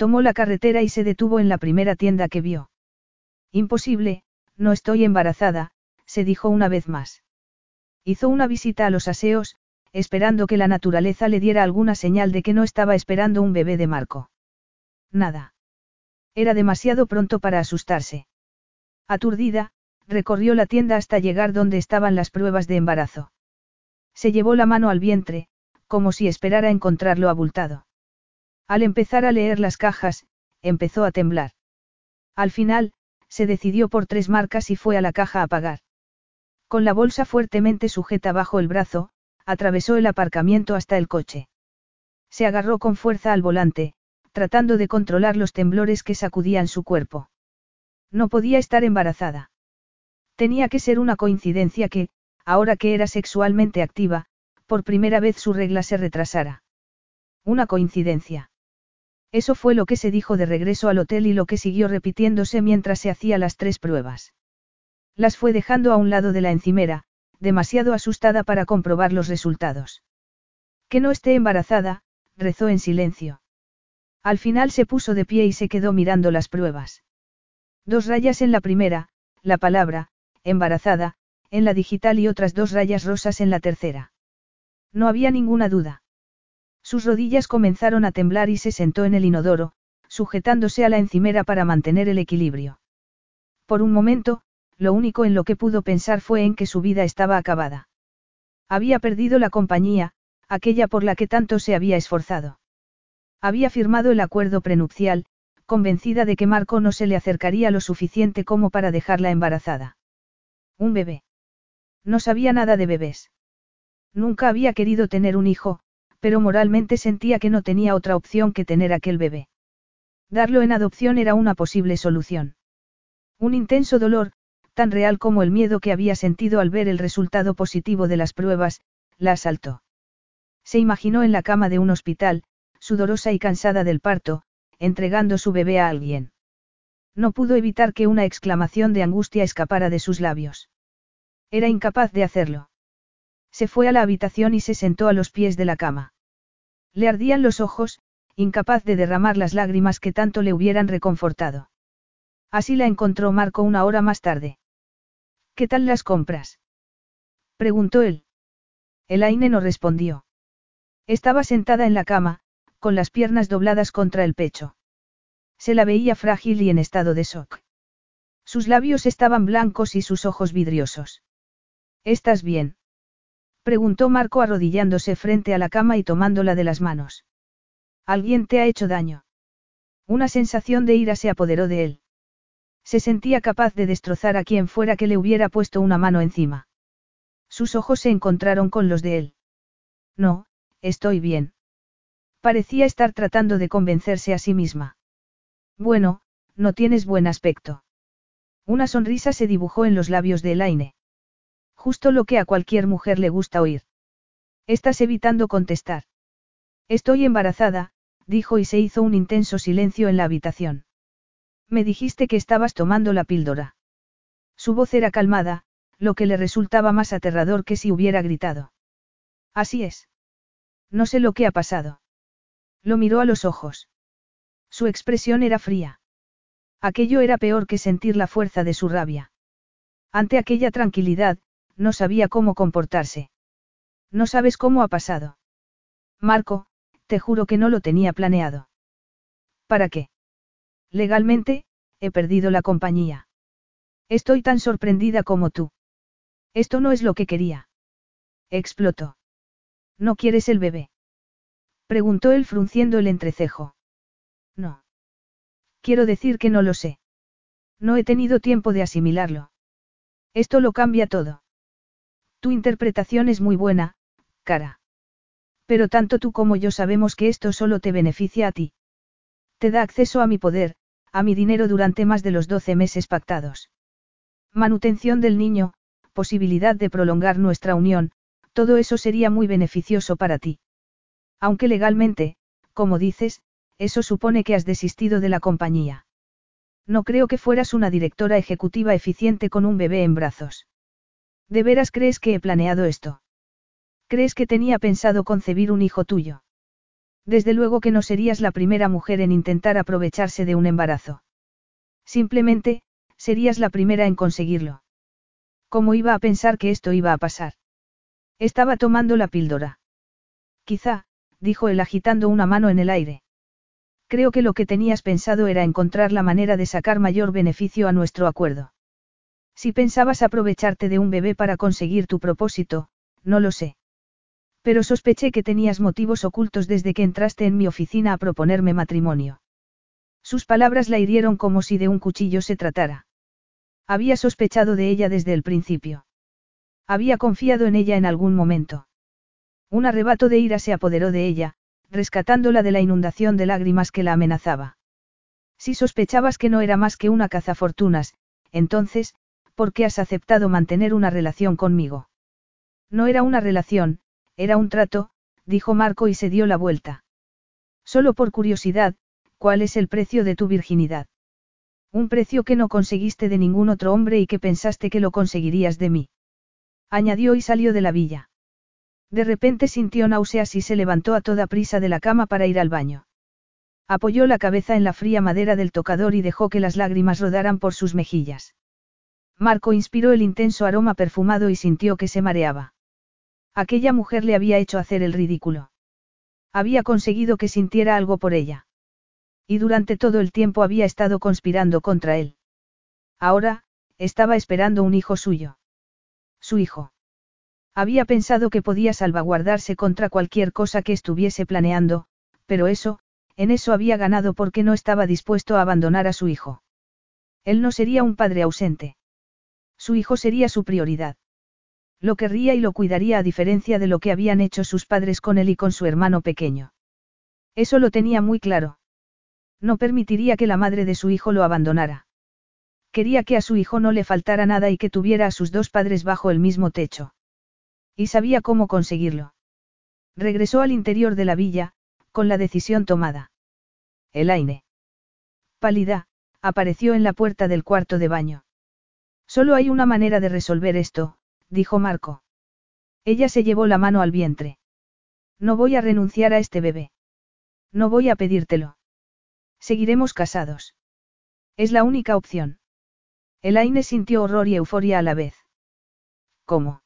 Tomó la carretera y se detuvo en la primera tienda que vio. Imposible, no estoy embarazada, se dijo una vez más. Hizo una visita a los aseos, esperando que la naturaleza le diera alguna señal de que no estaba esperando un bebé de Marco. Nada. Era demasiado pronto para asustarse. Aturdida, recorrió la tienda hasta llegar donde estaban las pruebas de embarazo. Se llevó la mano al vientre, como si esperara encontrarlo abultado. Al empezar a leer las cajas, empezó a temblar. Al final, se decidió por tres marcas y fue a la caja a pagar. Con la bolsa fuertemente sujeta bajo el brazo, atravesó el aparcamiento hasta el coche. Se agarró con fuerza al volante, tratando de controlar los temblores que sacudían su cuerpo. No podía estar embarazada. Tenía que ser una coincidencia que, ahora que era sexualmente activa, por primera vez su regla se retrasara. Una coincidencia. Eso fue lo que se dijo de regreso al hotel y lo que siguió repitiéndose mientras se hacía las tres pruebas. Las fue dejando a un lado de la encimera, demasiado asustada para comprobar los resultados. Que no esté embarazada, rezó en silencio. Al final se puso de pie y se quedó mirando las pruebas. Dos rayas en la primera, la palabra, embarazada, en la digital y otras dos rayas rosas en la tercera. No había ninguna duda. Sus rodillas comenzaron a temblar y se sentó en el inodoro, sujetándose a la encimera para mantener el equilibrio. Por un momento, lo único en lo que pudo pensar fue en que su vida estaba acabada. Había perdido la compañía, aquella por la que tanto se había esforzado. Había firmado el acuerdo prenupcial, convencida de que Marco no se le acercaría lo suficiente como para dejarla embarazada. Un bebé. No sabía nada de bebés. Nunca había querido tener un hijo, pero moralmente sentía que no tenía otra opción que tener aquel bebé. Darlo en adopción era una posible solución. Un intenso dolor, tan real como el miedo que había sentido al ver el resultado positivo de las pruebas, la asaltó. Se imaginó en la cama de un hospital, sudorosa y cansada del parto, entregando su bebé a alguien. No pudo evitar que una exclamación de angustia escapara de sus labios. Era incapaz de hacerlo. Se fue a la habitación y se sentó a los pies de la cama. Le ardían los ojos, incapaz de derramar las lágrimas que tanto le hubieran reconfortado. Así la encontró Marco una hora más tarde. ¿Qué tal las compras? preguntó él. Elaine no respondió. Estaba sentada en la cama, con las piernas dobladas contra el pecho. Se la veía frágil y en estado de shock. Sus labios estaban blancos y sus ojos vidriosos. ¿Estás bien? Preguntó Marco arrodillándose frente a la cama y tomándola de las manos. ¿Alguien te ha hecho daño? Una sensación de ira se apoderó de él. Se sentía capaz de destrozar a quien fuera que le hubiera puesto una mano encima. Sus ojos se encontraron con los de él. No, estoy bien. Parecía estar tratando de convencerse a sí misma. Bueno, no tienes buen aspecto. Una sonrisa se dibujó en los labios de Elaine. Justo lo que a cualquier mujer le gusta oír. Estás evitando contestar. Estoy embarazada, dijo y se hizo un intenso silencio en la habitación. Me dijiste que estabas tomando la píldora. Su voz era calmada, lo que le resultaba más aterrador que si hubiera gritado. Así es. No sé lo que ha pasado. Lo miró a los ojos. Su expresión era fría. Aquello era peor que sentir la fuerza de su rabia. Ante aquella tranquilidad, no sabía cómo comportarse. No sabes cómo ha pasado. Marco, te juro que no lo tenía planeado. ¿Para qué? Legalmente, he perdido la compañía. Estoy tan sorprendida como tú. Esto no es lo que quería. Explotó. ¿No quieres el bebé? Preguntó él frunciendo el entrecejo. No. Quiero decir que no lo sé. No he tenido tiempo de asimilarlo. Esto lo cambia todo. Tu interpretación es muy buena, cara. Pero tanto tú como yo sabemos que esto solo te beneficia a ti. Te da acceso a mi poder, a mi dinero durante más de los doce meses pactados. Manutención del niño, posibilidad de prolongar nuestra unión, todo eso sería muy beneficioso para ti. Aunque legalmente, como dices, eso supone que has desistido de la compañía. No creo que fueras una directora ejecutiva eficiente con un bebé en brazos. ¿De veras crees que he planeado esto? ¿Crees que tenía pensado concebir un hijo tuyo? Desde luego que no serías la primera mujer en intentar aprovecharse de un embarazo. Simplemente, serías la primera en conseguirlo. ¿Cómo iba a pensar que esto iba a pasar? Estaba tomando la píldora. Quizá, dijo él agitando una mano en el aire. Creo que lo que tenías pensado era encontrar la manera de sacar mayor beneficio a nuestro acuerdo. Si pensabas aprovecharte de un bebé para conseguir tu propósito, no lo sé. Pero sospeché que tenías motivos ocultos desde que entraste en mi oficina a proponerme matrimonio. Sus palabras la hirieron como si de un cuchillo se tratara. Había sospechado de ella desde el principio. Había confiado en ella en algún momento. Un arrebato de ira se apoderó de ella, rescatándola de la inundación de lágrimas que la amenazaba. Si sospechabas que no era más que una cazafortunas, entonces, ¿por qué has aceptado mantener una relación conmigo? No era una relación, era un trato, dijo Marco y se dio la vuelta. Solo por curiosidad, ¿cuál es el precio de tu virginidad? Un precio que no conseguiste de ningún otro hombre y que pensaste que lo conseguirías de mí. Añadió y salió de la villa. De repente sintió náuseas y se levantó a toda prisa de la cama para ir al baño. Apoyó la cabeza en la fría madera del tocador y dejó que las lágrimas rodaran por sus mejillas. Marco inspiró el intenso aroma perfumado y sintió que se mareaba. Aquella mujer le había hecho hacer el ridículo. Había conseguido que sintiera algo por ella. Y durante todo el tiempo había estado conspirando contra él. Ahora, estaba esperando un hijo suyo. Su hijo. Había pensado que podía salvaguardarse contra cualquier cosa que estuviese planeando, pero eso, en eso había ganado porque no estaba dispuesto a abandonar a su hijo. Él no sería un padre ausente. Su hijo sería su prioridad. Lo querría y lo cuidaría a diferencia de lo que habían hecho sus padres con él y con su hermano pequeño. Eso lo tenía muy claro. No permitiría que la madre de su hijo lo abandonara. Quería que a su hijo no le faltara nada y que tuviera a sus dos padres bajo el mismo techo. Y sabía cómo conseguirlo. Regresó al interior de la villa, con la decisión tomada. Elaine. Pálida, apareció en la puerta del cuarto de baño. Solo hay una manera de resolver esto, dijo Marco. Ella se llevó la mano al vientre. No voy a renunciar a este bebé. No voy a pedírtelo. Seguiremos casados. Es la única opción. Elaine sintió horror y euforia a la vez. ¿Cómo?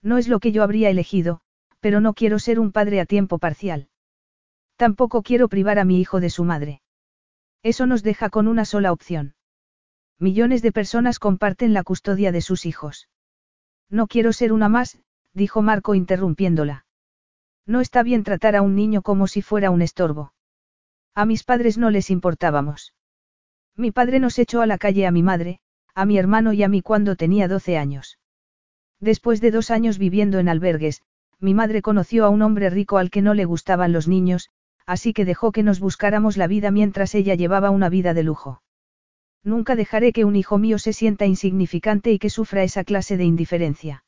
No es lo que yo habría elegido, pero no quiero ser un padre a tiempo parcial. Tampoco quiero privar a mi hijo de su madre. Eso nos deja con una sola opción. Millones de personas comparten la custodia de sus hijos. No quiero ser una más, dijo Marco interrumpiéndola. No está bien tratar a un niño como si fuera un estorbo. A mis padres no les importábamos. Mi padre nos echó a la calle a mi madre, a mi hermano y a mí cuando tenía 12 años. Después de dos años viviendo en albergues, mi madre conoció a un hombre rico al que no le gustaban los niños, así que dejó que nos buscáramos la vida mientras ella llevaba una vida de lujo. Nunca dejaré que un hijo mío se sienta insignificante y que sufra esa clase de indiferencia.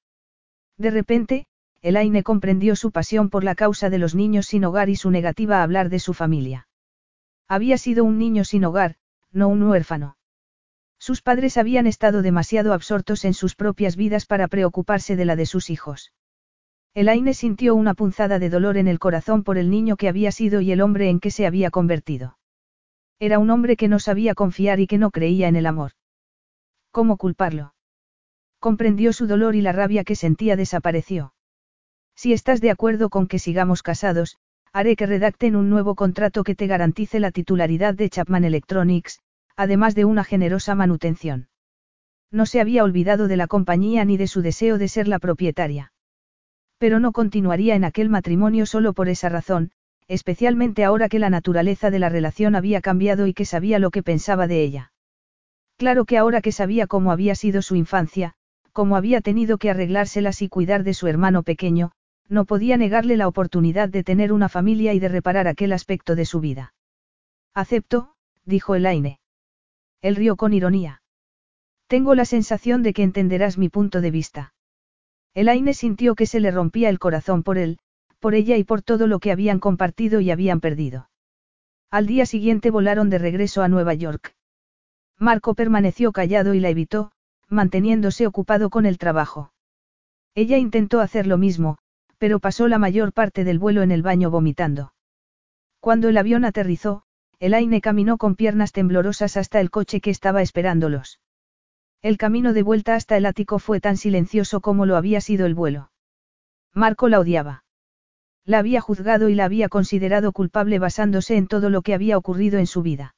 De repente, Elaine comprendió su pasión por la causa de los niños sin hogar y su negativa a hablar de su familia. Había sido un niño sin hogar, no un huérfano. Sus padres habían estado demasiado absortos en sus propias vidas para preocuparse de la de sus hijos. Elaine sintió una punzada de dolor en el corazón por el niño que había sido y el hombre en que se había convertido. Era un hombre que no sabía confiar y que no creía en el amor. ¿Cómo culparlo? Comprendió su dolor y la rabia que sentía desapareció. Si estás de acuerdo con que sigamos casados, haré que redacten un nuevo contrato que te garantice la titularidad de Chapman Electronics, además de una generosa manutención. No se había olvidado de la compañía ni de su deseo de ser la propietaria. Pero no continuaría en aquel matrimonio solo por esa razón, especialmente ahora que la naturaleza de la relación había cambiado y que sabía lo que pensaba de ella. Claro que ahora que sabía cómo había sido su infancia, cómo había tenido que arreglárselas y cuidar de su hermano pequeño, no podía negarle la oportunidad de tener una familia y de reparar aquel aspecto de su vida. Acepto, dijo Elaine. Él rió con ironía. Tengo la sensación de que entenderás mi punto de vista. Elaine sintió que se le rompía el corazón por él, por ella y por todo lo que habían compartido y habían perdido. Al día siguiente volaron de regreso a Nueva York. Marco permaneció callado y la evitó, manteniéndose ocupado con el trabajo. Ella intentó hacer lo mismo, pero pasó la mayor parte del vuelo en el baño vomitando. Cuando el avión aterrizó, Elaine caminó con piernas temblorosas hasta el coche que estaba esperándolos. El camino de vuelta hasta el ático fue tan silencioso como lo había sido el vuelo. Marco la odiaba. La había juzgado y la había considerado culpable basándose en todo lo que había ocurrido en su vida.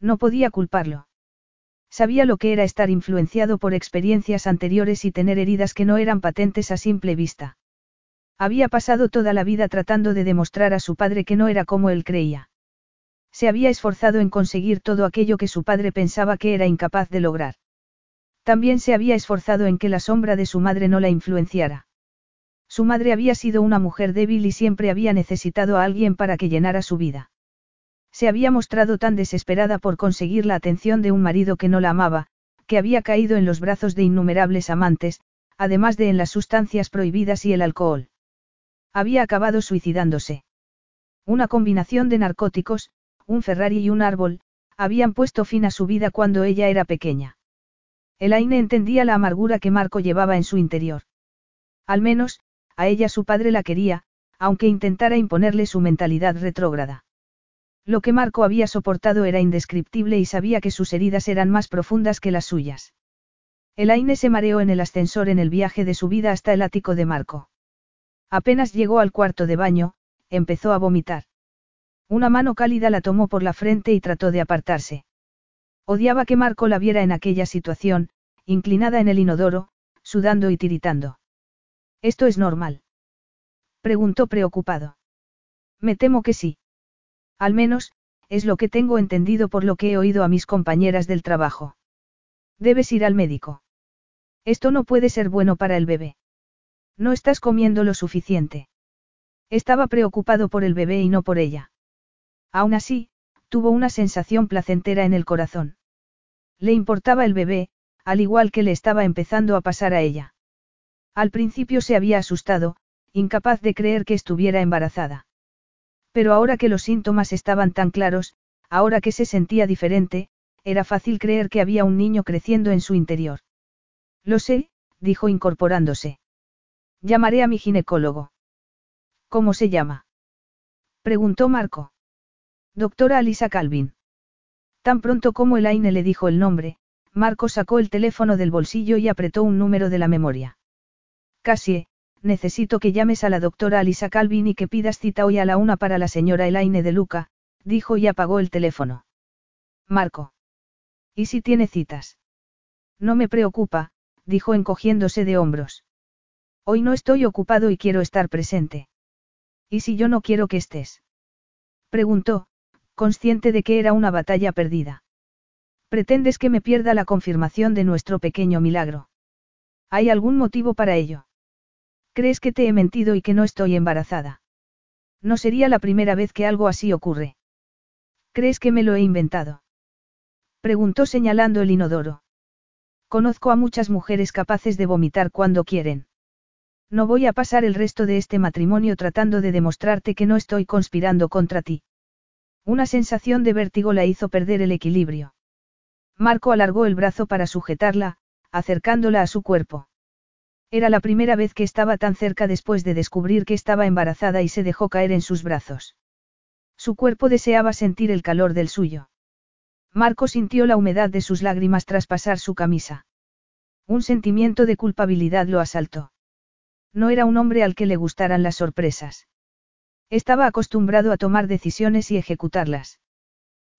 No podía culparlo. Sabía lo que era estar influenciado por experiencias anteriores y tener heridas que no eran patentes a simple vista. Había pasado toda la vida tratando de demostrar a su padre que no era como él creía. Se había esforzado en conseguir todo aquello que su padre pensaba que era incapaz de lograr. También se había esforzado en que la sombra de su madre no la influenciara. Su madre había sido una mujer débil y siempre había necesitado a alguien para que llenara su vida. Se había mostrado tan desesperada por conseguir la atención de un marido que no la amaba, que había caído en los brazos de innumerables amantes, además de en las sustancias prohibidas y el alcohol. Había acabado suicidándose. Una combinación de narcóticos, un Ferrari y un árbol, habían puesto fin a su vida cuando ella era pequeña. Elaine entendía la amargura que Marco llevaba en su interior. Al menos, a ella su padre la quería, aunque intentara imponerle su mentalidad retrógrada. Lo que Marco había soportado era indescriptible y sabía que sus heridas eran más profundas que las suyas. Elaine se mareó en el ascensor en el viaje de su vida hasta el ático de Marco. Apenas llegó al cuarto de baño, empezó a vomitar. Una mano cálida la tomó por la frente y trató de apartarse. Odiaba que Marco la viera en aquella situación, inclinada en el inodoro, sudando y tiritando. ¿Esto es normal? Preguntó preocupado. Me temo que sí. Al menos, es lo que tengo entendido por lo que he oído a mis compañeras del trabajo. Debes ir al médico. Esto no puede ser bueno para el bebé. No estás comiendo lo suficiente. Estaba preocupado por el bebé y no por ella. Aún así, tuvo una sensación placentera en el corazón. Le importaba el bebé, al igual que le estaba empezando a pasar a ella. Al principio se había asustado, incapaz de creer que estuviera embarazada. Pero ahora que los síntomas estaban tan claros, ahora que se sentía diferente, era fácil creer que había un niño creciendo en su interior. Lo sé, dijo incorporándose. Llamaré a mi ginecólogo. ¿Cómo se llama? Preguntó Marco. Doctora Alisa Calvin. Tan pronto como Elaine le dijo el nombre, Marco sacó el teléfono del bolsillo y apretó un número de la memoria. Cassie, necesito que llames a la doctora Alisa Calvin y que pidas cita hoy a la una para la señora Elaine de Luca, dijo y apagó el teléfono. Marco. ¿Y si tiene citas? No me preocupa, dijo encogiéndose de hombros. Hoy no estoy ocupado y quiero estar presente. ¿Y si yo no quiero que estés? Preguntó, consciente de que era una batalla perdida. ¿Pretendes que me pierda la confirmación de nuestro pequeño milagro? ¿Hay algún motivo para ello? ¿Crees que te he mentido y que no estoy embarazada? No sería la primera vez que algo así ocurre. ¿Crees que me lo he inventado? Preguntó señalando el inodoro. Conozco a muchas mujeres capaces de vomitar cuando quieren. No voy a pasar el resto de este matrimonio tratando de demostrarte que no estoy conspirando contra ti. Una sensación de vértigo la hizo perder el equilibrio. Marco alargó el brazo para sujetarla, acercándola a su cuerpo. Era la primera vez que estaba tan cerca después de descubrir que estaba embarazada y se dejó caer en sus brazos. Su cuerpo deseaba sentir el calor del suyo. Marco sintió la humedad de sus lágrimas tras pasar su camisa. Un sentimiento de culpabilidad lo asaltó. No era un hombre al que le gustaran las sorpresas. Estaba acostumbrado a tomar decisiones y ejecutarlas.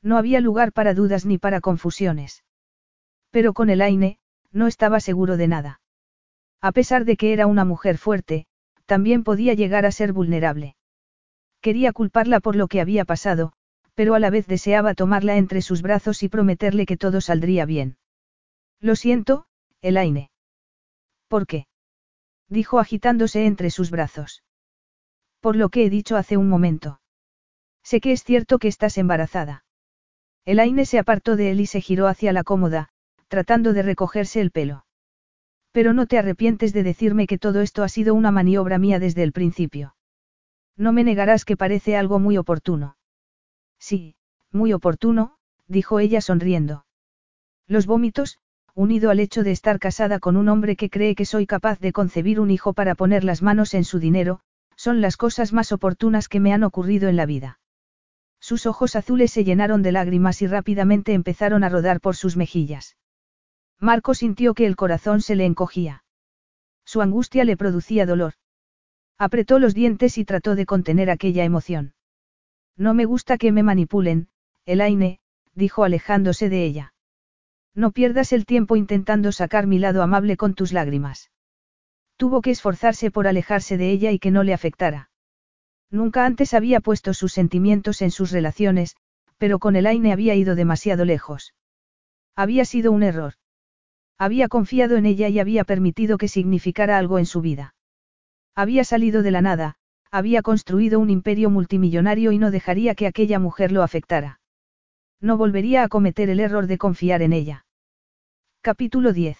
No había lugar para dudas ni para confusiones. Pero con el Aine, no estaba seguro de nada. A pesar de que era una mujer fuerte, también podía llegar a ser vulnerable. Quería culparla por lo que había pasado, pero a la vez deseaba tomarla entre sus brazos y prometerle que todo saldría bien. Lo siento, Elaine. ¿Por qué? dijo agitándose entre sus brazos. Por lo que he dicho hace un momento. Sé que es cierto que estás embarazada. Elaine se apartó de él y se giró hacia la cómoda, tratando de recogerse el pelo. Pero no te arrepientes de decirme que todo esto ha sido una maniobra mía desde el principio. No me negarás que parece algo muy oportuno. Sí, muy oportuno, dijo ella sonriendo. Los vómitos, unido al hecho de estar casada con un hombre que cree que soy capaz de concebir un hijo para poner las manos en su dinero, son las cosas más oportunas que me han ocurrido en la vida. Sus ojos azules se llenaron de lágrimas y rápidamente empezaron a rodar por sus mejillas. Marco sintió que el corazón se le encogía. Su angustia le producía dolor. Apretó los dientes y trató de contener aquella emoción. No me gusta que me manipulen, Elaine, dijo alejándose de ella. No pierdas el tiempo intentando sacar mi lado amable con tus lágrimas. Tuvo que esforzarse por alejarse de ella y que no le afectara. Nunca antes había puesto sus sentimientos en sus relaciones, pero con Elaine había ido demasiado lejos. Había sido un error. Había confiado en ella y había permitido que significara algo en su vida. Había salido de la nada, había construido un imperio multimillonario y no dejaría que aquella mujer lo afectara. No volvería a cometer el error de confiar en ella. Capítulo 10.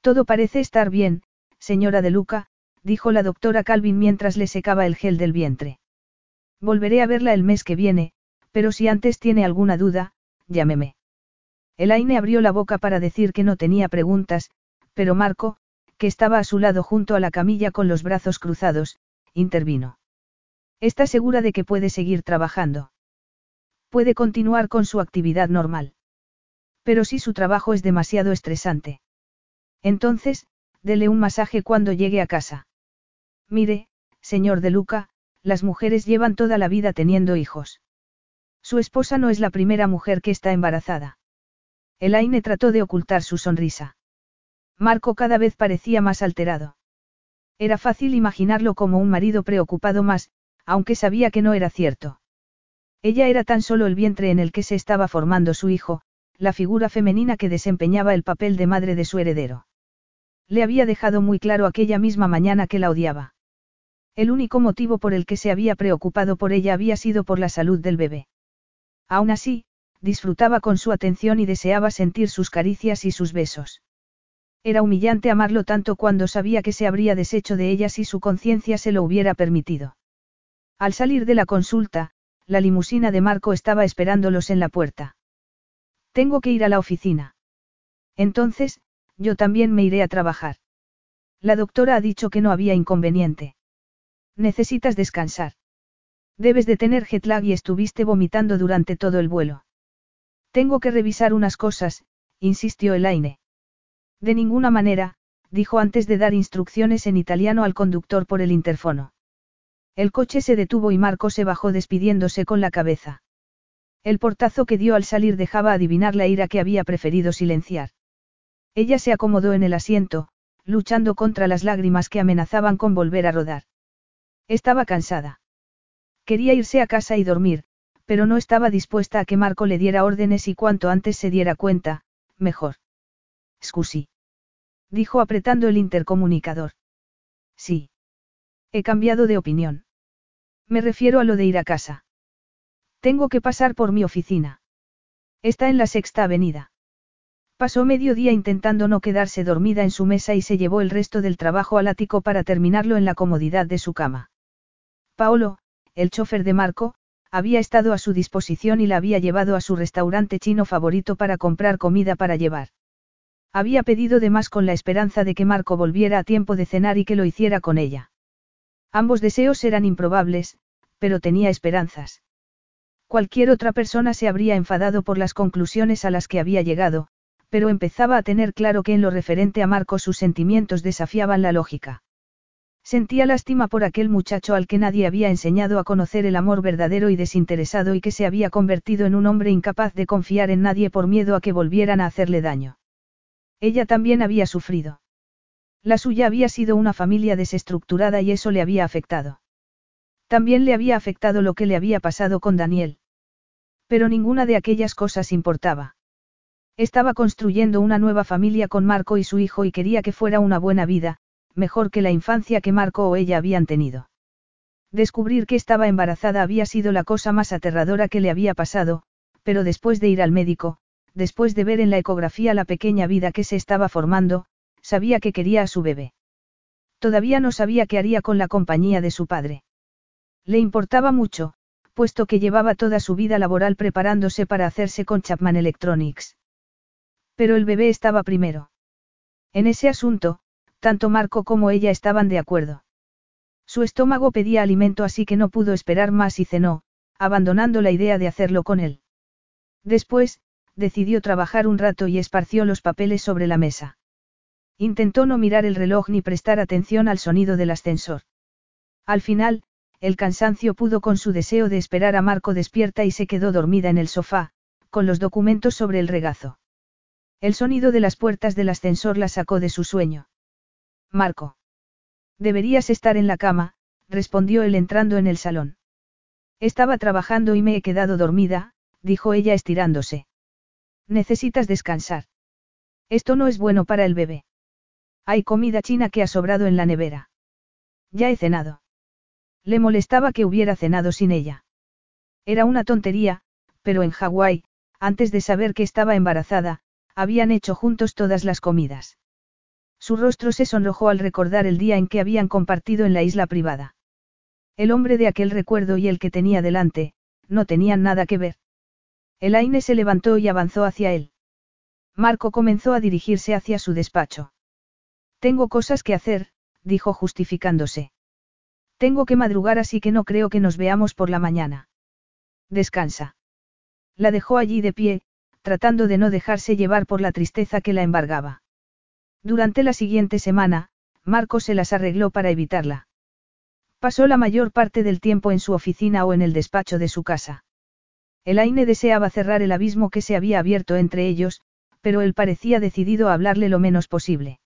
Todo parece estar bien, señora de Luca, dijo la doctora Calvin mientras le secaba el gel del vientre. Volveré a verla el mes que viene, pero si antes tiene alguna duda, llámeme. Elaine abrió la boca para decir que no tenía preguntas, pero Marco, que estaba a su lado junto a la camilla con los brazos cruzados, intervino. ¿Está segura de que puede seguir trabajando? Puede continuar con su actividad normal. Pero si su trabajo es demasiado estresante. Entonces, dele un masaje cuando llegue a casa. Mire, señor de Luca, las mujeres llevan toda la vida teniendo hijos. Su esposa no es la primera mujer que está embarazada. Elaine trató de ocultar su sonrisa. Marco cada vez parecía más alterado. Era fácil imaginarlo como un marido preocupado más, aunque sabía que no era cierto. Ella era tan solo el vientre en el que se estaba formando su hijo, la figura femenina que desempeñaba el papel de madre de su heredero. Le había dejado muy claro aquella misma mañana que la odiaba. El único motivo por el que se había preocupado por ella había sido por la salud del bebé. Aún así, disfrutaba con su atención y deseaba sentir sus caricias y sus besos. Era humillante amarlo tanto cuando sabía que se habría deshecho de ella si su conciencia se lo hubiera permitido. Al salir de la consulta, la limusina de Marco estaba esperándolos en la puerta. Tengo que ir a la oficina. Entonces, yo también me iré a trabajar. La doctora ha dicho que no había inconveniente. Necesitas descansar. Debes de tener jet lag y estuviste vomitando durante todo el vuelo. Tengo que revisar unas cosas, insistió Elaine. De ninguna manera, dijo antes de dar instrucciones en italiano al conductor por el interfono. El coche se detuvo y Marco se bajó despidiéndose con la cabeza. El portazo que dio al salir dejaba adivinar la ira que había preferido silenciar. Ella se acomodó en el asiento, luchando contra las lágrimas que amenazaban con volver a rodar. Estaba cansada. Quería irse a casa y dormir, pero no estaba dispuesta a que Marco le diera órdenes y cuanto antes se diera cuenta, mejor. Scusi. Dijo apretando el intercomunicador. Sí. He cambiado de opinión. Me refiero a lo de ir a casa. Tengo que pasar por mi oficina. Está en la sexta avenida. Pasó medio día intentando no quedarse dormida en su mesa y se llevó el resto del trabajo al ático para terminarlo en la comodidad de su cama. Paolo, el chofer de Marco, había estado a su disposición y la había llevado a su restaurante chino favorito para comprar comida para llevar. Había pedido de más con la esperanza de que Marco volviera a tiempo de cenar y que lo hiciera con ella. Ambos deseos eran improbables, pero tenía esperanzas. Cualquier otra persona se habría enfadado por las conclusiones a las que había llegado, pero empezaba a tener claro que en lo referente a Marco sus sentimientos desafiaban la lógica. Sentía lástima por aquel muchacho al que nadie había enseñado a conocer el amor verdadero y desinteresado y que se había convertido en un hombre incapaz de confiar en nadie por miedo a que volvieran a hacerle daño. Ella también había sufrido. La suya había sido una familia desestructurada y eso le había afectado. También le había afectado lo que le había pasado con Daniel. Pero ninguna de aquellas cosas importaba. Estaba construyendo una nueva familia con Marco y su hijo y quería que fuera una buena vida, mejor que la infancia que Marco o ella habían tenido. Descubrir que estaba embarazada había sido la cosa más aterradora que le había pasado, pero después de ir al médico, después de ver en la ecografía la pequeña vida que se estaba formando, sabía que quería a su bebé. Todavía no sabía qué haría con la compañía de su padre. Le importaba mucho, puesto que llevaba toda su vida laboral preparándose para hacerse con Chapman Electronics. Pero el bebé estaba primero. En ese asunto, tanto Marco como ella estaban de acuerdo. Su estómago pedía alimento así que no pudo esperar más y cenó, abandonando la idea de hacerlo con él. Después, decidió trabajar un rato y esparció los papeles sobre la mesa. Intentó no mirar el reloj ni prestar atención al sonido del ascensor. Al final, el cansancio pudo con su deseo de esperar a Marco despierta y se quedó dormida en el sofá, con los documentos sobre el regazo. El sonido de las puertas del ascensor la sacó de su sueño. Marco. Deberías estar en la cama, respondió él entrando en el salón. Estaba trabajando y me he quedado dormida, dijo ella estirándose. Necesitas descansar. Esto no es bueno para el bebé. Hay comida china que ha sobrado en la nevera. Ya he cenado. Le molestaba que hubiera cenado sin ella. Era una tontería, pero en Hawái, antes de saber que estaba embarazada, habían hecho juntos todas las comidas. Su rostro se sonrojó al recordar el día en que habían compartido en la isla privada. El hombre de aquel recuerdo y el que tenía delante, no tenían nada que ver. El Aine se levantó y avanzó hacia él. Marco comenzó a dirigirse hacia su despacho. Tengo cosas que hacer, dijo justificándose. Tengo que madrugar así que no creo que nos veamos por la mañana. Descansa. La dejó allí de pie, tratando de no dejarse llevar por la tristeza que la embargaba. Durante la siguiente semana, Marco se las arregló para evitarla. Pasó la mayor parte del tiempo en su oficina o en el despacho de su casa. Elaine deseaba cerrar el abismo que se había abierto entre ellos, pero él parecía decidido a hablarle lo menos posible.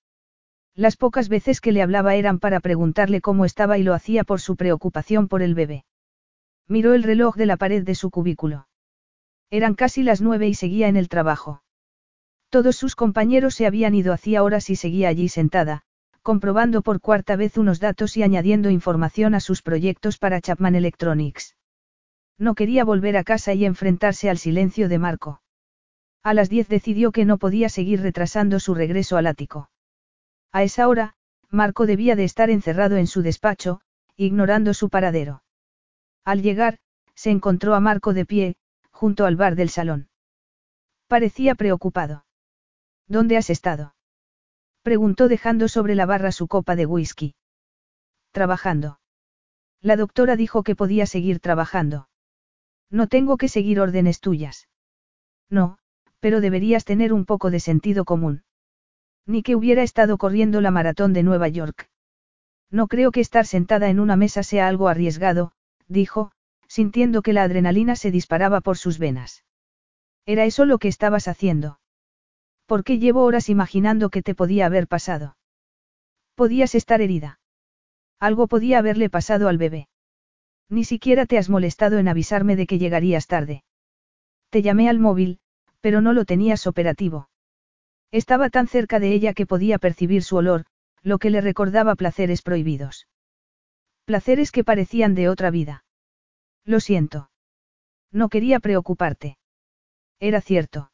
Las pocas veces que le hablaba eran para preguntarle cómo estaba y lo hacía por su preocupación por el bebé. Miró el reloj de la pared de su cubículo. Eran casi las nueve y seguía en el trabajo. Todos sus compañeros se habían ido hacía horas y seguía allí sentada, comprobando por cuarta vez unos datos y añadiendo información a sus proyectos para Chapman Electronics. No quería volver a casa y enfrentarse al silencio de Marco. A las diez decidió que no podía seguir retrasando su regreso al ático. A esa hora, Marco debía de estar encerrado en su despacho, ignorando su paradero. Al llegar, se encontró a Marco de pie, junto al bar del salón. Parecía preocupado. ¿Dónde has estado? Preguntó dejando sobre la barra su copa de whisky. Trabajando. La doctora dijo que podía seguir trabajando. No tengo que seguir órdenes tuyas. No, pero deberías tener un poco de sentido común. Ni que hubiera estado corriendo la maratón de Nueva York. No creo que estar sentada en una mesa sea algo arriesgado, dijo, sintiendo que la adrenalina se disparaba por sus venas. ¿Era eso lo que estabas haciendo? ¿Por qué llevo horas imaginando que te podía haber pasado? Podías estar herida. Algo podía haberle pasado al bebé. Ni siquiera te has molestado en avisarme de que llegarías tarde. Te llamé al móvil, pero no lo tenías operativo. Estaba tan cerca de ella que podía percibir su olor, lo que le recordaba placeres prohibidos. Placeres que parecían de otra vida. Lo siento. No quería preocuparte. Era cierto.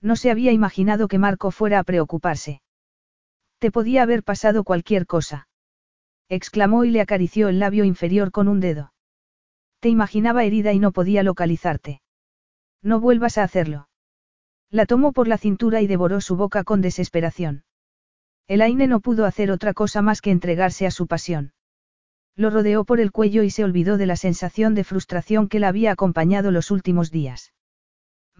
No se había imaginado que Marco fuera a preocuparse. Te podía haber pasado cualquier cosa. Exclamó y le acarició el labio inferior con un dedo. Te imaginaba herida y no podía localizarte. No vuelvas a hacerlo. La tomó por la cintura y devoró su boca con desesperación. Elaine no pudo hacer otra cosa más que entregarse a su pasión. Lo rodeó por el cuello y se olvidó de la sensación de frustración que la había acompañado los últimos días.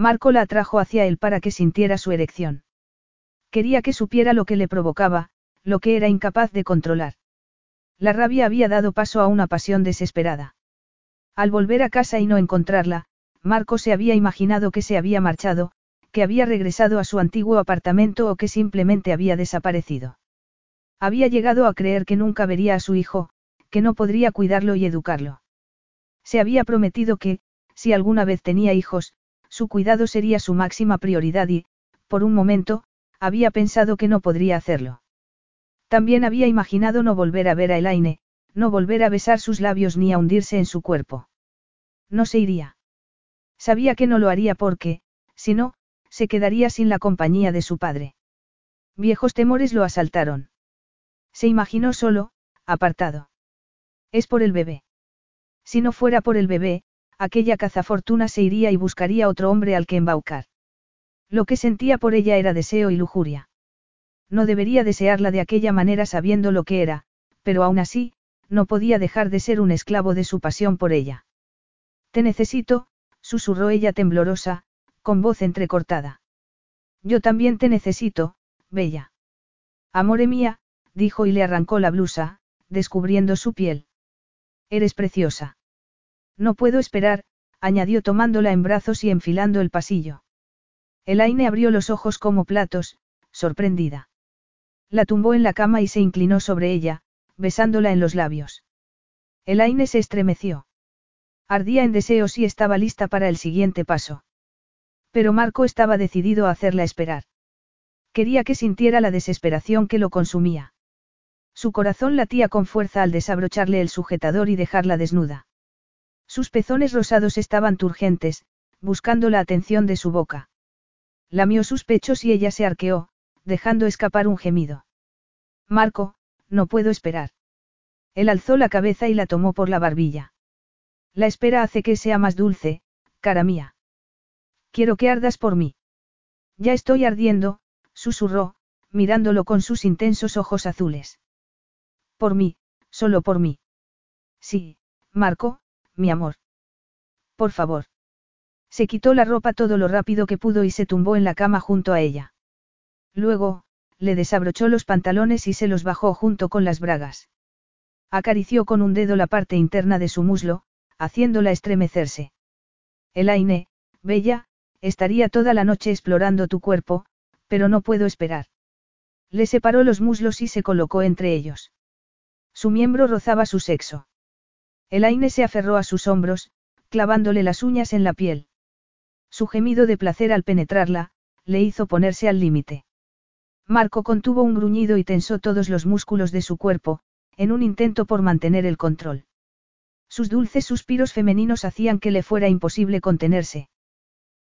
Marco la atrajo hacia él para que sintiera su erección. Quería que supiera lo que le provocaba, lo que era incapaz de controlar. La rabia había dado paso a una pasión desesperada. Al volver a casa y no encontrarla, Marco se había imaginado que se había marchado, que había regresado a su antiguo apartamento o que simplemente había desaparecido. Había llegado a creer que nunca vería a su hijo, que no podría cuidarlo y educarlo. Se había prometido que, si alguna vez tenía hijos, su cuidado sería su máxima prioridad y, por un momento, había pensado que no podría hacerlo. También había imaginado no volver a ver a Elaine, no volver a besar sus labios ni a hundirse en su cuerpo. No se iría. Sabía que no lo haría porque, si no, se quedaría sin la compañía de su padre. Viejos temores lo asaltaron. Se imaginó solo, apartado. Es por el bebé. Si no fuera por el bebé, aquella cazafortuna se iría y buscaría otro hombre al que embaucar. Lo que sentía por ella era deseo y lujuria. No debería desearla de aquella manera sabiendo lo que era, pero aún así, no podía dejar de ser un esclavo de su pasión por ella. Te necesito, susurró ella temblorosa, con voz entrecortada. Yo también te necesito, bella. Amore mía, dijo y le arrancó la blusa, descubriendo su piel. Eres preciosa. No puedo esperar, añadió tomándola en brazos y enfilando el pasillo. Elaine abrió los ojos como platos, sorprendida. La tumbó en la cama y se inclinó sobre ella, besándola en los labios. Elaine se estremeció. Ardía en deseos y estaba lista para el siguiente paso. Pero Marco estaba decidido a hacerla esperar. Quería que sintiera la desesperación que lo consumía. Su corazón latía con fuerza al desabrocharle el sujetador y dejarla desnuda. Sus pezones rosados estaban turgentes, buscando la atención de su boca. Lamió sus pechos y ella se arqueó, dejando escapar un gemido. Marco, no puedo esperar. Él alzó la cabeza y la tomó por la barbilla. La espera hace que sea más dulce, cara mía. Quiero que ardas por mí. Ya estoy ardiendo, susurró, mirándolo con sus intensos ojos azules. Por mí, solo por mí. Sí, Marco, mi amor. Por favor. Se quitó la ropa todo lo rápido que pudo y se tumbó en la cama junto a ella. Luego, le desabrochó los pantalones y se los bajó junto con las bragas. Acarició con un dedo la parte interna de su muslo, haciéndola estremecerse. Elaine, bella, estaría toda la noche explorando tu cuerpo, pero no puedo esperar. Le separó los muslos y se colocó entre ellos. Su miembro rozaba su sexo. Elaine se aferró a sus hombros, clavándole las uñas en la piel. Su gemido de placer al penetrarla, le hizo ponerse al límite. Marco contuvo un gruñido y tensó todos los músculos de su cuerpo, en un intento por mantener el control. Sus dulces suspiros femeninos hacían que le fuera imposible contenerse.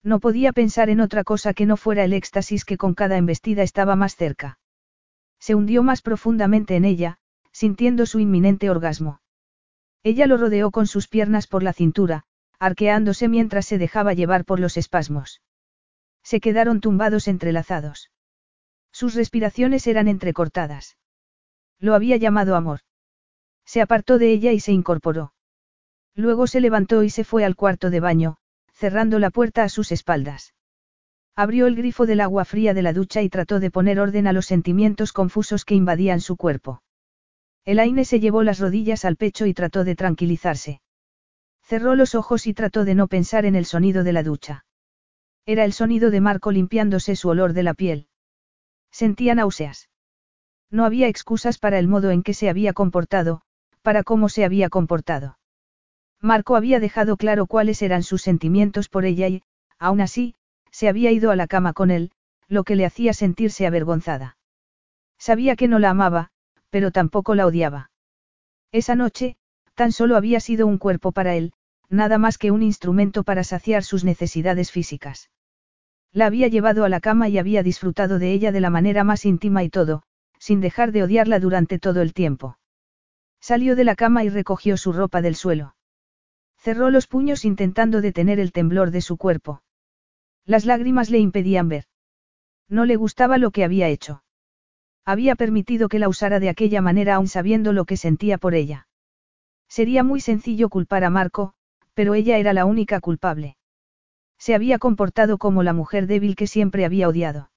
No podía pensar en otra cosa que no fuera el éxtasis que con cada embestida estaba más cerca. Se hundió más profundamente en ella, sintiendo su inminente orgasmo. Ella lo rodeó con sus piernas por la cintura, arqueándose mientras se dejaba llevar por los espasmos. Se quedaron tumbados entrelazados. Sus respiraciones eran entrecortadas. Lo había llamado amor. Se apartó de ella y se incorporó. Luego se levantó y se fue al cuarto de baño, cerrando la puerta a sus espaldas. Abrió el grifo del agua fría de la ducha y trató de poner orden a los sentimientos confusos que invadían su cuerpo. Elaine se llevó las rodillas al pecho y trató de tranquilizarse. Cerró los ojos y trató de no pensar en el sonido de la ducha. Era el sonido de Marco limpiándose su olor de la piel. Sentía náuseas. No había excusas para el modo en que se había comportado, para cómo se había comportado. Marco había dejado claro cuáles eran sus sentimientos por ella y, aún así, se había ido a la cama con él, lo que le hacía sentirse avergonzada. Sabía que no la amaba, pero tampoco la odiaba. Esa noche, tan solo había sido un cuerpo para él, nada más que un instrumento para saciar sus necesidades físicas. La había llevado a la cama y había disfrutado de ella de la manera más íntima y todo, sin dejar de odiarla durante todo el tiempo. Salió de la cama y recogió su ropa del suelo. Cerró los puños intentando detener el temblor de su cuerpo. Las lágrimas le impedían ver. No le gustaba lo que había hecho. Había permitido que la usara de aquella manera aún sabiendo lo que sentía por ella. Sería muy sencillo culpar a Marco, pero ella era la única culpable. Se había comportado como la mujer débil que siempre había odiado.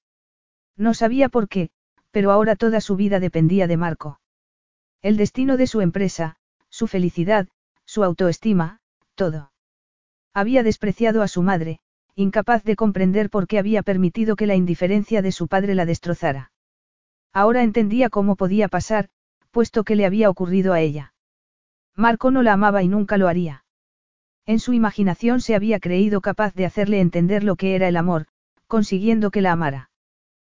No sabía por qué, pero ahora toda su vida dependía de Marco. El destino de su empresa, su felicidad, su autoestima, todo. Había despreciado a su madre, incapaz de comprender por qué había permitido que la indiferencia de su padre la destrozara. Ahora entendía cómo podía pasar, puesto que le había ocurrido a ella. Marco no la amaba y nunca lo haría. En su imaginación se había creído capaz de hacerle entender lo que era el amor, consiguiendo que la amara.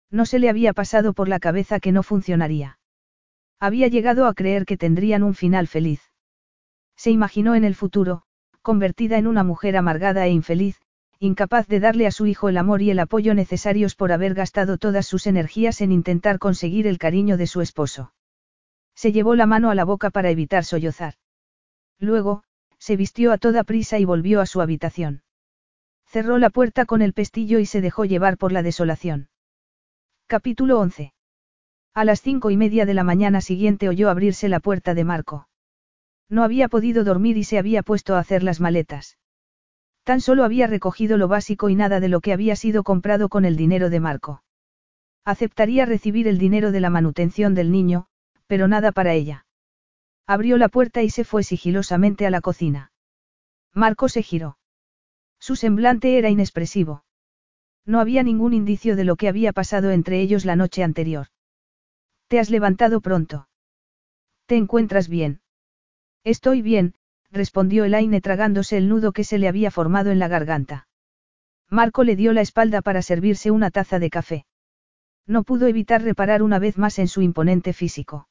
No se le había pasado por la cabeza que no funcionaría. Había llegado a creer que tendrían un final feliz. Se imaginó en el futuro, convertida en una mujer amargada e infeliz, incapaz de darle a su hijo el amor y el apoyo necesarios por haber gastado todas sus energías en intentar conseguir el cariño de su esposo. Se llevó la mano a la boca para evitar sollozar. Luego, se vistió a toda prisa y volvió a su habitación. Cerró la puerta con el pestillo y se dejó llevar por la desolación. Capítulo 11. A las cinco y media de la mañana siguiente oyó abrirse la puerta de Marco. No había podido dormir y se había puesto a hacer las maletas. Tan solo había recogido lo básico y nada de lo que había sido comprado con el dinero de Marco. Aceptaría recibir el dinero de la manutención del niño, pero nada para ella. Abrió la puerta y se fue sigilosamente a la cocina. Marco se giró. Su semblante era inexpresivo. No había ningún indicio de lo que había pasado entre ellos la noche anterior. ¿Te has levantado pronto? ¿Te encuentras bien? Estoy bien, respondió Elaine tragándose el nudo que se le había formado en la garganta. Marco le dio la espalda para servirse una taza de café. No pudo evitar reparar una vez más en su imponente físico.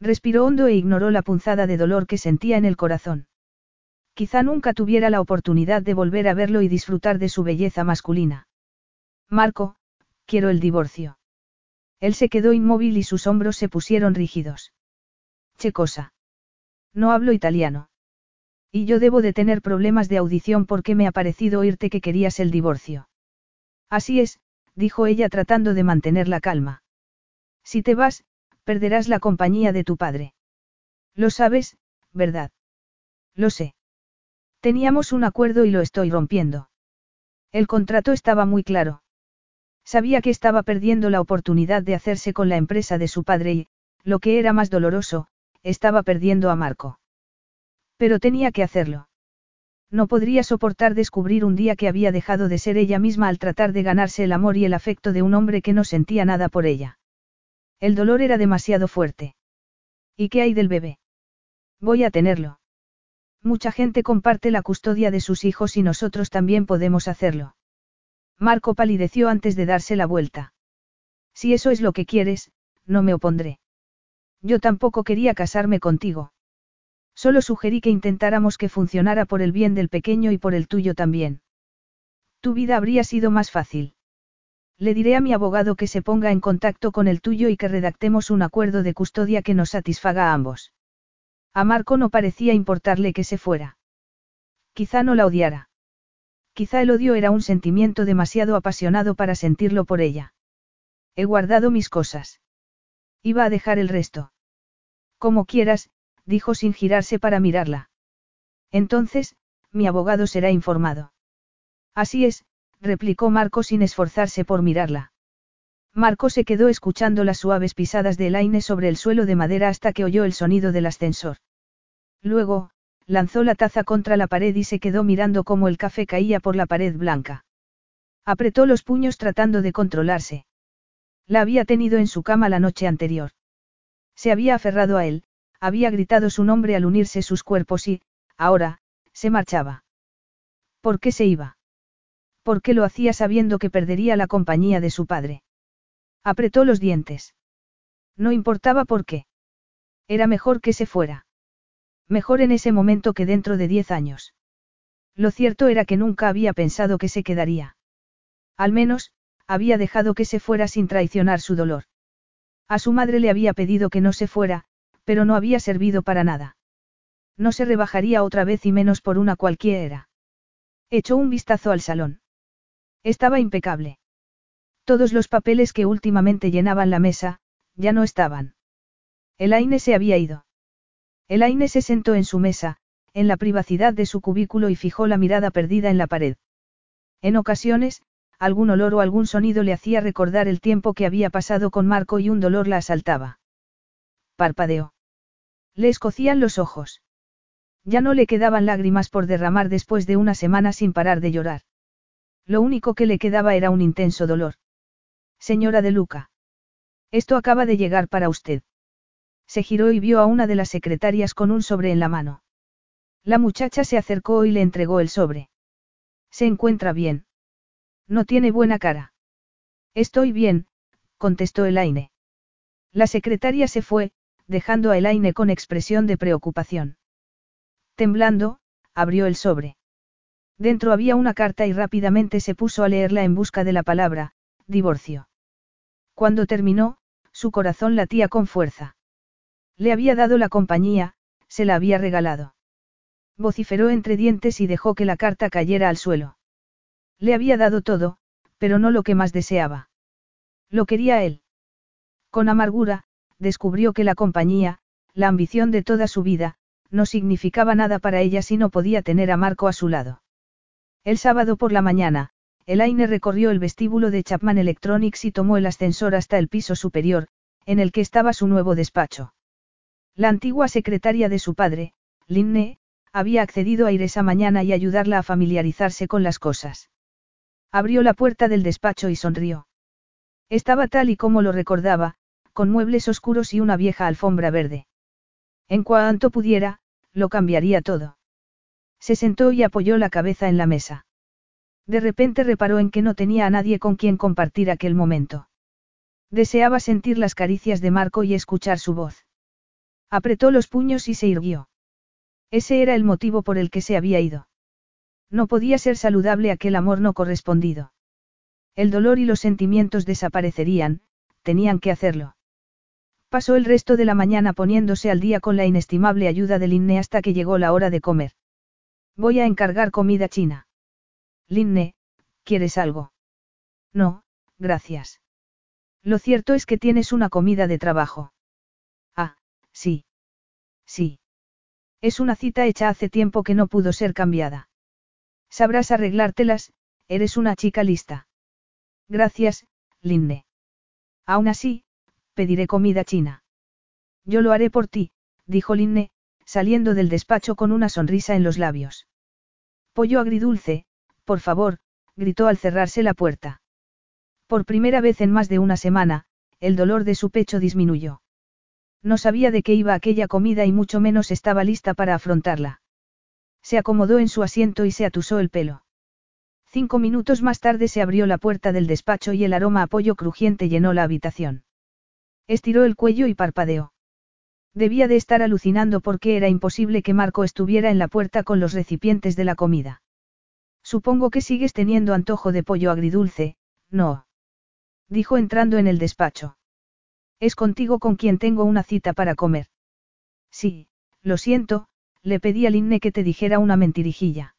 Respiró hondo e ignoró la punzada de dolor que sentía en el corazón. Quizá nunca tuviera la oportunidad de volver a verlo y disfrutar de su belleza masculina. Marco, quiero el divorcio. Él se quedó inmóvil y sus hombros se pusieron rígidos. Che cosa. No hablo italiano. Y yo debo de tener problemas de audición porque me ha parecido oírte que querías el divorcio. Así es, dijo ella tratando de mantener la calma. Si te vas, perderás la compañía de tu padre. Lo sabes, ¿verdad? Lo sé. Teníamos un acuerdo y lo estoy rompiendo. El contrato estaba muy claro. Sabía que estaba perdiendo la oportunidad de hacerse con la empresa de su padre y, lo que era más doloroso, estaba perdiendo a Marco. Pero tenía que hacerlo. No podría soportar descubrir un día que había dejado de ser ella misma al tratar de ganarse el amor y el afecto de un hombre que no sentía nada por ella. El dolor era demasiado fuerte. ¿Y qué hay del bebé? Voy a tenerlo. Mucha gente comparte la custodia de sus hijos y nosotros también podemos hacerlo. Marco palideció antes de darse la vuelta. Si eso es lo que quieres, no me opondré. Yo tampoco quería casarme contigo. Solo sugerí que intentáramos que funcionara por el bien del pequeño y por el tuyo también. Tu vida habría sido más fácil. Le diré a mi abogado que se ponga en contacto con el tuyo y que redactemos un acuerdo de custodia que nos satisfaga a ambos. A Marco no parecía importarle que se fuera. Quizá no la odiara. Quizá el odio era un sentimiento demasiado apasionado para sentirlo por ella. He guardado mis cosas. Iba a dejar el resto. Como quieras, dijo sin girarse para mirarla. Entonces, mi abogado será informado. Así es, replicó Marco sin esforzarse por mirarla. Marco se quedó escuchando las suaves pisadas de Elaine sobre el suelo de madera hasta que oyó el sonido del ascensor. Luego, lanzó la taza contra la pared y se quedó mirando cómo el café caía por la pared blanca. Apretó los puños tratando de controlarse. La había tenido en su cama la noche anterior. Se había aferrado a él, había gritado su nombre al unirse sus cuerpos y, ahora, se marchaba. ¿Por qué se iba? ¿Por qué lo hacía sabiendo que perdería la compañía de su padre? Apretó los dientes. No importaba por qué. Era mejor que se fuera. Mejor en ese momento que dentro de diez años. Lo cierto era que nunca había pensado que se quedaría. Al menos, había dejado que se fuera sin traicionar su dolor. A su madre le había pedido que no se fuera, pero no había servido para nada. No se rebajaría otra vez y menos por una cualquiera. Echó un vistazo al salón. Estaba impecable. Todos los papeles que últimamente llenaban la mesa, ya no estaban. Elaine se había ido. Elaine se sentó en su mesa, en la privacidad de su cubículo y fijó la mirada perdida en la pared. En ocasiones, algún olor o algún sonido le hacía recordar el tiempo que había pasado con Marco y un dolor la asaltaba. Parpadeó. Le escocían los ojos. Ya no le quedaban lágrimas por derramar después de una semana sin parar de llorar. Lo único que le quedaba era un intenso dolor. Señora de Luca. Esto acaba de llegar para usted. Se giró y vio a una de las secretarias con un sobre en la mano. La muchacha se acercó y le entregó el sobre. Se encuentra bien. No tiene buena cara. Estoy bien, contestó Elaine. La secretaria se fue, dejando a Elaine con expresión de preocupación. Temblando, abrió el sobre. Dentro había una carta y rápidamente se puso a leerla en busca de la palabra, divorcio. Cuando terminó, su corazón latía con fuerza. Le había dado la compañía, se la había regalado. Vociferó entre dientes y dejó que la carta cayera al suelo. Le había dado todo, pero no lo que más deseaba. Lo quería él. Con amargura, descubrió que la compañía, la ambición de toda su vida, no significaba nada para ella si no podía tener a Marco a su lado. El sábado por la mañana, Elaine recorrió el vestíbulo de Chapman Electronics y tomó el ascensor hasta el piso superior, en el que estaba su nuevo despacho. La antigua secretaria de su padre, Linne, había accedido a ir esa mañana y ayudarla a familiarizarse con las cosas. Abrió la puerta del despacho y sonrió. Estaba tal y como lo recordaba, con muebles oscuros y una vieja alfombra verde. En cuanto pudiera, lo cambiaría todo. Se sentó y apoyó la cabeza en la mesa. De repente reparó en que no tenía a nadie con quien compartir aquel momento. Deseaba sentir las caricias de Marco y escuchar su voz. Apretó los puños y se irguió. Ese era el motivo por el que se había ido. No podía ser saludable aquel amor no correspondido. El dolor y los sentimientos desaparecerían, tenían que hacerlo. Pasó el resto de la mañana poniéndose al día con la inestimable ayuda de Linne hasta que llegó la hora de comer. Voy a encargar comida china. Linne, ¿quieres algo? No, gracias. Lo cierto es que tienes una comida de trabajo. Ah, sí. Sí. Es una cita hecha hace tiempo que no pudo ser cambiada. Sabrás arreglártelas, eres una chica lista. Gracias, Linne. Aún así, pediré comida china. Yo lo haré por ti, dijo Linne, saliendo del despacho con una sonrisa en los labios. Pollo agridulce, por favor, gritó al cerrarse la puerta. Por primera vez en más de una semana, el dolor de su pecho disminuyó. No sabía de qué iba aquella comida y mucho menos estaba lista para afrontarla. Se acomodó en su asiento y se atusó el pelo. Cinco minutos más tarde se abrió la puerta del despacho y el aroma a pollo crujiente llenó la habitación. Estiró el cuello y parpadeó. Debía de estar alucinando porque era imposible que Marco estuviera en la puerta con los recipientes de la comida. Supongo que sigues teniendo antojo de pollo agridulce, no. Dijo entrando en el despacho. Es contigo con quien tengo una cita para comer. Sí, lo siento, le pedí a Linne que te dijera una mentirijilla.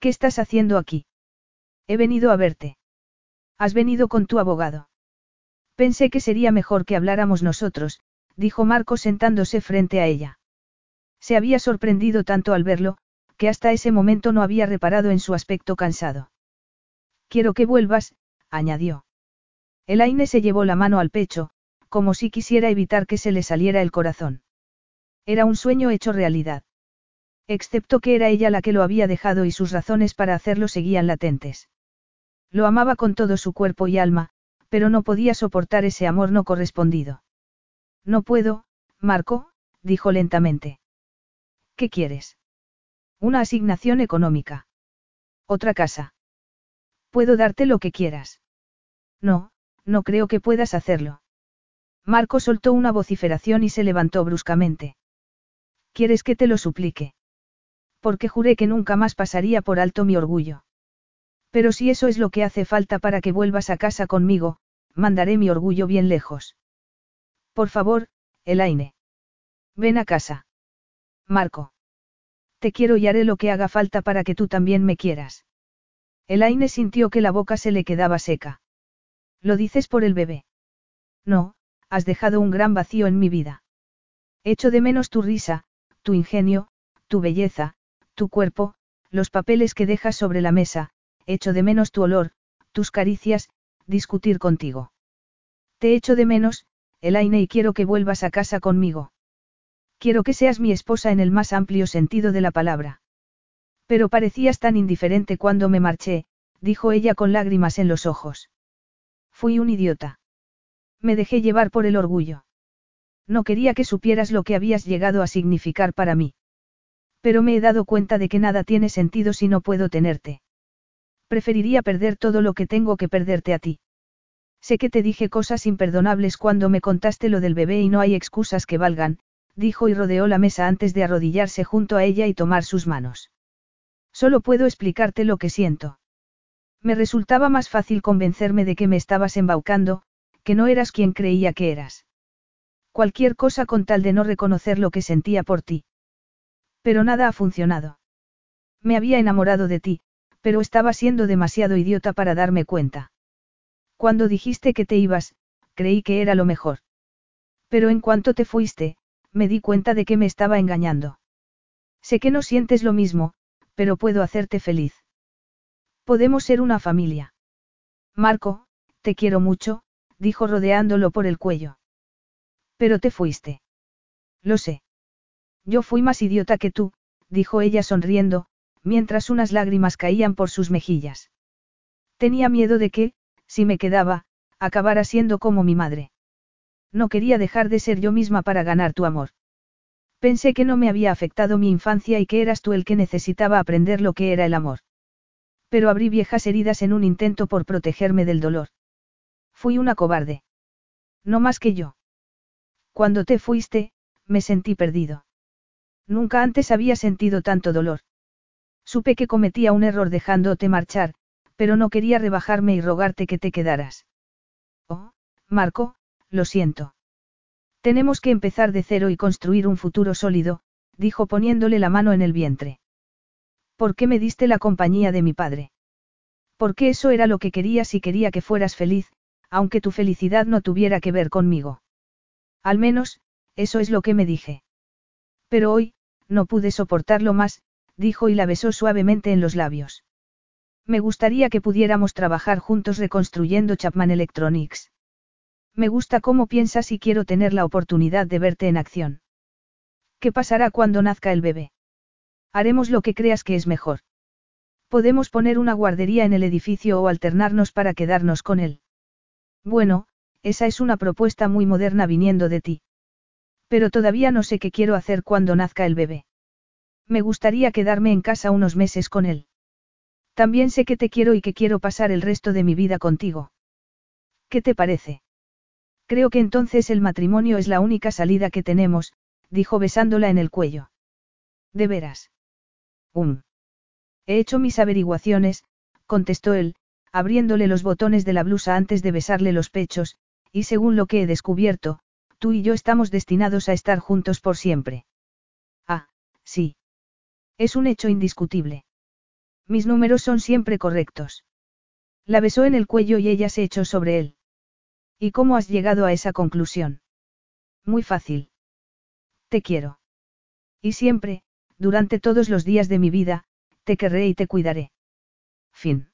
¿Qué estás haciendo aquí? He venido a verte. Has venido con tu abogado. Pensé que sería mejor que habláramos nosotros, dijo Marco sentándose frente a ella. Se había sorprendido tanto al verlo, que hasta ese momento no había reparado en su aspecto cansado. Quiero que vuelvas, añadió. Elaine se llevó la mano al pecho, como si quisiera evitar que se le saliera el corazón. Era un sueño hecho realidad. Excepto que era ella la que lo había dejado y sus razones para hacerlo seguían latentes. Lo amaba con todo su cuerpo y alma, pero no podía soportar ese amor no correspondido. No puedo, Marco, dijo lentamente. ¿Qué quieres? Una asignación económica. Otra casa. Puedo darte lo que quieras. No, no creo que puedas hacerlo. Marco soltó una vociferación y se levantó bruscamente. ¿Quieres que te lo suplique? Porque juré que nunca más pasaría por alto mi orgullo. Pero si eso es lo que hace falta para que vuelvas a casa conmigo, mandaré mi orgullo bien lejos. Por favor, Elaine. Ven a casa. Marco. Te quiero y haré lo que haga falta para que tú también me quieras. Elaine sintió que la boca se le quedaba seca. ¿Lo dices por el bebé? No, has dejado un gran vacío en mi vida. Echo de menos tu risa, tu ingenio, tu belleza, tu cuerpo, los papeles que dejas sobre la mesa, echo de menos tu olor, tus caricias, discutir contigo. Te echo de menos, Elaine, y quiero que vuelvas a casa conmigo. Quiero que seas mi esposa en el más amplio sentido de la palabra. Pero parecías tan indiferente cuando me marché, dijo ella con lágrimas en los ojos. Fui un idiota. Me dejé llevar por el orgullo. No quería que supieras lo que habías llegado a significar para mí. Pero me he dado cuenta de que nada tiene sentido si no puedo tenerte. Preferiría perder todo lo que tengo que perderte a ti. Sé que te dije cosas imperdonables cuando me contaste lo del bebé y no hay excusas que valgan, dijo y rodeó la mesa antes de arrodillarse junto a ella y tomar sus manos. Solo puedo explicarte lo que siento. Me resultaba más fácil convencerme de que me estabas embaucando, que no eras quien creía que eras. Cualquier cosa con tal de no reconocer lo que sentía por ti. Pero nada ha funcionado. Me había enamorado de ti, pero estaba siendo demasiado idiota para darme cuenta. Cuando dijiste que te ibas, creí que era lo mejor. Pero en cuanto te fuiste, me di cuenta de que me estaba engañando. Sé que no sientes lo mismo, pero puedo hacerte feliz. Podemos ser una familia. Marco, te quiero mucho, dijo rodeándolo por el cuello. Pero te fuiste. Lo sé. Yo fui más idiota que tú, dijo ella sonriendo, mientras unas lágrimas caían por sus mejillas. Tenía miedo de que, si me quedaba, acabara siendo como mi madre. No quería dejar de ser yo misma para ganar tu amor. Pensé que no me había afectado mi infancia y que eras tú el que necesitaba aprender lo que era el amor. Pero abrí viejas heridas en un intento por protegerme del dolor. Fui una cobarde. No más que yo. Cuando te fuiste, me sentí perdido. Nunca antes había sentido tanto dolor. Supe que cometía un error dejándote marchar, pero no quería rebajarme y rogarte que te quedaras. Oh, Marco, lo siento. Tenemos que empezar de cero y construir un futuro sólido, dijo poniéndole la mano en el vientre. ¿Por qué me diste la compañía de mi padre? Porque eso era lo que querías y quería que fueras feliz, aunque tu felicidad no tuviera que ver conmigo. Al menos, eso es lo que me dije. Pero hoy, no pude soportarlo más, dijo y la besó suavemente en los labios. Me gustaría que pudiéramos trabajar juntos reconstruyendo Chapman Electronics. Me gusta cómo piensas y quiero tener la oportunidad de verte en acción. ¿Qué pasará cuando nazca el bebé? Haremos lo que creas que es mejor. Podemos poner una guardería en el edificio o alternarnos para quedarnos con él. Bueno, esa es una propuesta muy moderna viniendo de ti. Pero todavía no sé qué quiero hacer cuando nazca el bebé. Me gustaría quedarme en casa unos meses con él. También sé que te quiero y que quiero pasar el resto de mi vida contigo. ¿Qué te parece? Creo que entonces el matrimonio es la única salida que tenemos, dijo besándola en el cuello. ¿De veras? Um. He hecho mis averiguaciones, contestó él, abriéndole los botones de la blusa antes de besarle los pechos, y según lo que he descubierto, tú y yo estamos destinados a estar juntos por siempre. Ah, sí. Es un hecho indiscutible. Mis números son siempre correctos. La besó en el cuello y ella se echó sobre él. ¿Y cómo has llegado a esa conclusión? Muy fácil. Te quiero. Y siempre, durante todos los días de mi vida, te querré y te cuidaré. Fin.